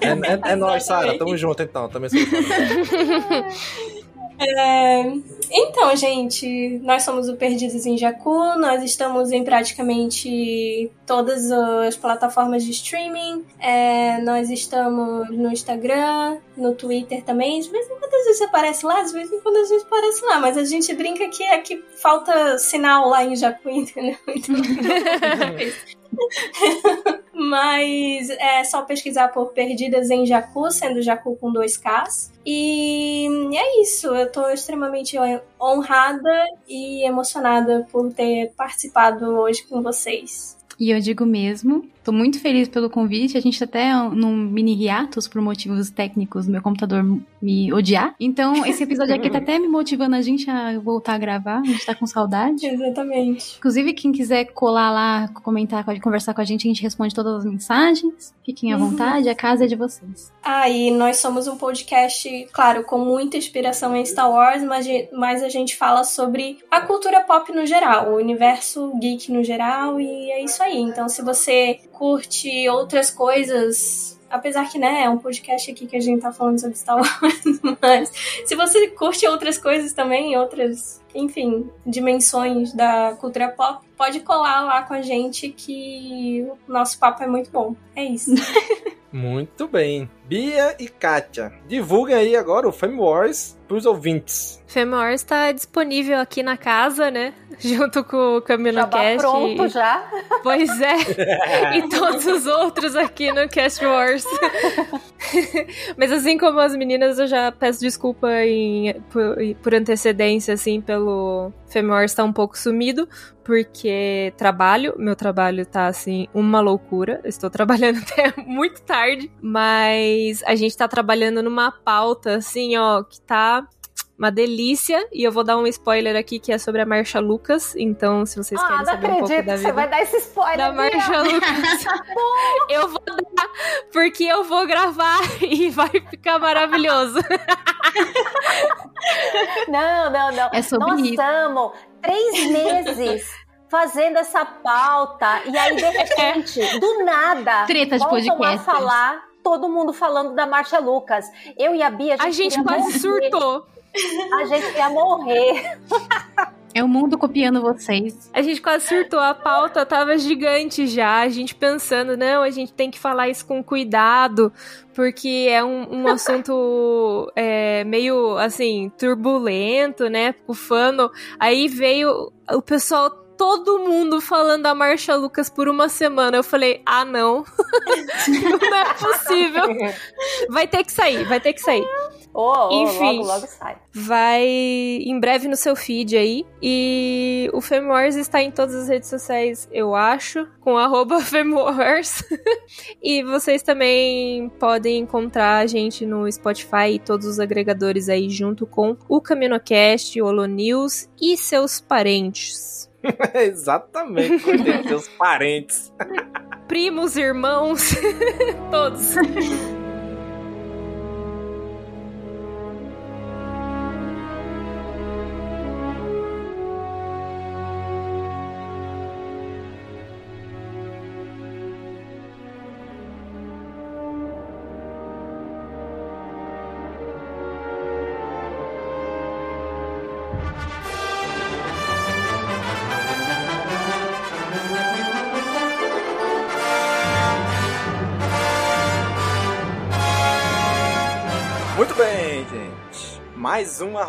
É, é, é nóis, Sara, tamo junto então, também sou É, então, gente, nós somos o Perdidos em Jacu, nós estamos em praticamente todas as plataformas de streaming, é, nós estamos no Instagram, no Twitter também, de vez em quando a gente aparece lá, de vez em quando a gente aparece lá, mas a gente brinca que é que falta sinal lá em Jacu, entendeu? Então, Mas é só pesquisar por Perdidas em Jacu, sendo Jacu com dois Ks. E é isso, eu tô extremamente honrada e emocionada por ter participado hoje com vocês. E eu digo mesmo, Tô muito feliz pelo convite. A gente tá até num mini hiatus por motivos técnicos do meu computador me odiar. Então, esse episódio aqui tá até me motivando a gente a voltar a gravar. A gente tá com saudade. Exatamente. Inclusive, quem quiser colar lá, comentar, conversar com a gente, a gente responde todas as mensagens. Fiquem à uhum. vontade, a casa é de vocês. Ah, e nós somos um podcast, claro, com muita inspiração em Star Wars, mas, mas a gente fala sobre a cultura pop no geral, o universo geek no geral, e é isso aí. Então, se você curte outras coisas, apesar que, né, é um podcast aqui que a gente tá falando sobre Star Wars, mas se você curte outras coisas também, outras enfim, dimensões da cultura pop, pode colar lá com a gente que o nosso papo é muito bom. É isso. Muito bem. Bia e Kátia, divulguem aí agora o Fame Wars pros ouvintes. Fame Wars tá disponível aqui na casa, né? Junto com o CaminoCast. Já pronto já? Pois é. e todos os outros aqui no Cast Wars. Mas assim como as meninas, eu já peço desculpa em, por, por antecedência, assim, pelo Wars estar tá um pouco sumido, porque trabalho, meu trabalho tá assim, uma loucura. Eu estou trabalhando até muito tarde, mas a gente tá trabalhando numa pauta, assim, ó, que tá uma delícia. E eu vou dar um spoiler aqui que é sobre a Marcha Lucas. Então, se vocês ah, querem saber um pouco da vida. Você vai dar esse spoiler da Marcha Lucas. eu vou dar, porque eu vou gravar e vai ficar maravilhoso. não, não, não. É sobre Nós isso. estamos três meses fazendo essa pauta e aí de repente, do nada, Treta de a podcast. falar todo mundo falando da Marcha Lucas. Eu e a Bia, a gente, A gente quase morrer. surtou. A gente ia morrer. É o mundo copiando vocês. A gente quase surtou, a pauta tava gigante já, a gente pensando, não, a gente tem que falar isso com cuidado, porque é um, um assunto é, meio, assim, turbulento, né, ufano. Aí veio o pessoal, todo mundo falando da Marcha Lucas por uma semana. Eu falei, ah, não, não é possível. Vai ter que sair, vai ter que sair. Oh, oh, Enfim. logo, logo sai. Vai em breve no seu feed aí. E o Femwars está em todas as redes sociais, eu acho, com arroba Femwars. e vocês também podem encontrar a gente no Spotify e todos os agregadores aí, junto com o CaminoCast, o Holo News e seus parentes. Exatamente, cuidem dos seus parentes. Primos, irmãos, todos.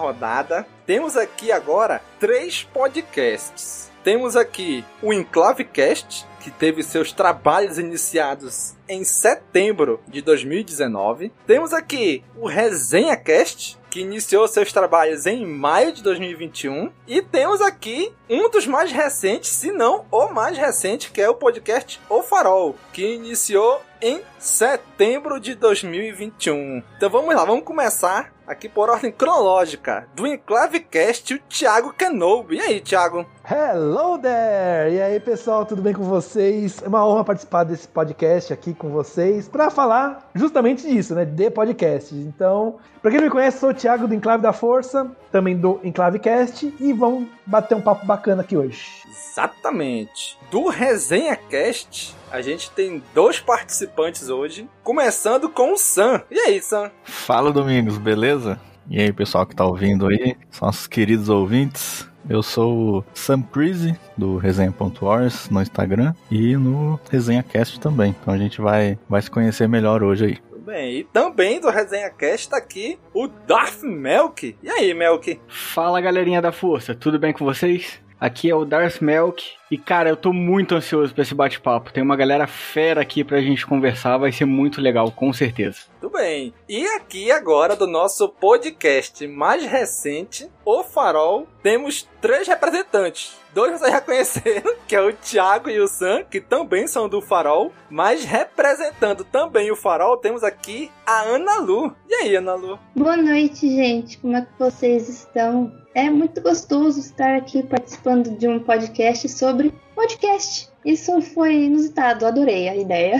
Rodada. Temos aqui agora três podcasts. Temos aqui o Enclavecast, que teve seus trabalhos iniciados em setembro de 2019. Temos aqui o ResenhaCast, que iniciou seus trabalhos em maio de 2021. E temos aqui um dos mais recentes, se não o mais recente, que é o podcast O Farol, que iniciou em setembro de 2021. Então vamos lá, vamos começar aqui por ordem cronológica. Do Enclavecast, o Thiago Kenobi. E aí, Thiago? Hello there! E aí, pessoal, tudo bem com vocês? É uma honra participar desse podcast aqui com vocês para falar justamente disso, né? De podcast. Então, para quem não me conhece, sou o Thiago do Enclave da Força, também do Enclavecast, e vamos bater um papo bacana aqui hoje. Exatamente. Do ResenhaCast, a gente tem dois participantes hoje, começando com o Sam. E aí, Sam? Fala, Domingos, beleza? E aí, pessoal que tá ouvindo aí, são nossos queridos ouvintes. Eu sou o Sam Creasy, do Resenha.wars no Instagram e no ResenhaCast também. Então a gente vai, vai se conhecer melhor hoje aí. Tudo bem. E também do ResenhaCast tá aqui o Darth Melk. E aí, Melk? Fala galerinha da força, tudo bem com vocês? Aqui é o Darth Melk e cara, eu tô muito ansioso pra esse bate-papo. Tem uma galera fera aqui pra gente conversar, vai ser muito legal, com certeza. Tudo bem. E aqui agora do nosso podcast mais recente, O Farol, temos três representantes. Dois vocês já conheceram, que é o Thiago e o Sam, que também são do Farol. Mas representando também o Farol, temos aqui a Ana Lu. E aí, Ana Lu? Boa noite, gente. Como é que vocês estão? É muito gostoso estar aqui participando de um podcast sobre podcast. Isso foi inusitado, adorei a ideia.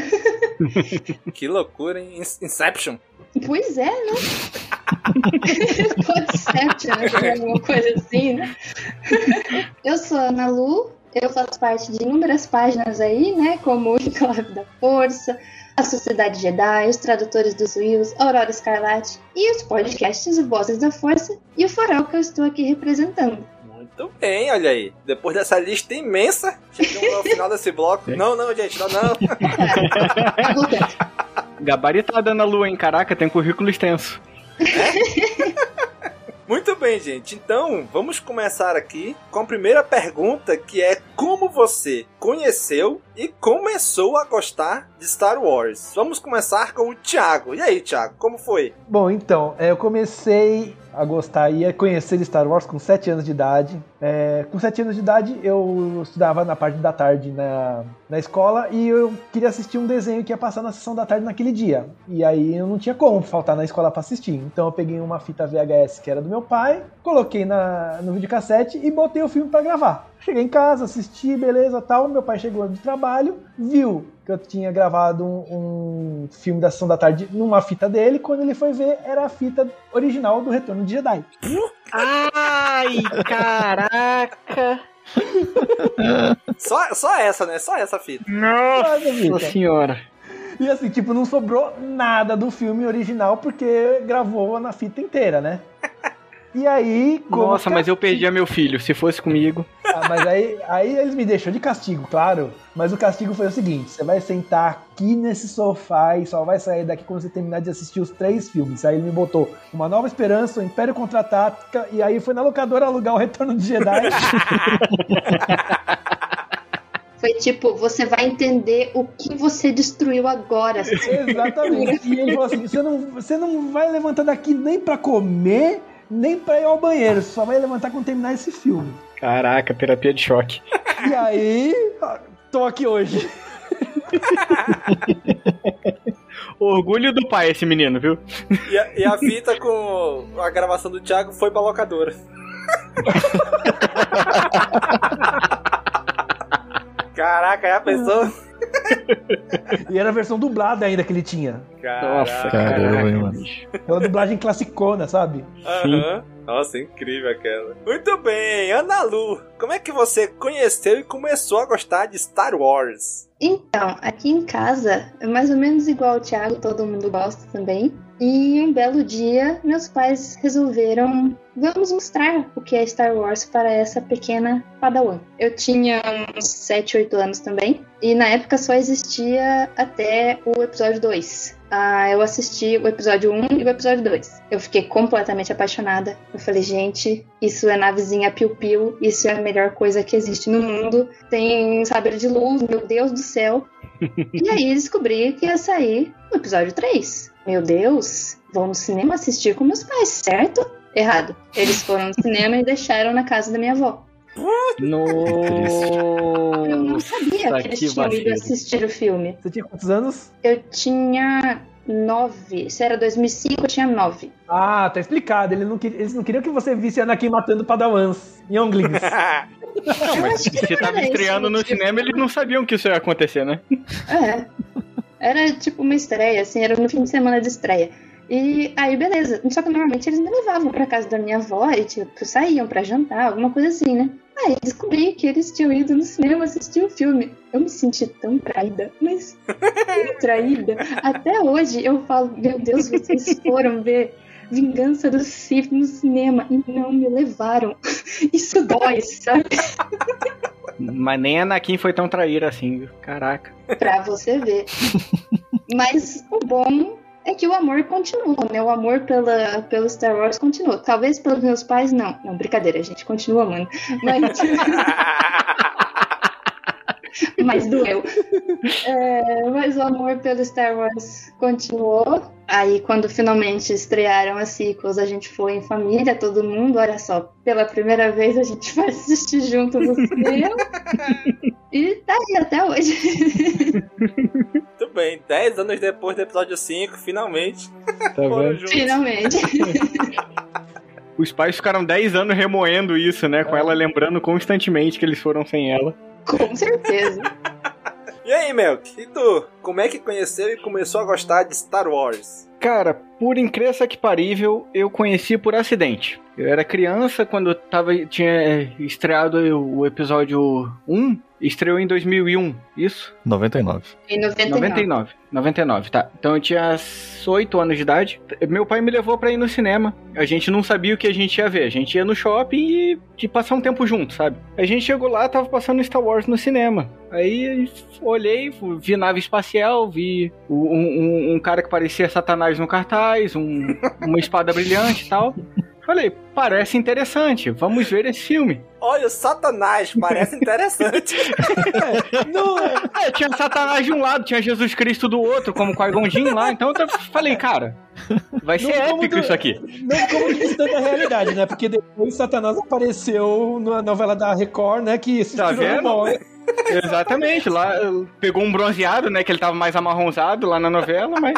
que loucura, hein? Inception. Pois é, né? Podception, acho que é alguma coisa assim, né? Eu sou a Ana Lu, eu faço parte de inúmeras páginas aí, né? Como o Enclave da Força, a Sociedade Jedi, os Tradutores dos Wills, Aurora Escarlate e os podcasts Vozes da Força e o Farol que eu estou aqui representando. Muito bem, olha aí. Depois dessa lista imensa, chegamos ao final desse bloco. Não, não, gente, não, não. Gabaritada na lua, hein? Caraca, tem currículo extenso. Muito bem, gente. Então, vamos começar aqui com a primeira pergunta, que é como você conheceu e começou a gostar de Star Wars. Vamos começar com o Thiago. E aí, Thiago, como foi? Bom, então, é, eu comecei a gostar e a conhecer Star Wars com 7 anos de idade. É, com 7 anos de idade, eu estudava na parte da tarde na, na escola e eu queria assistir um desenho que ia passar na sessão da tarde naquele dia. E aí eu não tinha como faltar na escola para assistir. Então eu peguei uma fita VHS que era do meu pai, coloquei na, no videocassete e botei o filme para gravar. Cheguei em casa, assisti, beleza, tal. Meu pai chegou de trabalho, viu que eu tinha gravado um, um, filme da Sessão da Tarde numa fita dele. Quando ele foi ver, era a fita original do Retorno de Jedi. Ai, caraca! só, só essa, né? Só essa fita. Nossa senhora. E assim, tipo, não sobrou nada do filme original porque gravou na fita inteira, né? E aí. Nossa, mas eu perdi meu filho. Se fosse comigo. Ah, mas aí, aí eles me deixou de castigo, claro. Mas o castigo foi o seguinte: você vai sentar aqui nesse sofá e só vai sair daqui quando você terminar de assistir os três filmes. Aí ele me botou Uma Nova Esperança, o Império Contra-Tática, e aí foi na locadora alugar o Retorno de Jedi. Foi tipo, você vai entender o que você destruiu agora. Exatamente. E ele falou assim: você não, você não vai levantar daqui nem para comer, nem pra ir ao banheiro. Só vai levantar quando terminar esse filme. Caraca, terapia de choque. E aí, tô aqui hoje. Orgulho do pai esse menino, viu? E a, e a fita com a gravação do Thiago foi pra locadora. Caraca, já pensou? e era a versão dublada ainda que ele tinha. Caraca, Nossa, caramba, mano. Aquela dublagem classicona, sabe? Aham. Nossa, incrível aquela. Muito bem, Ana Lu, como é que você conheceu e começou a gostar de Star Wars? Então, aqui em casa, é mais ou menos igual o Thiago, todo mundo gosta também. E um belo dia, meus pais resolveram vamos mostrar o que é Star Wars para essa pequena Padawan. Eu tinha uns 7, 8 anos também, e na época só existia até o episódio 2. Ah, eu assisti o episódio 1 e o episódio 2. Eu fiquei completamente apaixonada. Eu falei, gente, isso é navezinha piu-piu, isso é a melhor coisa que existe no mundo. Tem sabre de luz, meu Deus do céu. e aí descobri que ia sair o episódio 3. Meu Deus, vou no cinema assistir com meus pais, certo? Errado. Eles foram no cinema e deixaram na casa da minha avó. No... Eu não sabia que eles tinham ido assistir o filme. Você tinha quantos anos? Eu tinha nove. Se era 2005, eu tinha nove. Ah, tá explicado. Eles não, eles não queriam que você visse Anakin matando padawans em Onglings. não, mas se tava estreando no cinema, eles não sabiam que isso ia acontecer, né? É. Era tipo uma estreia, assim, era no fim de semana de estreia. E aí, beleza. Só que normalmente eles me levavam pra casa da minha avó e, tipo, saíam pra jantar, alguma coisa assim, né? Aí descobri que eles tinham ido no cinema assistir o filme. Eu me senti tão traída, mas tão traída. Até hoje eu falo, meu Deus, vocês foram ver Vingança do Sith no cinema e não me levaram. Isso dói, sabe? Mas nem a Anakin foi tão traíra assim, viu? Caraca. Pra você ver. Mas o bom é que o amor continua, né? O amor pela, pelo Star Wars continua. Talvez pelos meus pais, não. Não, brincadeira, a gente continua amando. Mas. mas doeu. É, mas o amor pelo Star Wars continuou. Aí, quando finalmente estrearam as sequels, a gente foi em família, todo mundo. Olha só, pela primeira vez a gente vai assistir junto no cinema. e tá aí até hoje. Muito bem, 10 anos depois do episódio 5, finalmente. Tá foram juntos. Finalmente. Os pais ficaram 10 anos remoendo isso, né? Com ela lembrando constantemente que eles foram sem ela. Com certeza. E aí, Melk? E tu? Como é que conheceu e começou a gostar de Star Wars? Cara, por incrível que parível, eu conheci por acidente. Eu era criança quando tava, tinha estreado o episódio 1 estreou em 2001, isso? 99. Em 99. 99. 99, tá. Então eu tinha 8 anos de idade. Meu pai me levou pra ir no cinema. A gente não sabia o que a gente ia ver. A gente ia no shopping e de passar um tempo junto, sabe? A gente chegou lá, tava passando Star Wars no cinema. Aí olhei, vi nave espacial, vi um, um, um cara que parecia Satanás no cartaz, um, uma espada brilhante e tal. Falei, parece interessante, vamos ver esse filme. Olha, o Satanás, parece interessante. Não, é, tinha Satanás de um lado, tinha Jesus Cristo do outro, como com a lá, então eu falei, cara, vai ser Não épico do- isso aqui. Não como distante da realidade, né? Porque depois Satanás apareceu na novela da Record, né? Que se Tá vendo? Exatamente, lá pegou um bronzeado, né, que ele tava mais amarronzado lá na novela, mas...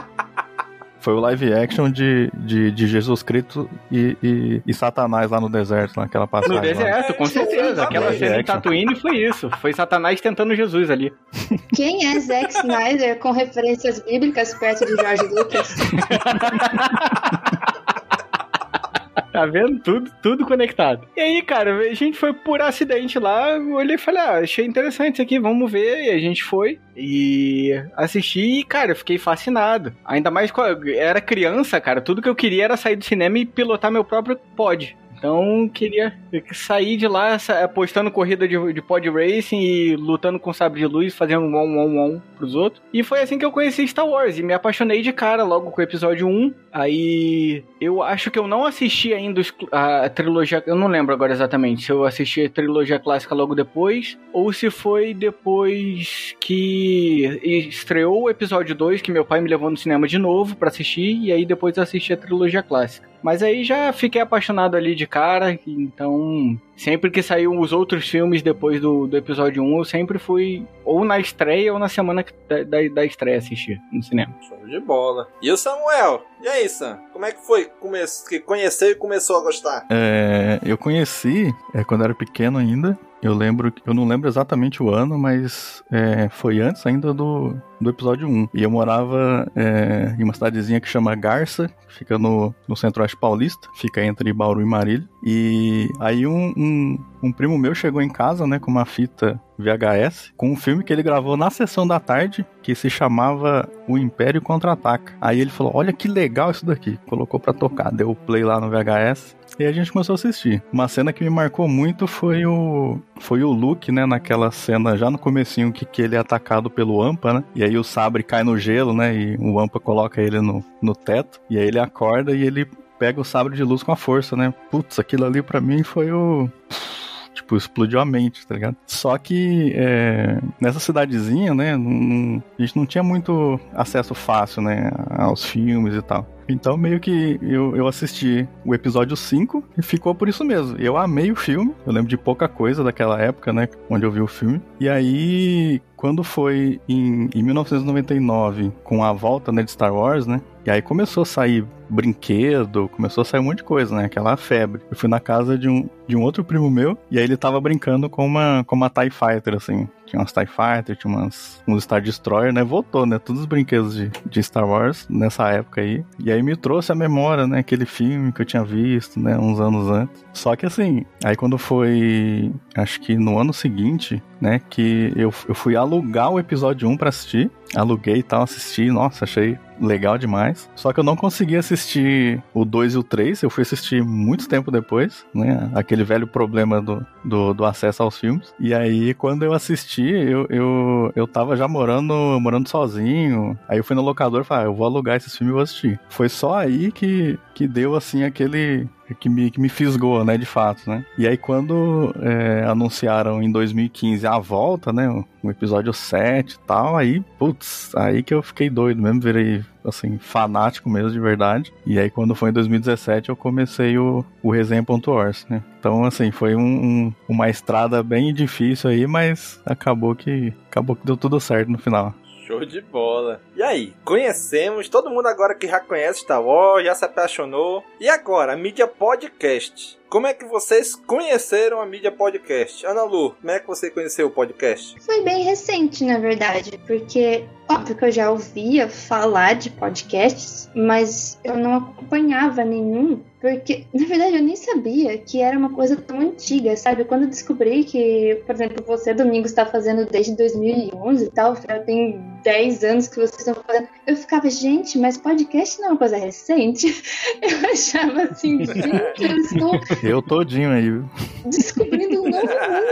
Foi o live action de, de, de Jesus Cristo e, e, e Satanás lá no deserto, naquela passagem. No lá. deserto, com certeza. Aquela cena em. Tatooine foi isso. Foi Satanás tentando Jesus ali. Quem é Zack Snyder com referências bíblicas perto de George Lucas? Tá vendo? Tudo, tudo conectado. E aí, cara, a gente foi por acidente lá. Olhei e falei, ah, achei interessante isso aqui, vamos ver. E a gente foi e assisti e, cara, eu fiquei fascinado. Ainda mais quando eu era criança, cara, tudo que eu queria era sair do cinema e pilotar meu próprio pod. Então, queria sair de lá apostando corrida de, de pod racing e lutando com sabre de luz, fazendo um on, on, on pros outros. E foi assim que eu conheci Star Wars e me apaixonei de cara logo com o episódio 1. Aí, eu acho que eu não assisti ainda a, trilogia, eu não lembro agora exatamente se eu assisti a trilogia clássica logo depois ou se foi depois que estreou o episódio 2 que meu pai me levou no cinema de novo pra assistir e aí depois assisti a trilogia clássica. Mas aí já fiquei apaixonado ali de cara, então sempre que saiu os outros filmes depois do, do episódio 1, eu sempre fui ou na estreia ou na semana da, da, da estreia assistir no cinema. Show de bola. E o Samuel? E aí, Sam? Como é que foi come que conheceu e começou a gostar? É, eu conheci é, quando era pequeno ainda. Eu lembro, eu não lembro exatamente o ano, mas é, foi antes ainda do, do episódio 1. E eu morava é, em uma cidadezinha que chama Garça, que fica no, no centro-oeste paulista, fica entre Bauru e Marília. E aí um, um, um primo meu chegou em casa, né, com uma fita VHS, com um filme que ele gravou na sessão da tarde, que se chamava O Império Contra-Ataca. Aí ele falou, olha que legal isso daqui. Colocou pra tocar, deu play lá no VHS. E a gente começou a assistir. Uma cena que me marcou muito foi o foi o Luke, né, naquela cena já no comecinho que, que ele é atacado pelo Ampa, né? E aí o sabre cai no gelo, né? E o Ampa coloca ele no, no teto. E aí ele acorda e ele pega o sabre de luz com a força, né? Putz, aquilo ali pra mim foi o tipo, explodiu a mente, tá ligado? Só que é, nessa cidadezinha, né, não- a gente não tinha muito acesso fácil, né, aos filmes e tal. Então, meio que eu, eu assisti o episódio 5 e ficou por isso mesmo. Eu amei o filme, eu lembro de pouca coisa daquela época, né, onde eu vi o filme. E aí, quando foi em, em 1999, com a volta né, de Star Wars, né, e aí começou a sair brinquedo, começou a sair um monte de coisa, né? Aquela febre. Eu fui na casa de um, de um outro primo meu, e aí ele tava brincando com uma, com uma TIE Fighter, assim. Tinha umas TIE Fighter, tinha umas, uns Star Destroyer, né? Voltou, né? Todos os brinquedos de, de Star Wars nessa época aí. E aí me trouxe a memória, né? Aquele filme que eu tinha visto, né? Uns anos antes. Só que assim, aí quando foi, acho que no ano seguinte, né? Que eu, eu fui alugar o episódio 1 pra assistir. Aluguei e tal, assisti. Nossa, achei legal demais. Só que eu não consegui assistir o 2 e o 3. Eu fui assistir muito tempo depois, né? Aquele velho problema do, do, do acesso aos filmes. E aí, quando eu assisti, eu, eu, eu tava já morando, morando sozinho. Aí eu fui no locador e falei, ah, eu vou alugar esses filmes e vou assistir. Foi só aí que, que deu, assim, aquele que me, que me fisgou, né, de fato, né? E aí quando é, anunciaram em 2015 a volta, né, o, o episódio 7 e tal, aí, putz, aí que eu fiquei doido mesmo, virei, assim, fanático mesmo, de verdade. E aí quando foi em 2017 eu comecei o, o Resenha.org, né? Então, assim, foi um, um- uma estrada bem difícil aí, mas acabou que, acabou que deu tudo certo no final. Show de bola. E aí, conhecemos, todo mundo agora que já conhece Star Wars, já se apaixonou. E agora, a mídia podcast. Como é que vocês conheceram a mídia podcast? Ana Lu, como é que você conheceu o podcast? Foi bem recente, na verdade, porque Óbvio que eu já ouvia falar de podcasts, mas eu não acompanhava nenhum, porque na verdade eu nem sabia que era uma coisa tão antiga, sabe? Quando eu descobri que, por exemplo, você, Domingo, está fazendo desde 2011 e tal, já tem 10 anos que vocês estão fazendo, eu ficava, gente, mas podcast não é uma coisa recente? Eu achava assim, gente, eu estou Eu todinho aí, viu? descobrindo um novo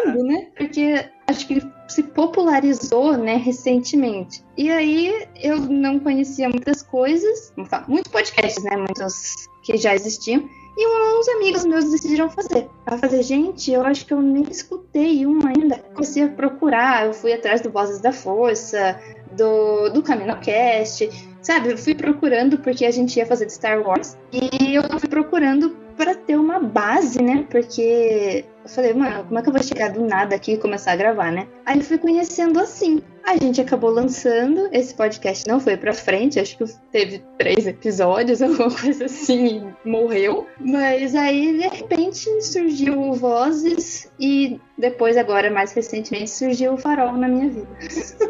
mundo, né? Porque acho que ele se popularizou, né, recentemente. E aí eu não conhecia muitas coisas, muitos podcasts, né, muitos que já existiam. E uns amigos meus decidiram fazer. Pra fazer, gente, eu acho que eu nem escutei um ainda. Comecei a procurar, eu fui atrás do Vozes da Força, do, do CaminoCast, sabe? Eu fui procurando porque a gente ia fazer de Star Wars. E eu fui procurando para ter uma base, né? Porque eu falei, mano, como é que eu vou chegar do nada aqui e começar a gravar, né? Aí eu fui conhecendo assim. A gente acabou lançando, esse podcast não foi pra frente, acho que teve três episódios, alguma coisa assim, e morreu. Mas aí, de repente, surgiu o Vozes e depois, agora, mais recentemente, surgiu o Farol na minha vida.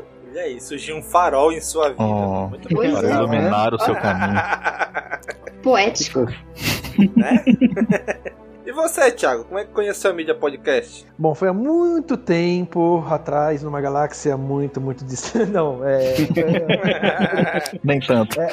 E aí, surgiu um farol em sua vida. Oh, Muito para bem. iluminar o seu caminho. Poético. Né? E você, Thiago, como é que conheceu a mídia podcast? Bom, foi há muito tempo atrás, numa galáxia muito, muito distante. Não, é. Nem tanto. É,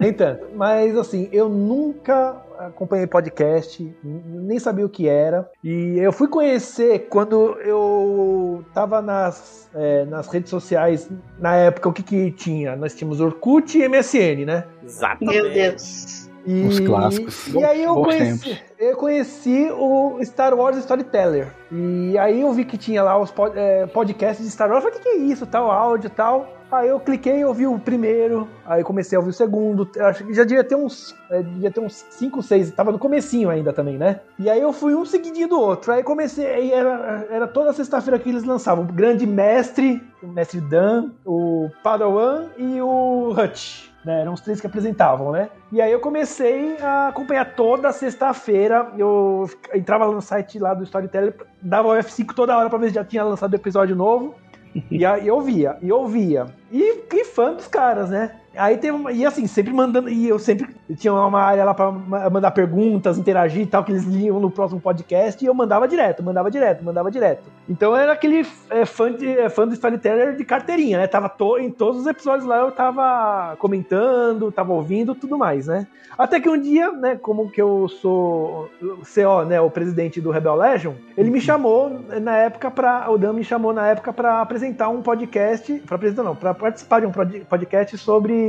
nem tanto. Mas, assim, eu nunca acompanhei podcast, nem sabia o que era. E eu fui conhecer quando eu tava nas, é, nas redes sociais, na época, o que que tinha? Nós tínhamos Orkut e MSN, né? Exatamente. Meu Deus. E, Os clássicos. E aí eu conheci, tempos. eu conheci o Star Wars Storyteller. E aí eu vi que tinha lá os pod- é, podcasts de Star Wars. Eu falei, o que, que é isso? Tal, áudio e tal. Aí eu cliquei e ouvi o primeiro. Aí comecei a ouvir o segundo. Acho que já devia ter uns. é, devia ter uns 5, 6. Tava no comecinho ainda também, né? E aí eu fui um seguidinho do outro. Aí comecei. Aí era, era toda sexta-feira que eles lançavam. O Grande Mestre, o Mestre Dan, o Padawan e o Hutch. Né, eram os três que apresentavam, né? E aí eu comecei a acompanhar toda sexta-feira. Eu entrava no site lá do Storyteller, dava o F5 toda hora pra ver se já tinha lançado episódio novo. E aí eu via, e eu via. E que fã dos caras, né? Aí teve uma, E assim, sempre mandando. E eu sempre tinha uma área lá pra ma- mandar perguntas, interagir e tal, que eles liam no próximo podcast. E eu mandava direto, mandava direto, mandava direto. Então eu era aquele é, fã, de, é, fã do Storyteller de carteirinha, né? Tava to- em todos os episódios lá eu tava comentando, tava ouvindo tudo mais, né? Até que um dia, né, como que eu sou CO, né, o presidente do Rebel Legion, ele me chamou na época para o Dan me chamou na época para apresentar um podcast, para apresentar não, para participar de um pod- podcast sobre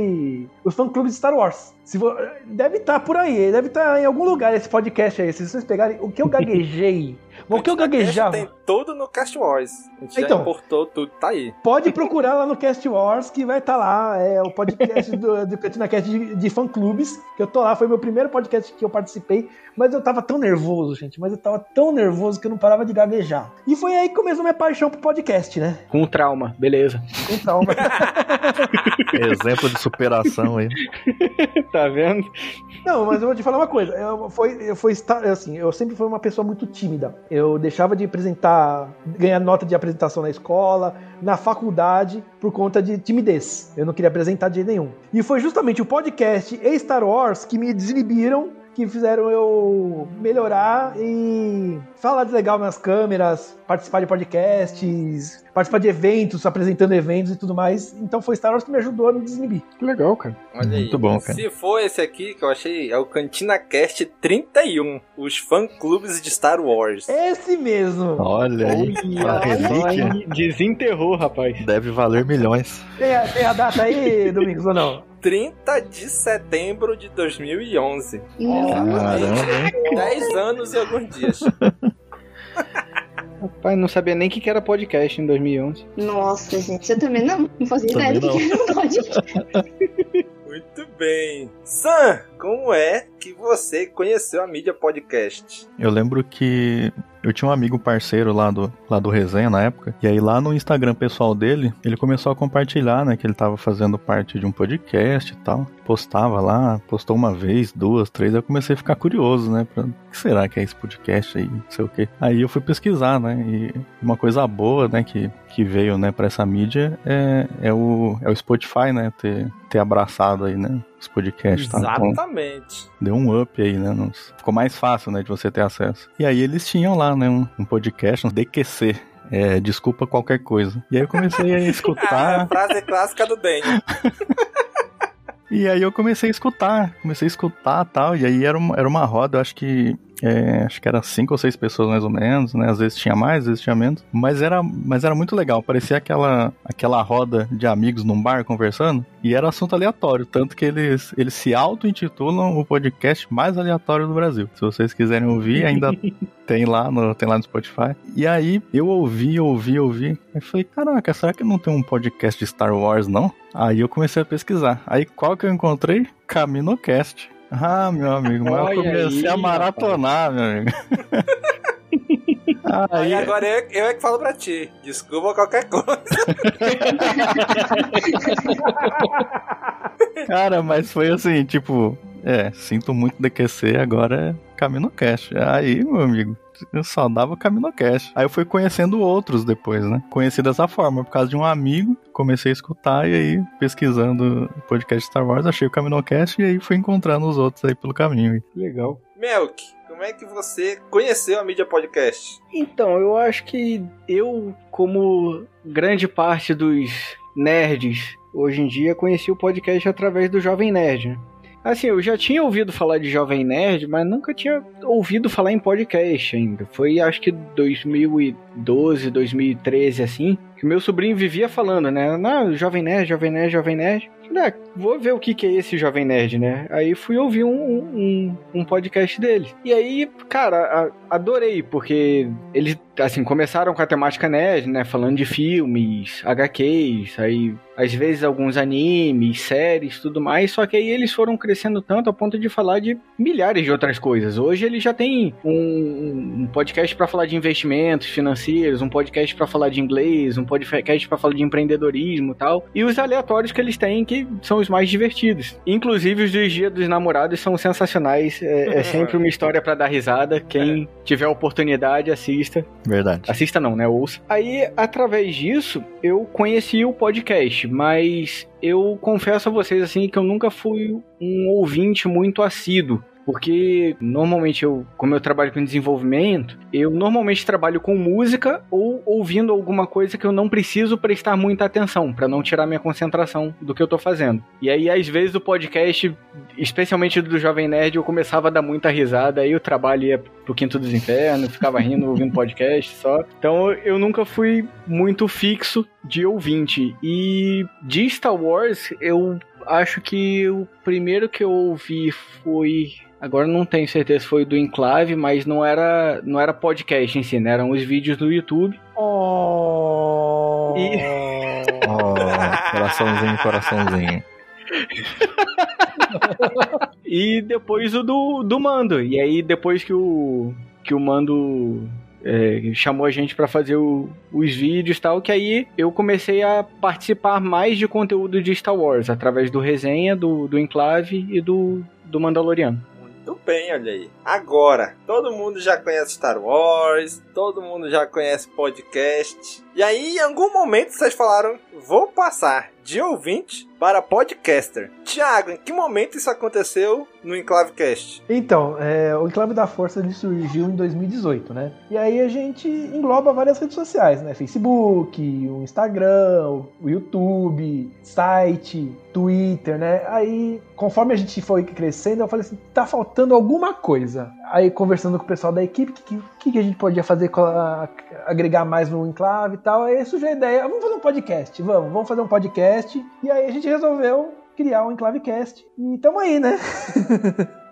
os fã clubes de Star Wars. Se vo- deve estar por aí, deve estar em algum lugar esse podcast aí. Se vocês pegarem o que eu gaguejei, o que eu gaguejava. Tem tudo no Cast Wars. A gente já Então. importou tudo, tá aí. Pode procurar lá no Cast Wars, que vai estar lá. É o podcast do, do Cantina Cast de, de fã-clubes, que eu tô lá. Foi meu primeiro podcast que eu participei. Mas eu tava tão nervoso, gente. Mas eu tava tão nervoso que eu não parava de gaguejar. E foi aí que começou minha paixão pro podcast, né? Com trauma, beleza. Com trauma. Exemplo de superação aí. tá vendo? Não, mas eu vou te falar uma coisa. Eu, foi, eu, foi, estar- assim, eu sempre fui uma pessoa muito tímida. Eu deixava de apresentar, ganhar nota de apresentação na escola, na faculdade, por conta de timidez. Eu não queria apresentar de jeito nenhum. E foi justamente o podcast e Star Wars que me desinibiram, que fizeram eu melhorar e falar de legal nas câmeras, participar de podcasts, participar de eventos, apresentando eventos e tudo mais. Então foi Star Wars que me ajudou a me desinibir. Que legal, cara. Olha Muito aí. bom, cara. Se for esse aqui que eu achei, é o Cantina Cast 31, os fã-clubes de Star Wars. Esse mesmo. Olha aí, a relíquia Olha, Desenterrou, rapaz. deve valer milhões. Tem a, tem a data aí, Domingos, ou não? 30 de setembro de 2011. Caramba, hein? 10 anos e alguns dias. Rapaz, não sabia nem o que era podcast em 2011. Nossa, gente, eu também não. Não fazia ideia Também do que era um podcast. Muito bem. Sam, como é que você conheceu a mídia podcast? Eu lembro que eu tinha um amigo parceiro lá do, lá do Resenha na época, e aí lá no Instagram pessoal dele, ele começou a compartilhar, né, que ele tava fazendo parte de um podcast e tal. Postava lá, postou uma vez, duas, três, eu comecei a ficar curioso, né? Pra, o que será que é esse podcast aí? Não sei o quê. Aí eu fui pesquisar, né? E uma coisa boa, né, que, que veio, né, pra essa mídia é, é, o, é o Spotify, né? Ter, ter abraçado aí, né? Os podcasts. Tá? Então, Exatamente. deu um up aí, né? nos- Ficou mais fácil, né, de você ter acesso. E aí eles tinham lá, né, um, um podcast, um DQC. É, desculpa qualquer coisa. E aí eu comecei a escutar. A frase clássica do Daniel. E aí eu comecei a escutar, comecei a escutar tal, e aí era uma, era uma roda, eu acho que é, acho que era cinco ou seis pessoas mais ou menos, né? Às vezes tinha mais, às vezes tinha menos. Mas era, mas era muito legal. Parecia aquela, aquela roda de amigos num bar conversando. E era assunto aleatório. Tanto que eles, eles se auto-intitulam o podcast mais aleatório do Brasil. Se vocês quiserem ouvir, ainda tem lá no, tem lá no Spotify. E aí eu ouvi, ouvi, ouvi. Aí falei, caraca, será que não tem um podcast de Star Wars, não? Aí eu comecei a pesquisar. Aí qual que eu encontrei? CaminoCast. Ah, meu amigo, mas eu comecei aí, a maratonar, meu amigo. Aí agora eu, eu é que falo pra ti. Desculpa qualquer coisa. Cara, mas foi assim, tipo, é, sinto muito DQC, agora é CaminoCast. Aí, meu amigo, eu só dava CaminoCast. Aí eu fui conhecendo outros depois, né? Conheci dessa forma, por causa de um amigo, comecei a escutar e aí, pesquisando o podcast Star Wars, achei o CaminoCast e aí fui encontrando os outros aí pelo caminho. Legal. Melk, como é que você conheceu a mídia podcast? Então, eu acho que eu, como grande parte dos nerds hoje em dia, conheci o podcast através do Jovem Nerd. Assim, eu já tinha ouvido falar de Jovem Nerd, mas nunca tinha ouvido falar em podcast ainda. Foi acho que 2012, 2013, assim, que meu sobrinho vivia falando, né? Não, Jovem Nerd, Jovem Nerd, Jovem Nerd. Falei, ah, vou ver o que, que é esse Jovem Nerd, né? Aí fui ouvir um, um, um podcast dele. E aí, cara, a- adorei, porque eles, assim, começaram com a temática nerd, né? Falando de filmes, HQs, aí às vezes alguns animes, séries, tudo mais. Só que aí eles foram crescendo tanto a ponto de falar de milhares de outras coisas. Hoje ele já tem um, um podcast pra falar de investimentos financeiros, um podcast pra falar de inglês, um podcast pra falar de empreendedorismo e tal. E os aleatórios que eles têm que são os mais divertidos. Inclusive os dos Dia dos Namorados são sensacionais. É, é sempre uma história pra dar risada. Quem tiver oportunidade, assista. Verdade. Assista não, né? Ouça. Aí, através disso, eu conheci o podcast, mas eu confesso a vocês assim que eu nunca fui um ouvinte muito assíduo. Porque normalmente eu, como eu trabalho com desenvolvimento, eu normalmente trabalho com música ou ouvindo alguma coisa que eu não preciso prestar muita atenção, pra não tirar minha concentração do que eu tô fazendo. E aí, às vezes, o podcast, especialmente do Jovem Nerd, eu começava a dar muita risada, aí o trabalho ia pro Quinto dos Infernos, ficava rindo ouvindo podcast só. Então eu nunca fui muito fixo de ouvinte. E de Star Wars, eu acho que o primeiro que eu ouvi foi. Agora não tenho certeza se foi do Enclave, mas não era, não era podcast em si, né? Eram os vídeos do YouTube. Oh. E... Oh, coraçãozinho, coraçãozinho. e depois o do, do Mando. E aí, depois que o, que o Mando é, chamou a gente pra fazer o- os vídeos e tal, que aí eu comecei a participar mais de conteúdo de Star Wars, através do resenha, do, do Enclave e do, do Mandaloriano. Muito bem, olha aí. Agora, todo mundo já conhece Star Wars, todo mundo já conhece podcast. E aí, em algum momento, vocês falaram: vou passar de ouvinte para podcaster. Tiago, em que momento isso aconteceu no Enclavecast? Então, é, o Enclave da Força surgiu em 2018, né? E aí a gente engloba várias redes sociais, né? Facebook, o Instagram, o YouTube, site, Twitter, né? Aí, conforme a gente foi crescendo, eu falei assim, tá faltando alguma coisa. Aí, conversando com o pessoal da equipe, o que, que, que a gente podia fazer, a- agregar mais no Enclave e tal. Aí surgiu a ideia, vamos fazer um podcast, vamos, vamos fazer um podcast. E aí a gente resolveu criar o Enclavecast. E tamo aí, né?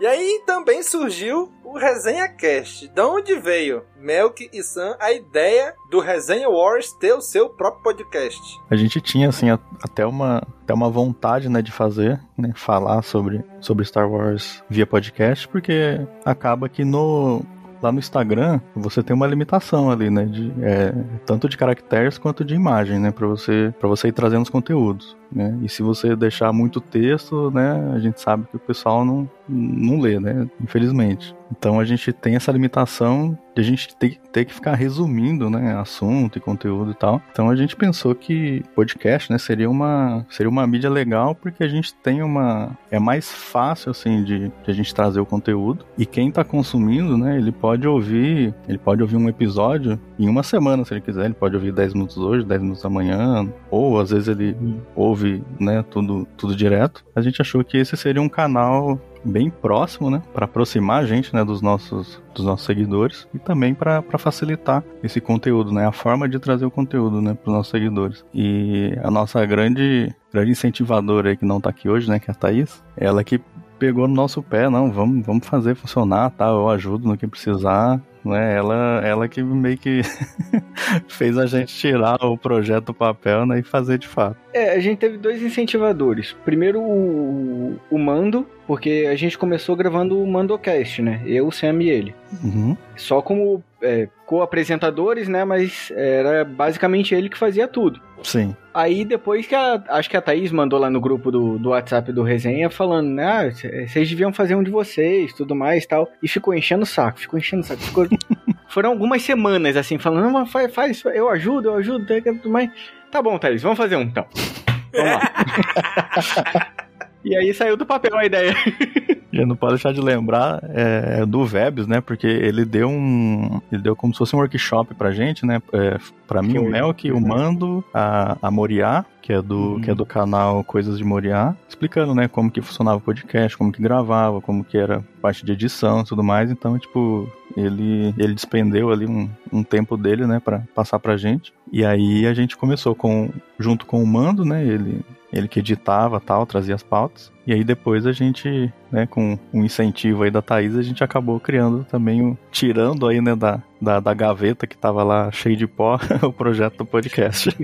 E aí também surgiu o Resenha Cast. De onde veio Melk e Sam a ideia do Resenha Wars ter o seu próprio podcast? A gente tinha, assim, a- até uma, até uma vontade, né, de fazer, né, falar sobre, sobre Star Wars via podcast, porque acaba que no, lá no Instagram você tem uma limitação ali, né, de, é, tanto de caracteres quanto de imagem, né, pra você, você ir trazendo os conteúdos. Né? E se você deixar muito texto, né, a gente sabe que o pessoal não, não lê, né? Infelizmente. Então a gente tem essa limitação de a gente ter, ter que ficar resumindo, né, assunto e conteúdo e tal. Então a gente pensou que podcast, né, seria uma seria uma mídia legal porque a gente tem uma é mais fácil assim de, de a gente trazer o conteúdo e quem tá consumindo, né, ele pode ouvir, ele pode ouvir um episódio em uma semana se ele quiser, ele pode ouvir 10 minutos hoje, 10 minutos amanhã, ou às vezes ele ouve, né, tudo tudo direto. A gente achou que esse seria um canal bem próximo, né, para aproximar a gente, né, dos nossos dos nossos seguidores e também para facilitar esse conteúdo, né, a forma de trazer o conteúdo, né, para os nossos seguidores. E a nossa grande grande incentivadora aí que não tá aqui hoje, né, que é a Thaís, ela que pegou no nosso pé, não, vamos, vamos fazer funcionar, tá? Eu ajudo no que precisar, né? Ela, ela que meio que fez a gente tirar o projeto do papel, né, e fazer de fato. É, a gente teve dois incentivadores. Primeiro o, o Mando, porque a gente começou gravando o Mandocast, né? Eu, o Sam e ele. Uhum. Só como é, co-apresentadores, né? Mas era basicamente ele que fazia tudo. Sim. Aí depois que a, acho que a Thaís mandou lá no grupo do, do WhatsApp do Resenha falando, né? Ah, vocês deviam fazer um de vocês, tudo mais tal. E ficou enchendo o saco, ficou enchendo o saco. Ficou... Foram algumas semanas assim, falando, não, faz, faz, eu ajudo, eu ajudo, tudo mais. Tá bom, Thaís, vamos fazer um então. Vamos lá. e aí saiu do papel a ideia. Já não pode deixar de lembrar é, do Vebs, né? Porque ele deu um. Ele deu como se fosse um workshop pra gente, né? É, pra mim, Foi. o Melk, o Mando, a, a Moriá, que é, do, uhum. que é do canal Coisas de Moriá, explicando, né, como que funcionava o podcast, como que gravava, como que era parte de edição e tudo mais. Então, tipo, ele, ele despendeu ali um, um tempo dele, né, para passar pra gente. E aí a gente começou com, junto com o Mando, né, ele, ele que editava tal, trazia as pautas. E aí depois a gente, né, com um incentivo aí da Thaís, a gente acabou criando também, o, tirando aí, né, da, da, da gaveta que tava lá cheio de pó, o projeto do podcast.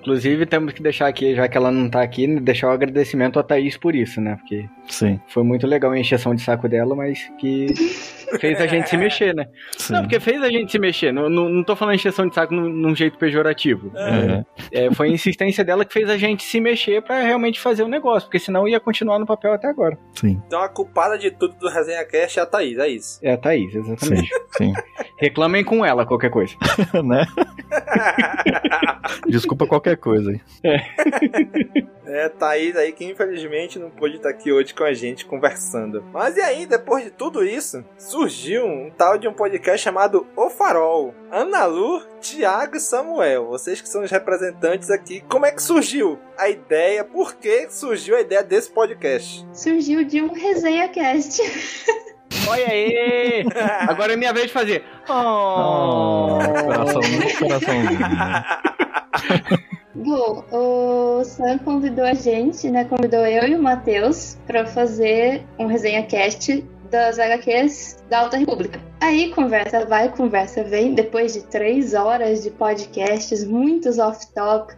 Inclusive, temos que deixar aqui, já que ela não tá aqui, deixar o um agradecimento à Thaís por isso, né? Porque Sim. foi muito legal a encheção de saco dela, mas que fez a gente se mexer, né? Sim. Não, porque fez a gente se mexer. Não, não, não tô falando encheção de saco num, num jeito pejorativo. É. É, foi a insistência dela que fez a gente se mexer para realmente fazer o negócio, porque senão ia continuar no papel até agora. Sim. Então a culpada de tudo do Resenha Cast é a Thaís, é isso? É a Thaís, exatamente. Sim. Sim. Reclamem com ela qualquer coisa. né? Desculpa qualquer coisa aí. É. É, Thaís aí que infelizmente não pôde estar aqui hoje com a gente conversando. Mas e aí, depois de tudo isso, surgiu um tal de um podcast chamado O Farol. Ana Lu, Tiago e Samuel, vocês que são os representantes aqui, como é que surgiu a ideia? Por que surgiu a ideia desse podcast? Surgiu de um resenha cast. Olha aí! Agora é minha vez de fazer. Oh, coração, coraçãozinho. Bom, o Sam convidou a gente, né? Convidou eu e o Matheus para fazer um resenha cast das HQs da Alta República. Aí conversa vai, conversa vem. Depois de três horas de podcasts, muitos off-top,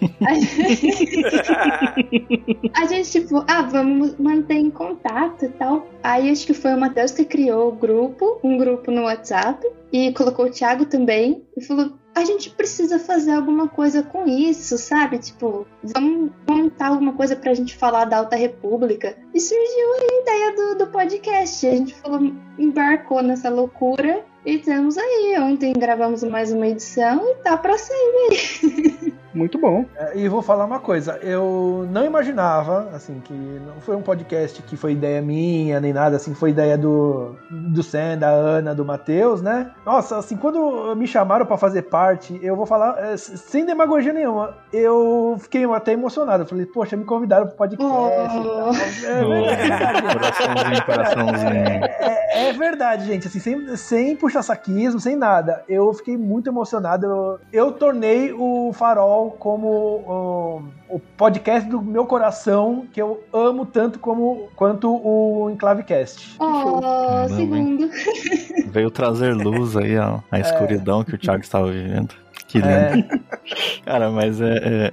a gente, tipo, ah, vamos manter em contato e tal. Aí acho que foi o Matheus que criou o grupo, um grupo no WhatsApp, e colocou o Thiago também, e falou: a gente precisa fazer alguma coisa com isso, sabe? Tipo, vamos montar alguma coisa pra gente falar da Alta República. E surgiu a ideia do, do podcast. A gente falou, embarcou nessa loucura e temos aí. Ontem gravamos mais uma edição e tá pra sair aí. Muito bom. É, e vou falar uma coisa, eu não imaginava, assim, que não foi um podcast que foi ideia minha, nem nada, assim, foi ideia do, do Sam, da Ana, do Matheus, né? Nossa, assim, quando me chamaram para fazer parte, eu vou falar, é, sem demagogia nenhuma, eu fiquei até emocionado. Eu falei, poxa, me convidaram pro podcast. Oh. É, verdade. coraçãozinho, coraçãozinho. É, é, verdade, gente, assim, sem, sem puxar saquismo, sem nada. Eu fiquei muito emocionado. Eu, eu tornei o Farol como o, o, podcast do meu coração, que eu amo tanto como quanto o Enclavecast. Oh, segundo. Veio trazer luz aí a, a escuridão é. que o Thiago estava vivendo. Que lindo. É. Cara, mas é, é,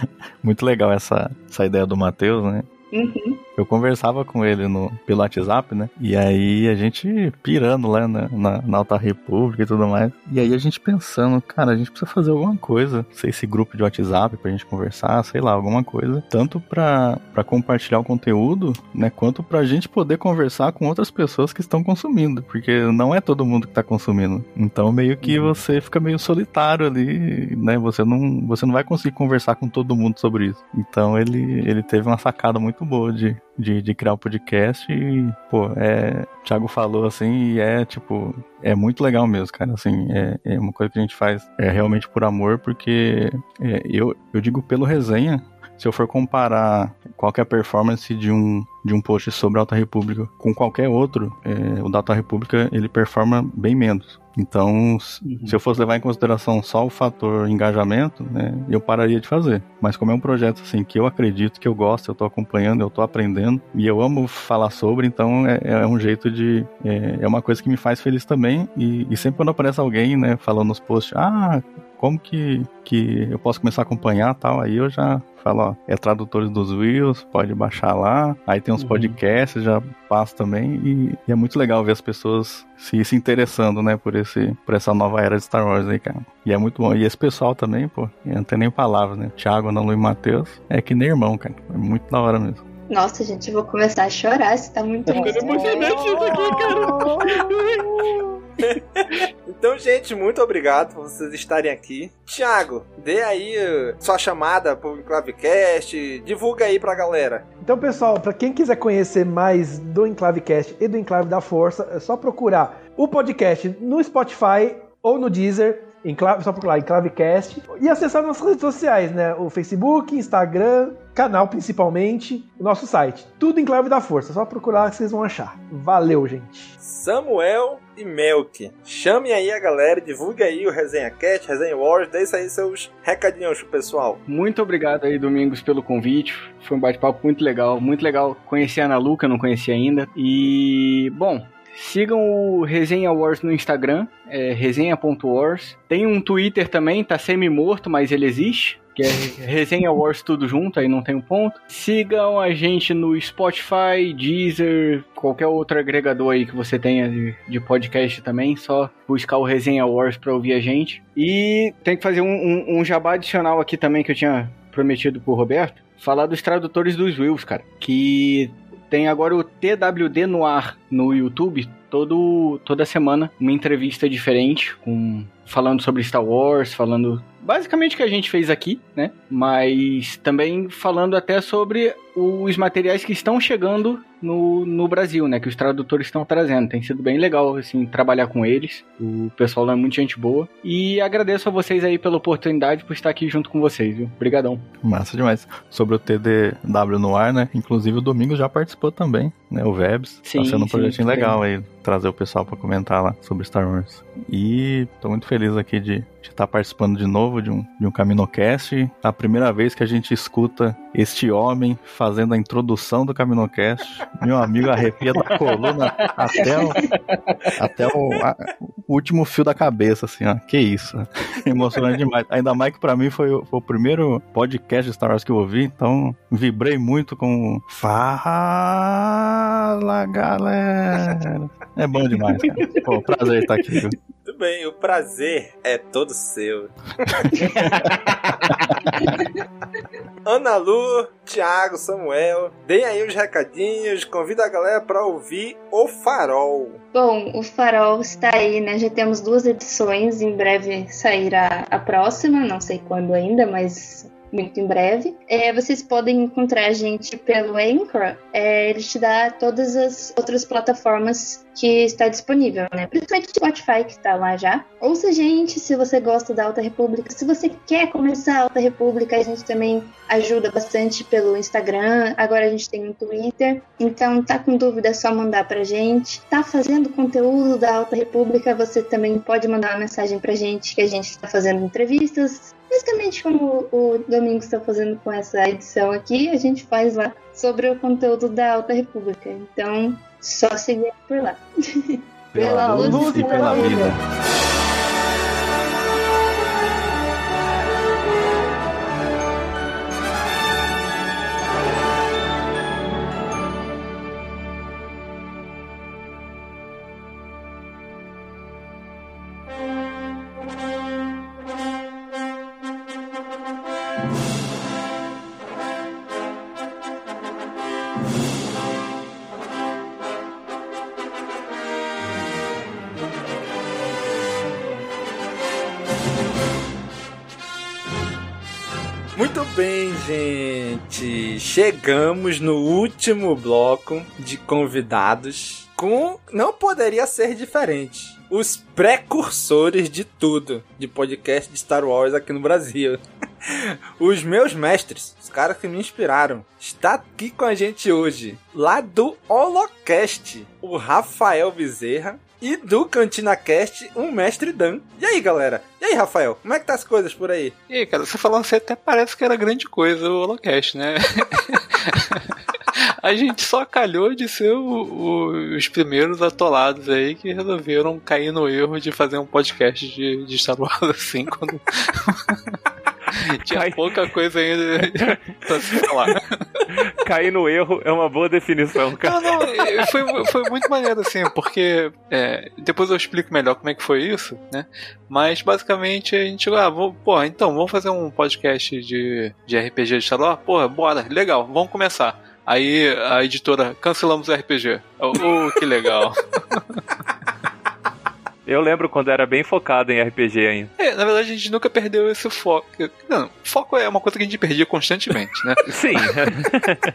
muito legal essa, essa ideia do Matheus, né? Uhum. Eu conversava com ele no, pelo WhatsApp, né? E aí a gente pirando lá na, na, na Alta República e tudo mais. E aí a gente pensando, cara, a gente precisa fazer alguma coisa, sei se grupo de WhatsApp pra gente conversar, sei lá, alguma coisa. Tanto pra, pra compartilhar o conteúdo, né? Quanto pra gente poder conversar com outras pessoas que estão consumindo. Porque não é todo mundo que tá consumindo. Então meio que uhum. você fica meio solitário ali, né? Você não, você não vai conseguir conversar com todo mundo sobre isso. Então ele, ele teve uma sacada muito boa de, de, de criar o um podcast e, pô, é. O Thiago falou assim, e é tipo, é muito legal mesmo, cara. Assim, é, é uma coisa que a gente faz é realmente por amor, porque é, eu, eu digo pelo resenha, se eu for comparar qualquer performance de um, de um post sobre a Alta República com qualquer outro, é, o da Alta República ele performa bem menos. Então, uhum. se eu fosse levar em consideração só o fator engajamento, né, eu pararia de fazer. Mas como é um projeto assim que eu acredito, que eu gosto, eu estou acompanhando, eu estou aprendendo e eu amo falar sobre, então é, é um jeito de é, é, uma coisa que me faz feliz também. E, e sempre quando aparece alguém, né, falando nos posts, ah, como que, que eu posso começar a acompanhar tal, aí eu já falo, ó, é tradutores dos Wheels, pode baixar lá, aí tem uns uhum. podcasts, já passo também, e, e, é muito legal ver as pessoas se, se interessando, né, por, esse, por essa nova era de Star Wars aí, cara. E é muito bom. E esse pessoal também, pô, não tem nem palavras, né? Thiago, Ana Lu e Matheus, é que nem irmão, cara. É muito da hora mesmo. Nossa, gente, eu vou começar a chorar, se tá muito bom. emocionante isso aqui, cara. então, gente, muito obrigado por vocês estarem aqui. Tiago, dê aí uh, sua chamada pro Enclavecast, divulga aí pra galera. Então, pessoal, para quem quiser conhecer mais do Enclavecast e do Enclave da Força, é só procurar o podcast no Spotify ou no Deezer Enclave, só procurar Enclavecast e acessar nossas redes sociais, né? O Facebook, Instagram, canal principalmente, o nosso site. Tudo Enclave da Força, só procurar que vocês vão achar. Valeu, gente. Samuel e Melk, chame aí a galera, divulgue aí o Resenha Cat, Resenha Wars, deixe aí seus recadinhos pro pessoal. Muito obrigado aí, Domingos, pelo convite. Foi um bate-papo muito legal, muito legal conhecer a Ana Luca, não conhecia ainda. E, bom, Sigam o Resenha Wars no Instagram, é resenha.wars. Tem um Twitter também, tá semi-morto, mas ele existe. Que é Resenha Wars tudo junto, aí não tem um ponto. Sigam a gente no Spotify, Deezer, qualquer outro agregador aí que você tenha de, de podcast também. Só buscar o Resenha Wars pra ouvir a gente. E tem que fazer um, um, um jabá adicional aqui também que eu tinha prometido pro Roberto. Falar dos tradutores dos Wills, cara. Que tem agora o TWD no ar no YouTube, todo, toda semana, uma entrevista diferente, com, falando sobre Star Wars, falando basicamente o que a gente fez aqui, né? Mas também falando até sobre os materiais que estão chegando no, no Brasil, né? Que os tradutores estão trazendo. Tem sido bem legal, assim, trabalhar com eles. O pessoal lá é muito gente boa. E agradeço a vocês aí pela oportunidade por estar aqui junto com vocês, viu? Obrigadão. Massa demais. Sobre o TDW no ar, né? Inclusive o Domingo já participou também, né? O Vebs. Sim, tá sendo um projetinho sim, legal aí. Trazer o pessoal para comentar lá sobre Star Wars. E tô muito feliz aqui de estar tá participando de novo de um, de um CaminoCast. A primeira vez que a gente escuta este homem fazendo a introdução do CaminoCast. Meu amigo arrepia da coluna até o, até o, a, o, último fio da cabeça, assim, ó. Que isso. Emocionante demais. Ainda mais que pra mim foi, foi o primeiro podcast de Star Wars que eu ouvi, então vibrei muito com Fala, galera. É bom demais, cara. Pô, prazer estar aqui, viu? Bem, o prazer é todo seu. Ana Lu, Thiago, Samuel, deem aí os recadinhos, convida a galera para ouvir O Farol. Bom, O Farol está aí, né? Já temos duas edições, em breve sairá a próxima, não sei quando ainda, mas muito em breve. É, vocês podem encontrar a gente pelo Anchor. É, ele te dá todas as outras plataformas que está disponível, né? Principalmente o Spotify que está lá já. Ouça a gente se você gosta da Alta República. Se você quer começar a Alta República, a gente também ajuda bastante pelo Instagram. Agora a gente tem um Twitter. Então, tá com dúvida, é só mandar pra gente. Tá fazendo conteúdo da Alta República, você também pode mandar uma mensagem pra gente que a gente está fazendo entrevistas, basicamente como o Domingos está fazendo com essa edição aqui, a gente faz lá sobre o conteúdo da Alta República. Então, só seguir por lá. Pela, pela luz e pela vida. vida. Chegamos no último bloco de convidados com não poderia ser diferente. Os precursores de tudo de podcast de Star Wars aqui no Brasil. Os meus mestres, os caras que me inspiraram, está aqui com a gente hoje, lá do Holocast, o Rafael Bezerra e do Cantina Cast, o mestre Dan. E aí, galera? E aí, Rafael? Como é que tá as coisas por aí? E aí, cara, você falando assim até parece que era grande coisa o Holocast, né? A gente só calhou de ser o, o, os primeiros atolados aí que resolveram cair no erro de fazer um podcast de, de Star Wars assim, quando. Tinha pouca coisa ainda pra se falar. Cair no erro é uma boa definição, cara. Não, não, foi, foi muito maneiro, assim, porque é, depois eu explico melhor como é que foi isso, né? Mas basicamente a gente, ah, vou, porra, então, vamos fazer um podcast de, de RPG de Wars? Porra, bora, legal, vamos começar. Aí a editora, cancelamos o RPG. Oh, oh que legal. Eu lembro quando era bem focado em RPG ainda. É, na verdade a gente nunca perdeu esse foco. Não, foco é uma coisa que a gente perdia constantemente, né? Sim.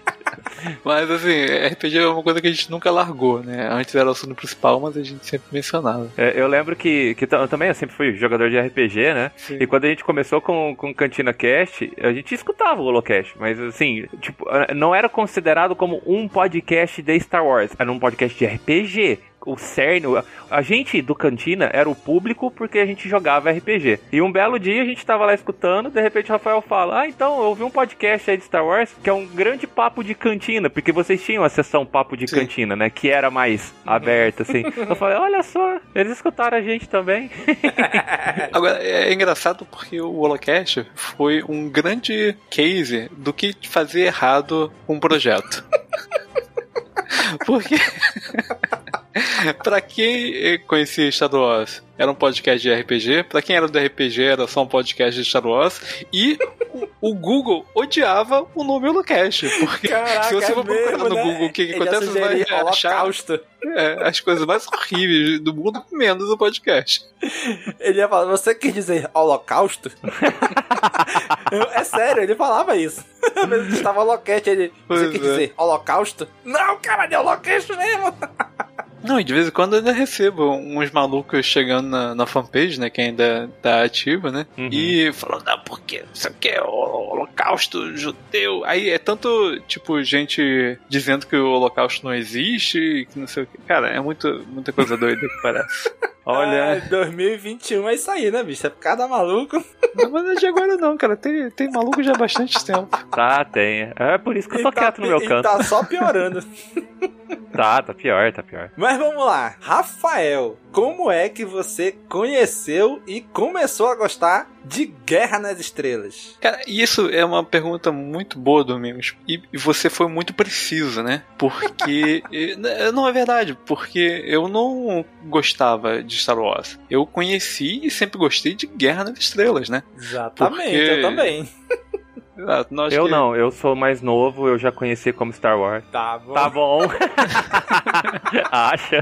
mas assim, RPG é uma coisa que a gente nunca largou, né? Antes era o assunto principal, mas a gente sempre mencionava. É, eu lembro que, que também eu sempre fui jogador de RPG, né? Sim. E quando a gente começou com, com Cantina Cast, a gente escutava o Holocast, mas assim, tipo, não era considerado como um podcast de Star Wars, era um podcast de RPG o cerne, a gente do Cantina era o público porque a gente jogava RPG. E um belo dia a gente tava lá escutando, de repente o Rafael fala: Ah, então eu ouvi um podcast aí de Star Wars que é um grande papo de cantina, porque vocês tinham a sessão papo de Sim. cantina, né? Que era mais uhum. aberta, assim. eu falei: Olha só, eles escutaram a gente também. Agora, é engraçado porque o Holocast foi um grande case do que fazer errado um projeto. Porque pra quem conhecia Star Wars, era um podcast de RPG. Pra quem era do RPG, era só um podcast de Star Wars. E o, o Google odiava o nome Holocast. Porque Caraca, se você é for procurar mesmo, no né? Google o que, que Ele acontece, você vai achar holocausto. é, as coisas mais horríveis do mundo, menos o podcast. Ele ia falar, você quer dizer holocausto? é sério, ele falava isso. Ele estava holocast, ele. Você Pois quer é. dizer holocausto? Não, cara, de holocausto mesmo. Não, e de vez em quando eu ainda recebo uns malucos chegando na, na fanpage, né? Que ainda tá ativa, né? E falando, ah, porque isso aqui é o holocausto judeu. Aí é tanto, tipo, gente dizendo que o holocausto não existe, que não sei o que. Cara, é muito, muita coisa doida que parece. Olha. 2021 é isso aí, né, bicho? É por causa da maluco. Não, mas não é de agora não, cara. Tem, tem maluco já há bastante tempo. Tá, tem. É por isso que eu tô tá quieto no meu e canto. tá só piorando. Tá, tá pior, tá pior. Mas vamos lá. Rafael, como é que você conheceu e começou a gostar de Guerra nas Estrelas? Cara, isso é uma pergunta muito boa, Domingos. E você foi muito preciso, né? Porque. não é verdade, porque eu não gostava de Star Wars. Eu conheci e sempre gostei de Guerra nas Estrelas, né? Exatamente, Porque- eu também. Nós Eu que- não, eu sou mais novo, eu já conheci como Star Wars. Tá bom. Tá bom. Acha?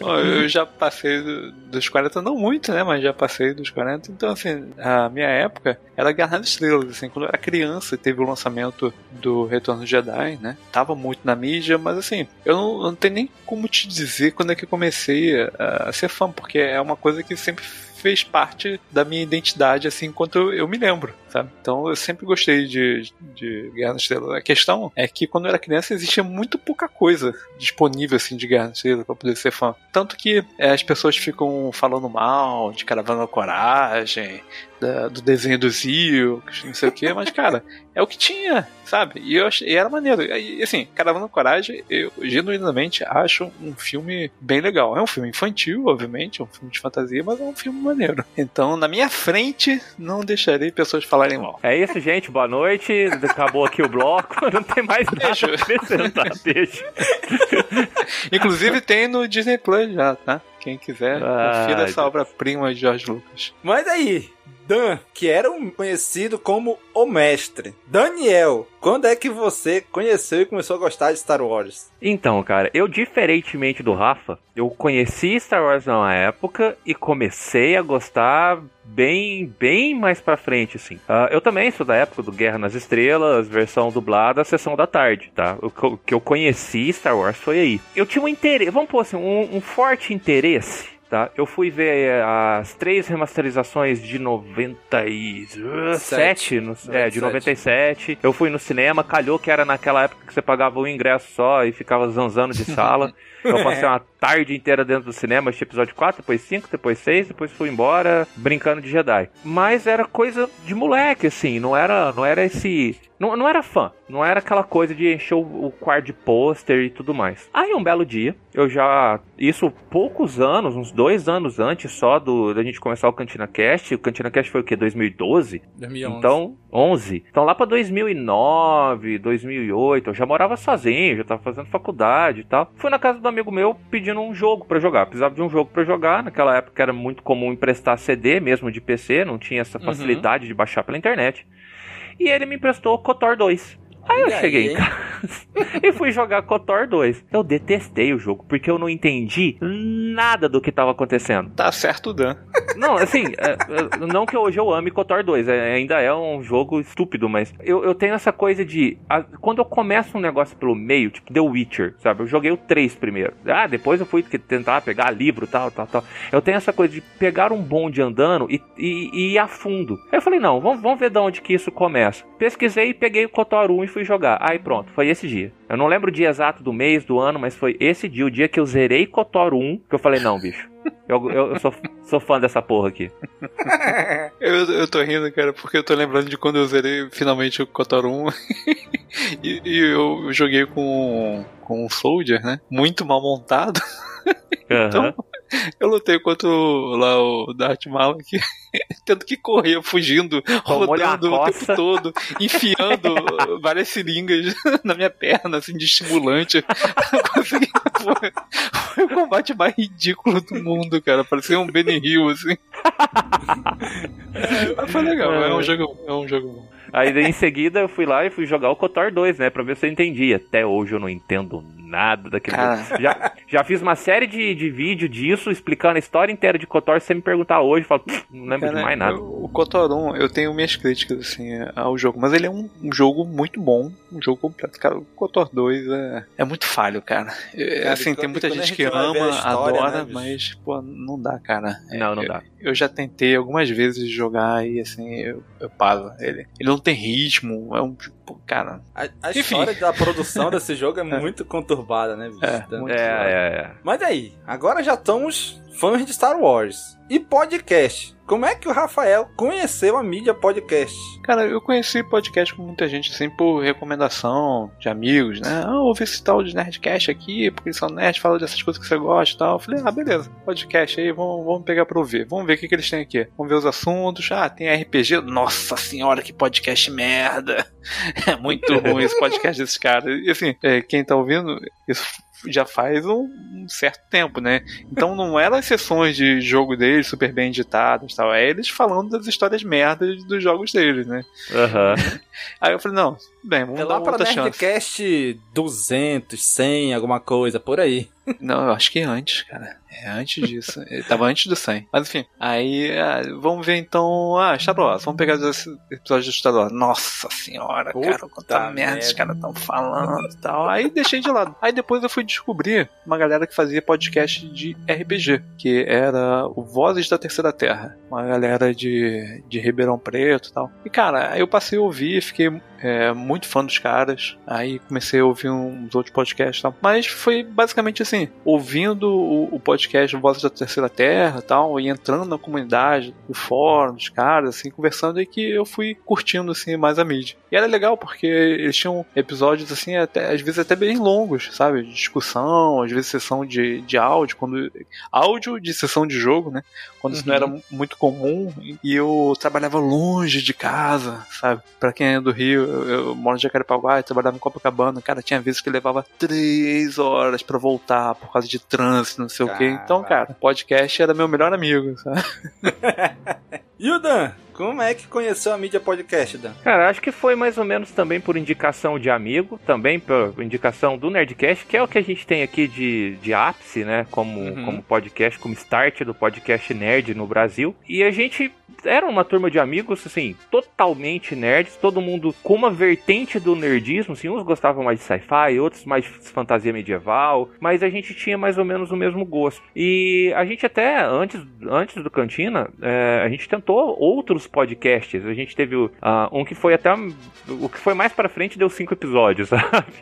Eu já passei do- dos 40, não muito, né? Mas já passei dos 40. Então, assim, a minha época era Guerra nas Estrelas. Assim, quando eu era criança, teve o lançamento do Retorno do Jedi, né? Tava muito na mídia, mas assim, eu não, eu não tenho nem como te dizer quando é que eu comecei a, a ser fã, porque é uma coisa que sempre fez parte da minha identidade, assim, enquanto eu, eu me lembro, sabe? Então eu sempre gostei de, de Guerra nas Estrelas. A questão é que quando eu era criança existia muito pouca coisa disponível, assim, de Guerra nas Estrelas pra poder ser fã. Tanto que é, as pessoas ficam falando mal de Caravana da Coragem, da- do desenho dos Ilks, não sei o que, mas, cara, é o que tinha, sabe? E, eu achei, e era maneiro. E, assim, Caravana da Coragem, eu genuinamente acho um filme bem legal. É um filme infantil, obviamente, é um filme de fantasia, mas é um filme maneiro. Então, na minha frente, não deixarei pessoas falarem mal. É isso, gente. Boa noite. Acabou aqui o bloco. Não tem mais nada a acrescentar. Beijo. Inclusive tem no Disney Plus já, tá? Quem quiser, Ah, confira essa obra-prima de George Lucas. Mas aí, Dan, que era um conhecido como o mestre. Daniel, quando é que você conheceu e começou a gostar de Star Wars? Então, cara, eu diferentemente do Rafa, eu conheci Star Wars na época e comecei a gostar bem, bem mais pra frente, assim. Uh, eu também sou da época do Guerra nas Estrelas, versão dublada, sessão da tarde, tá? O que eu, que eu conheci Star Wars foi aí. Eu tinha um interesse, vamos pôr assim, um, um forte interesse Tá? Eu fui ver eh, as três remasterizações de 97, no, é, de 97. Eu fui no cinema, calhou que era naquela época que você pagava um ingresso só e ficava zanzando de sala. Eu passei uma tarde inteira dentro do cinema, assisti episódio 4, depois 5, depois 6, depois fui embora brincando de Jedi. Mas era coisa de moleque, assim, não era, não era esse. Não, não era fã, não era aquela coisa de encher o, o quarto de pôster e tudo mais. Aí um belo dia, eu já. Isso poucos anos, uns dois anos antes só do, da gente começar o Cantina Cast. O Cantina Cast foi o quê? 2012? 2011. Então, 11. Então lá pra 2009, 2008, eu já morava sozinho, já tava fazendo faculdade e tal. Fui na casa do amigo meu pedindo um jogo para jogar. Precisava de um jogo para jogar. Naquela época era muito comum emprestar CD mesmo de PC, não tinha essa uhum. facilidade uhum. de baixar pela internet. E ele me emprestou KOTOR 2. Aí eu cheguei em casa e fui jogar KOTOR 2. Eu detestei o jogo, porque eu não entendi nada do que estava acontecendo. Tá certo, Dan. Não, assim, é, é, não que hoje eu ame KOTOR 2, é, ainda é um jogo estúpido, mas eu, eu tenho essa coisa de. A, quando eu começo um negócio pelo meio, tipo The Witcher, sabe? Eu joguei o 3 primeiro. Ah, depois eu fui tentar pegar livro tal, tal, tal. Eu tenho essa coisa de pegar um bonde andando e, e, e ir a fundo. Aí eu falei, não, vamos, vamos ver de onde que isso começa. Pesquisei e peguei o KOTOR 1 e fui jogar. Aí pronto, foi esse dia. Eu não lembro o dia exato do mês, do ano, mas foi esse dia, o dia que eu zerei KOTOR 1, que eu falei, não, bicho. Eu, eu, eu sou, sou fã dessa porra aqui. eu, eu tô rindo, cara, porque eu tô lembrando de quando eu zerei finalmente o KOTOR 1. e, e eu joguei com, com um Soldier, né? Muito mal montado. Uhum. Então, eu lutei contra o, lá o Darth Maul aqui, tendo que correr, fugindo, Tomou rodando o tempo todo, enfiando várias seringas na minha perna, assim, de estimulante. Consegui, foi, foi, o combate mais ridículo do mundo, cara. Parecia um Benny Hill, assim. Mas foi legal, é um jogo, é um jogo bom. Aí em seguida eu fui lá e fui jogar o KOTOR 2, né? Pra ver se eu entendi. Até hoje eu não entendo nada daquele jogo. Já, já fiz uma série de, de vídeo disso, explicando a história inteira de KOTOR. Se você me perguntar hoje, eu falo, não lembro Cara, de mais nada. O KOTOR 1, eu tenho minhas críticas, assim, ao jogo. Mas ele é um, um jogo muito bom, um jogo completo. Cara, o KOTOR 2 é, é muito falho, cara. É, assim, tem muita gente que ama, história, adora, né, mas, pô, não dá, cara. Não, não eu, dá. Eu já tentei algumas vezes jogar e, assim, eu, eu paso ele. Ele não tem ritmo, é um tipo, cara. A, a história da produção desse jogo é, é, muito conturbada, né, bicho? É, é, é, é. Mas aí, agora já estamos fãs de Star Wars. E podcast? Como é que o Rafael conheceu a mídia podcast? Cara, eu conheci podcast com muita gente, assim, por recomendação de amigos, né? Ah, ouvi esse tal de Nerdcast aqui, porque eles são nerds, falam dessas coisas que você gosta e tal. Eu falei, ah, beleza, podcast aí, vamos, vamos pegar pra ouvir. Vamos ver o que, que eles têm aqui. Vamos ver os assuntos. Ah, tem RPG. Nossa senhora, que podcast merda. É muito ruim esse podcast desses caras. E assim, é, quem tá ouvindo, isso já faz um, um, certo tempo, né? Então não eram as sessões de jogo deles super bem editadas tal, é eles falando das histórias merdas dos jogos deles, né? Uhum. Aí eu falei, não, bem, vamos é lá dar pra Nerdcast 200, 100, alguma coisa, por aí. Não, eu acho que antes, cara. É antes disso. Ele tava antes do 100. Mas enfim, aí ah, vamos ver então. Ah, Star Wars. Vamos pegar os episódios do Star Wars. Nossa senhora, Puta cara, quanta merda os caras estão falando e tal. Aí deixei de lado. Aí depois eu fui descobrir uma galera que fazia podcast de RPG, que era o Vozes da Terceira Terra. Uma galera de, de Ribeirão Preto e tal. E cara, aí eu passei a ouvir, fiquei é, muito fã dos caras. Aí comecei a ouvir uns outros podcasts e tal. Mas foi basicamente assim, ouvindo o, o podcast Vozes da Terceira Terra e tal, e entrando na comunidade, no fórum dos caras, assim, conversando, e que eu fui curtindo, assim, mais a mídia. E era legal, porque eles tinham episódios, assim, até, às vezes até bem longos, sabe? De discussão, às vezes sessão de, de áudio, quando áudio de sessão de jogo, né? Quando uhum. isso não era uhum. muito comum, e eu trabalhava longe de casa, sabe? Pra quem é do Rio, eu, eu moro em Jacarepaguá e trabalhava em Copacabana. Cara, tinha vezes que levava três horas para voltar por causa de trânsito, não sei Caramba. o quê. Então, cara, podcast era meu melhor amigo, sabe? e o Dan? Como é que conheceu a mídia podcast, Dan? Cara, acho que foi mais ou menos também por indicação de amigo, também por indicação do Nerdcast, que é o que a gente tem aqui de, de ápice, né? Como, uhum. como podcast, como start do podcast nerd no Brasil. E a gente era uma turma de amigos, assim, totalmente nerds, todo mundo com uma vertente do nerdismo, assim, uns gostavam mais de sci-fi, outros mais de fantasia medieval, mas a gente tinha mais ou menos o mesmo gosto. E a gente até, antes, antes do Cantina, é, a gente tentou outros podcasts. A gente teve uh, um que foi até. O que foi mais pra frente deu cinco episódios, sabe?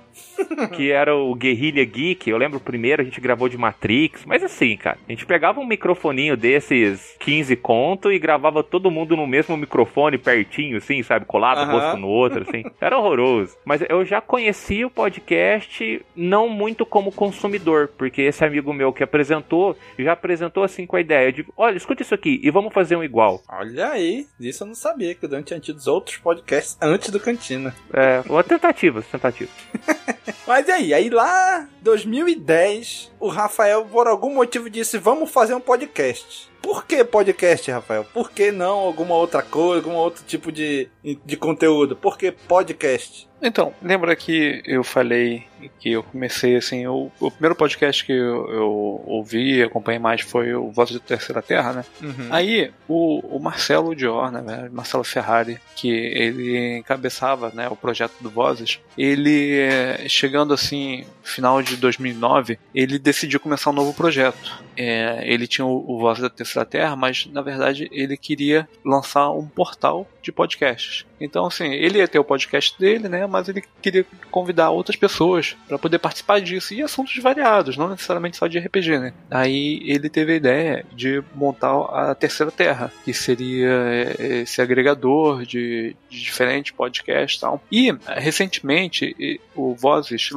que era o Guerrilha Geek. Eu lembro o primeiro a gente gravou de Matrix, mas assim, cara, a gente pegava um microfoninho desses 15 conto e gravava todo mundo no mesmo microfone pertinho, assim, sabe, colado uhum. rosto no outro, assim. Era horroroso. Mas eu já conhecia o podcast não muito como consumidor, porque esse amigo meu que apresentou já apresentou assim com a ideia de, olha, escuta isso aqui e vamos fazer um igual. Olha aí, isso eu não sabia que o Dan tinha tido outros podcasts antes do Cantina. É, uma tentativa, tentativa. Mas e aí? Aí lá, 2010, o Rafael, por algum motivo, disse: Vamos fazer um podcast. Por que podcast, Rafael? Por que não alguma outra coisa, algum outro tipo de, de conteúdo? Por que podcast? Então, lembra que eu falei que eu comecei assim, o, o primeiro podcast que eu, eu ouvi e acompanhei mais foi o Voz da Terceira Terra, né? Uhum. Aí o, o Marcelo Dior, né, Marcelo Ferrari, que ele encabeçava né, o projeto do Vozes, ele chegando assim, final de 2009, ele decidiu começar um novo projeto. É, ele tinha o, o Voz da Terceira Terra, mas na verdade ele queria lançar um portal de podcasts. Então, assim, ele ia ter o podcast dele, né? Mas ele queria convidar outras pessoas para poder participar disso. E assuntos variados, não necessariamente só de RPG, né? Aí ele teve a ideia de montar a Terceira Terra, que seria é, esse agregador de, de diferentes podcasts e tal. E, recentemente, o Vozes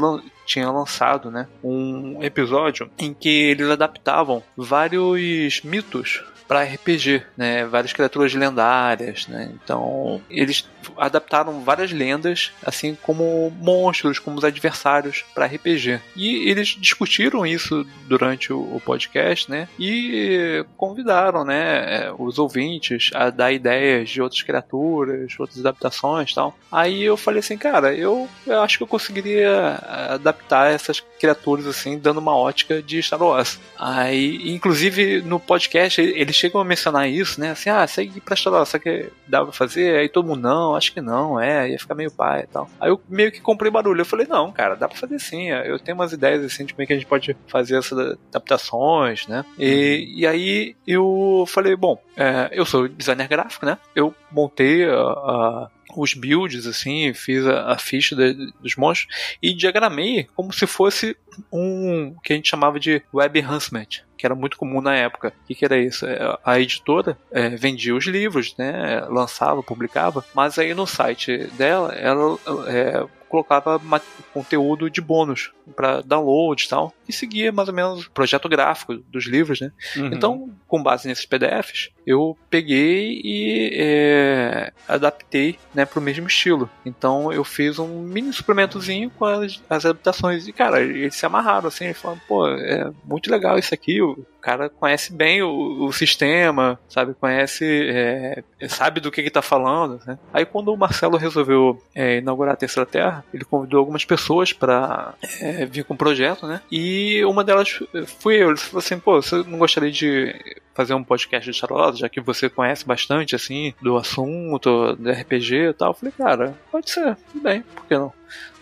tinha lançado né, um episódio em que eles adaptavam vários mitos para RPG, né? Várias criaturas lendárias, né? Então, eles adaptaram várias lendas, assim como monstros, como os adversários para RPG. E eles discutiram isso durante o, podcast, né? E convidaram, né, os ouvintes a dar ideias de outras criaturas, outras adaptações, tal. Aí eu falei assim, cara, eu, eu acho que eu conseguiria adaptar essas criaturas assim, dando uma ótica de Star Wars. Aí, inclusive no podcast eles chegam a mencionar isso, né? Assim, ah, segue pra Star Wars, sabe que dá pra fazer? Aí todo mundo não, acho que não, é, ia ficar meio pai e tal. Aí eu meio que comprei barulho. Eu falei, não, cara, dá pra fazer sim. Eu tenho umas ideias assim de como é que a gente pode fazer essas adaptações, né? E, uhum. e aí eu falei, bom, é, eu sou designer gráfico, né? Eu montei a, a os builds, assim, fiz a, a ficha de, dos monstros e diagramei como se fosse um que a gente chamava de web enhancement, que era muito comum na época. O que, que era isso? É, a editora é, vendia os livros, né, lançava, publicava, mas aí no site dela ela é, colocava conteúdo de bônus para download e tal, e seguia mais ou menos o projeto gráfico dos livros, né? Uhum. Então, com base nesses PDFs, eu peguei e é, adaptei né, para o mesmo estilo. Então, eu fiz um mini suplementozinho com as, as adaptações. E, cara, eles se amarraram assim, e falaram, pô, é muito legal isso aqui, o cara conhece bem o, o sistema, sabe? Conhece, é, sabe do que que tá falando, né? Aí, quando o Marcelo resolveu é, inaugurar a Terceira Terra, ele convidou algumas pessoas para é, vir com o projeto, né? E uma delas fui eu. Ele falou assim, pô, você não gostaria de fazer um podcast de Charlotte, já que você conhece bastante, assim, do assunto, do RPG e tal. Eu falei, cara, pode ser, tudo bem, por que não?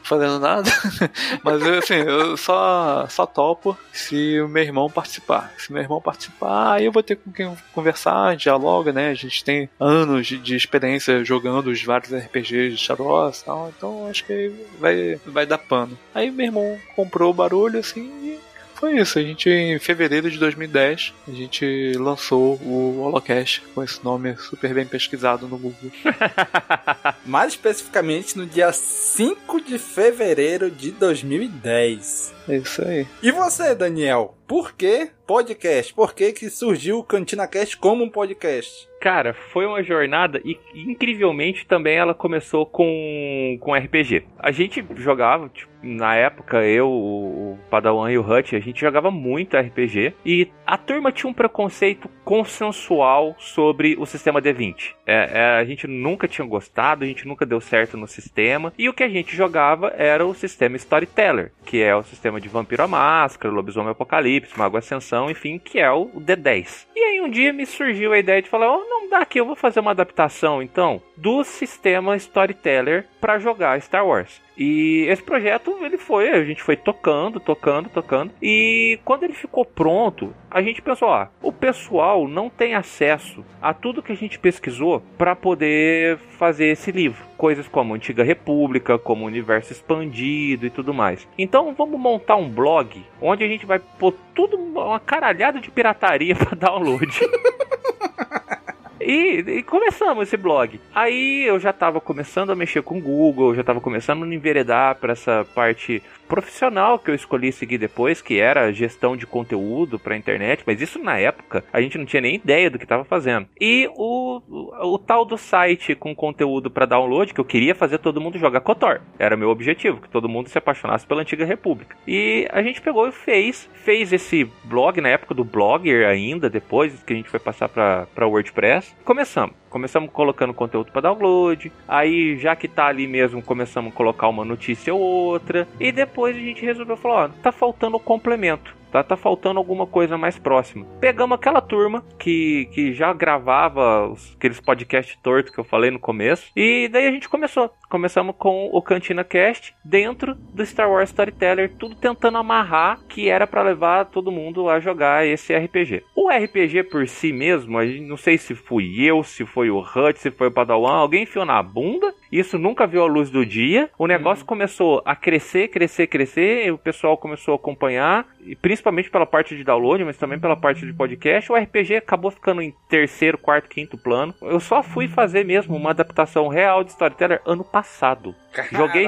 Fazendo nada. Mas assim, eu só, só topo se o meu irmão participar. Se meu irmão participar, aí eu vou ter com quem conversar, dialoga, né? A gente tem anos de, de experiência jogando os vários RPGs de Charos e tal, então acho que vai, vai dar pano. Aí meu irmão comprou o barulho assim e foi isso. A gente, em fevereiro de 2010, a gente lançou o Holocast com esse nome super bem pesquisado no Google. Mais especificamente no dia 5 de fevereiro de 2010. É isso aí. E você, Daniel? Por que podcast? Por que, que surgiu o Cantina Cast como um podcast? Cara, foi uma jornada e incrivelmente também ela começou com, com RPG. A gente jogava, tipo, na época, eu, o Padawan e o Hutch, a gente jogava muito RPG e a turma tinha um preconceito consensual sobre o sistema D20. É, é, a gente nunca tinha gostado, gente nunca deu certo no sistema e o que a gente jogava era o sistema Storyteller, que é o sistema de Vampiro à Máscara, Lobisomem Apocalipse Mago Ascensão, enfim, que é o D10. E aí um dia me surgiu a ideia de falar, oh, não dá aqui, eu vou fazer uma adaptação então do sistema Storyteller para jogar Star Wars. E esse projeto, ele foi, a gente foi tocando, tocando, tocando. E quando ele ficou pronto, a gente pensou, ah, o pessoal não tem acesso a tudo que a gente pesquisou para poder fazer esse livro. Coisas como Antiga República, como Universo Expandido e tudo mais. Então vamos montar um blog onde a gente vai pôr tudo, uma caralhada de pirataria para download. E, e, começamos esse blog. Aí eu já estava começando a mexer com o Google, já estava começando a enveredar para essa parte profissional que eu escolhi seguir depois, que era gestão de conteúdo para internet, mas isso na época a gente não tinha nem ideia do que estava fazendo. E o, o, o, tal do site com conteúdo para download, que eu queria fazer todo mundo jogar KOTOR. Era meu objetivo, que todo mundo se apaixonasse pela antiga república. E a gente pegou e fez, fez esse blog na época do Blogger ainda, depois que a gente foi passar para WordPress. Começamos. Começamos colocando conteúdo para download. Aí, já que tá ali mesmo, começamos a colocar uma notícia ou outra. E depois a gente resolveu falar: ó, tá faltando o complemento. Tá, tá faltando alguma coisa mais próxima. Pegamos aquela turma que, que já gravava os, aqueles podcasts tortos que eu falei no começo. E daí a gente começou. Começamos com o Cantina Cast dentro do Star Wars Storyteller, tudo tentando amarrar que era para levar todo mundo a jogar esse RPG. O RPG por si mesmo, não sei se fui eu, se foi o Hut, se foi o Padawan, alguém enfiou na bunda. Isso nunca viu a luz do dia. O negócio hum. começou a crescer, crescer, crescer. E o pessoal começou a acompanhar, e principalmente pela parte de download, mas também pela parte de podcast. O RPG acabou ficando em terceiro, quarto, quinto plano. Eu só fui fazer mesmo uma adaptação real de Storyteller ano passado. Caraca, Joguei.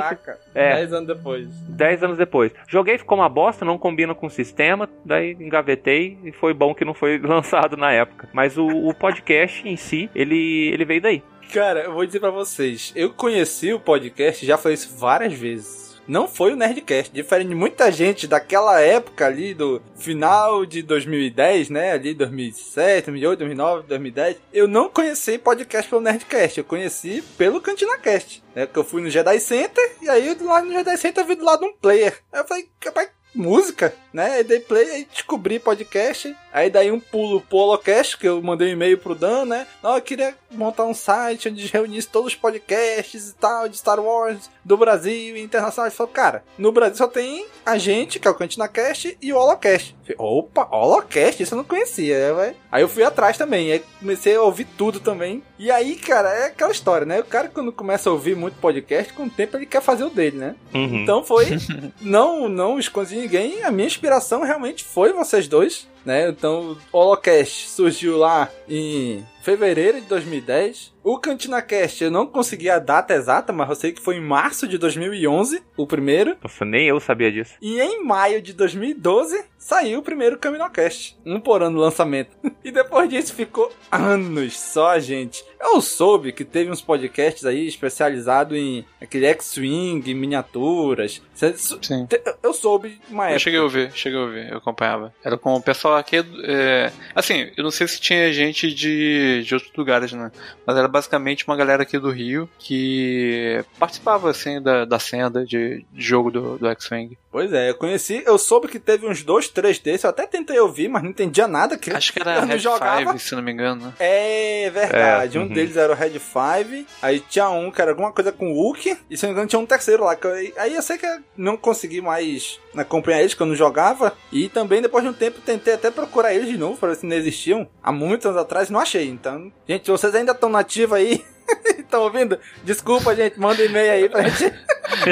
É, 10 anos depois. 10 anos depois. Joguei, ficou uma bosta, não combina com o sistema. Daí engavetei e foi bom que não foi lançado na época. Mas o, o podcast em si, ele, ele veio daí. Cara, eu vou dizer para vocês, eu conheci o podcast, já falei isso várias vezes não foi o Nerdcast. Diferente de muita gente daquela época ali, do final de 2010, né? Ali 2007, 2008, 2009, 2010. Eu não conheci podcast pelo Nerdcast. Eu conheci pelo CantinaCast. Né? Que eu fui no Jedi Center e aí lá no Jedi Center eu vi do lado um player. Aí eu falei, rapaz, música, né? Aí dei play, aí descobri podcast. Aí daí um pulo pro Holocast, que eu mandei um e-mail pro Dan, né? Não, eu queria montar um site onde reunisse todos os podcasts e tal, de Star Wars, do Brasil e internacional. Ele falou, cara, no Brasil só tem a gente, que é o Cantina Cast, e o Holocast. Falei, Opa, Holocast, isso eu não conhecia. Né, aí eu fui atrás também, aí comecei a ouvir tudo também. E aí, cara, é aquela história, né? O cara quando começa a ouvir muito podcast, com o tempo ele quer fazer o dele, né? Uhum. Então foi, não, não escondi ninguém, a minha inspiração realmente foi vocês dois né? Então, o Holocast surgiu lá em fevereiro de 2010. O Cantina Cast eu não consegui a data exata, mas eu sei que foi em março de 2011, o primeiro. Nossa, nem eu sabia disso. E em maio de 2012 saiu o primeiro CaminoCast. Um por ano lançamento. e depois disso ficou anos só, gente. Eu soube que teve uns podcasts aí especializados em aquele X-Wing, miniaturas. Sim. Eu soube uma época. Eu cheguei a ouvir, cheguei a ouvir, eu acompanhava. Era com o pessoal aqui. É... Assim, eu não sei se tinha gente de, de outros lugares, né? Mas era basicamente uma galera aqui do Rio que participava, assim, da, da cena de, de jogo do, do X-Wing. Pois é, eu conheci, eu soube que teve uns dois, três desses, eu até tentei ouvir, mas não entendia nada. Que Acho que era Red jogava. Five, se não me engano. Né? É verdade, é, um uhum. deles era o Red Five, aí tinha um que era alguma coisa com o Hulk, e se não me engano tinha um terceiro lá. Eu, aí eu sei que eu não consegui mais acompanhar eles, que eu não jogava, e também depois de um tempo tentei até procurar eles de novo, para ver se não existiam, há muitos anos atrás, não achei. Então, gente, vocês ainda estão nativos aí, Estão ouvindo? Desculpa, gente. Manda um e-mail aí pra gente.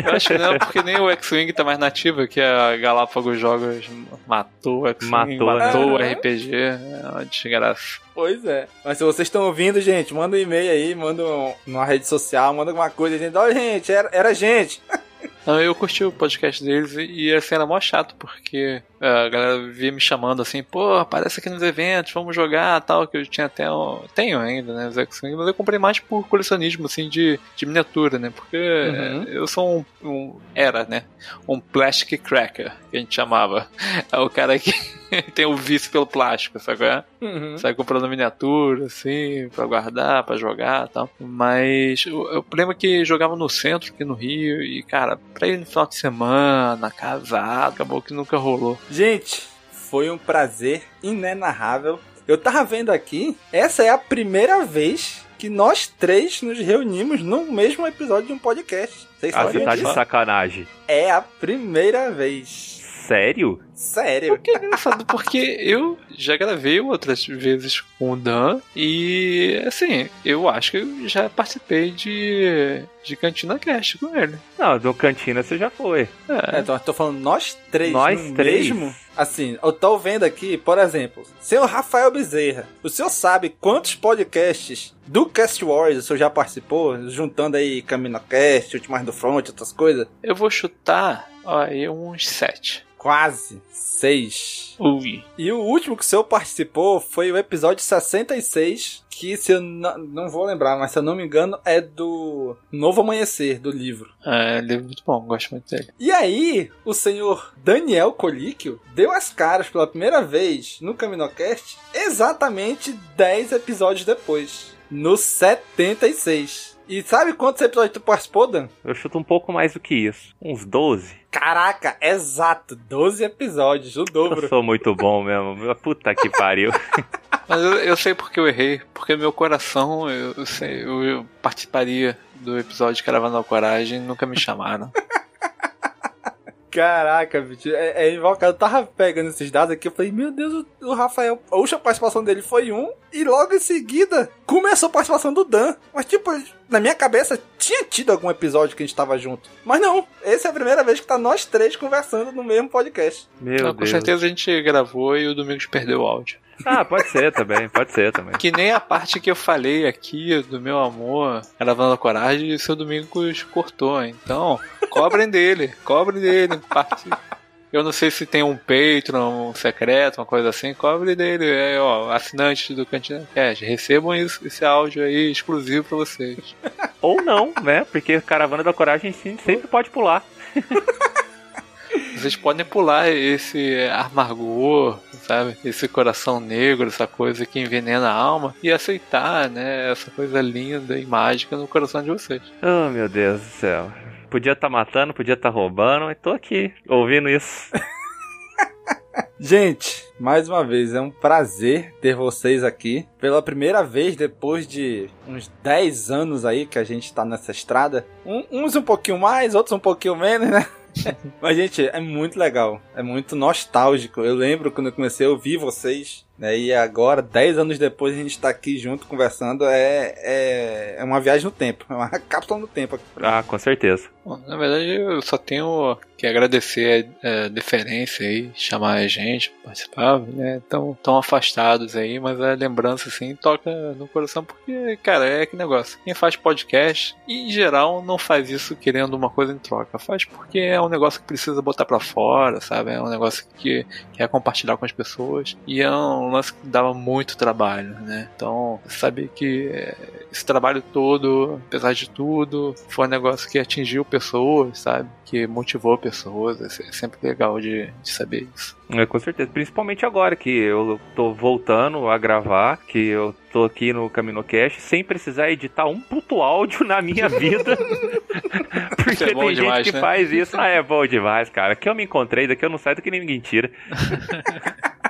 Eu acho que não, porque nem o X-Wing tá mais nativo, que a Galápagos Jogos matou o X-Wing, matou, matou né? o RPG. É uma desgraça. Pois é. Mas se vocês estão ouvindo, gente, manda um e-mail aí, manda um, uma rede social, manda alguma coisa. Gente, olha, gente, era, era gente. Eu curti o podcast deles e assim era mó chato, porque é, a galera via me chamando assim, pô, aparece aqui nos eventos, vamos jogar tal, que eu tinha até. Um, tenho ainda, né? Os mas eu comprei mais por colecionismo, assim, de, de miniatura, né? Porque uhum. eu sou um, um, Era, né? Um plastic cracker, que a gente chamava. É o cara que tem o vício pelo plástico, sabe? É? Uhum. Sai comprando miniatura, assim, pra guardar, pra jogar tal. Mas o problema é que jogava no centro, aqui no Rio, e, cara, pra ir no final de semana, casado, acabou que nunca rolou. Gente, foi um prazer inenarrável. Eu tava vendo aqui, essa é a primeira vez que nós três nos reunimos no mesmo episódio de um podcast. Vocês Ah, você tá de sacanagem. É a primeira vez. Sério? Sério. Que engraçado, porque eu já gravei outras vezes com o Dan e, assim, eu acho que eu já participei de, de Cantina Cast com ele. Não, do Cantina você já foi. É, então eu tô falando nós três Nós três? mesmo. Assim, eu tô vendo aqui, por exemplo, seu Rafael Bezerra. O senhor sabe quantos podcasts do Cast Wars o senhor já participou? Juntando aí CaminoCast, Ultimais do Front, outras coisas? Eu vou chutar, ó, aí uns sete. Quase. Seis. Ui. E o último que o senhor participou foi o episódio 66, que se eu não, não vou lembrar, mas se eu não me engano é do Novo Amanhecer, do livro. É, ele é muito bom, gosto muito dele. E aí, o senhor Daniel Colíquio deu as caras pela primeira vez no Caminocast exatamente 10 episódios depois, no 76. E sabe quantos episódios tu participou, Dan? Eu chuto um pouco mais do que isso. Uns 12. Caraca, exato, 12 episódios, o dobro. Eu sou muito bom mesmo. Puta que pariu. Mas eu, eu sei porque eu errei, porque meu coração, eu, eu sei, eu, eu participaria do episódio de Caravana da Coragem nunca me chamaram. Caraca, bicho, é, é invocado. Eu tava pegando esses dados aqui, eu falei, meu Deus, o, o Rafael, a última participação dele foi um, e logo em seguida começou a participação do Dan. Mas, tipo, na minha cabeça tinha tido algum episódio que a gente tava junto. Mas não, essa é a primeira vez que tá nós três conversando no mesmo podcast. Meu Não, com certeza a gente gravou e o Domingos perdeu o áudio. Ah, pode ser também, pode ser também. Que nem a parte que eu falei aqui do meu amor, Caravana da Coragem, o seu Domingos cortou. Então, cobrem dele, cobrem dele. Parte... Eu não sei se tem um Patreon um secreto, uma coisa assim, cobre dele. É, ó, assinantes do Cantina Cash, recebam isso- esse áudio aí exclusivo pra vocês. Ou não, né? Porque Caravana da Coragem sim, sempre pode pular. Vocês podem pular esse amargor, sabe? Esse coração negro, essa coisa que envenena a alma e aceitar, né? Essa coisa linda e mágica no coração de vocês. Oh, meu Deus do céu. Podia estar matando, podia estar roubando, mas tô aqui, ouvindo isso. Gente, mais uma vez, é um prazer ter vocês aqui. Pela primeira vez, depois de uns 10 anos aí que a gente tá nessa estrada. Um- uns um pouquinho mais, outros um pouquinho menos, né? Mas, gente, é muito legal. É muito nostálgico. Eu lembro quando eu comecei a ouvir vocês. Né, e agora, 10 anos depois, a gente tá aqui junto conversando. É, é, é uma viagem no tempo. É uma cápsula no tempo. Ah, com certeza. Bom, na verdade, eu só tenho que agradecer a, a deferência aí, chamar a gente, participar, né? Tão, tão afastados aí, mas a lembrança, assim, toca no coração, porque, cara, é que negócio. Quem faz podcast, em geral, não faz isso querendo uma coisa em troca. Faz porque é um negócio que precisa botar pra fora, sabe? É um negócio que quer compartilhar com as pessoas. E é um lance que dava muito trabalho, né? Então, sabe que é, esse trabalho todo, apesar de tudo, foi um negócio que atingiu pessoas, sabe? Que motivou pessoas. É é sempre legal de, de saber isso. É, com certeza. Principalmente agora que eu tô voltando a gravar, que eu tô aqui no CaminoCast sem precisar editar um puto áudio na minha vida. Porque é tem demais, gente que né? faz isso. Ah, é bom demais, cara. Aqui eu me encontrei, daqui eu não saio daqui nem mentira.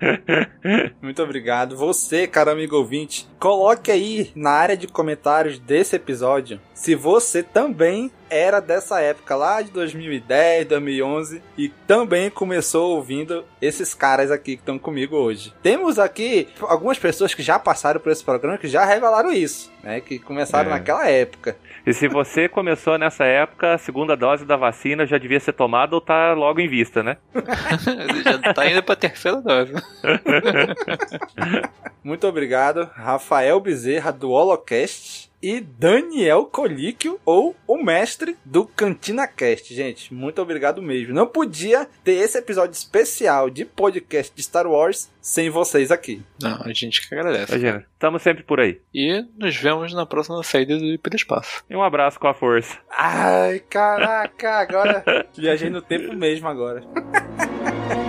Muito obrigado. Você, cara amigo ouvinte, coloque aí na área de comentários desse episódio se você também era dessa época lá de 2010, 2011 e também começou ouvindo esses caras aqui que estão comigo hoje. Temos aqui algumas pessoas que já passaram por esse programa que já revelaram isso, né? Que começaram É. naquela época. E se você começou nessa época, a segunda dose da vacina já devia ser tomada ou tá logo em vista, né? Já tá indo pra terceira dose. Muito obrigado, Rafael Bezerra do Holocast e Daniel Colíquio, ou o mestre do Cantina Cast. Gente, muito obrigado mesmo. Não podia ter esse episódio especial de podcast de Star Wars sem vocês aqui. Não, a gente que agradece. Imagina, estamos sempre por aí. E nos vemos na próxima saída do Hiperespaço. E um abraço com a força. Ai, caraca, agora viajei no tempo mesmo agora.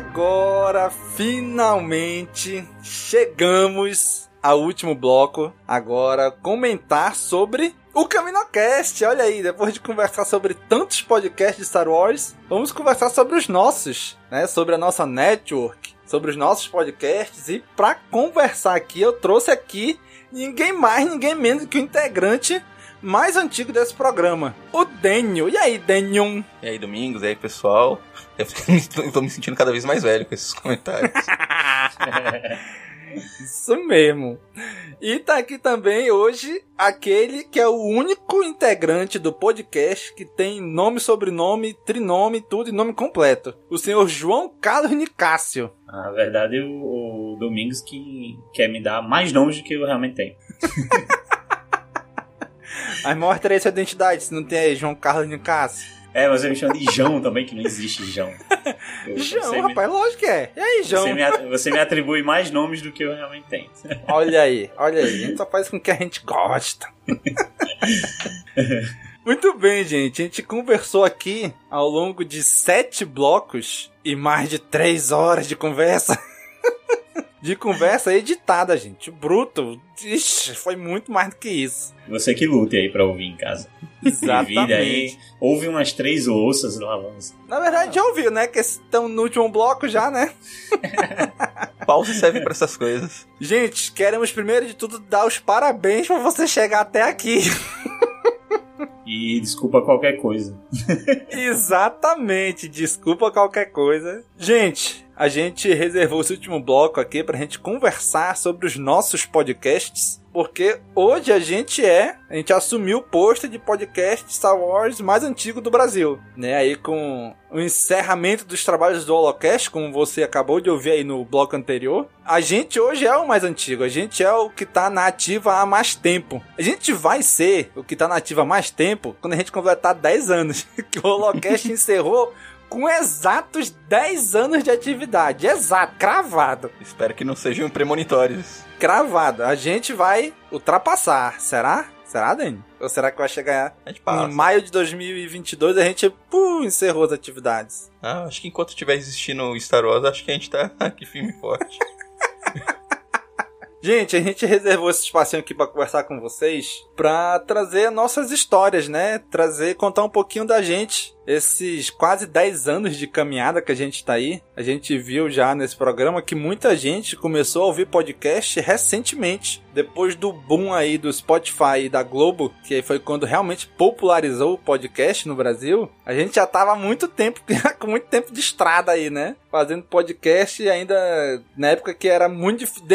agora, finalmente, chegamos ao último bloco. Agora, comentar sobre o CaminoCast. Olha aí, depois de conversar sobre tantos podcasts de Star Wars, vamos conversar sobre os nossos, né? Sobre a nossa network, sobre os nossos podcasts. E para conversar aqui, eu trouxe aqui ninguém mais, ninguém menos que o integrante mais antigo desse programa, o Daniel. E aí, Daniel? E aí, Domingos, e aí, pessoal? Eu tô me sentindo cada vez mais velho com esses comentários. Isso mesmo. E tá aqui também hoje aquele que é o único integrante do podcast que tem nome, sobrenome, trinome, tudo e nome completo. O senhor João Carlos Nicásio. Na verdade, o, o Domingos que quer me dar mais nomes do que eu realmente tenho. Mas mostra aí sua identidade, se não tem aí João Carlos Nicásio. É, mas eu me chamo de João também, que não existe João. Eu, João, rapaz, me... lógico que é. E aí, João? Você me, você me, atribui mais nomes do que eu realmente tenho. Olha aí, olha aí. A gente só faz com que a gente gosta. Muito bem, gente. A gente conversou aqui ao longo de sete blocos e mais de três horas de conversa. De conversa editada, gente. Bruto. Ixi, foi muito mais do que isso. Você que lute aí pra ouvir em casa. Exatamente. aí, ouve umas três ouças lavando. Na verdade, já ouviu, né? Que estão no último bloco já, né? Pausa serve para essas coisas. Gente, queremos primeiro de tudo dar os parabéns por você chegar até aqui. E desculpa qualquer coisa. Exatamente, desculpa qualquer coisa. Gente, a gente reservou esse último bloco aqui pra gente conversar sobre os nossos podcasts. Porque hoje a gente é, a gente assumiu o posto de podcast Star Wars mais antigo do Brasil, né? Aí com o encerramento dos trabalhos do Holocast, como você acabou de ouvir aí no bloco anterior, a gente hoje é o mais antigo, a gente é o que tá na ativa há mais tempo. A gente vai ser o que tá na ativa há mais tempo quando a gente completar 10 anos, que o Holocast encerrou com exatos 10 anos de atividade. Exato, cravado. Espero que não sejam premonitórios. Cravado. A gente vai ultrapassar, será? Será, Dani? Ou será que vai chegar em maio de 2022 a gente pum, encerrou as atividades? Ah, acho que enquanto estiver existindo Star Wars, acho que a gente tá aqui firme e forte. Gente, a gente reservou esse espacinho aqui para conversar com vocês, para trazer nossas histórias, né? Trazer, contar um pouquinho da gente. Esses quase 10 anos de caminhada que a gente tá aí, a gente viu já nesse programa que muita gente começou a ouvir podcast recentemente, depois do boom aí do Spotify e da Globo, que foi quando realmente popularizou o podcast no Brasil. A gente já tava muito tempo, com muito tempo de estrada aí, né? Fazendo podcast ainda na época que era muito difícil.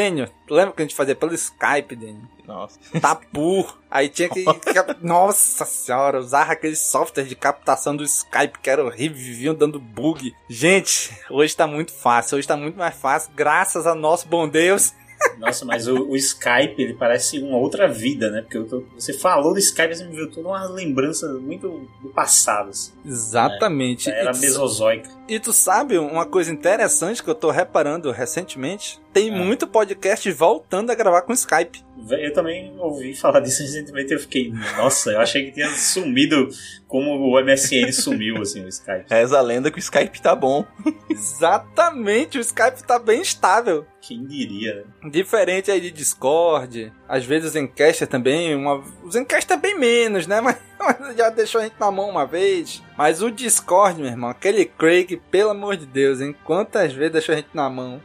Lembra que a gente fazia pelo Skype, Daniel? Nossa. Tapur. Aí tinha que. Nossa senhora, usar aquele software de captação do Skype que era horrível, viviam dando bug. Gente, hoje tá muito fácil, hoje tá muito mais fácil, graças a nosso bom Deus. Nossa, mas o, o, Skype, ele parece uma outra vida, né? Porque tô, você falou do Skype, você me viu toda uma lembrança muito do passado. Assim. Exatamente. Né? Era mesozoica. E tu sabe uma coisa interessante que eu tô reparando recentemente? Tem é. muito podcast voltando a gravar com Skype. Eu também ouvi falar disso recentemente e eu fiquei, nossa, eu achei que tinha sumido como o MSN sumiu, assim, o Skype. Reza a lenda que o Skype tá bom. Exatamente, o Skype tá bem estável. Quem diria, né? Diferente aí de Discord, às vezes o Zencaster também, uma... o Zencaster é bem menos, né? Mas, mas já deixou a gente na mão uma vez. Mas o Discord, meu irmão, aquele Craig, pelo amor de Deus, hein? Quantas vezes deixou a gente na mão?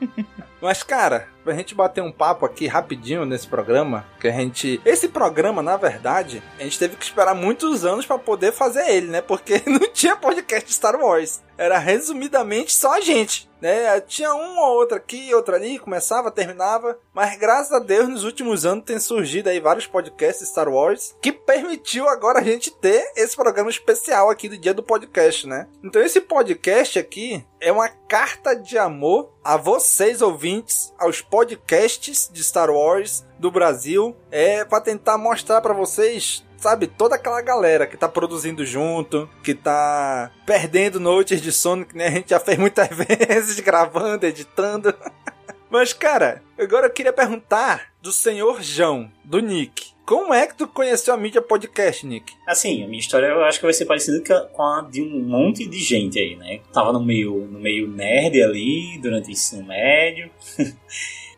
Mas, cara, pra gente bater um papo aqui rapidinho nesse programa, que a gente. Esse programa, na verdade, a gente teve que esperar muitos anos para poder fazer ele, né? Porque não tinha podcast Star Wars. Era resumidamente só a gente. Né? Tinha um ou outro aqui, outro ali, começava, terminava. Mas graças a Deus, nos últimos anos tem surgido aí vários podcasts Star Wars que permitiu agora a gente ter esse programa especial aqui do dia do podcast, né? Então esse podcast aqui é uma carta de amor a vocês ouvintes, aos podcasts de Star Wars do Brasil, é para tentar mostrar para vocês sabe, toda aquela galera que tá produzindo junto, que tá perdendo noites de sono, que né, a gente já fez muitas vezes, gravando, editando. Mas, cara, agora eu queria perguntar do senhor João, do Nick. como é que tu conheceu a mídia podcast, Nick? Assim, a minha história eu acho que vai ser parecida com a- de um monte de gente aí, né? Tava no meio, no meio nerd ali, durante o ensino médio.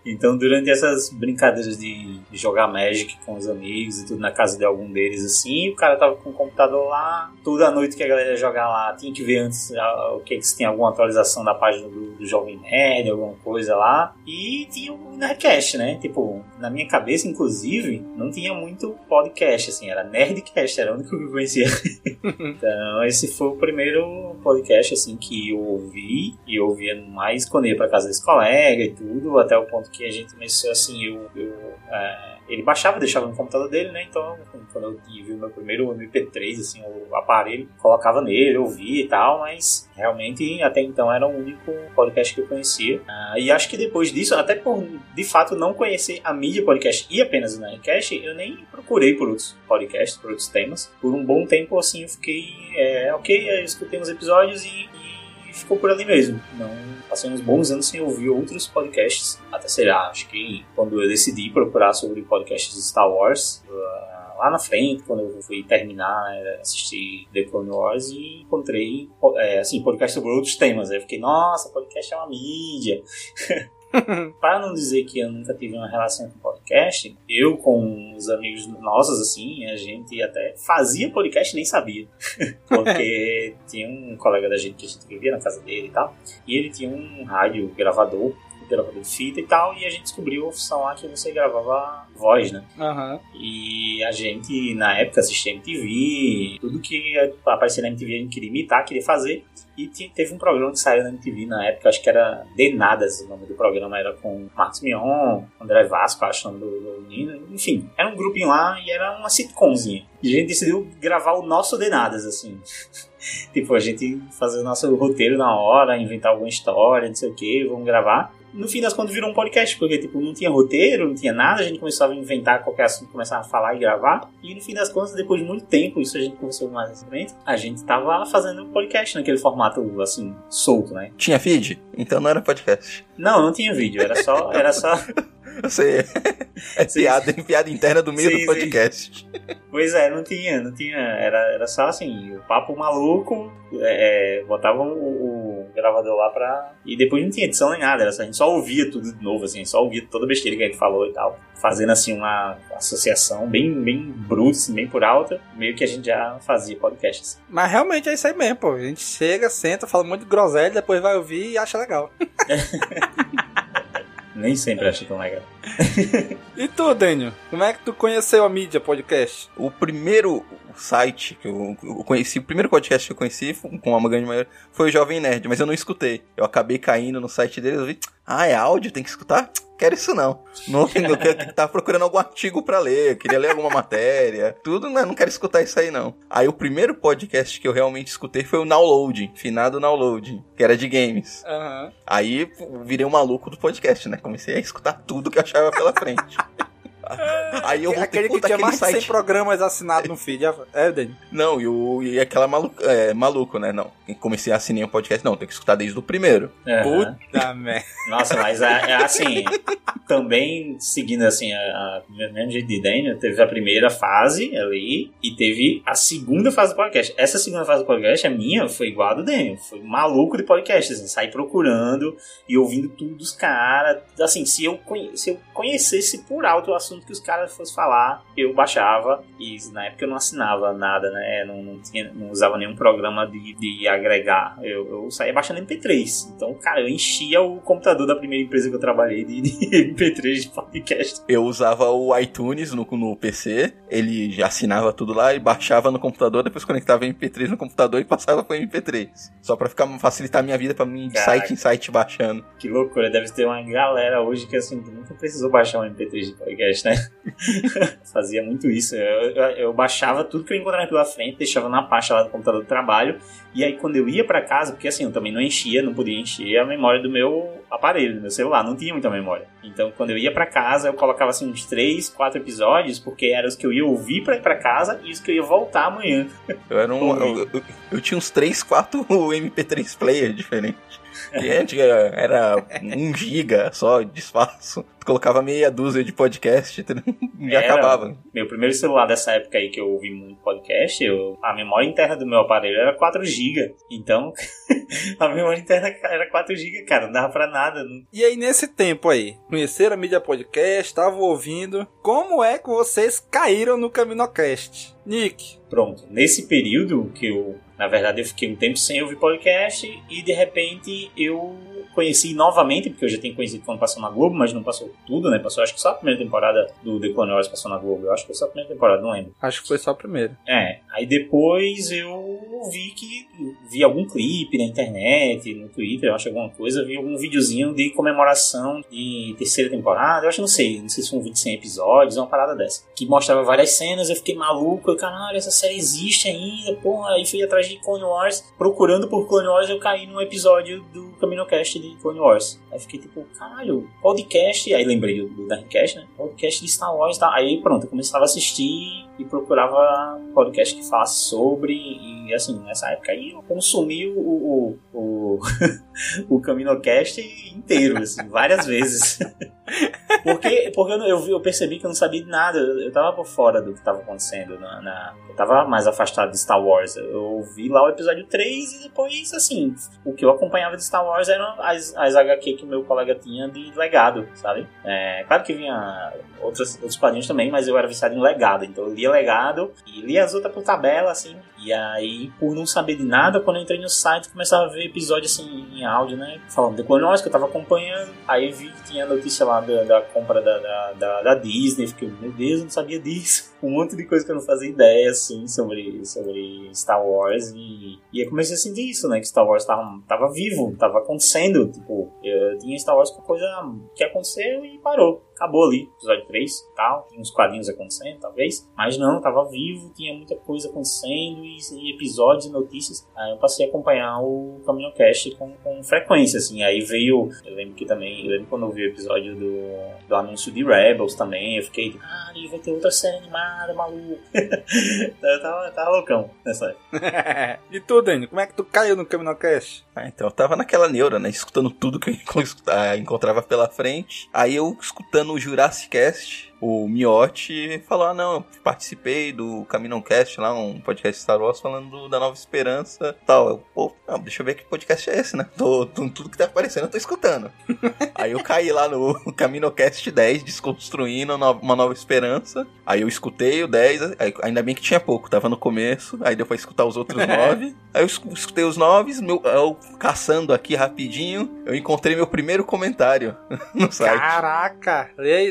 Então, durante essas brincadeiras de de jogar Magic com os amigos e tudo na casa de algum deles, assim, o cara tava com o computador lá, toda noite que a galera ia jogar lá, tinha que ver antes ah, o que que se tinha alguma atualização da página do, do Jovem Nerd, alguma coisa lá. E tinha o Nerdcast, né? Tipo, na minha cabeça, inclusive, não tinha muito podcast, assim, era Nerdcast, era o único que eu conhecia. então, esse foi o primeiro podcast, assim, que eu ouvi, e eu ouvia mais quando ia pra casa desse colega e tudo, até o ponto que a gente começou, assim, eu... eu é, ele baixava, deixava no computador dele, né? Então, quando eu vi o meu primeiro MP3, assim, o aparelho, colocava nele, ouvia e tal, mas realmente até então era o único podcast que eu conhecia. Ah, e acho que depois disso, até por de fato não conhecer a mídia podcast e apenas o Nerdcast, eu nem procurei por outros podcasts, por outros temas. Por um bom tempo, assim, eu fiquei, é, ok, eu escutei uns episódios e ficou por ali mesmo. Não passei uns bons anos sem ouvir outros podcasts. Até sei lá, acho que quando eu decidi procurar sobre podcasts de Star Wars, uh, lá na frente, quando eu fui terminar, né, assistir The Clone Wars e encontrei, é, assim, podcast sobre outros temas. Aí eu fiquei, nossa, podcast é uma mídia. Para não dizer que eu nunca tive uma relação com podcast, eu com os amigos nossos, assim, a gente até fazia podcast e nem sabia. Porque tinha um colega da gente que a gente vivia na casa dele e tal, e ele tinha um rádio gravador, um gravador de fita e tal, e a gente descobriu a opção lá que você gravava voz, né? Aham. E a gente, na época, assistia MTV, tudo que aparecia na MTV a gente queria imitar, queria fazer. E te- teve um programa que saiu na MTV na época, acho que era Denadas, o nome do programa era com Marcos Mion, André Vasco, acho o nome do menino. Enfim, era um grupinho lá e era uma sitcomzinha. E a gente decidiu gravar o nosso Denadas, assim. tipo, a gente fazer o nosso roteiro na hora, inventar alguma história, não sei o que, vamos gravar. No fim das contas virou um podcast, porque tipo, não tinha roteiro, não tinha nada, a gente começava a inventar qualquer assunto, começava a falar e gravar. E no fim das contas, depois de muito tempo, isso a gente conversou mais recentemente, a gente tava fazendo um podcast naquele formato assim, solto, né? Tinha feed? Então não era podcast. Não, não tinha vídeo, era só. Era só... Eu sei. É piada, piada interna do meio Sim, do sim. podcast. Pois é, não tinha, não tinha. Era, era só assim, o papo maluco, é, botava o, o gravador lá pra. E depois não tinha edição nem nada, era só, a gente só ouvia tudo de novo, assim, só ouvia toda a besteira que a gente falou e tal. Fazendo assim uma associação bem, bem bruta, assim, bem por alta, meio que a gente já fazia podcast. Assim. Mas realmente é isso aí mesmo, pô. A gente chega, senta, fala muito de groselha, depois vai ouvir e acha legal. Nem sempre achei tão legal. E tu, Daniel? Como é que tu conheceu a mídia podcast? O primeiro site que eu, conheci, o primeiro podcast que eu conheci com uma grande maioria foi o Jovem Nerd, mas eu não escutei. Eu acabei caindo no site deles, eu vi, ah, é áudio, tem que escutar? Quero isso não. Não, eu tava procurando algum artigo pra ler, eu queria ler alguma matéria, tudo, né? Não quero escutar isso aí não. Aí o primeiro podcast que eu realmente escutei foi o Downloading, finado Downloading, que era de games. Aham. Aí virei um maluco do podcast, né? Comecei a escutar tudo que eu achava pela frente. Aí eu Aquele que tinha mais de 100 site- programas assinados no feed. É, Daniel? Não, e, o, e aquela malu, é, maluco, né? Não. Comecei a assinar um podcast, não, tem que escutar desde o primeiro. Aham. Puta merda. Nossa, mas é, é assim, também seguindo assim, a, a, mesmo jeito de Daniel, teve a primeira fase ali e teve a segunda fase do podcast. Essa segunda fase do podcast, a minha, foi igual a do Daniel. Foi maluco de podcast, assim, sair procurando e ouvindo tudo dos caras. Assim, se eu, conhe- se eu conhecesse por alto o assunto que os caras fossem falar, eu baixava. E na época eu não assinava nada, né? Não, não, tinha, não usava nenhum programa de, de agregar. Eu, eu saía baixando MP3. Então, cara, eu enchia o computador da primeira empresa que eu trabalhei de, de MP3 de podcast. Eu usava o iTunes no, no PC, ele já assinava tudo lá e baixava no computador, depois conectava MP3 no computador e passava pro MP3. Só pra ficar, facilitar a minha vida pra mim de Caraca. site em site baixando. Que loucura, deve ter uma galera hoje que assim, nunca precisou baixar um MP3 de podcast, né? Fazia muito isso. Eu, eu, eu baixava tudo que eu encontrava pela frente, deixava na pasta lá do computador do trabalho. E aí quando eu ia pra casa, porque assim, eu também não enchia, não podia encher a memória do meu aparelho, do meu celular, não tinha muita memória. Então quando eu ia pra casa, eu colocava assim uns 3, 4 episódios, porque eram os que eu ia ouvir pra ir pra casa e os que eu ia voltar amanhã. Eu era um. Eu- eu tinha uns 3, 4 MP3 player diferentes. E antes era um giga só de espaço. Tu colocava meia dúzia de podcast e Era acabava. Meu primeiro celular dessa época aí que eu ouvi muito podcast, eu, a memória interna do meu aparelho era 4 GB. Então, a memória interna era 4 GB, cara, não dava pra nada. Não... E aí, nesse tempo aí, conheceram a mídia podcast, estavam ouvindo. Como é que vocês caíram no Caminocast? Nick. Pronto, nesse período que eu, na verdade, eu fiquei um tempo sem ouvir podcast e de repente eu conheci novamente, porque eu já tinha conhecido quando passou na Globo, mas não passou tudo, né? Passou acho que só a primeira temporada do The Clone Wars passou na Globo. Eu acho que foi só a primeira temporada, não lembro. Acho que foi só a primeira. É, aí depois eu vi que vi algum clipe na internet, no Twitter, eu acho alguma coisa, vi algum videozinho de comemoração de terceira temporada, eu acho que não sei, não sei se foi um vídeo sem episódios, uma parada dessa, que mostrava várias cenas, eu fiquei maluco, eu, caralho, essa série existe ainda, porra, aí fui atrás de Clone Wars, procurando por Clone Wars, eu caí num episódio do CaminoCast de Clone Wars. Aí fiquei tipo, caralho, podcast, aí lembrei do, do Darkcast, né? Podcast de Star Wars, tá? aí pronto, eu começava a assistir e procurava podcast que falasse sobre, e assim, nessa época aí eu consumi o, o, o, o CaminoCast inteiro, assim, várias vezes. porque porque eu, eu, percebi que eu não sabia de nada, eu, eu tava por fora do que tava acontecendo, na, na- eu tava mais afastado de Star Wars. Eu vi lá o episódio 3 e depois, assim, o que eu acompanhava de Star Wars eram as, as HQ que meu colega tinha de legado, sabe? É, claro que vinha outros, outros quadrinhos também, mas eu era viciado em legado, então eu lia legado e lia as outras por tabela, assim. E aí, por não saber de nada, quando eu entrei no site, começava a ver episódio assim em áudio, né? Falando de Clone Wars, que eu tava acompanhando. Aí vi que tinha notícia lá da, da compra da, da, da, da Disney. Fiquei, meu Deus, eu não sabia disso. Um monte de coisa que eu não fazia ideia, assim, sobre, sobre Star Wars. E, e eu comecei a sentir isso, né? Que Star Wars tava, tava vivo, tava acontecendo. Tipo, eu tinha Star Wars com coisa que aconteceu e parou. Acabou ali, episódio 3 e tal. Tinha uns quadrinhos acontecendo, talvez. Mas não, tava vivo, tinha muita coisa acontecendo e, e episódios e notícias. Aí eu passei a acompanhar o CaminhoCast com, com frequência, assim. Aí veio, eu lembro que também, eu lembro quando eu vi o episódio do, do anúncio de Rebels também. Eu fiquei, ah, e vai ter outra série animada, maluco. eu tava, tava loucão nessa época. e tu, Dani, como é que tu caiu no Caminocast? Ah, então eu tava naquela neura, né? Escutando tudo que eu escuta- encontrava pela frente. Aí eu escutando o Jurassic Cast, o Miotti falou: Ah, não, eu participei do Caminoncast lá, um podcast Star Wars falando do- da Nova Esperança tal. Eu, pô, não, deixa eu ver que podcast é esse, né? Tô, tô- tudo que tá aparecendo eu tô escutando. Aí eu caí lá no Caminocast 10, desconstruindo uma Nova Esperança. Aí eu escutei o 10, aí- ainda bem que tinha pouco, tava no começo. Aí deu pra escutar os outros 9. Aí eu escu- escutei os 9, meu, eu caçando aqui rapidinho, eu encontrei meu primeiro comentário no site. Caraca! Lê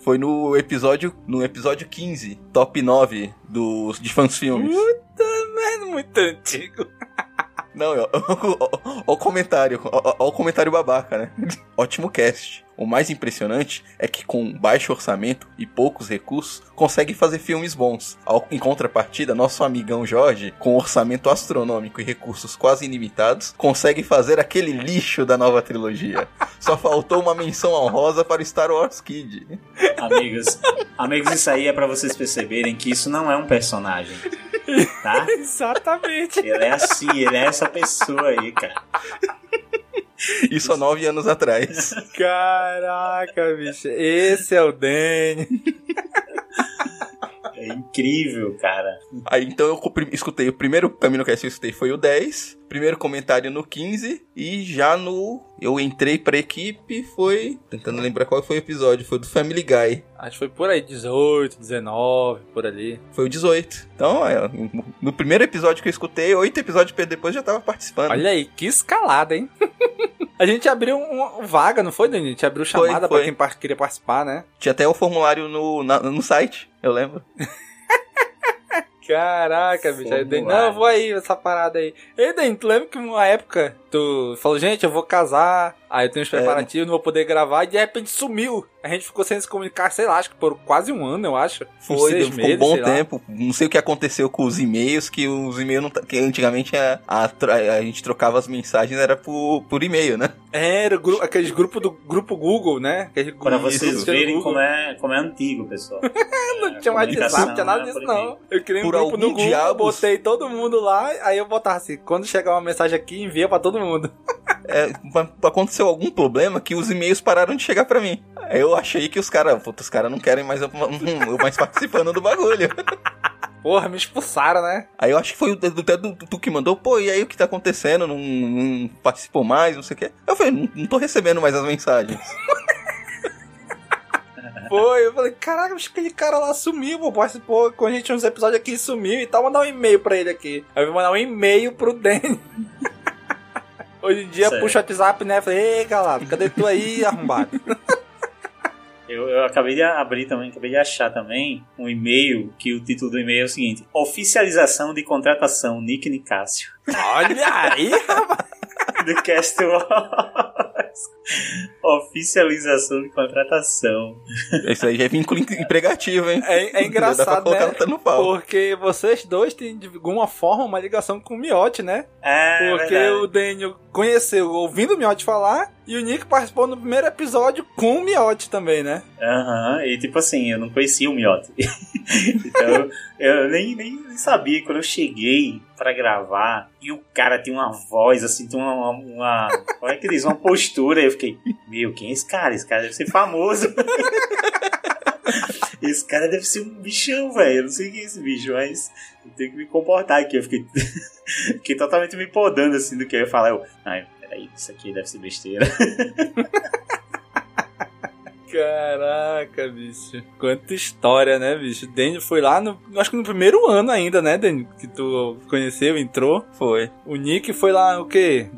Foi no episódio, no episódio 15, top 9 dos, de fãs filmes. Puta merda, muito antigo. Não, ó, ó, ó o comentário, ó, ó- ó o comentário babaca, né? Ótimo cast. O mais impressionante é que com baixo orçamento e poucos recursos, consegue fazer filmes bons. Ao- Em contrapartida, nosso amigão Jorge, com orçamento astronômico e recursos quase ilimitados, consegue fazer aquele lixo da nova trilogia. Só faltou uma menção honrosa para o Star Wars Kid. Amigos, amigos, isso aí é pra vocês perceberem que isso não é um personagem. Tá? Exatamente. Ele é assim, ele é essa pessoa aí, cara. Isso há nove anos atrás. Caraca, bicho. Esse é o Dani. É incrível, cara. Aí então eu escutei o primeiro caminho que eu escutei foi o 10, primeiro comentário no 15 e já no eu entrei pra equipe foi tentando lembrar qual foi o episódio, foi do Family Guy. Acho que foi por aí, 18, 19, por ali. Foi o 18. Então, é, no primeiro episódio que eu escutei, oito episódios depois já tava participando. Olha aí, que escalada, hein? A gente abriu um, um vaga, não foi, Dani? A gente abriu chamada pra quem par- queria participar, né? Tinha até o formulário no, na- no site, eu lembro. Caraca, bicho. Aí, Dani, não, eu vou aí, essa parada aí. Ei, Dani, tu lembra que uma época tu falou, gente, eu vou casar, aí eu tenho os É. preparativos, não vou poder gravar, e de repente sumiu. A gente ficou sem se comunicar, sei lá, acho que por quase um ano, eu acho. Foi, seis ficou um bom sei lá. tempo. Não sei o que aconteceu com os e-mails, que os e-mails não. tá- Que antigamente a, a, a gente trocava as mensagens, era por, por e-mail, né? É, Era gru- aqueles grupos do grupo Google, né? Aquele Pra grupo vocês verem como é, como é antigo, pessoal. não tinha mais WhatsApp, não tinha nada disso, não. Eu criei um Por grupo no Google, diabos- botei todo mundo lá, aí eu botava assim, quando chegar uma mensagem aqui, envia pra todo mundo. É, aconteceu algum problema que os e-mails pararam de chegar pra mim. Aí eu achei que os caras, os caras não querem mais eu, eu mais participando do bagulho. Porra, me expulsaram, né? Aí eu acho que foi até do, tu que mandou, pô, e aí o que tá acontecendo? Não, não participou mais, não sei o quê. Eu falei, não, não tô recebendo mais as mensagens. Foi, eu falei, caraca, aquele cara lá sumiu, pô, participou com a gente uns episódios aqui sumiu e tal, mandar um e-mail pra ele aqui. Aí eu vou mandar um e-mail pro Danny. Hoje em dia Sério? puxa o WhatsApp, né? Falei, ei, galera, cadê tu aí, arrombado? Eu, eu acabei de abrir também, acabei de achar também um e-mail que o título do e-mail é o seguinte: Oficialização de contratação Nick Nicásio. Olha aí, rapaz! Do Cast. Oficialização de contratação. Isso aí já é vínculo empregativo, hein? É, é engraçado, né? nota no pau. Porque vocês dois têm de alguma forma uma ligação com o Miotti, né? É, Porque verdade. o Daniel conheceu ouvindo o Miotti falar e o Nick participou no primeiro episódio com o Miotti também, né? Aham, e tipo assim, eu não conhecia o Miotti. então, eu nem, nem, sabia. Quando eu cheguei pra gravar e o cara tinha uma voz, assim, tinha uma. uma como é que diz? Uma postura. Eu fiquei, meu, quem é esse cara? Esse cara deve ser famoso. esse cara deve ser um bichão, velho. Eu não sei quem é esse bicho, mas eu tenho que me comportar aqui. Eu fiquei, fiquei totalmente me podando assim do que eu ia falar. Eu, peraí, isso aqui deve ser besteira. Caraca, bicho. Quanta história, né, bicho? Daniel foi lá no. Acho que no primeiro ano ainda, né, Daniel? Que tu conheceu, entrou. Foi. O Nick foi lá o quê?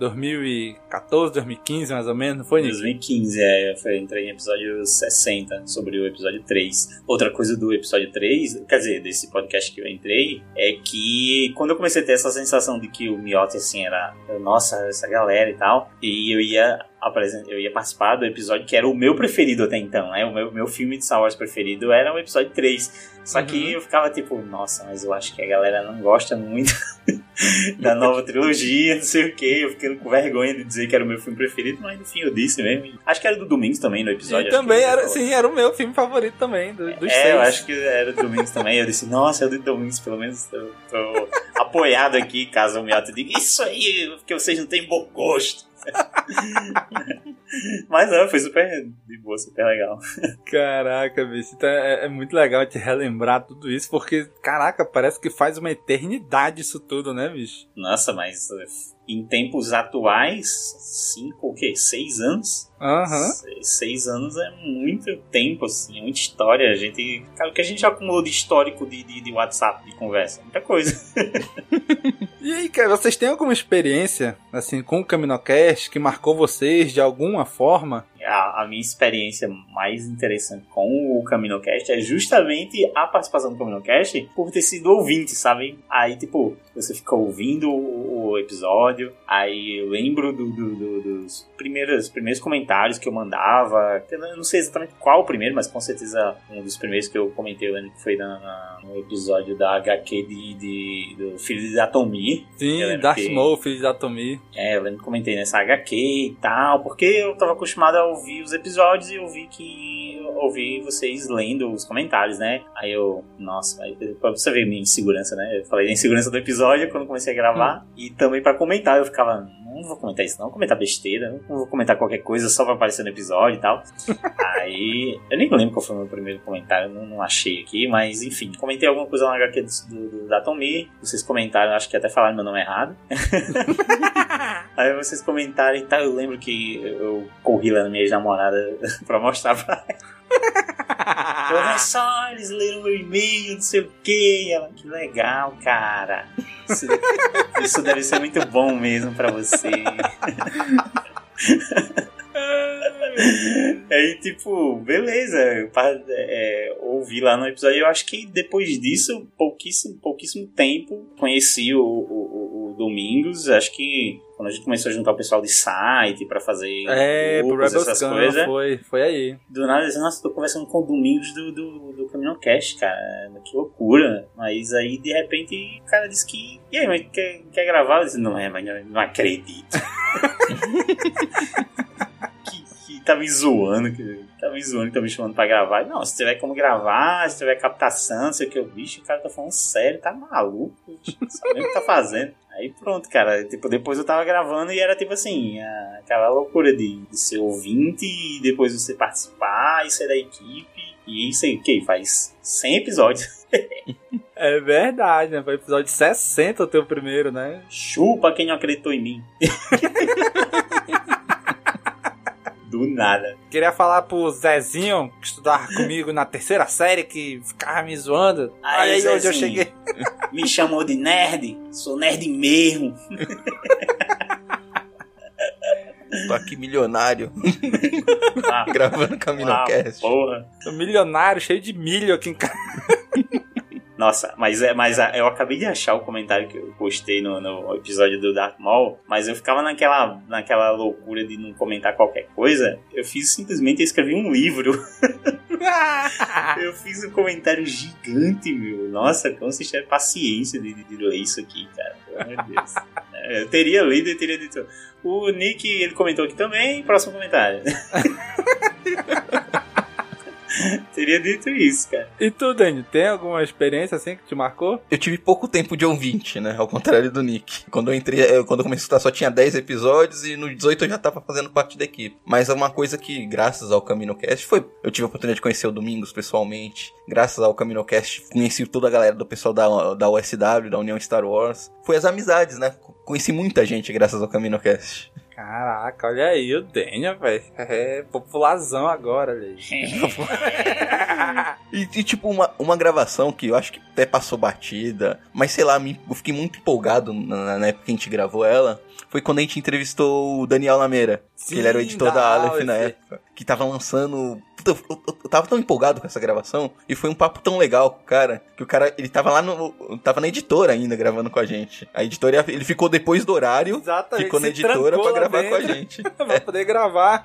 2014, 2015, mais ou menos, não foi, Nick? 2015, é, eu entrei em episódio 60, sobre o episódio 3. Outra coisa do episódio 3, quer dizer, desse podcast que eu entrei, é que quando eu comecei a ter essa sensação de que o Miotti, assim, era, nossa, essa galera e tal, e eu ia eu ia participar do episódio que era o meu preferido até então, né? O meu, meu filme de Star Wars preferido era o episódio 3. Só que eu ficava tipo, nossa, mas eu acho que a galera não gosta muito da nova trilogia, não sei o que. Eu fiquei com vergonha de dizer que era o meu filme preferido, mas no fim eu disse mesmo. Acho que era do Domingos também no episódio. E também era, sim, era o meu filme favorito também, do- dos É, seis. eu acho que era do Domingos também. Eu disse, nossa, é do Domingos, pelo menos eu tô apoiado aqui, caso o Miotti diga, isso aí, porque vocês não têm bom gosto. Mas não, foi super de boa, super legal. Caraca, bicho. Então é, é muito legal te relembrar tudo isso, porque, caraca, parece que faz uma eternidade isso tudo, né, bicho? Nossa, mas eh, em tempos atuais, cinco, o quê? Seis anos? Aham. Seis, seis anos é muito tempo, assim, é muita história. A gente. Cara, o que a gente já acumulou de histórico de, de, de WhatsApp, de conversa? Muita coisa. E aí, cara, vocês têm alguma experiência, assim, com o Caminocast que marcou vocês de alguma forma? A, a minha experiência mais interessante com o CaminoCast é justamente a participação do CaminoCast por ter sido ouvinte, sabe? Aí, tipo, você fica ouvindo o, o episódio, aí eu lembro do- do- do- dos primeiros, primeiros comentários que eu mandava. Eu não- sei exatamente qual o primeiro, mas com certeza um dos primeiros que eu comentei, eu lembro que foi na- na- no episódio da HQ de, de- do Filho de Atomi. Sim, Darth que- Maul, filho de Atomi. é, eu lembro que comentei nessa HQ e tal, porque eu tava acostumado a ouvir os episódios e eu vi que. ouvi vocês lendo os comentários, né? Aí eu. Nossa, aí, pra você ver minha insegurança, né? Eu falei da insegurança do episódio quando comecei a gravar e também pra comentar. Eu ficava. Não vou comentar isso, não. Vou comentar besteira, não vou comentar qualquer coisa só pra aparecer no episódio e tal. Aí. Eu nem lembro qual foi o meu primeiro comentário, não, não achei aqui, mas enfim, comentei alguma coisa na HQ do, do, da Tommy. Vocês comentaram, acho que até falaram meu nome errado. Aí vocês comentaram e tal, eu lembro que eu corri lá na minha ex-namorada pra mostrar pra ela. Olha só, eles leram meu e-mail, não sei o que. Ela, que legal, cara. Isso, isso deve ser muito bom mesmo pra você. Aí, tipo, beleza, eu é, ouvi lá no episódio. Eu acho que depois disso, pouquíssimo, pouquíssimo tempo, conheci o- o Domingos. Acho que quando a gente começou a juntar o pessoal de site pra fazer É, grupos, essas coisas. foi, foi aí. Do nada, eu disse, nossa, tô conversando com o Domingos do, do, do CaminoCast, cara. Que loucura. Mas aí, de repente, o cara disse que. E aí, mas quer, quer gravar? Eu disse, não é, mas não acredito. tá me zoando, que tá me zoando, que tá me chamando pra gravar. Não, se tiver como gravar, se tiver captação, sei o que eu bicho, o cara tá falando sério, tá maluco, não sabe o que tá fazendo. Aí pronto, cara. Tipo, depois eu tava gravando e era tipo assim, a- aquela loucura de, de ser ouvinte e depois você participar e ser da equipe. E isso aí, o que? Faz 100 episódios. É verdade, né? Foi episódio 60 o teu primeiro, né? Chupa quem não acreditou em mim. Do nada. Queria falar pro Zezinho, que estudava comigo na terceira série, que ficava me zoando. Aí, aí onde eu cheguei. Me chamou de nerd? Sou nerd mesmo. Tô aqui milionário. Ah, Gravando Caminocast. porra. Tô milionário, cheio de milho aqui em casa. Nossa, mas, é, mas a- eu acabei de achar o comentário que eu postei no, no episódio do Dark Maul, mas eu ficava naquela, naquela loucura de não comentar qualquer coisa. Eu fiz simplesmente, eu escrevi um livro. eu fiz um comentário gigante, meu. Nossa, como vocês tiveram paciência de, de, de ler isso aqui, cara. Pelo amor de Deus. É, Eu teria lido e teria dito. O Nick, ele comentou aqui também. Próximo comentário. teria dito isso, cara. E tu, Dani, tem alguma experiência assim que te marcou? Eu tive pouco tempo de ouvinte, né? Ao contrário do Nick. Quando eu entrei, eu- quando eu comecei a escutar, só tinha 10 episódios e no 18 eu já tava fazendo parte da equipe. Mas é uma coisa que, graças ao CaminoCast, foi. Eu tive a oportunidade de conhecer o Domingos pessoalmente. Graças ao CaminoCast, conheci toda a galera do pessoal da, da USW, da União Star Wars. Foi as amizades, né? Conheci muita gente graças ao CaminoCast. Caraca, olha aí o Daniel, velho. É popularzão agora, velho. E, e, tipo, uma, uma gravação que eu acho que até passou batida, mas sei lá, me, eu fiquei muito empolgado na, na época que a gente gravou ela. Foi quando a gente entrevistou o Daniel Lameira, que ele era o Sim, editor da da Aleph na época, que tava lançando. Puta, eu, tava tão empolgado com essa gravação, e foi um papo tão legal com o cara, que o cara, ele tava lá no. Tava na editora ainda gravando com a gente. A editora, ele ficou depois do horário, Exatamente, ficou na editora pra gravar com a dentro. gente. pra poder gravar.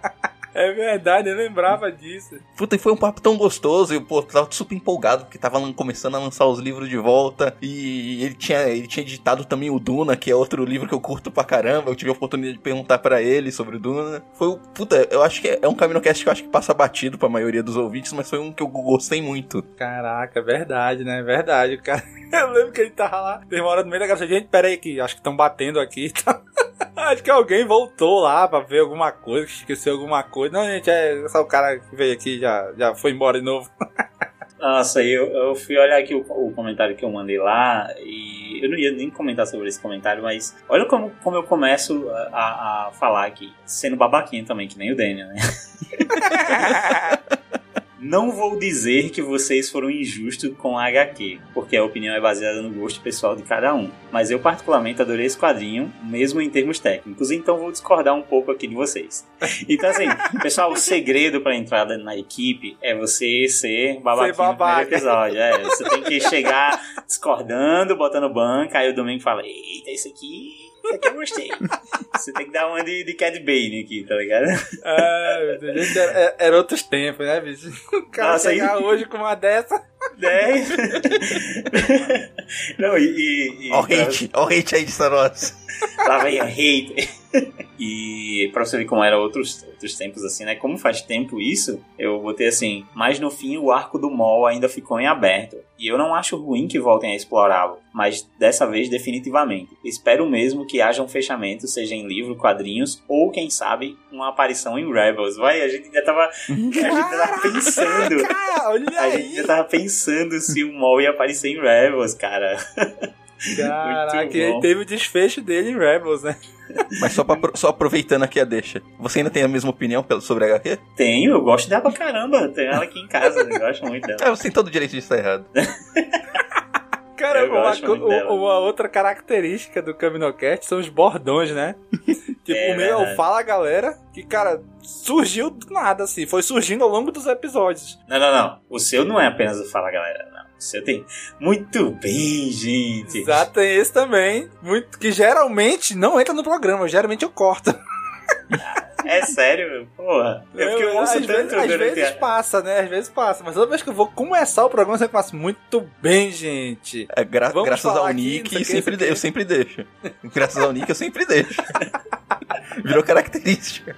É verdade, eu lembrava disso. Puta, e foi um papo tão gostoso. Eu, pô, tava super empolgado, porque tava começando a lançar os livros de volta. E ele tinha, ele tinha editado também o Duna, que é outro livro que eu curto pra caramba. Eu tive a oportunidade de perguntar pra ele sobre o Duna. Foi o. Puta, eu acho que é, é um CaminoCast que eu acho que passa batido pra maioria dos ouvintes, mas foi um que eu gostei muito. Caraca, verdade, né? Verdade. O cara... Eu lembro que ele tava lá, uma hora no meio da gravação. Gente, pera aí que acho que estão batendo aqui. Tá? acho que alguém voltou lá pra ver alguma coisa, que esqueceu alguma coisa. Não, gente, é só o cara que veio aqui já já foi embora de novo. Nossa, eu, eu fui olhar aqui o, o comentário que eu mandei lá e eu não ia nem comentar sobre esse comentário, mas olha como, como eu começo a, a- a falar aqui, sendo babaquinho também, que nem o Daniel, né? Não vou dizer que vocês foram injustos com a HQ, porque a opinião é baseada no gosto pessoal de cada um. Mas eu particularmente adorei esse quadrinho, mesmo em termos técnicos, então vou discordar um pouco aqui de vocês. Então assim, pessoal, o segredo para entrada na equipe é você ser babaquinho Ser no babaca. primeiro episódio. É, você tem que chegar discordando, botando banca, aí o domingo fala, eita, esse aqui, esse aqui eu gostei. Você tem que dar uma de, de Cad Bane aqui, tá ligado? É, meu Deus, gente, era, era outros tempos, né, bicho? O cara Nossa, chegar aí- hoje com uma dessa. É. Não, e. e, e Ó o hate, ó o hate aí de Star Wars. Lá vem o hate. E pra você ver como era outros, outros tempos assim, né? Como faz tempo isso, eu botei assim, mas no fim o arco do Mol ainda ficou em aberto. E eu não acho ruim que voltem a explorá-lo, mas dessa vez definitivamente. Espero mesmo que haja um fechamento, seja em livro, quadrinhos, ou quem sabe, uma aparição em Rebels. Vai, a gente já tava, a gente tava pensando. olha A gente já tava pensando se o Mol ia aparecer em Rebels, cara. Caraca, e bom. teve o desfecho dele em Rebels, né? Mas só, pra, só aproveitando aqui a deixa. Você ainda tem a mesma opinião sobre a HQ? Tenho, eu gosto dela pra caramba. Tenho ela aqui em casa, eu gosto muito dela. É, você tem todo o direito de estar errado. Cara, Eu uma, uma outra característica do Caminocast são os bordões, né? tipo, É o meu é. Fala Galera, que, cara, surgiu do nada, assim. Foi surgindo ao longo dos episódios. Não, não, não. O seu não é apenas o Fala Galera, não. Seu tem. Muito bem, gente. Exato, tem esse também. Muito, que geralmente não entra no programa, geralmente eu corto. É sério, meu? Porra. É porque eu ouço às tanto vezes, às vezes passa, né? Às vezes passa. Mas toda vez que eu vou começar o programa, sempre faço muito bem, gente. É, gra- Vamos graças ao aqui, Nick, que, sempre eu que. sempre deixo. Graças ao Nick, eu sempre deixo. Virou característica.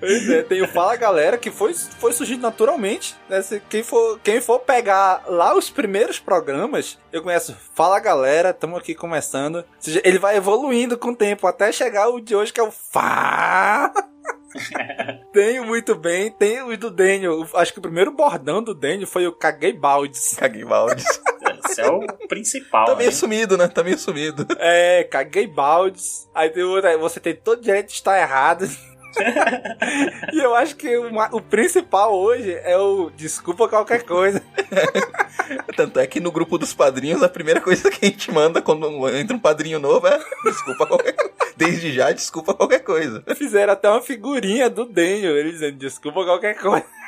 Pois é, tem o Fala Galera que foi, foi surgindo naturalmente. Né? Se quem, for, quem for pegar lá os primeiros programas, eu conheço Fala Galera, estamos aqui começando. Ou seja, ele vai evoluindo com o tempo até chegar o de hoje que é o Fá. Tenho muito bem, tem o do Daniel. Acho que o primeiro bordão do Daniel foi o Caguei Baldes. Caguei Baldes. Esse é o principal. Tá meio né? sumido, né? Tá meio sumido. É, caguei baldes. Aí tem outra, você tem todo direito de estar errado. e eu acho que o, o principal hoje é o desculpa qualquer coisa. Tanto é que no grupo dos padrinhos, a primeira coisa que a gente manda quando entra um padrinho novo é desculpa qualquer coisa. Desde já, desculpa qualquer coisa. Fizeram até uma figurinha do Daniel, ele dizendo desculpa qualquer coisa.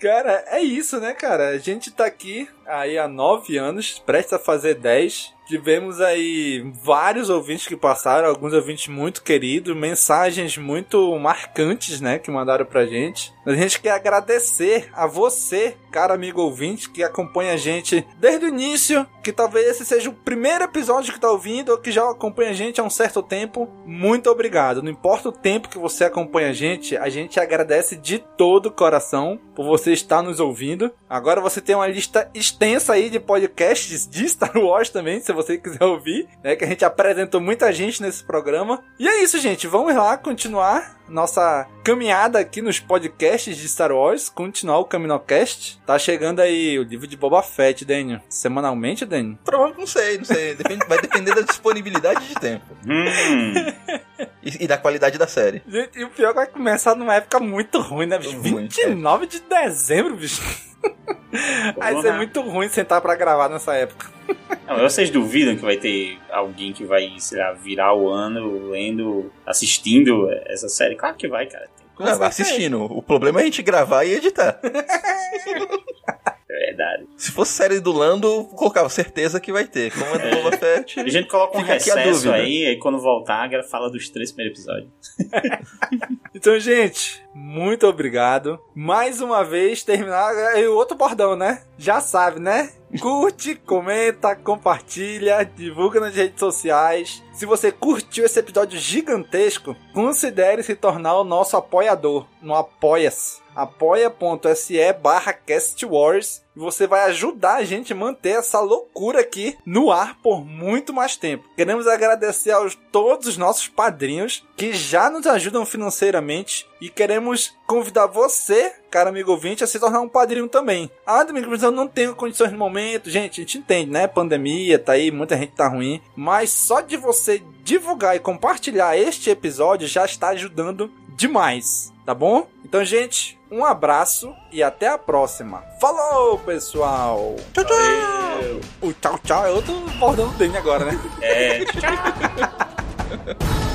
Cara, é isso, né, cara? A gente tá aqui aí há nove anos, prestes a fazer dez. Tivemos aí vários ouvintes que passaram, alguns ouvintes muito queridos, mensagens muito marcantes, né, que mandaram pra gente. A gente quer agradecer a você, cara amigo ouvinte, que acompanha a gente desde o início, que talvez esse seja o primeiro episódio que tá ouvindo ou que já acompanha a gente há um certo tempo. Muito obrigado. Não importa o tempo que você acompanha a gente, a gente agradece de todo o coração por você estar nos ouvindo. Agora você tem uma lista extensa aí de podcasts de Star Wars também, se você quiser ouvir, né? Que a gente apresentou muita gente nesse programa. E é isso, gente. Vamos lá continuar nossa caminhada aqui nos podcasts de Star Wars, continuar o Caminocast. Tá chegando aí o livro de Boba Fett, Daniel. Semanalmente, Daniel? Provavelmente não sei, não sei. Depende- vai depender da disponibilidade de tempo. E, e da qualidade da série. Gente, e o pior é que vai começar numa época muito ruim, né, bicho? 29 de dezembro, bicho. Vai ser muito ruim sentar pra gravar nessa época. Não, vocês duvidam que vai ter alguém que vai, sei lá, virar o ano lendo, assistindo essa série? Claro que vai, cara. Tem- Não, vai assistindo. O problema é a gente gravar e editar. É verdade. Se fosse série do Lando, colocava certeza que vai ter. Como é do Boba Fett. A gente coloca um recesso dúvida. aí, aí quando voltar, a galera fala dos três primeiros episódios. Então, gente, muito obrigado. Mais uma vez, terminar. E o outro bordão, né? Já sabe, né? Curte, comenta, compartilha, divulga nas redes sociais. Se você curtiu esse episódio gigantesco, considere se tornar o nosso apoiador no Apoia-se. apoia.se barra castwars e você vai ajudar a gente a manter essa loucura aqui no ar por muito mais tempo. Queremos agradecer aos todos os nossos padrinhos que já nos ajudam financeiramente e queremos convidar você, cara amigo ouvinte, a se tornar um padrinho também. Ah, Domingo, mas eu não tenho condições no momento. Gente, a gente entende, né? Pandemia, tá aí, muita gente tá ruim. Mas só de você divulgar e compartilhar este episódio já está ajudando demais, tá bom? Então, gente, um abraço e até a próxima. Falou, pessoal! Tchau, tchau! O tchau, tchau é outro bordão do Danny agora, né? É. tchau!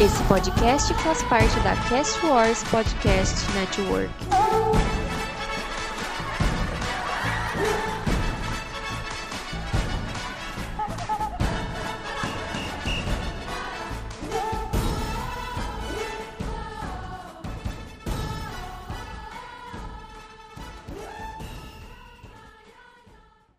Esse podcast faz parte da Cast Wars Podcast Network.